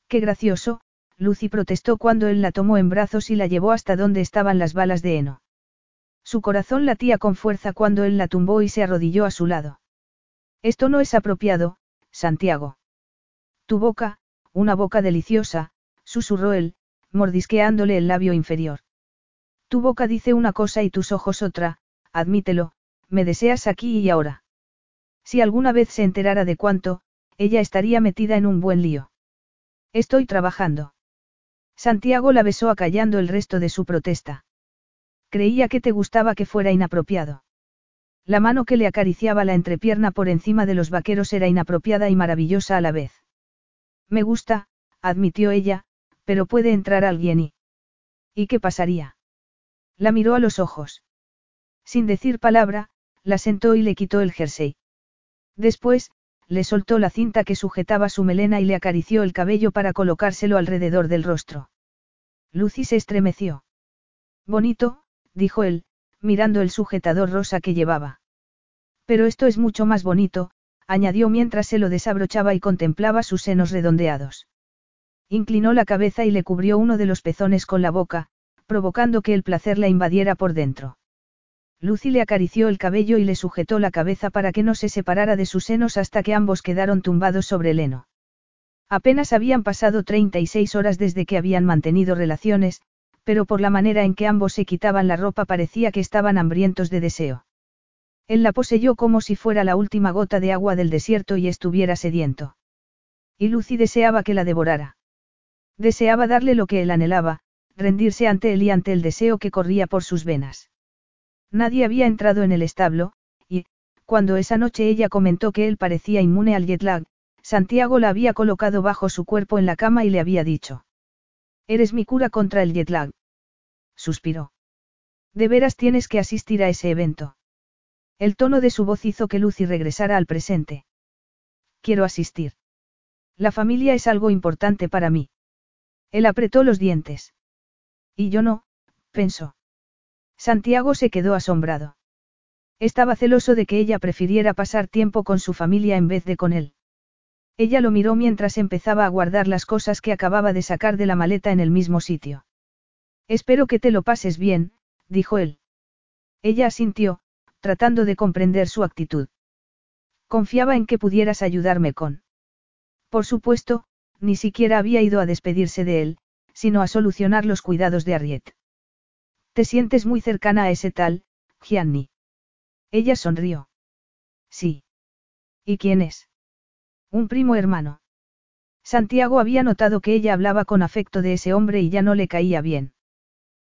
Qué gracioso, Lucy protestó cuando él la tomó en brazos y la llevó hasta donde estaban las balas de heno. Su corazón latía con fuerza cuando él la tumbó y se arrodilló a su lado. Esto no es apropiado, Santiago. Tu boca, una boca deliciosa, susurró él, mordisqueándole el labio inferior. Tu boca dice una cosa y tus ojos otra, admítelo, me deseas aquí y ahora. Si alguna vez se enterara de cuánto, ella estaría metida en un buen lío. Estoy trabajando. Santiago la besó acallando el resto de su protesta. Creía que te gustaba que fuera inapropiado. La mano que le acariciaba la entrepierna por encima de los vaqueros era inapropiada y maravillosa a la vez. Me gusta, admitió ella, pero puede entrar alguien y... ¿Y qué pasaría? La miró a los ojos. Sin decir palabra, la sentó y le quitó el jersey. Después, le soltó la cinta que sujetaba su melena y le acarició el cabello para colocárselo alrededor del rostro. Lucy se estremeció. Bonito, dijo él, mirando el sujetador rosa que llevaba. Pero esto es mucho más bonito, añadió mientras se lo desabrochaba y contemplaba sus senos redondeados. Inclinó la cabeza y le cubrió uno de los pezones con la boca, provocando que el placer la invadiera por dentro. Lucy le acarició el cabello y le sujetó la cabeza para que no se separara de sus senos hasta que ambos quedaron tumbados sobre el heno. Apenas habían pasado 36 horas desde que habían mantenido relaciones, pero por la manera en que ambos se quitaban la ropa parecía que estaban hambrientos de deseo. Él la poseyó como si fuera la última gota de agua del desierto y estuviera sediento. Y Lucy deseaba que la devorara. Deseaba darle lo que él anhelaba, rendirse ante él y ante el deseo que corría por sus venas. Nadie había entrado en el establo, y, cuando esa noche ella comentó que él parecía inmune al jet lag, Santiago la había colocado bajo su cuerpo en la cama y le había dicho. Eres mi cura contra el jet lag. Suspiró. De veras tienes que asistir a ese evento. El tono de su voz hizo que Lucy regresara al presente. Quiero asistir. La familia es algo importante para mí. Él apretó los dientes. Y yo no, pensó. Santiago se quedó asombrado. Estaba celoso de que ella prefiriera pasar tiempo con su familia en vez de con él. Ella lo miró mientras empezaba a guardar las cosas que acababa de sacar de la maleta en el mismo sitio. Espero que te lo pases bien, dijo él. Ella asintió, tratando de comprender su actitud. Confiaba en que pudieras ayudarme con. Por supuesto, ni siquiera había ido a despedirse de él, sino a solucionar los cuidados de Arriet. Te sientes muy cercana a ese tal, Gianni. Ella sonrió. Sí. ¿Y quién es? Un primo hermano. Santiago había notado que ella hablaba con afecto de ese hombre y ya no le caía bien.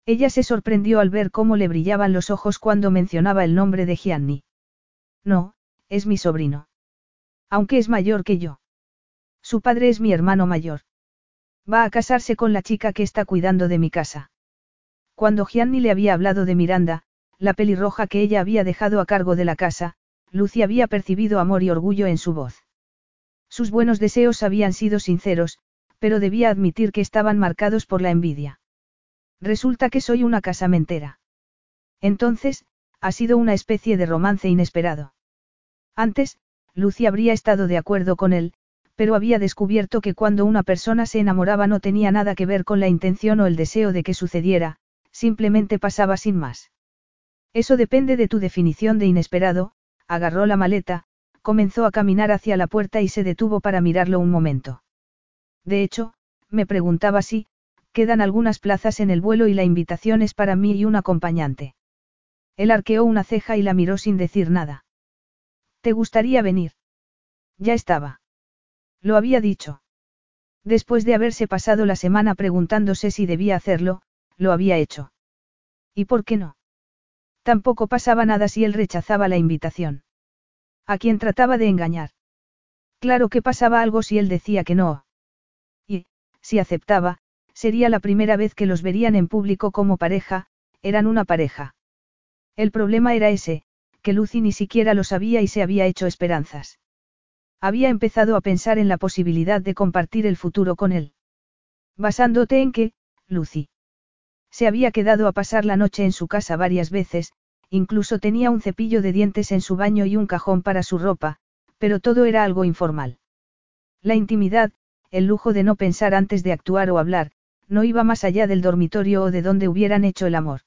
Ella se sorprendió al ver cómo le brillaban los ojos cuando mencionaba el nombre de Gianni. No, es mi sobrino. Aunque es mayor que yo. Su padre es mi hermano mayor. Va a casarse con la chica que está cuidando de mi casa. Cuando Gianni le había hablado de Miranda, la pelirroja que ella había dejado a cargo de la casa, Lucy había percibido amor y orgullo en su voz. Sus buenos deseos habían sido sinceros, pero debía admitir que estaban marcados por la envidia. Resulta que soy una casamentera. Entonces, ha sido una especie de romance inesperado. Antes, Lucy habría estado de acuerdo con él, pero había descubierto que cuando una persona se enamoraba no tenía nada que ver con la intención o el deseo de que sucediera, simplemente pasaba sin más. Eso depende de tu definición de inesperado, agarró la maleta, comenzó a caminar hacia la puerta y se detuvo para mirarlo un momento. De hecho, me preguntaba si, quedan algunas plazas en el vuelo y la invitación es para mí y un acompañante. Él arqueó una ceja y la miró sin decir nada. ¿Te gustaría venir? Ya estaba. Lo había dicho. Después de haberse pasado la semana preguntándose si debía hacerlo, lo había hecho. ¿Y por qué no? Tampoco pasaba nada si él rechazaba la invitación. A quien trataba de engañar. Claro que pasaba algo si él decía que no. Y, si aceptaba, sería la primera vez que los verían en público como pareja, eran una pareja. El problema era ese, que Lucy ni siquiera lo sabía y se había hecho esperanzas. Había empezado a pensar en la posibilidad de compartir el futuro con él. Basándote en que, Lucy. Se había quedado a pasar la noche en su casa varias veces, incluso tenía un cepillo de dientes en su baño y un cajón para su ropa, pero todo era algo informal. La intimidad, el lujo de no pensar antes de actuar o hablar, no iba más allá del dormitorio o de donde hubieran hecho el amor.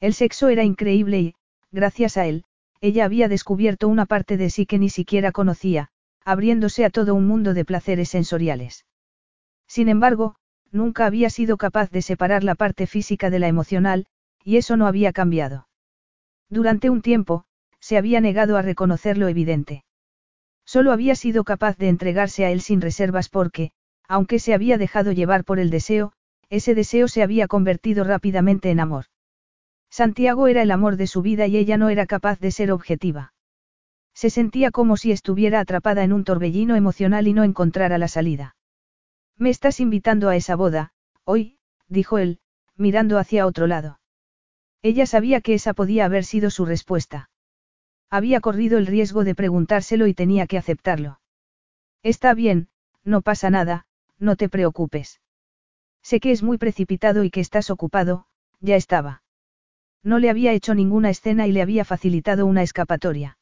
El sexo era increíble y, gracias a él, ella había descubierto una parte de sí que ni siquiera conocía, abriéndose a todo un mundo de placeres sensoriales. Sin embargo, nunca había sido capaz de separar la parte física de la emocional, y eso no había cambiado. Durante un tiempo, se había negado a reconocer lo evidente. Solo había sido capaz de entregarse a él sin reservas porque, aunque se había dejado llevar por el deseo, ese deseo se había convertido rápidamente en amor. Santiago era el amor de su vida y ella no era capaz de ser objetiva. Se sentía como si estuviera atrapada en un torbellino emocional y no encontrara la salida. Me estás invitando a esa boda, hoy, dijo él, mirando hacia otro lado. Ella sabía que esa podía haber sido su respuesta. Había corrido el riesgo de preguntárselo y tenía que aceptarlo. Está bien, no pasa nada, no te preocupes. Sé que es muy precipitado y que estás ocupado, ya estaba. No le había hecho ninguna escena y le había facilitado una escapatoria.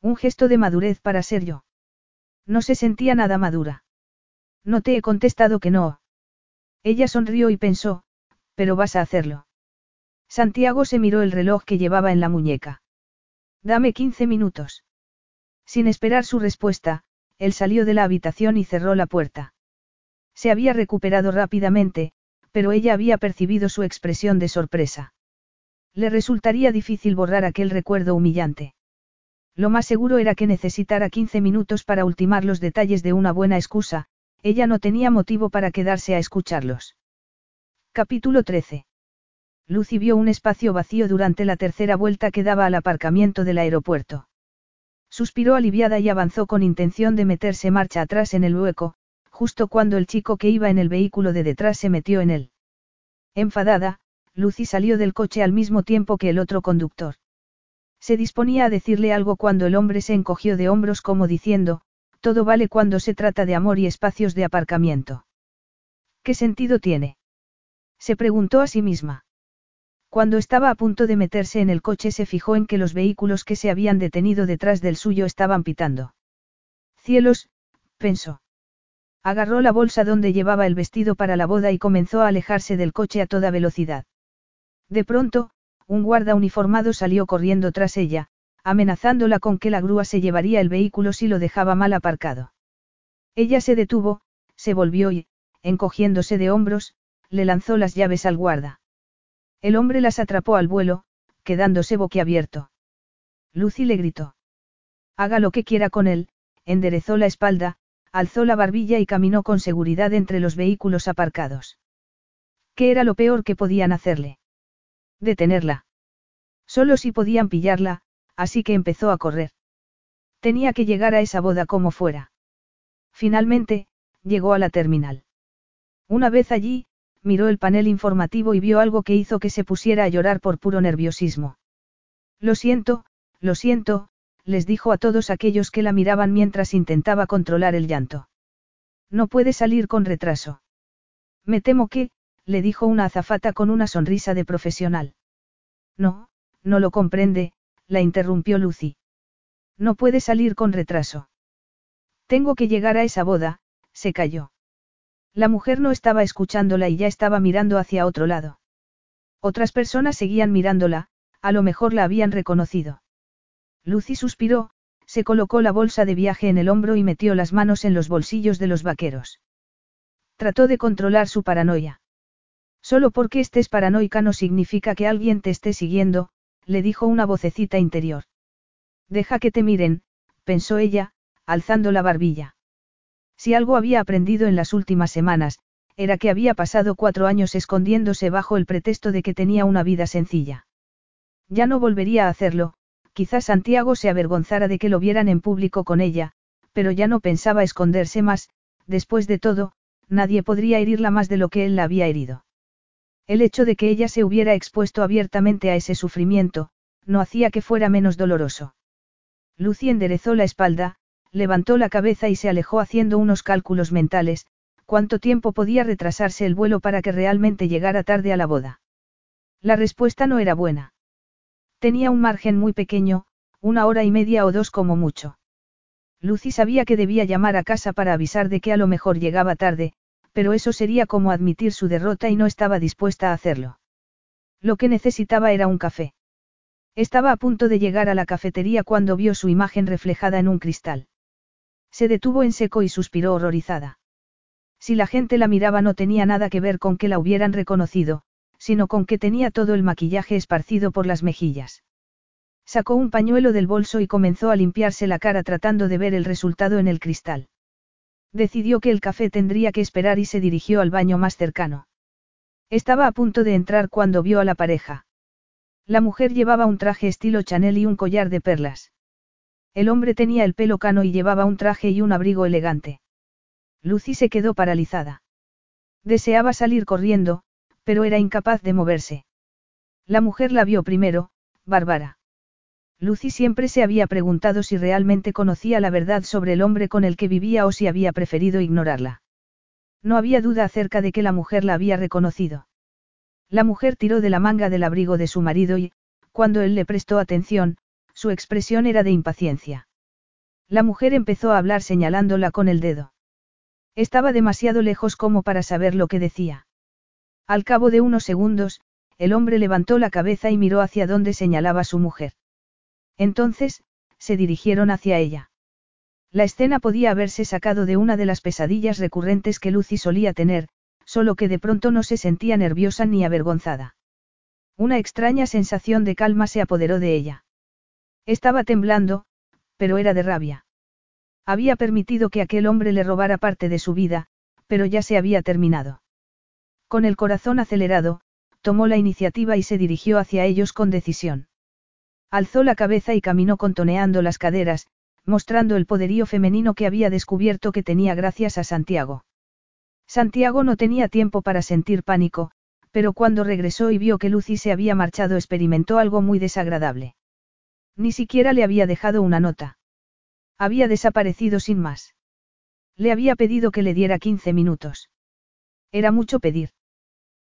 Un gesto de madurez para ser yo. No se sentía nada madura. No te he contestado que no. Ella sonrió y pensó, pero vas a hacerlo. Santiago se miró el reloj que llevaba en la muñeca. Dame 15 minutos. Sin esperar su respuesta, él salió de la habitación y cerró la puerta. Se había recuperado rápidamente, pero ella había percibido su expresión de sorpresa. Le resultaría difícil borrar aquel recuerdo humillante. Lo más seguro era que necesitara 15 minutos para ultimar los detalles de una buena excusa, ella no tenía motivo para quedarse a escucharlos. Capítulo 13. Lucy vio un espacio vacío durante la tercera vuelta que daba al aparcamiento del aeropuerto. Suspiró aliviada y avanzó con intención de meterse marcha atrás en el hueco, justo cuando el chico que iba en el vehículo de detrás se metió en él. Enfadada, Lucy salió del coche al mismo tiempo que el otro conductor. Se disponía a decirle algo cuando el hombre se encogió de hombros como diciendo, todo vale cuando se trata de amor y espacios de aparcamiento. ¿Qué sentido tiene? Se preguntó a sí misma. Cuando estaba a punto de meterse en el coche se fijó en que los vehículos que se habían detenido detrás del suyo estaban pitando. Cielos, pensó. Agarró la bolsa donde llevaba el vestido para la boda y comenzó a alejarse del coche a toda velocidad. De pronto, un guarda uniformado salió corriendo tras ella, amenazándola con que la grúa se llevaría el vehículo si lo dejaba mal aparcado. Ella se detuvo, se volvió y, encogiéndose de hombros, le lanzó las llaves al guarda. El hombre las atrapó al vuelo, quedándose boquiabierto. Lucy le gritó. Haga lo que quiera con él, enderezó la espalda, alzó la barbilla y caminó con seguridad entre los vehículos aparcados. ¿Qué era lo peor que podían hacerle? Detenerla. Solo si podían pillarla, así que empezó a correr. Tenía que llegar a esa boda como fuera. Finalmente, llegó a la terminal. Una vez allí, miró el panel informativo y vio algo que hizo que se pusiera a llorar por puro nerviosismo. Lo siento, lo siento, les dijo a todos aquellos que la miraban mientras intentaba controlar el llanto. No puede salir con retraso. Me temo que, le dijo una azafata con una sonrisa de profesional. No, no lo comprende, la interrumpió Lucy. No puede salir con retraso. Tengo que llegar a esa boda, se calló. La mujer no estaba escuchándola y ya estaba mirando hacia otro lado. Otras personas seguían mirándola, a lo mejor la habían reconocido. Lucy suspiró, se colocó la bolsa de viaje en el hombro y metió las manos en los bolsillos de los vaqueros. Trató de controlar su paranoia. Solo porque estés paranoica no significa que alguien te esté siguiendo, le dijo una vocecita interior. Deja que te miren, pensó ella, alzando la barbilla. Si algo había aprendido en las últimas semanas, era que había pasado cuatro años escondiéndose bajo el pretexto de que tenía una vida sencilla. Ya no volvería a hacerlo, quizás Santiago se avergonzara de que lo vieran en público con ella, pero ya no pensaba esconderse más, después de todo, nadie podría herirla más de lo que él la había herido. El hecho de que ella se hubiera expuesto abiertamente a ese sufrimiento, no hacía que fuera menos doloroso. Lucy enderezó la espalda, levantó la cabeza y se alejó haciendo unos cálculos mentales, cuánto tiempo podía retrasarse el vuelo para que realmente llegara tarde a la boda. La respuesta no era buena. Tenía un margen muy pequeño, una hora y media o dos como mucho. Lucy sabía que debía llamar a casa para avisar de que a lo mejor llegaba tarde, pero eso sería como admitir su derrota y no estaba dispuesta a hacerlo. Lo que necesitaba era un café. Estaba a punto de llegar a la cafetería cuando vio su imagen reflejada en un cristal. Se detuvo en seco y suspiró horrorizada. Si la gente la miraba no tenía nada que ver con que la hubieran reconocido, sino con que tenía todo el maquillaje esparcido por las mejillas. Sacó un pañuelo del bolso y comenzó a limpiarse la cara tratando de ver el resultado en el cristal. Decidió que el café tendría que esperar y se dirigió al baño más cercano. Estaba a punto de entrar cuando vio a la pareja. La mujer llevaba un traje estilo Chanel y un collar de perlas. El hombre tenía el pelo cano y llevaba un traje y un abrigo elegante. Lucy se quedó paralizada. Deseaba salir corriendo, pero era incapaz de moverse. La mujer la vio primero, Bárbara. Lucy siempre se había preguntado si realmente conocía la verdad sobre el hombre con el que vivía o si había preferido ignorarla. No había duda acerca de que la mujer la había reconocido. La mujer tiró de la manga del abrigo de su marido y, cuando él le prestó atención, su expresión era de impaciencia. La mujer empezó a hablar señalándola con el dedo. Estaba demasiado lejos como para saber lo que decía. Al cabo de unos segundos, el hombre levantó la cabeza y miró hacia donde señalaba su mujer. Entonces, se dirigieron hacia ella. La escena podía haberse sacado de una de las pesadillas recurrentes que Lucy solía tener, solo que de pronto no se sentía nerviosa ni avergonzada. Una extraña sensación de calma se apoderó de ella. Estaba temblando, pero era de rabia. Había permitido que aquel hombre le robara parte de su vida, pero ya se había terminado. Con el corazón acelerado, tomó la iniciativa y se dirigió hacia ellos con decisión. Alzó la cabeza y caminó contoneando las caderas, mostrando el poderío femenino que había descubierto que tenía gracias a Santiago. Santiago no tenía tiempo para sentir pánico, pero cuando regresó y vio que Lucy se había marchado experimentó algo muy desagradable. Ni siquiera le había dejado una nota. Había desaparecido sin más. Le había pedido que le diera 15 minutos. Era mucho pedir.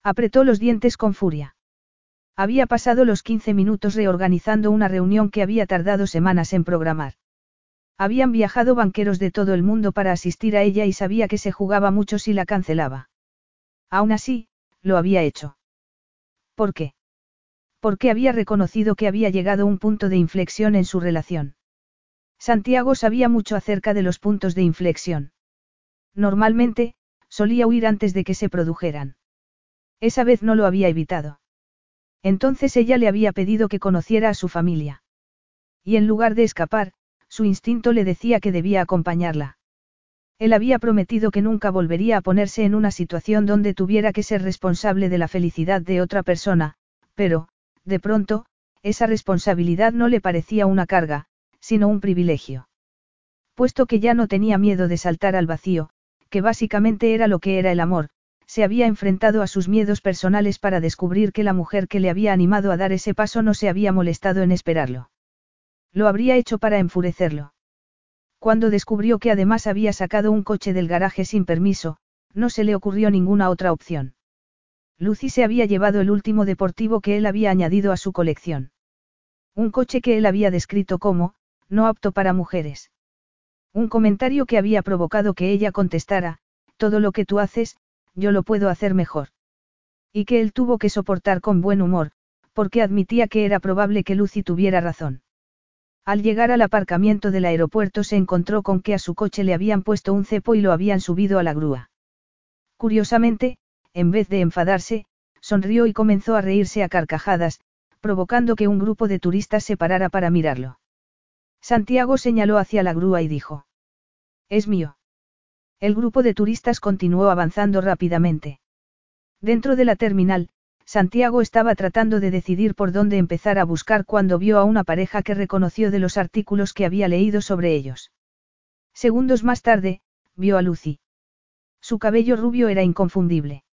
Apretó los dientes con furia. Había pasado los 15 minutos reorganizando una reunión que había tardado semanas en programar. Habían viajado banqueros de todo el mundo para asistir a ella y sabía que se jugaba mucho si la cancelaba. Aún así, lo había hecho. ¿Por qué? Porque había reconocido que había llegado un punto de inflexión en su relación. Santiago sabía mucho acerca de los puntos de inflexión. Normalmente, solía huir antes de que se produjeran. Esa vez no lo había evitado. Entonces ella le había pedido que conociera a su familia. Y en lugar de escapar, su instinto le decía que debía acompañarla. Él había prometido que nunca volvería a ponerse en una situación donde tuviera que ser responsable de la felicidad de otra persona, pero, de pronto, esa responsabilidad no le parecía una carga, sino un privilegio. Puesto que ya no tenía miedo de saltar al vacío, que básicamente era lo que era el amor, se había enfrentado a sus miedos personales para descubrir que la mujer que le había animado a dar ese paso no se había molestado en esperarlo. Lo habría hecho para enfurecerlo. Cuando descubrió que además había sacado un coche del garaje sin permiso, no se le ocurrió ninguna otra opción. Lucy se había llevado el último deportivo que él había añadido a su colección. Un coche que él había descrito como, no apto para mujeres. Un comentario que había provocado que ella contestara, todo lo que tú haces, yo lo puedo hacer mejor. Y que él tuvo que soportar con buen humor, porque admitía que era probable que Lucy tuviera razón. Al llegar al aparcamiento del aeropuerto se encontró con que a su coche le habían puesto un cepo y lo habían subido a la grúa. Curiosamente, en vez de enfadarse, sonrió y comenzó a reírse a carcajadas, provocando que un grupo de turistas se parara para mirarlo. Santiago señaló hacia la grúa y dijo. Es mío. El grupo de turistas continuó avanzando rápidamente. Dentro de la terminal, Santiago estaba tratando de decidir por dónde empezar a buscar cuando vio a una pareja que reconoció de los artículos que había leído sobre ellos. Segundos más tarde, vio a Lucy. Su cabello rubio era inconfundible.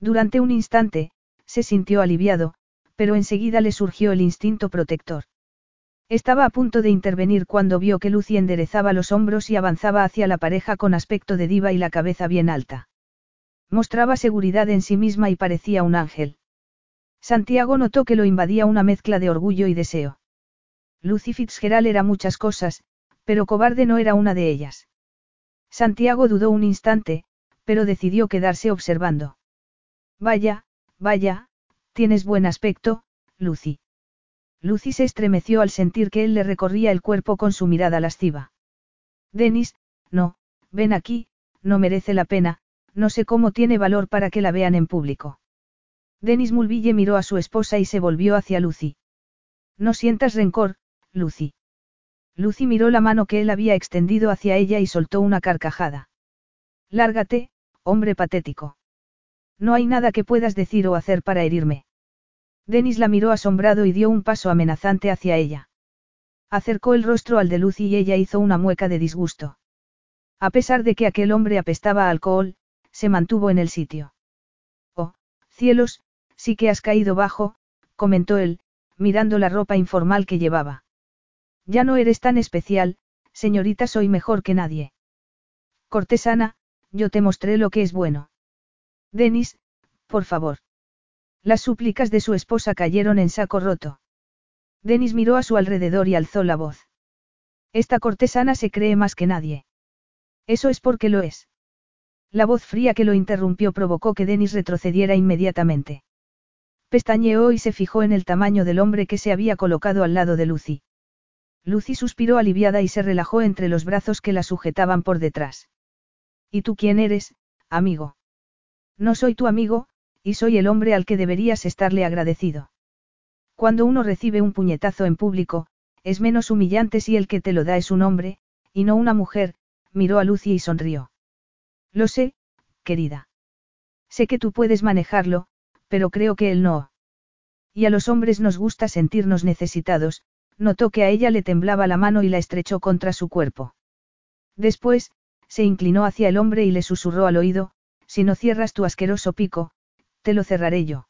Durante un instante, se sintió aliviado, pero enseguida le surgió el instinto protector. Estaba a punto de intervenir cuando vio que Lucy enderezaba los hombros y avanzaba hacia la pareja con aspecto de diva y la cabeza bien alta. Mostraba seguridad en sí misma y parecía un ángel. Santiago notó que lo invadía una mezcla de orgullo y deseo. Lucy Fitzgerald era muchas cosas, pero cobarde no era una de ellas. Santiago dudó un instante, pero decidió quedarse observando. Vaya, vaya, tienes buen aspecto, Lucy. Lucy se estremeció al sentir que él le recorría el cuerpo con su mirada lasciva. Denis, no, ven aquí, no merece la pena, no sé cómo tiene valor para que la vean en público. Denis Mulville miró a su esposa y se volvió hacia Lucy. No sientas rencor, Lucy. Lucy miró la mano que él había extendido hacia ella y soltó una carcajada. Lárgate, hombre patético. No hay nada que puedas decir o hacer para herirme. Denis la miró asombrado y dio un paso amenazante hacia ella. Acercó el rostro al de Lucy y ella hizo una mueca de disgusto. A pesar de que aquel hombre apestaba alcohol, se mantuvo en el sitio. Oh, cielos, sí que has caído bajo, comentó él, mirando la ropa informal que llevaba. Ya no eres tan especial, señorita, soy mejor que nadie. Cortesana, yo te mostré lo que es bueno. Denis, por favor. Las súplicas de su esposa cayeron en saco roto. Denis miró a su alrededor y alzó la voz. Esta cortesana se cree más que nadie. Eso es porque lo es. La voz fría que lo interrumpió provocó que Denis retrocediera inmediatamente. Pestañeó y se fijó en el tamaño del hombre que se había colocado al lado de Lucy. Lucy suspiró aliviada y se relajó entre los brazos que la sujetaban por detrás. ¿Y tú quién eres, amigo? No soy tu amigo, y soy el hombre al que deberías estarle agradecido. Cuando uno recibe un puñetazo en público, es menos humillante si el que te lo da es un hombre, y no una mujer, miró a Lucy y sonrió. Lo sé, querida. Sé que tú puedes manejarlo, pero creo que él no. Y a los hombres nos gusta sentirnos necesitados, notó que a ella le temblaba la mano y la estrechó contra su cuerpo. Después, se inclinó hacia el hombre y le susurró al oído, si no cierras tu asqueroso pico, te lo cerraré yo.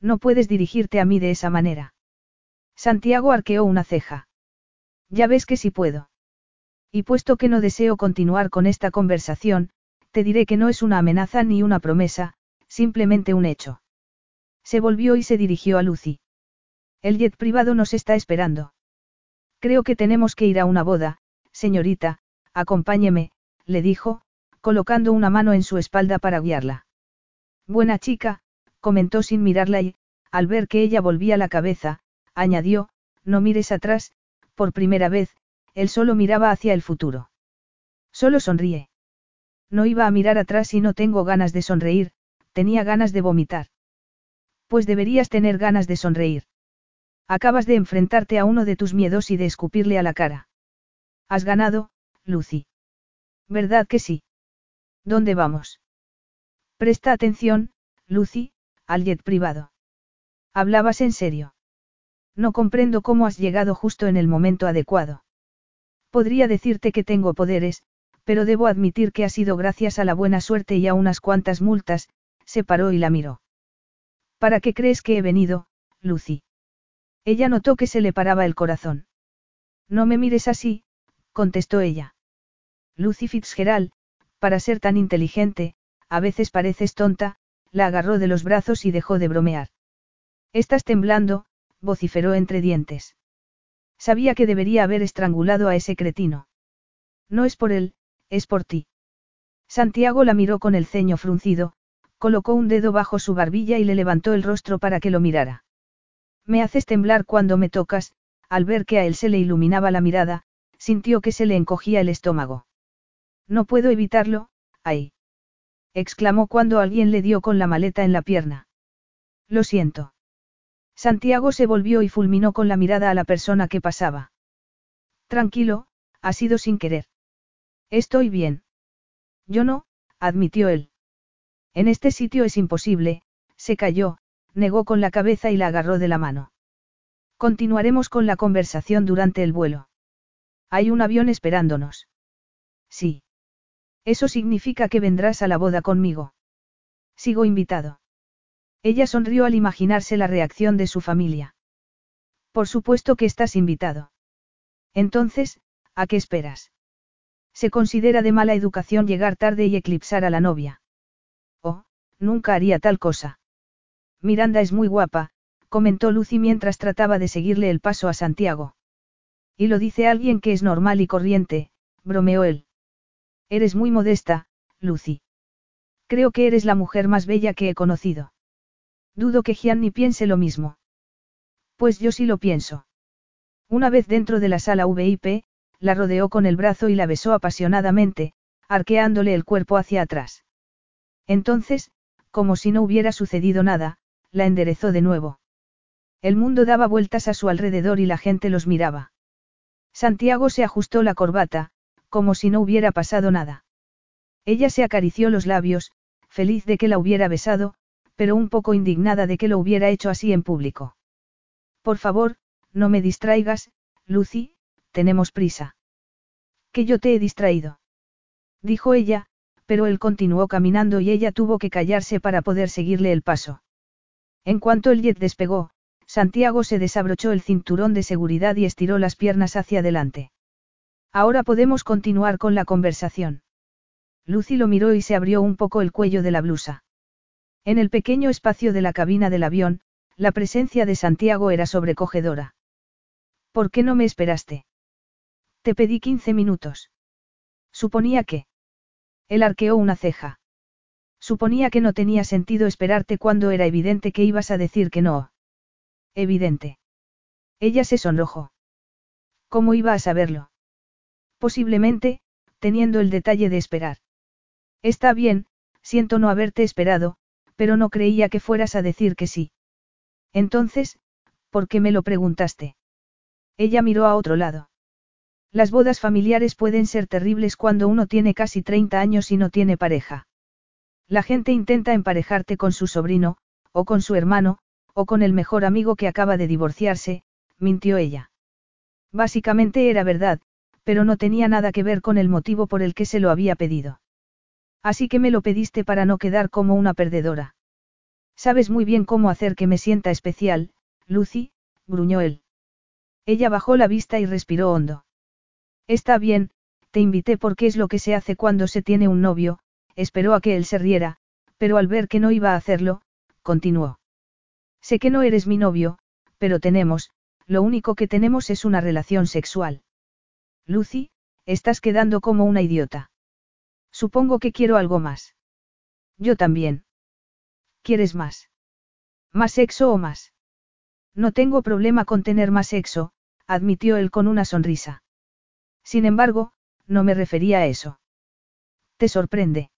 No puedes dirigirte a mí de esa manera. Santiago arqueó una ceja. Ya ves que sí puedo. Y puesto que no deseo continuar con esta conversación, te diré que no es una amenaza ni una promesa, simplemente un hecho. Se volvió y se dirigió a Lucy. El jet privado nos está esperando. Creo que tenemos que ir a una boda, señorita, acompáñeme, le dijo, colocando una mano en su espalda para guiarla. Buena chica, comentó sin mirarla y, al ver que ella volvía la cabeza, añadió, no mires atrás, por primera vez, él solo miraba hacia el futuro. Solo sonríe. No iba a mirar atrás y no tengo ganas de sonreír, tenía ganas de vomitar. Pues deberías tener ganas de sonreír. Acabas de enfrentarte a uno de tus miedos y de escupirle a la cara. Has ganado, Lucy. ¿Verdad que sí? ¿Dónde vamos? Presta atención, Lucy, al jet privado. Hablabas en serio. No comprendo cómo has llegado justo en el momento adecuado. Podría decirte que tengo poderes, pero debo admitir que ha sido gracias a la buena suerte y a unas cuantas multas, se paró y la miró. ¿Para qué crees que he venido, Lucy? Ella notó que se le paraba el corazón. No me mires así, contestó ella. Lucy Fitzgerald, para ser tan inteligente, a veces pareces tonta, la agarró de los brazos y dejó de bromear. Estás temblando, vociferó entre dientes. Sabía que debería haber estrangulado a ese cretino. No es por él, es por ti. Santiago la miró con el ceño fruncido, colocó un dedo bajo su barbilla y le levantó el rostro para que lo mirara. Me haces temblar cuando me tocas, al ver que a él se le iluminaba la mirada, sintió que se le encogía el estómago. No puedo evitarlo, ay. Exclamó cuando alguien le dio con la maleta en la pierna. Lo siento. Santiago se volvió y fulminó con la mirada a la persona que pasaba. Tranquilo, ha sido sin querer. Estoy bien. Yo no, admitió él. En este sitio es imposible, se cayó, negó con la cabeza y la agarró de la mano. Continuaremos con la conversación durante el vuelo. Hay un avión esperándonos. Sí. Eso significa que vendrás a la boda conmigo. Sigo invitado. Ella sonrió al imaginarse la reacción de su familia. Por supuesto que estás invitado. Entonces, ¿a qué esperas? Se considera de mala educación llegar tarde y eclipsar a la novia. Oh, nunca haría tal cosa. Miranda es muy guapa, comentó Lucy mientras trataba de seguirle el paso a Santiago. Y lo dice alguien que es normal y corriente, bromeó él. Eres muy modesta, Lucy. Creo que eres la mujer más bella que he conocido. Dudo que Gianni piense lo mismo. Pues yo sí lo pienso. Una vez dentro de la sala VIP, la rodeó con el brazo y la besó apasionadamente, arqueándole el cuerpo hacia atrás. Entonces, como si no hubiera sucedido nada, la enderezó de nuevo. El mundo daba vueltas a su alrededor y la gente los miraba. Santiago se ajustó la corbata, como si no hubiera pasado nada. Ella se acarició los labios, feliz de que la hubiera besado, pero un poco indignada de que lo hubiera hecho así en público. Por favor, no me distraigas, Lucy, tenemos prisa. Que yo te he distraído. Dijo ella, pero él continuó caminando y ella tuvo que callarse para poder seguirle el paso. En cuanto el jet despegó, Santiago se desabrochó el cinturón de seguridad y estiró las piernas hacia adelante. Ahora podemos continuar con la conversación. Lucy lo miró y se abrió un poco el cuello de la blusa. En el pequeño espacio de la cabina del avión, la presencia de Santiago era sobrecogedora. ¿Por qué no me esperaste? Te pedí 15 minutos. Suponía que. Él arqueó una ceja. Suponía que no tenía sentido esperarte cuando era evidente que ibas a decir que no. Evidente. Ella se sonrojó. ¿Cómo iba a saberlo? Posiblemente, teniendo el detalle de esperar. Está bien, siento no haberte esperado, pero no creía que fueras a decir que sí. Entonces, ¿por qué me lo preguntaste? Ella miró a otro lado. Las bodas familiares pueden ser terribles cuando uno tiene casi 30 años y no tiene pareja. La gente intenta emparejarte con su sobrino, o con su hermano, o con el mejor amigo que acaba de divorciarse, mintió ella. Básicamente era verdad, pero no tenía nada que ver con el motivo por el que se lo había pedido. Así que me lo pediste para no quedar como una perdedora. Sabes muy bien cómo hacer que me sienta especial, Lucy, gruñó él. Ella bajó la vista y respiró hondo. Está bien, te invité porque es lo que se hace cuando se tiene un novio, esperó a que él se riera, pero al ver que no iba a hacerlo, continuó. Sé que no eres mi novio, pero tenemos, lo único que tenemos es una relación sexual. Lucy, estás quedando como una idiota. Supongo que quiero algo más. Yo también. ¿Quieres más? ¿Más sexo o más? No tengo problema con tener más sexo, admitió él con una sonrisa. Sin embargo, no me refería a eso. ¿Te sorprende?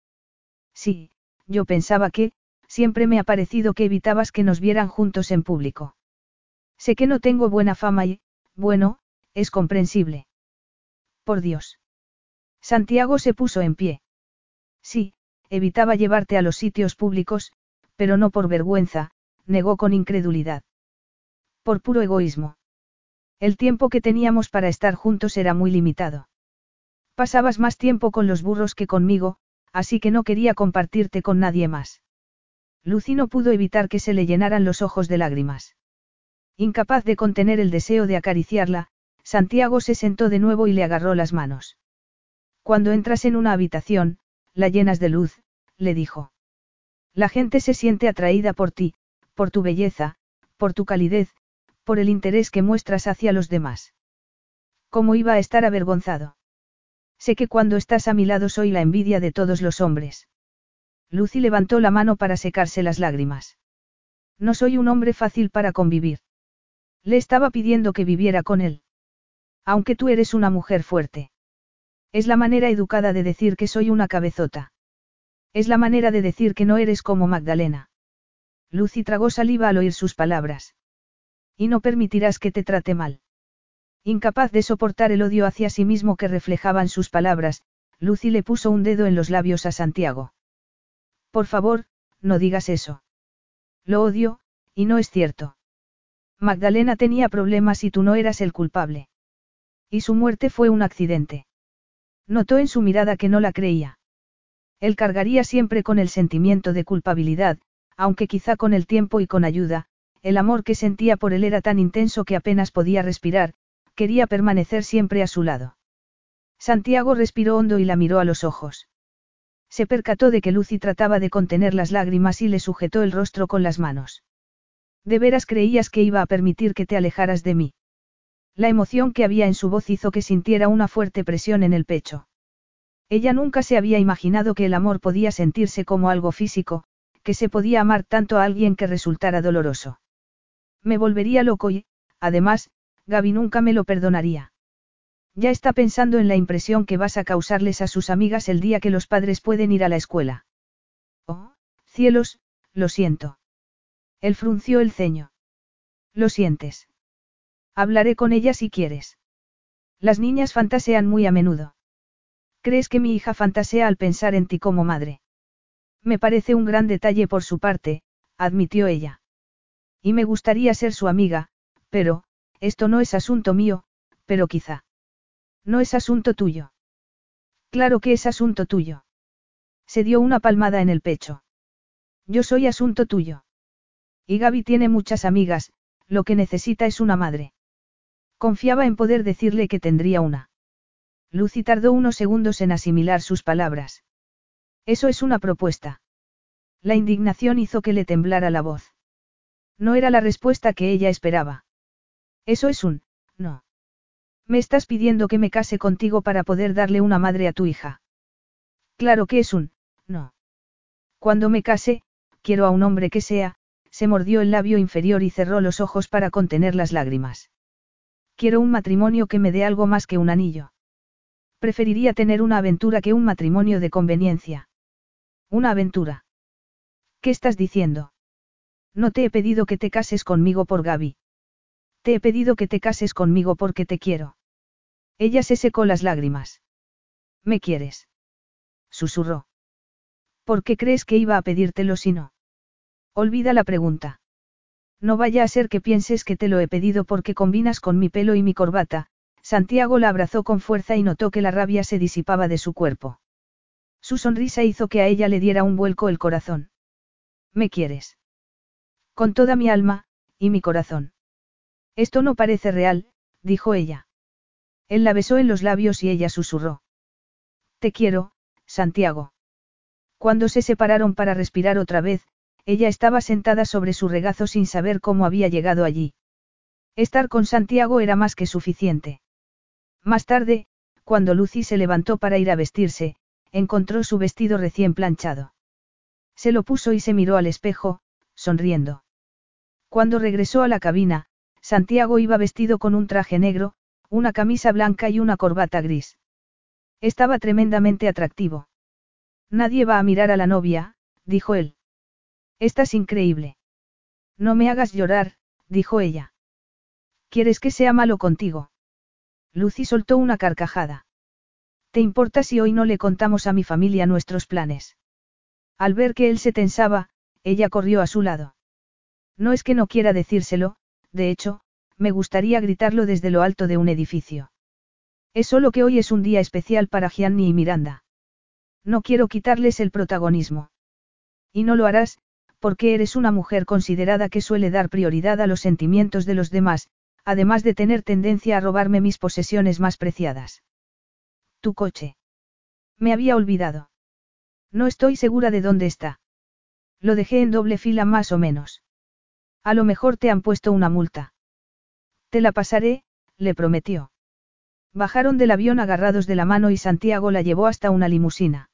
Sí, yo pensaba que, siempre me ha parecido que evitabas que nos vieran juntos en público. Sé que no tengo buena fama y, bueno, es comprensible. Por Dios. Santiago se puso en pie. Sí, evitaba llevarte a los sitios públicos, pero no por vergüenza, negó con incredulidad. Por puro egoísmo. El tiempo que teníamos para estar juntos era muy limitado. Pasabas más tiempo con los burros que conmigo, así que no quería compartirte con nadie más. Lucy no pudo evitar que se le llenaran los ojos de lágrimas. Incapaz de contener el deseo de acariciarla, Santiago se sentó de nuevo y le agarró las manos. Cuando entras en una habitación, la llenas de luz, le dijo. La gente se siente atraída por ti, por tu belleza, por tu calidez, por el interés que muestras hacia los demás. ¿Cómo iba a estar avergonzado? Sé que cuando estás a mi lado soy la envidia de todos los hombres. Lucy levantó la mano para secarse las lágrimas. No soy un hombre fácil para convivir. Le estaba pidiendo que viviera con él. Aunque tú eres una mujer fuerte. Es la manera educada de decir que soy una cabezota. Es la manera de decir que no eres como Magdalena. Lucy tragó saliva al oír sus palabras. Y no permitirás que te trate mal. Incapaz de soportar el odio hacia sí mismo que reflejaban sus palabras, Lucy le puso un dedo en los labios a Santiago. Por favor, no digas eso. Lo odio, y no es cierto. Magdalena tenía problemas y tú no eras el culpable. Y su muerte fue un accidente. Notó en su mirada que no la creía. Él cargaría siempre con el sentimiento de culpabilidad, aunque quizá con el tiempo y con ayuda, el amor que sentía por él era tan intenso que apenas podía respirar, quería permanecer siempre a su lado. Santiago respiró hondo y la miró a los ojos. Se percató de que Lucy trataba de contener las lágrimas y le sujetó el rostro con las manos. ¿De veras creías que iba a permitir que te alejaras de mí? La emoción que había en su voz hizo que sintiera una fuerte presión en el pecho. Ella nunca se había imaginado que el amor podía sentirse como algo físico, que se podía amar tanto a alguien que resultara doloroso. Me volvería loco y, además, Gaby nunca me lo perdonaría. Ya está pensando en la impresión que vas a causarles a sus amigas el día que los padres pueden ir a la escuela. Oh, cielos, lo siento. Él frunció el ceño. Lo sientes. Hablaré con ella si quieres. Las niñas fantasean muy a menudo. ¿Crees que mi hija fantasea al pensar en ti como madre? Me parece un gran detalle por su parte, admitió ella. Y me gustaría ser su amiga, pero, esto no es asunto mío, pero quizá. No es asunto tuyo. Claro que es asunto tuyo. Se dio una palmada en el pecho. Yo soy asunto tuyo. Y Gaby tiene muchas amigas, lo que necesita es una madre. Confiaba en poder decirle que tendría una. Lucy tardó unos segundos en asimilar sus palabras. Eso es una propuesta. La indignación hizo que le temblara la voz. No era la respuesta que ella esperaba. Eso es un, no. Me estás pidiendo que me case contigo para poder darle una madre a tu hija. Claro que es un, no. Cuando me case, quiero a un hombre que sea, se mordió el labio inferior y cerró los ojos para contener las lágrimas. Quiero un matrimonio que me dé algo más que un anillo. Preferiría tener una aventura que un matrimonio de conveniencia. Una aventura. ¿Qué estás diciendo? No te he pedido que te cases conmigo por Gaby. Te he pedido que te cases conmigo porque te quiero. Ella se secó las lágrimas. ¿Me quieres? Susurró. ¿Por qué crees que iba a pedírtelo si no? Olvida la pregunta. No vaya a ser que pienses que te lo he pedido porque combinas con mi pelo y mi corbata, Santiago la abrazó con fuerza y notó que la rabia se disipaba de su cuerpo. Su sonrisa hizo que a ella le diera un vuelco el corazón. ¿Me quieres? Con toda mi alma, y mi corazón. Esto no parece real, dijo ella. Él la besó en los labios y ella susurró. Te quiero, Santiago. Cuando se separaron para respirar otra vez, ella estaba sentada sobre su regazo sin saber cómo había llegado allí. Estar con Santiago era más que suficiente. Más tarde, cuando Lucy se levantó para ir a vestirse, encontró su vestido recién planchado. Se lo puso y se miró al espejo, sonriendo. Cuando regresó a la cabina, Santiago iba vestido con un traje negro, una camisa blanca y una corbata gris. Estaba tremendamente atractivo. Nadie va a mirar a la novia, dijo él. Estás increíble. No me hagas llorar, dijo ella. ¿Quieres que sea malo contigo? Lucy soltó una carcajada. ¿Te importa si hoy no le contamos a mi familia nuestros planes? Al ver que él se tensaba, ella corrió a su lado. No es que no quiera decírselo, de hecho, me gustaría gritarlo desde lo alto de un edificio. Es solo que hoy es un día especial para Gianni y Miranda. No quiero quitarles el protagonismo. Y no lo harás, porque eres una mujer considerada que suele dar prioridad a los sentimientos de los demás, además de tener tendencia a robarme mis posesiones más preciadas. Tu coche. Me había olvidado. No estoy segura de dónde está. Lo dejé en doble fila más o menos. A lo mejor te han puesto una multa. Te la pasaré, le prometió. Bajaron del avión agarrados de la mano y Santiago la llevó hasta una limusina.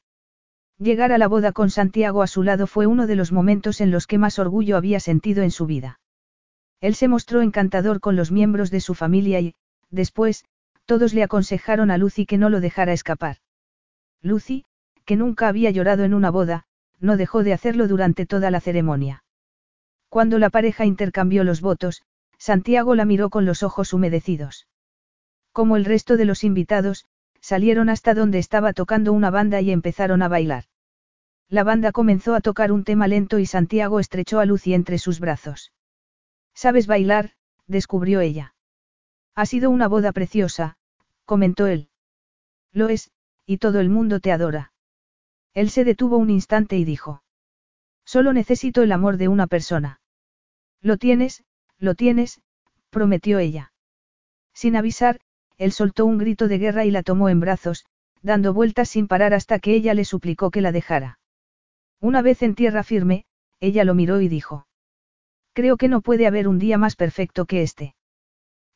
Llegar a la boda con Santiago a su lado fue uno de los momentos en los que más orgullo había sentido en su vida. Él se mostró encantador con los miembros de su familia y, después, todos le aconsejaron a Lucy que no lo dejara escapar. Lucy, que nunca había llorado en una boda, no dejó de hacerlo durante toda la ceremonia. Cuando la pareja intercambió los votos, Santiago la miró con los ojos humedecidos. Como el resto de los invitados, salieron hasta donde estaba tocando una banda y empezaron a bailar. La banda comenzó a tocar un tema lento y Santiago estrechó a Lucy entre sus brazos. ¿Sabes bailar? descubrió ella. Ha sido una boda preciosa, comentó él. Lo es, y todo el mundo te adora. Él se detuvo un instante y dijo. Solo necesito el amor de una persona. Lo tienes, lo tienes, prometió ella. Sin avisar, él soltó un grito de guerra y la tomó en brazos, dando vueltas sin parar hasta que ella le suplicó que la dejara. Una vez en tierra firme, ella lo miró y dijo. Creo que no puede haber un día más perfecto que este.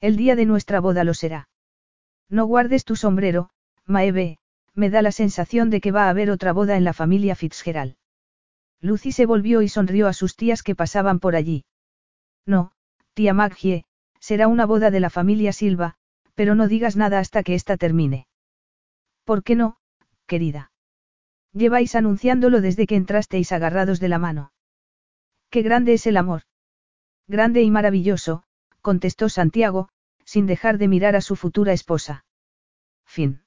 El día de nuestra boda lo será. No guardes tu sombrero, Maeve, me da la sensación de que va a haber otra boda en la familia Fitzgerald. Lucy se volvió y sonrió a sus tías que pasaban por allí. No, tía Maggie, será una boda de la familia Silva, pero no digas nada hasta que ésta termine. ¿Por qué no, querida? Lleváis anunciándolo desde que entrasteis agarrados de la mano. Qué grande es el amor. Grande y maravilloso, contestó Santiago, sin dejar de mirar a su futura esposa. Fin.